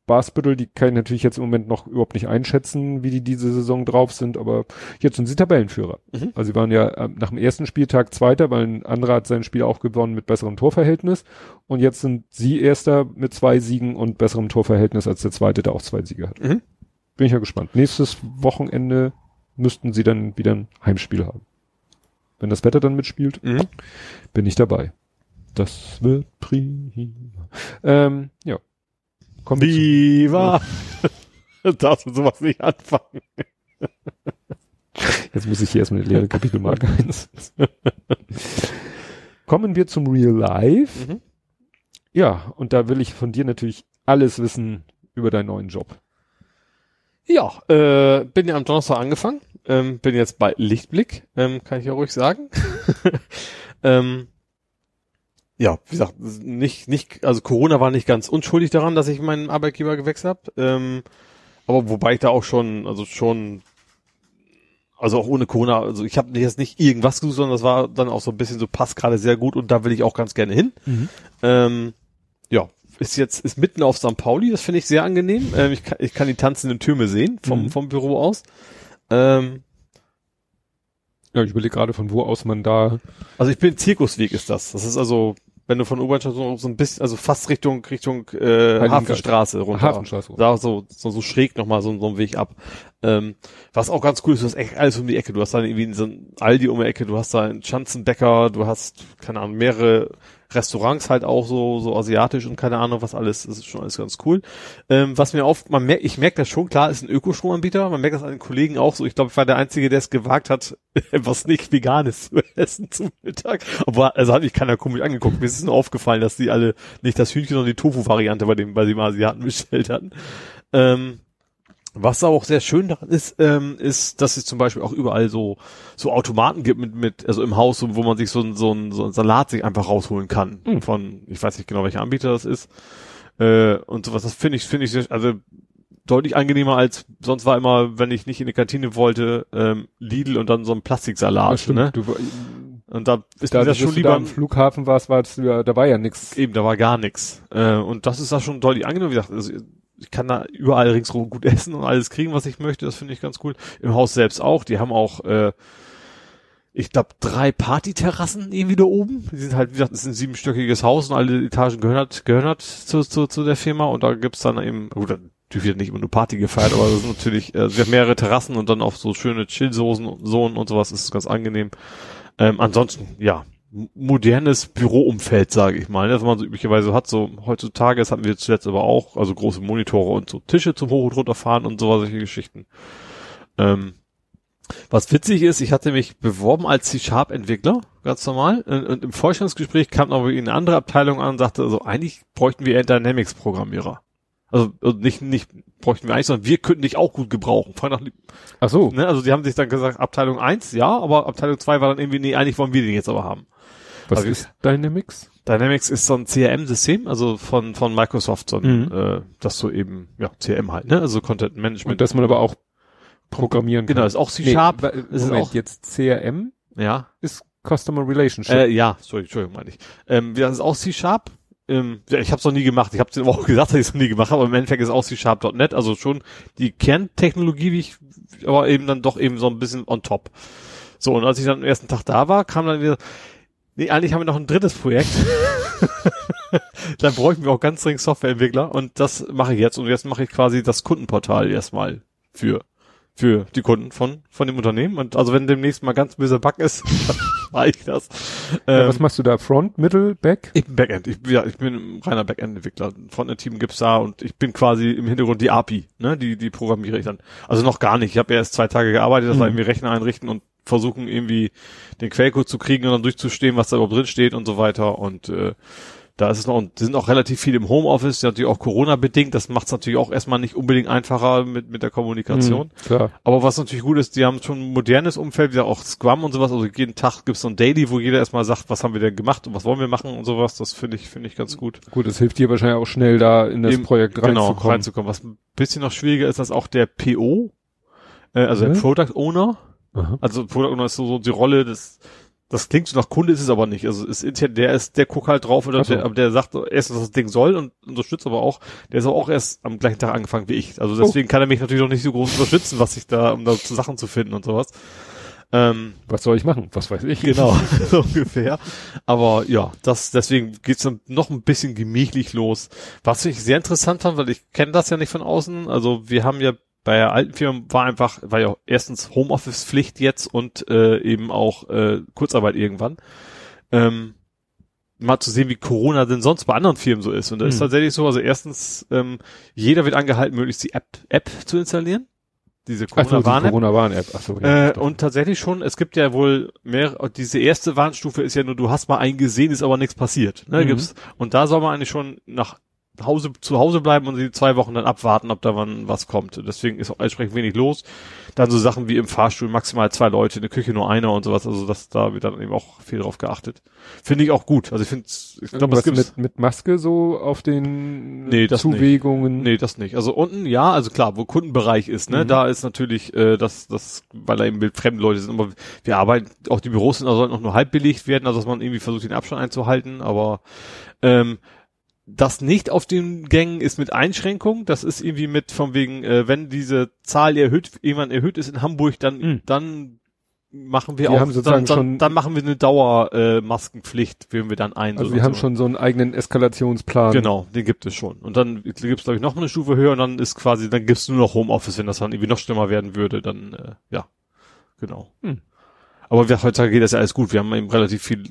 Basbüttel, die kann ich natürlich jetzt im Moment noch überhaupt nicht einschätzen, wie die diese Saison drauf sind, aber jetzt sind sie Tabellenführer. Mhm. Also sie waren ja ähm, nach dem ersten Spieltag Zweiter, weil ein anderer hat sein Spiel auch gewonnen mit besserem Torverhältnis und jetzt sind sie Erster mit zwei Siegen und besserem Torverhältnis als der Zweite, der auch zwei Siege hat. Mhm. Bin ich ja gespannt. Nächstes Wochenende müssten sie dann wieder ein Heimspiel haben. Wenn das Wetter dann mitspielt, Mhm. bin ich dabei. Das wird prima. Ähm, ja. Kommen Viva! Darfst du sowas nicht anfangen. Jetzt muss ich hier erstmal eine leere Kapitelmarke einsetzen. Kommen wir zum Real Life. Mhm. Ja, und da will ich von dir natürlich alles wissen über deinen neuen Job. Ja, äh, bin ja am Donnerstag angefangen. Ähm, bin jetzt bei Lichtblick, ähm, kann ich ja ruhig sagen. ähm, ja, wie gesagt, nicht, nicht, also Corona war nicht ganz unschuldig daran, dass ich meinen Arbeitgeber gewechselt habe. Ähm, aber wobei ich da auch schon, also schon, also auch ohne Corona, also ich habe jetzt nicht irgendwas gesucht, sondern das war dann auch so ein bisschen so, passt gerade sehr gut und da will ich auch ganz gerne hin. Ähm, ja, ist jetzt, ist mitten auf St. Pauli, das finde ich sehr angenehm. Ähm, ich, kann, ich kann die tanzenden Türme sehen vom, Mhm. vom Büro aus. Ähm, Ja, ich überlege gerade, von wo aus man da. also ich bin Zirkusweg ist das. Das ist also, wenn du von U-Bahn-Station so ein bisschen, also fast Richtung, Richtung äh. Hafenstraße runter. Hafenstraße. Da so, so, so schräg nochmal so, so einen Weg ab. Ähm, was auch ganz cool ist, du hast echt alles um die Ecke. Du hast da irgendwie so ein Aldi um die Ecke, du hast da einen Schanzenbäcker, du hast, keine Ahnung, mehrere Restaurants halt auch so, so asiatisch und keine Ahnung was alles. Das ist schon alles ganz cool. Ähm, was mir auf, man merkt, ich merke das schon, klar, ist ein Ökostromanbieter. Man merkt das an den Kollegen auch so. Ich glaube, ich war der Einzige, der es gewagt hat, was nicht Veganes zu essen zum Mittag. Aber also hat mich keiner komisch angeguckt. Mir ist nur aufgefallen, dass die alle nicht das Hühnchen, sondern die Tofu-Variante bei dem, bei dem Asiaten bestellt hatten. Ähm, was auch sehr schön daran ist, ähm, ist, dass es zum Beispiel auch überall so so Automaten gibt mit mit also im Haus, wo man sich so ein so ein, so ein Salat sich einfach rausholen kann Mhm. von ich weiß nicht genau welcher Anbieter das ist äh, und sowas. Das finde ich finde ich sehr, also deutlich angenehmer als sonst war immer, wenn ich nicht in die Kantine wollte, ähm, Lidl und dann so ein Plastiksalat. ne? Du, Und da ist da, mir das schon du da lieber am Flughafen warst, war es ja, da war ja nix. Eben, da war gar nichts. Äh, und das ist da schon deutlich angenehm. Wie gesagt, also ich kann da überall ringsrum gut essen und alles kriegen, was ich möchte. Das finde ich ganz cool. Im Haus selbst auch. Die haben auch, äh, ich glaube, drei Partyterrassen irgendwie da oben. Die sind halt, wie gesagt, es ist ein siebenstöckiges Haus und alle Etagen gehören halt, gehören halt zu, zu, zu der Firma. Und da gibt's dann eben, gut, natürlich wird nicht immer nur Party gefeiert, aber das sind natürlich, äh, wir haben mehrere Terrassen und dann auch so schöne Chillsoßen und Sohn und sowas. Das ist ganz angenehm. Ähm, ansonsten, ja, modernes Büroumfeld, sage ich mal, ne, was man so üblicherweise hat. So heutzutage, das hatten wir zuletzt aber auch, also große Monitore und so Tische zum Hoch- und runterfahren und so solche Geschichten. Ähm, was witzig ist, ich hatte mich beworben als C-Sharp-Entwickler, ganz normal, und, und im Vorstellungsgespräch kam aber eine andere Abteilung an und sagte, also eigentlich bräuchten wir eher Dynamics-Programmierer. Also, also nicht, nicht bräuchten wir eigentlich, sondern wir könnten dich auch gut gebrauchen. Frag nach, Ach so. Ne, also die haben sich dann gesagt, Abteilung 1, ja, aber Abteilung 2 war dann irgendwie, nee, eigentlich wollen wir den jetzt aber haben. Was Aber ist Dynamics? Dynamics ist so ein CRM-System, also von, von Microsoft, so ein, Mhm. äh, das so eben, ja, CRM halt, ne? Also Content Und Management. dass man aber auch programmieren genau, kann. ist auch C-Sharp. Nee, ist es Moment, auch, jetzt CRM ja. ist Customer Relationship. Äh, ja, sorry, Entschuldigung, meine ich. Ähm, das ist auch C-Sharp. Ähm, ja, ich habe es noch nie gemacht. Ich habe es auch gesagt, dass ich es noch nie gemacht habe, aber im Endeffekt ist auch C-Sharp.net, also schon die Kerntechnologie, wie ich, aber eben dann doch eben so ein bisschen on top. So, und als ich dann am ersten Tag da war, kam dann wieder, nee, eigentlich haben wir noch ein drittes Projekt. da bräuchten wir auch ganz dringend Softwareentwickler und das mache ich jetzt. Und jetzt mache ich quasi das Kundenportal erstmal für für die Kunden von von dem Unternehmen. Und also wenn demnächst mal ganz böser Bug ist, dann mache ich das. ja, Ähm, was machst du da? Front, Middle, Back? ich bin Backend. Ich, ja, ich bin ein reiner Backend-Entwickler. Frontend-Team gibt's da und ich bin quasi im Hintergrund die API, ne? Die, die programmiere ich dann. Also noch gar nicht. Ich habe erst zwei Tage gearbeitet, das war Mhm. irgendwie Rechner einrichten und versuchen irgendwie den Quellcode zu kriegen und dann durchzustehen, was da überhaupt drin steht und so weiter. Und äh, da ist es noch, und die sind auch relativ viel im Homeoffice, natürlich auch Corona-bedingt. Das macht es natürlich auch erstmal nicht unbedingt einfacher mit, mit der Kommunikation. Mhm, klar. Aber was natürlich gut ist, die haben schon ein modernes Umfeld, wie auch Scrum und sowas. Also jeden Tag gibt's so ein Daily, wo jeder erstmal sagt, was haben wir denn gemacht und was wollen wir machen und sowas. Das finde ich, finde ich ganz gut. Gut, das hilft dir wahrscheinlich auch schnell da in das Eben, Projekt Genau, reinzukommen. reinzukommen. Was ein bisschen noch schwieriger ist, dass auch der PO, äh, also der Mhm. Product Owner, Aha. also Product Owner ist so, so die Rolle des, das klingt so nach Kunde, ist es aber nicht. Also ist intern, der ist, der guckt halt drauf oder so. der, aber der sagt erstens, was das Ding soll und unterstützt aber auch, der ist auch erst am gleichen Tag angefangen wie ich. Also deswegen kann er mich natürlich noch nicht so groß unterstützen, was ich da, um da zu Sachen zu finden und sowas. Ähm, Was soll ich machen? Was weiß ich? Genau, so ungefähr. Aber ja, das deswegen geht's dann noch ein bisschen gemächlich los. Was ich sehr interessant fand, weil ich kenne das ja nicht von außen. Also wir haben ja bei der alten Firma war einfach, war ja erstens Homeoffice-Pflicht jetzt und äh, eben auch äh, Kurzarbeit irgendwann. Ähm, mal zu sehen, wie Corona denn sonst bei anderen Firmen so ist. Und da ist Hm. tatsächlich so, also erstens, ähm, jeder wird angehalten, möglichst die App, App zu installieren. Diese Ach so, die Corona-Warn-App. Corona-Warn-App. Ach so, ja. Äh, und tatsächlich schon, es gibt ja wohl mehr, diese erste Warnstufe ist ja nur, du hast mal einen gesehen, ist aber nichts passiert. Ne, Mhm. gibt's, und da soll man eigentlich schon nach Hause, zu Hause bleiben und die zwei Wochen dann abwarten, ob da wann was kommt. Deswegen ist auch entsprechend wenig los. Dann so Sachen wie im Fahrstuhl maximal zwei Leute, in der Küche nur einer und sowas. Also das, da wird dann eben auch viel drauf geachtet. Finde ich auch gut. Also ich finde, ich glaube, es gibt mit, mit Maske so auf den Nee, das nicht. Zuwägungen. Nee, das nicht. Also unten, ja, also klar, wo Kundenbereich ist, ne, Mhm. da ist natürlich, äh, das, das, weil da eben mit fremden Leute sind, aber wir arbeiten, auch die Büros sind, also sollten auch nur halb belegt werden, also dass man irgendwie versucht, den Abstand einzuhalten, aber ähm, das nicht auf den Gängen ist mit Einschränkung, das ist irgendwie mit von wegen, äh, wenn diese Zahl erhöht, irgendwann erhöht ist in Hamburg, dann, Mhm. dann machen wir Wir auch, dann, dann, dann machen wir eine Dauermaskenpflicht, äh, Maskenpflicht, führen wir dann ein. Also so- wir haben so. schon so einen eigenen Eskalationsplan. Genau, den gibt es schon. Und dann gibt es, glaube ich, noch eine Stufe höher und dann ist quasi, dann gibt's nur noch Homeoffice, wenn das dann irgendwie noch schlimmer werden würde, dann, äh, ja, genau. Hm. Aber wir, heutzutage geht das ja alles gut. Wir haben eben relativ viel,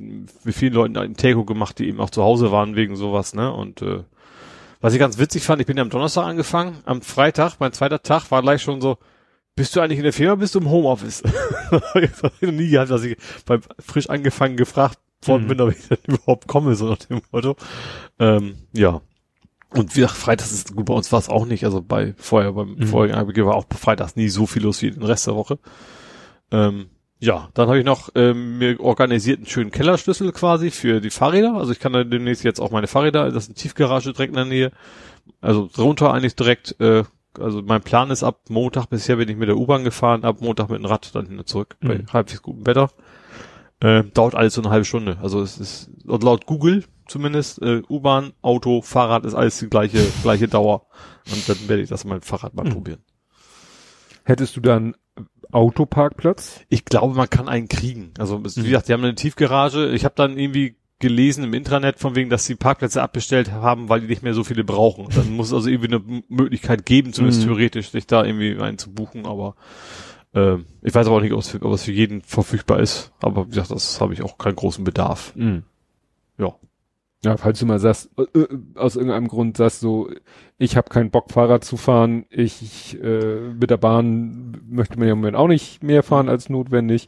mit vielen Leuten einen Telco gemacht, die eben auch zu Hause waren wegen sowas, ne, und, äh, was ich ganz witzig fand, ich bin ja am Donnerstag angefangen, am Freitag, mein zweiter Tag, war gleich schon so, bist du eigentlich in der Firma, bist du im Homeoffice? ich noch nie gehabt, dass ich beim frisch angefangen gefragt worden Mhm. bin, ob ich denn überhaupt komme, so nach dem Motto. Ähm, ja. Und wie gesagt, freitags ist gut, bei uns war es auch nicht, also bei vorher, beim Mhm. vorigen Arbeitgeber war auch freitags nie so viel los wie den Rest der Woche. Ähm, ja, dann habe ich noch ähm, mir organisiert einen schönen Kellerschlüssel quasi für die Fahrräder. Also ich kann da demnächst jetzt auch meine Fahrräder, das ist eine Tiefgarage direkt in der Nähe. Also runter eigentlich direkt, äh, also mein Plan ist ab Montag, bisher bin ich mit der U-Bahn gefahren, ab Montag mit dem Rad dann hin und zurück, bei Mhm. halbwegs gutem Wetter. Äh, dauert alles so eine halbe Stunde. Also es ist laut Google zumindest, äh, U-Bahn, Auto, Fahrrad ist alles die gleiche, gleiche Dauer. Und dann werde ich das mal mit dem Fahrrad mal Mhm. probieren. Hättest du dann Autoparkplatz? Ich glaube, man kann einen kriegen. Also es- Mhm. wie gesagt, die haben eine Tiefgarage. Ich habe dann irgendwie gelesen im Intranet von wegen, dass sie Parkplätze abbestellt haben, weil die nicht mehr so viele brauchen. Dann muss es also irgendwie eine Möglichkeit geben, zumindest Mhm. theoretisch, sich da irgendwie einen zu buchen. Aber äh, ich weiß aber auch nicht, ob es für, ob es für jeden verfügbar ist. Aber wie gesagt, das habe ich auch keinen großen Bedarf. Mhm. Ja. Ja, falls du mal sagst, äh, äh, aus irgendeinem Grund sagst so, ich habe keinen Bock Fahrrad zu fahren, ich äh, mit der Bahn möchte man ja im Moment auch nicht mehr fahren als notwendig.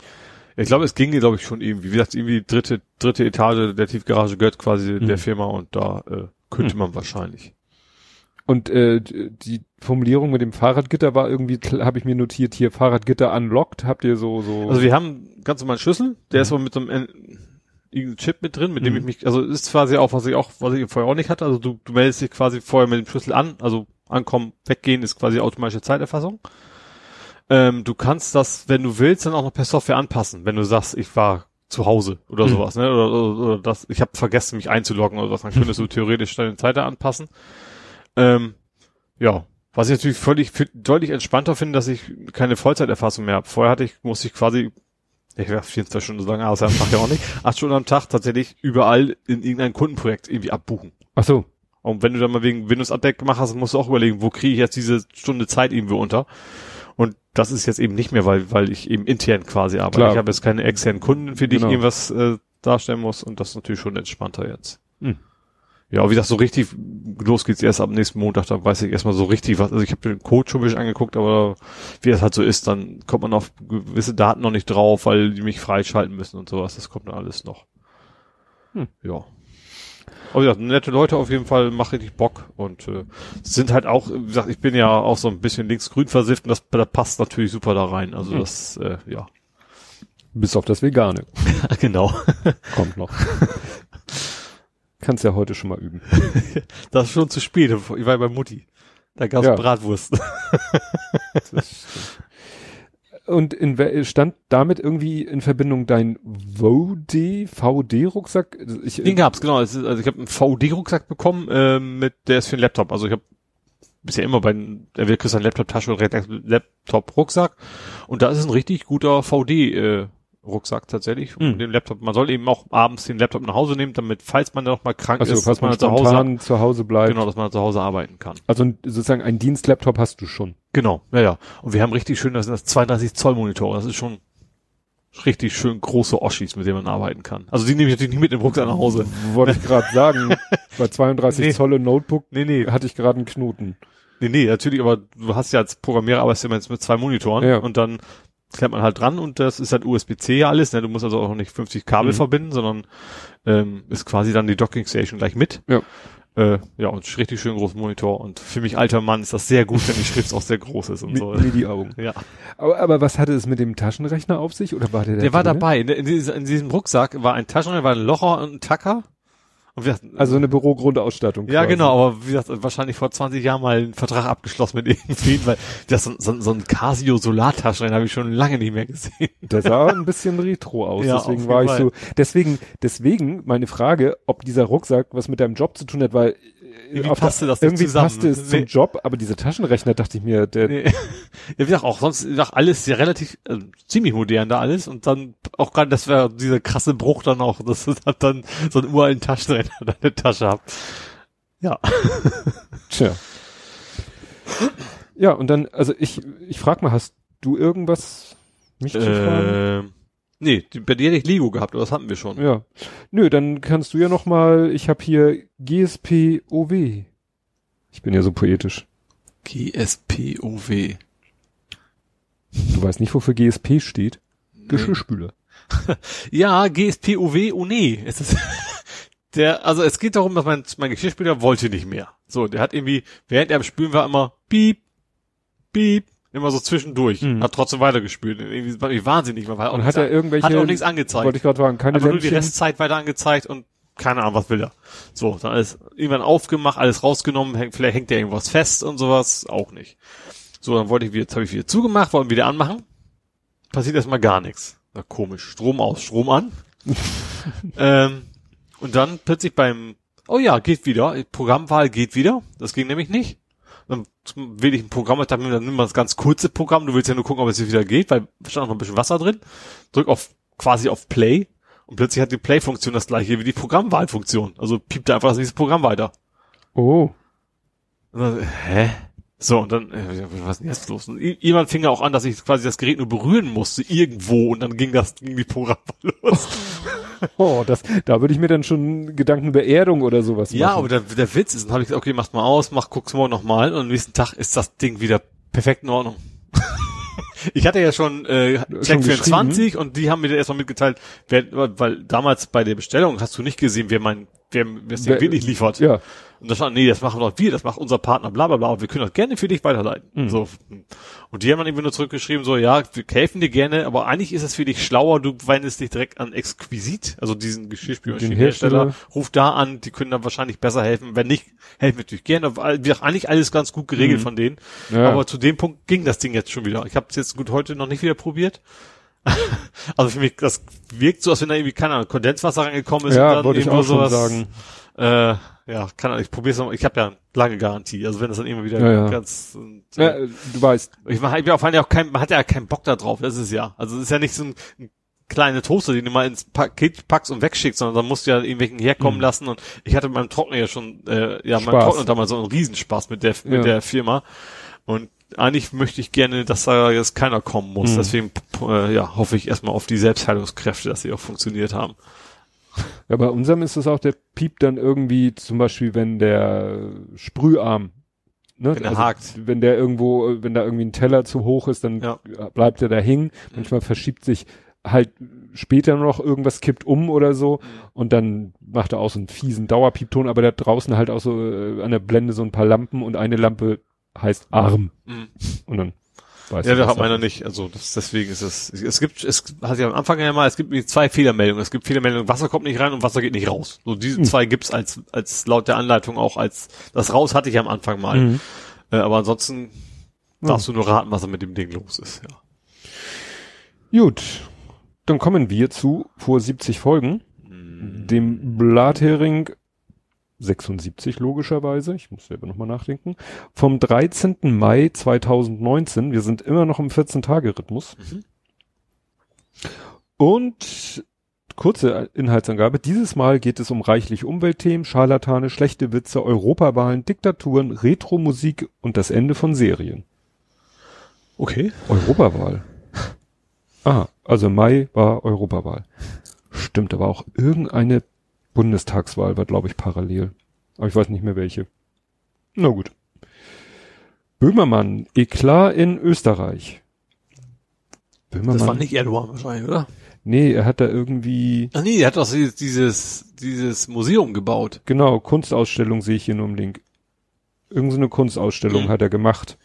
Ich glaube, es ging, glaube ich, schon irgendwie. Wie gesagt, irgendwie dritte, dritte Etage der Tiefgarage gehört quasi Mhm. der Firma und da äh, könnte Mhm. man wahrscheinlich. Und äh, die Formulierung mit dem Fahrradgitter war irgendwie, habe ich mir notiert, hier Fahrradgitter unlocked. Habt ihr so so? Also wir haben ganz normalen Schlüssel, der ist Mhm. aber mit so einem, N- irgendein Chip mit drin, mit dem Mhm. ich mich, also ist quasi auch, was ich auch, was ich vorher auch nicht hatte. Also du, du meldest dich quasi vorher mit dem Schlüssel an, also ankommen, weggehen ist quasi automatische Zeiterfassung. Ähm, du kannst das, wenn du willst, dann auch noch per Software anpassen, wenn du sagst, ich war zu Hause oder Mhm. sowas, ne? Oder, oder, oder das, ich habe vergessen, mich einzuloggen oder was, dann könntest du theoretisch deine Zeit anpassen. Ähm, ja. Was ich natürlich völlig deutlich entspannter finde, dass ich keine Vollzeiterfassung mehr habe. Vorher hatte ich, musste ich quasi, ich wäre 24 Stunden so lange, aber am Tag ja auch nicht, acht Stunden am Tag tatsächlich überall in irgendein Kundenprojekt irgendwie abbuchen. Ach so. Und wenn du dann mal wegen Windows Update gemacht hast, musst du auch überlegen, wo kriege ich jetzt diese Stunde Zeit irgendwo unter. Und das ist jetzt eben nicht mehr, weil, weil ich eben intern quasi arbeite. Klar. Ich habe jetzt keine externen Kunden, für die Genau. ich irgendwas äh, darstellen muss und das ist natürlich schon entspannter jetzt. Ja, wie gesagt, so richtig, los geht's erst am nächsten Montag, da weiß ich erstmal so richtig was. Also ich habe den Code schon ein bisschen angeguckt, aber wie das halt so ist, dann kommt man auf gewisse Daten noch nicht drauf, weil die mich freischalten müssen und sowas. Das kommt dann alles noch. Hm. Ja. Aber wie gesagt, nette Leute auf jeden Fall, macht richtig Bock und äh, sind halt auch, wie gesagt, ich bin ja auch so ein bisschen linksgrün versifft und das, das passt natürlich super da rein. Also Hm. das, äh, ja. Bis auf das Vegane. genau. Kommt noch. Kannst ja heute schon mal üben. Das ist schon zu spät. Ich war bei Mutti. Da gab's Ja. Bratwurst. Und in, stand damit irgendwie in Verbindung dein VD, VD-Rucksack? Den gab's, genau. Ist, also ich habe einen VD-Rucksack bekommen, ähm, mit, der ist für den Laptop. Also ich habe bisher immer bei den, der will kriegst du eine Laptop-Tasche oder Laptop-Rucksack. Und da ist ein richtig guter VD, äh, Rucksack tatsächlich. Mhm. Den Laptop, man soll eben auch abends den Laptop nach Hause nehmen, damit, falls man dann noch mal krank also ist, falls man zu Hause, zu Hause bleibt. genau, dass man zu Hause arbeiten kann. Also sozusagen ein Dienstlaptop hast du schon. Genau, ja, ja. Und wir haben richtig schön, das sind das 32 Zoll Monitore. Das ist schon richtig schön große Oschis, mit denen man arbeiten kann. Also die nehme ich natürlich nicht mit im Rucksack nach Hause. Wollte ich gerade sagen. Bei 32 Nee. Zoll Notebook Nee, nee, hatte ich gerade einen Knoten. nee, nee, natürlich, aber du hast ja als Programmierer arbeitest du immer jetzt mit zwei Monitoren Ja. und dann klemmt man halt dran und das ist halt USB-C alles, ne? Du musst also auch nicht 50 Kabel Mhm. verbinden, sondern ähm, ist quasi dann die Docking Station gleich mit. Ja. Äh, ja, und richtig schön großen Monitor. Und für mich alter Mann ist das sehr gut, wenn die Schrift auch sehr groß ist und Mit, so. mit die Augen. Ja. Aber, aber was hatte es mit dem Taschenrechner auf sich? Oder war der, Der war drinne? dabei. In, in, diesem- in diesem Rucksack war ein Taschenrechner, war ein Locher und ein Tacker. Und wir, Also eine Bürogrundausstattung. ja, quasi. genau, aber wie gesagt, wahrscheinlich vor 20 Jahren mal einen Vertrag abgeschlossen mit irgendwen, weil das so, so, so ein Casio Solartaschenrechner habe ich schon lange nicht mehr gesehen. Der sah ein bisschen retro aus. Ja, deswegen war ich so. Deswegen, deswegen meine Frage, ob dieser Rucksack was mit deinem Job zu tun hat, weil äh, Irgendwie passte das nicht irgendwie zusammen. passte es zum Nee. Job, aber dieser Taschenrechner dachte ich mir, der Nee. Ja, wie gesagt, auch sonst gesagt, alles ja relativ äh, ziemlich modern da alles und dann auch gerade das wäre dieser krasse Bruch dann auch, dass hat dann so einen uralten Taschenrechner in der Tasche habt. Ja. Tja. Ja, und dann, also ich, ich frag mal, hast du irgendwas mich zu fragen? Nee, die, bei dir hätte ich Lego gehabt, aber das hatten wir schon. Ja. Nö, dann kannst du ja noch mal, ich habe hier GSP-OW. Ich bin ja so poetisch. GSPOW. Du weißt nicht, wofür GSP steht? Geschirrspüler. Ja, GSPOW, oh nee. Es ist der, also es geht darum, dass mein, mein Geschirrspüler wollte nicht mehr. So, der hat irgendwie, während er am Spülen war, immer piep, piep, immer so zwischendurch. Mhm. Hat trotzdem weitergespült. Irgendwie wahnsinnig. Man Und hat er irgendwelche, hat auch nichts angezeigt. wollte ich gerade fragen, keine Einfach nur die? Restzeit weiter angezeigt und keine Ahnung, was will er. So, dann alles irgendwann aufgemacht, alles rausgenommen, häng, vielleicht hängt ja irgendwas fest und sowas, auch nicht. So, dann wollte ich wieder, jetzt habe ich wieder zugemacht, wollten wieder anmachen. Passiert erstmal gar nichts. Na, komisch. Strom aus, Strom an. ähm, und dann plötzlich beim, oh ja, geht wieder, Programmwahl geht wieder. Das ging nämlich nicht. Dann wähle ich ein Programm, ich dachte mir, dann nimm mal das ganz kurze Programm, du willst ja nur gucken, ob es jetzt wieder geht, weil da stand noch ein bisschen Wasser drin. Drück auf, quasi auf Play und plötzlich hat die Play-Funktion das gleiche wie die Programmwahlfunktion. Also piept einfach das nächste Programm weiter. Oh. Dann, hä? So, und dann, äh, was ist denn jetzt los? Und irgendwann fing ja auch an, dass ich quasi das Gerät nur berühren musste, irgendwo, und dann ging das, ging die los. Oh, das, da würde ich mir dann schon Gedanken über Erdung oder sowas Ja, machen. aber der, der Witz ist, dann habe ich gesagt, okay, mach's mal aus, mach, guck's morgen nochmal, und am nächsten Tag ist das Ding wieder perfekt in Ordnung. ich hatte ja schon äh, Check Schon 24 und die haben mir erstmal mitgeteilt, wer, weil damals bei der Bestellung hast du nicht gesehen, wer mein wer Wer- dir wirklich liefert. Ja. Und das war, nee, das machen doch wir, das macht unser Partner, bla bla bla, und wir können das gerne für dich weiterleiten. Mhm. So. Und die haben dann irgendwie nur zurückgeschrieben, so, ja, wir helfen dir gerne, aber eigentlich ist es für dich schlauer, du wendest dich direkt an Exquisit, also diesen Geschirrspülmaschinenhersteller, ruf da an, die können dann wahrscheinlich besser helfen. Wenn nicht, helfen wir natürlich gerne. Wie gesagt, eigentlich alles ganz gut geregelt Mhm. von denen. Ja. Aber zu dem Punkt ging das Ding jetzt schon wieder. Ich habe es jetzt gut heute noch nicht wieder probiert. also für mich, das wirkt so, als wenn da irgendwie, keine Ahnung, Kondenswasser reingekommen ist und ja, dann wollte ich irgendwo auch schon sowas, sagen. Äh, ja, kann ich probier's noch. Ich habe ja lange Garantie. Also wenn das dann immer wieder Ja, ja. ganz und, Ja, äh, äh, du weißt, ich mache ja vor allem auch kein, man hat ja keinen Bock da drauf, das ist ja. Also es ist ja nicht so ein, ein kleine Toaster, den du mal ins Paket packst und wegschickst, sondern dann musst du ja irgendwelchen herkommen Mhm. lassen und ich hatte beim Trockner ja schon, äh, ja, Spaß. Trockner damals so einen Riesenspaß mit der, mit Ja. der Firma und eigentlich möchte ich gerne, dass da jetzt keiner kommen muss. Mhm. Deswegen, äh, ja, hoffe ich erstmal auf die Selbstheilungskräfte, dass sie auch funktioniert haben. ja, bei unserem ist es auch, der piept dann irgendwie, zum Beispiel, wenn der Sprüharm, ne, Wenn er hakt. wenn der irgendwo, wenn da irgendwie ein Teller zu hoch ist, dann Ja. bleibt er da hängen. Manchmal verschiebt sich halt später noch irgendwas kippt um oder so und dann macht er auch so einen fiesen Dauerpiepton, aber da draußen halt auch so äh, an der Blende so ein paar Lampen und eine Lampe heißt Arm Mhm. und dann weiß Ja, was hat meiner nicht. Also das, deswegen ist es. Es gibt, es hat ja am Anfang ja mal, es gibt zwei Fehlermeldungen. Es gibt Fehlermeldungen, Wasser kommt nicht rein und Wasser geht nicht raus. So diese Hm. zwei gibt's als als laut der Anleitung auch als das raus hatte ich am Anfang mal. Mhm. Äh, aber ansonsten darfst du nur raten, was da mit dem Ding los ist. Ja. Gut, dann kommen wir zu vor 70 Folgen, Mhm. dem Blathering 76 logischerweise, ich muss selber nochmal nachdenken, vom 13. Mai 2019, wir sind immer noch im 14-Tage-Rhythmus. Mhm. Und kurze Inhaltsangabe, dieses Mal geht es um reichlich Umweltthemen, Scharlatane, schlechte Witze, Europawahlen, Diktaturen, Retro-Musik und das Ende von Serien. Okay. Europawahl. Ah, also Mai war Europawahl. Stimmt, da war auch irgendeine Bundestagswahl, war glaube ich parallel. Aber ich weiß nicht mehr welche. Na gut. Böhmermann, Eklat in Österreich. Böhmermann. Das war nicht Erdogan wahrscheinlich, oder? Nee, er hat da irgendwie, Ach nee, er hat doch dieses dieses, Museum gebaut. genau, Kunstausstellung sehe ich hier nur im Link. Irgend so eine Kunstausstellung Mhm. hat er gemacht.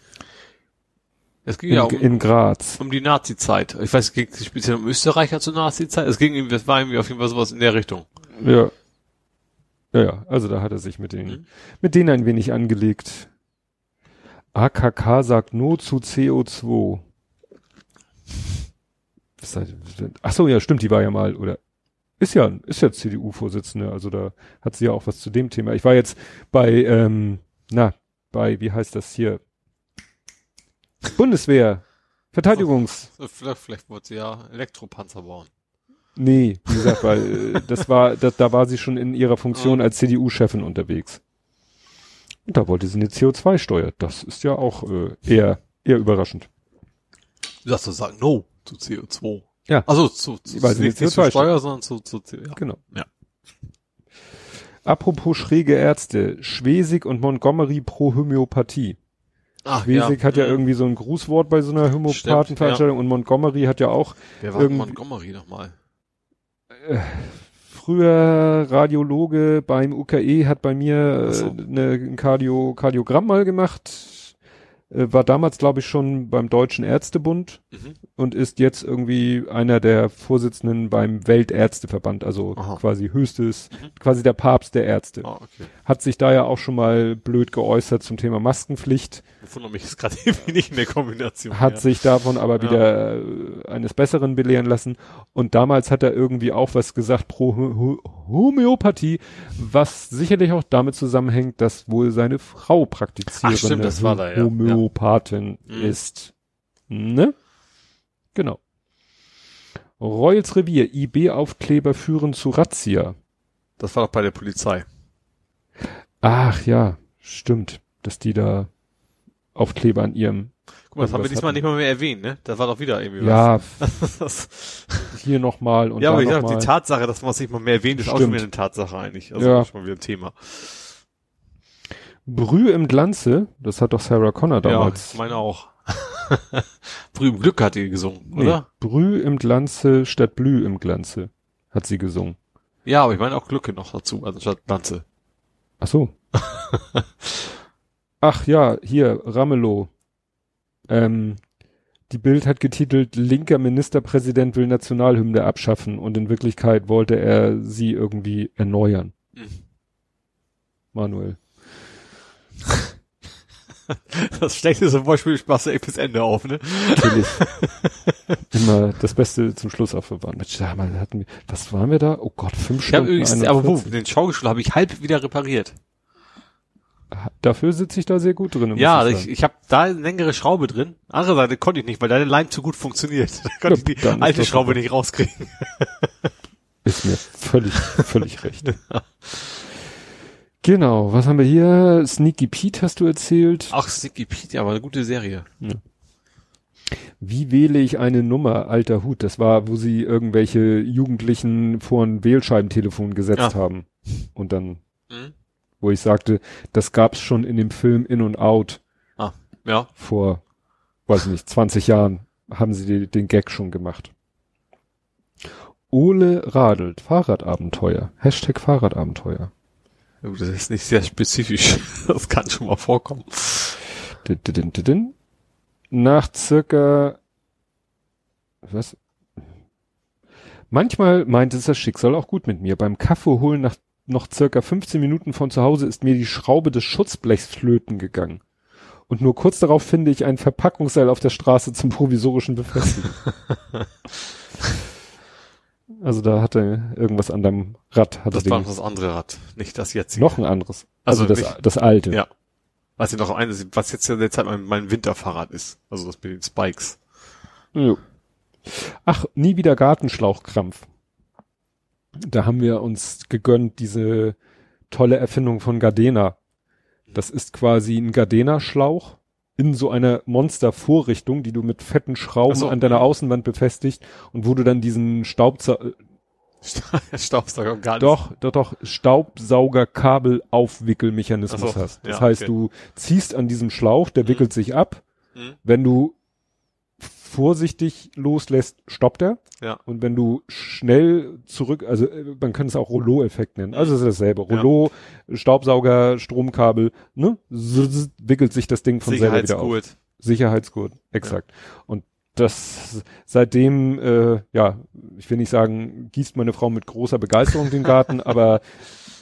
Es ging In, ja um, in Graz. um die Nazi-Zeit. Ich weiß, es ging speziell um Österreicher zur Nazi-Zeit. Es ging es war irgendwie auf jeden Fall sowas in der Richtung. Ja. Ja, ja, also da hat er sich mit denen, Mhm. mit denen ein wenig angelegt. AKK sagt No zu CO2. Was seid- Ach so, ja, stimmt, die war ja mal, oder ist ja, ist ja CDU-Vorsitzende, also da hat sie ja auch was zu dem Thema. Ich war jetzt bei, ähm, na, bei, wie heißt das hier? Bundeswehr, Verteidigungs, Vielleicht, vielleicht wollte sie ja Elektropanzer bauen. Nee, wie gesagt, weil äh, das war, da, da war sie schon in ihrer Funktion als CDU-Chefin unterwegs. Und da wollte sie eine CO2-Steuer. Das ist ja auch äh, eher eher überraschend. Du sagst, du sagen No zu CO2. Ja. Also zu, zu, sie nicht, nicht zu CO2 Steuer, sondern zu, zu, zu ja. Genau. Ja. Apropos schräge Ärzte, Schwesig und Montgomery pro Homöopathie. Ach, Schwesig hat ja Mhm. irgendwie so ein Grußwort bei so einer Homöopathenveranstaltung und Montgomery hat ja auch Wer war irgendwie- Montgomery nochmal? Früher Radiologe beim UKE hat bei mir Ach äh, so. ne, ein Cardio, Kardiogramm mal gemacht. Äh, war damals, glaube ich, schon beim Deutschen Ärztebund Mhm. und ist jetzt irgendwie einer der Vorsitzenden beim Weltärzteverband, also Aha. quasi höchstes, Mhm. quasi der Papst der Ärzte. Ah, okay. Hat sich da ja auch schon mal blöd geäußert zum Thema Maskenpflicht, Ich wundere mich jetzt gerade irgendwie nicht in der Kombination. hat ja. sich davon aber Ja. wieder äh, eines Besseren belehren lassen. Und damals hat er irgendwie auch was gesagt pro Homöopathie, was sicherlich auch damit zusammenhängt, dass wohl seine Frau praktizierende Ach, stimmt, das war da, ja. Homöopathin Mhm. ist. Ne? Genau. Royals Revier, IB-Aufkleber führen zu Razzia. Das war doch bei der Polizei. Ach ja, stimmt, dass die da Aufkleber an ihrem, Guck mal, das haben wir diesmal hatten. nicht mal mehr erwähnt, ne? Das war doch wieder irgendwie ja, was. Das- hier nochmal und ja, da aber ich sag, mal. die Tatsache, dass man es nicht mal mehr erwähnt, ist auch schon Stimmt. wieder eine Tatsache eigentlich. Also Ja. ist schon wieder ein Thema. Brühe im Glanze, das hat doch Sarah Connor Ja, damals. ich meine auch. Brüh im Glück hat die gesungen, Nee, oder? Brühe im Glanze statt Blü im Glanze, hat sie gesungen. Ja, aber ich meine auch Glücke noch dazu, also statt Lanze. Ach so. Ach ja, hier, Ramelow. Ähm, die Bild hat getitelt, linker Ministerpräsident will Nationalhymne abschaffen und in Wirklichkeit wollte er sie irgendwie erneuern. Mhm. Manuel. Das schlechteste Beispiel machst du echt bis Ende auf, ne? Natürlich. Immer das Beste zum Schluss aufbewahren. Mensch, da hatten wir, was waren wir da? Oh Gott, fünf Ich Stunden. übrigens, aber wo, 41. den Schaukelstuhl habe ich halb wieder repariert. Dafür sitze ich da sehr gut drin. ja, ich ich, ich habe da eine längere Schraube drin. Andere Seite konnte ich nicht, weil deine Leim zu gut funktioniert. Da konnte Ja, ich die alte Schraube super. nicht rauskriegen. Ist mir völlig, völlig recht. Genau, was haben wir hier? Sneaky Pete hast du erzählt. Ach, Sticky Pete, aber eine gute Serie. Wie wähle ich eine Nummer, alter Hut? Das war, wo sie irgendwelche Jugendlichen vor ein Wählscheibentelefon gesetzt Ja. haben. Und dann, Mhm. wo ich sagte, das gab's schon in dem Film In und Out Ah, ja. vor, weiß nicht, 20 Jahren haben sie den Gag schon gemacht. Ole radelt, Fahrradabenteuer. Hashtag Fahrradabenteuer. Das ist nicht sehr spezifisch. Das kann schon mal vorkommen. Nach circa was? Manchmal meint es das Schicksal auch gut mit mir. Beim Kaffee holen nach noch circa 15 Minuten von zu Hause ist mir die Schraube des Schutzblechs flöten gegangen. Und nur kurz darauf finde ich ein Verpackungsseil auf der Straße zum provisorischen Befestigen. also da hatte irgendwas an deinem Rad. Hatte Das war noch das andere Rad, nicht das jetzige. noch ein anderes. Also, Also das, nicht- das alte. Ja. Was ja noch eine, was jetzt ja derzeit mein, mein Winterfahrrad ist. Also das mit den Spikes. Jo. Ach, nie wieder Gartenschlauchkrampf. Da haben wir uns gegönnt, diese tolle Erfindung von Gardena. Das ist quasi ein Gardena-Schlauch in so einer Monster-Vorrichtung, die du mit fetten Schrauben so, an deiner. Außenwand befestigt und wo du dann diesen Staubsa Staubsauger gar nicht. doch, doch, doch, Staubsaugerkabel-Aufwickelmechanismus so, hast. Das ja, heißt, okay. du ziehst an diesem Schlauch, der Mhm. wickelt sich ab. Mhm. Wenn du vorsichtig loslässt, stoppt er. Ja. Und wenn du schnell zurück, also äh, man kann es auch Rollo-Effekt nennen. Also es ist dasselbe. Ja. Rollo, Staubsauger, Stromkabel, ne? Zzz, wickelt sich das Ding von selber wieder auf. Sicherheitsgurt. Sicherheitsgurt, exakt. Und das seitdem, äh, ja, ich will nicht sagen, gießt meine Frau mit großer Begeisterung den Garten, aber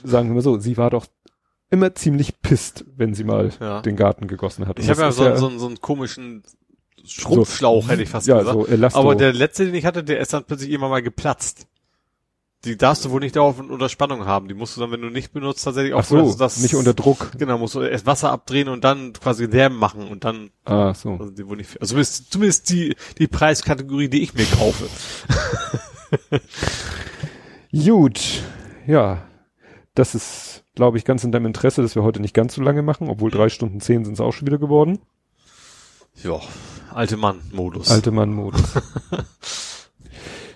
sagen wir mal so, sie war doch immer ziemlich pisst, wenn sie mal Ja. den Garten gegossen hat. Und Ich habe ja so, so, so einen komischen Schrumpfschlauch, hätte ich fast ja, gesagt. so Elasto. Aber der letzte, den ich hatte, der ist dann plötzlich immer mal geplatzt. Die darfst du wohl nicht dauernd unter Spannung haben. Die musst du dann, wenn du nicht benutzt, tatsächlich auch Ach so, dass das, nicht unter Druck. Genau, musst du erst Wasser abdrehen und dann quasi Lärm machen und dann, Ah, so. also die wohl nicht, also zumindest, zumindest die, die Preiskategorie, die ich mir kaufe. Gut, ja, das ist, glaube ich, ganz in deinem Interesse, dass wir heute nicht ganz so lange machen, obwohl drei Stunden zehn sind es auch schon wieder geworden. Ja, alte Mann-Modus. Alte Mann-Modus.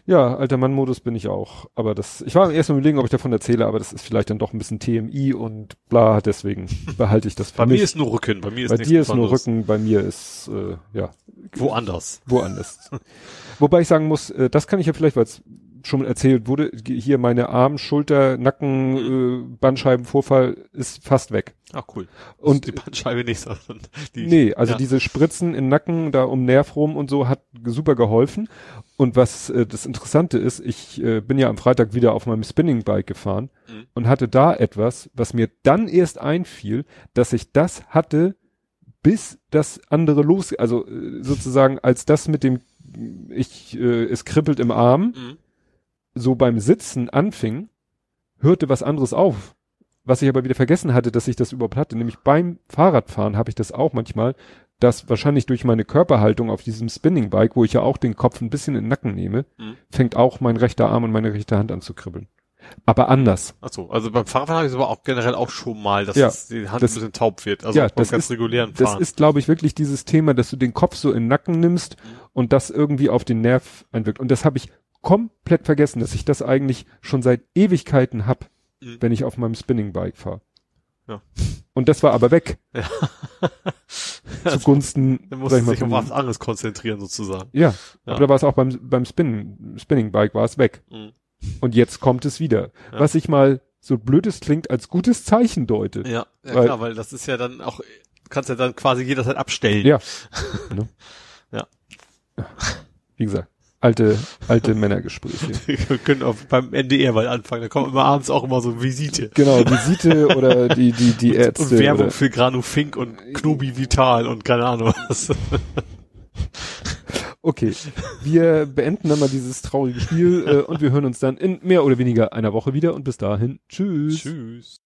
ja, alter Mann-Modus bin ich auch. Aber das, ich war erst mal überlegen, ob ich davon erzähle, aber das ist vielleicht dann doch ein bisschen TMI und bla, deswegen behalte ich das für Bei mich. mir ist nur Rücken, bei mir ist bei dir ist nur. Rücken, bei mir ist, äh, ja, Woanders. woanders. Wobei ich sagen muss, äh, das kann ich ja vielleicht, weil es schon erzählt wurde, hier meine Arm, Schulter, Nacken, äh, Bandscheibenvorfall ist fast weg. Ach cool. Und- die Bandscheibe nicht, sondern die. Nee, also ja. diese Spritzen im Nacken, da um Nerv rum und so, hat super geholfen. Und was äh, das Interessante ist, ich äh, bin ja am Freitag wieder auf meinem Spinning-Bike gefahren Mhm. und hatte da etwas, was mir dann erst einfiel, dass ich das hatte, bis das andere los, also äh, sozusagen als das mit dem, ich, äh, es kribbelt im Arm, Mhm. So beim Sitzen anfing, hörte was anderes auf. Was ich aber wieder vergessen hatte, dass ich das überhaupt hatte. Nämlich beim Fahrradfahren habe ich das auch manchmal, dass wahrscheinlich durch meine Körperhaltung auf diesem Spinning-Bike, wo ich ja auch den Kopf ein bisschen in den Nacken nehme, Mhm. fängt auch mein rechter Arm und meine rechte Hand an zu kribbeln. Aber anders. Ach so, also beim Fahrradfahren habe ich es aber auch generell auch schon mal, dass Ja, es die Hand das- ein bisschen taub wird. Also ja, das ganz ist- regulären Das Fahren. ist, glaube ich, wirklich dieses Thema, dass du den Kopf so in den Nacken nimmst Mhm. und das irgendwie auf den Nerv einwirkt. Und das habe ich komplett vergessen, dass ich das eigentlich schon seit Ewigkeiten hab, Mhm. wenn ich auf meinem Spinning-Bike fahre. Ja. Und das war aber weg. Zugunsten, Dann sag musst du ich mal, sich auf was anderes konzentrieren sozusagen. ja, Ja. aber da war es auch beim, beim Spin, Spinning-Bike war es weg. Mhm. Und jetzt kommt es wieder. Ja. Was ich mal so blöd es klingt, als gutes Zeichen deute. Ja, ja Weil- klar, weil das ist ja dann auch, kannst ja dann quasi jederzeit abstellen. Ja. Ne? Ja. Wie gesagt, alte, alte Männergespräche. Wir können auch beim NDR mal anfangen, da kommen immer abends auch immer so Visite. Genau, Visite oder die, die, die Ärzte. Und Werbung oder, für Granu Fink und Knobi Vital und keine Ahnung was. okay, wir beenden dann mal dieses traurige Spiel äh, und wir hören uns dann in mehr oder weniger einer Woche wieder und bis dahin, tschüss. Tschüss.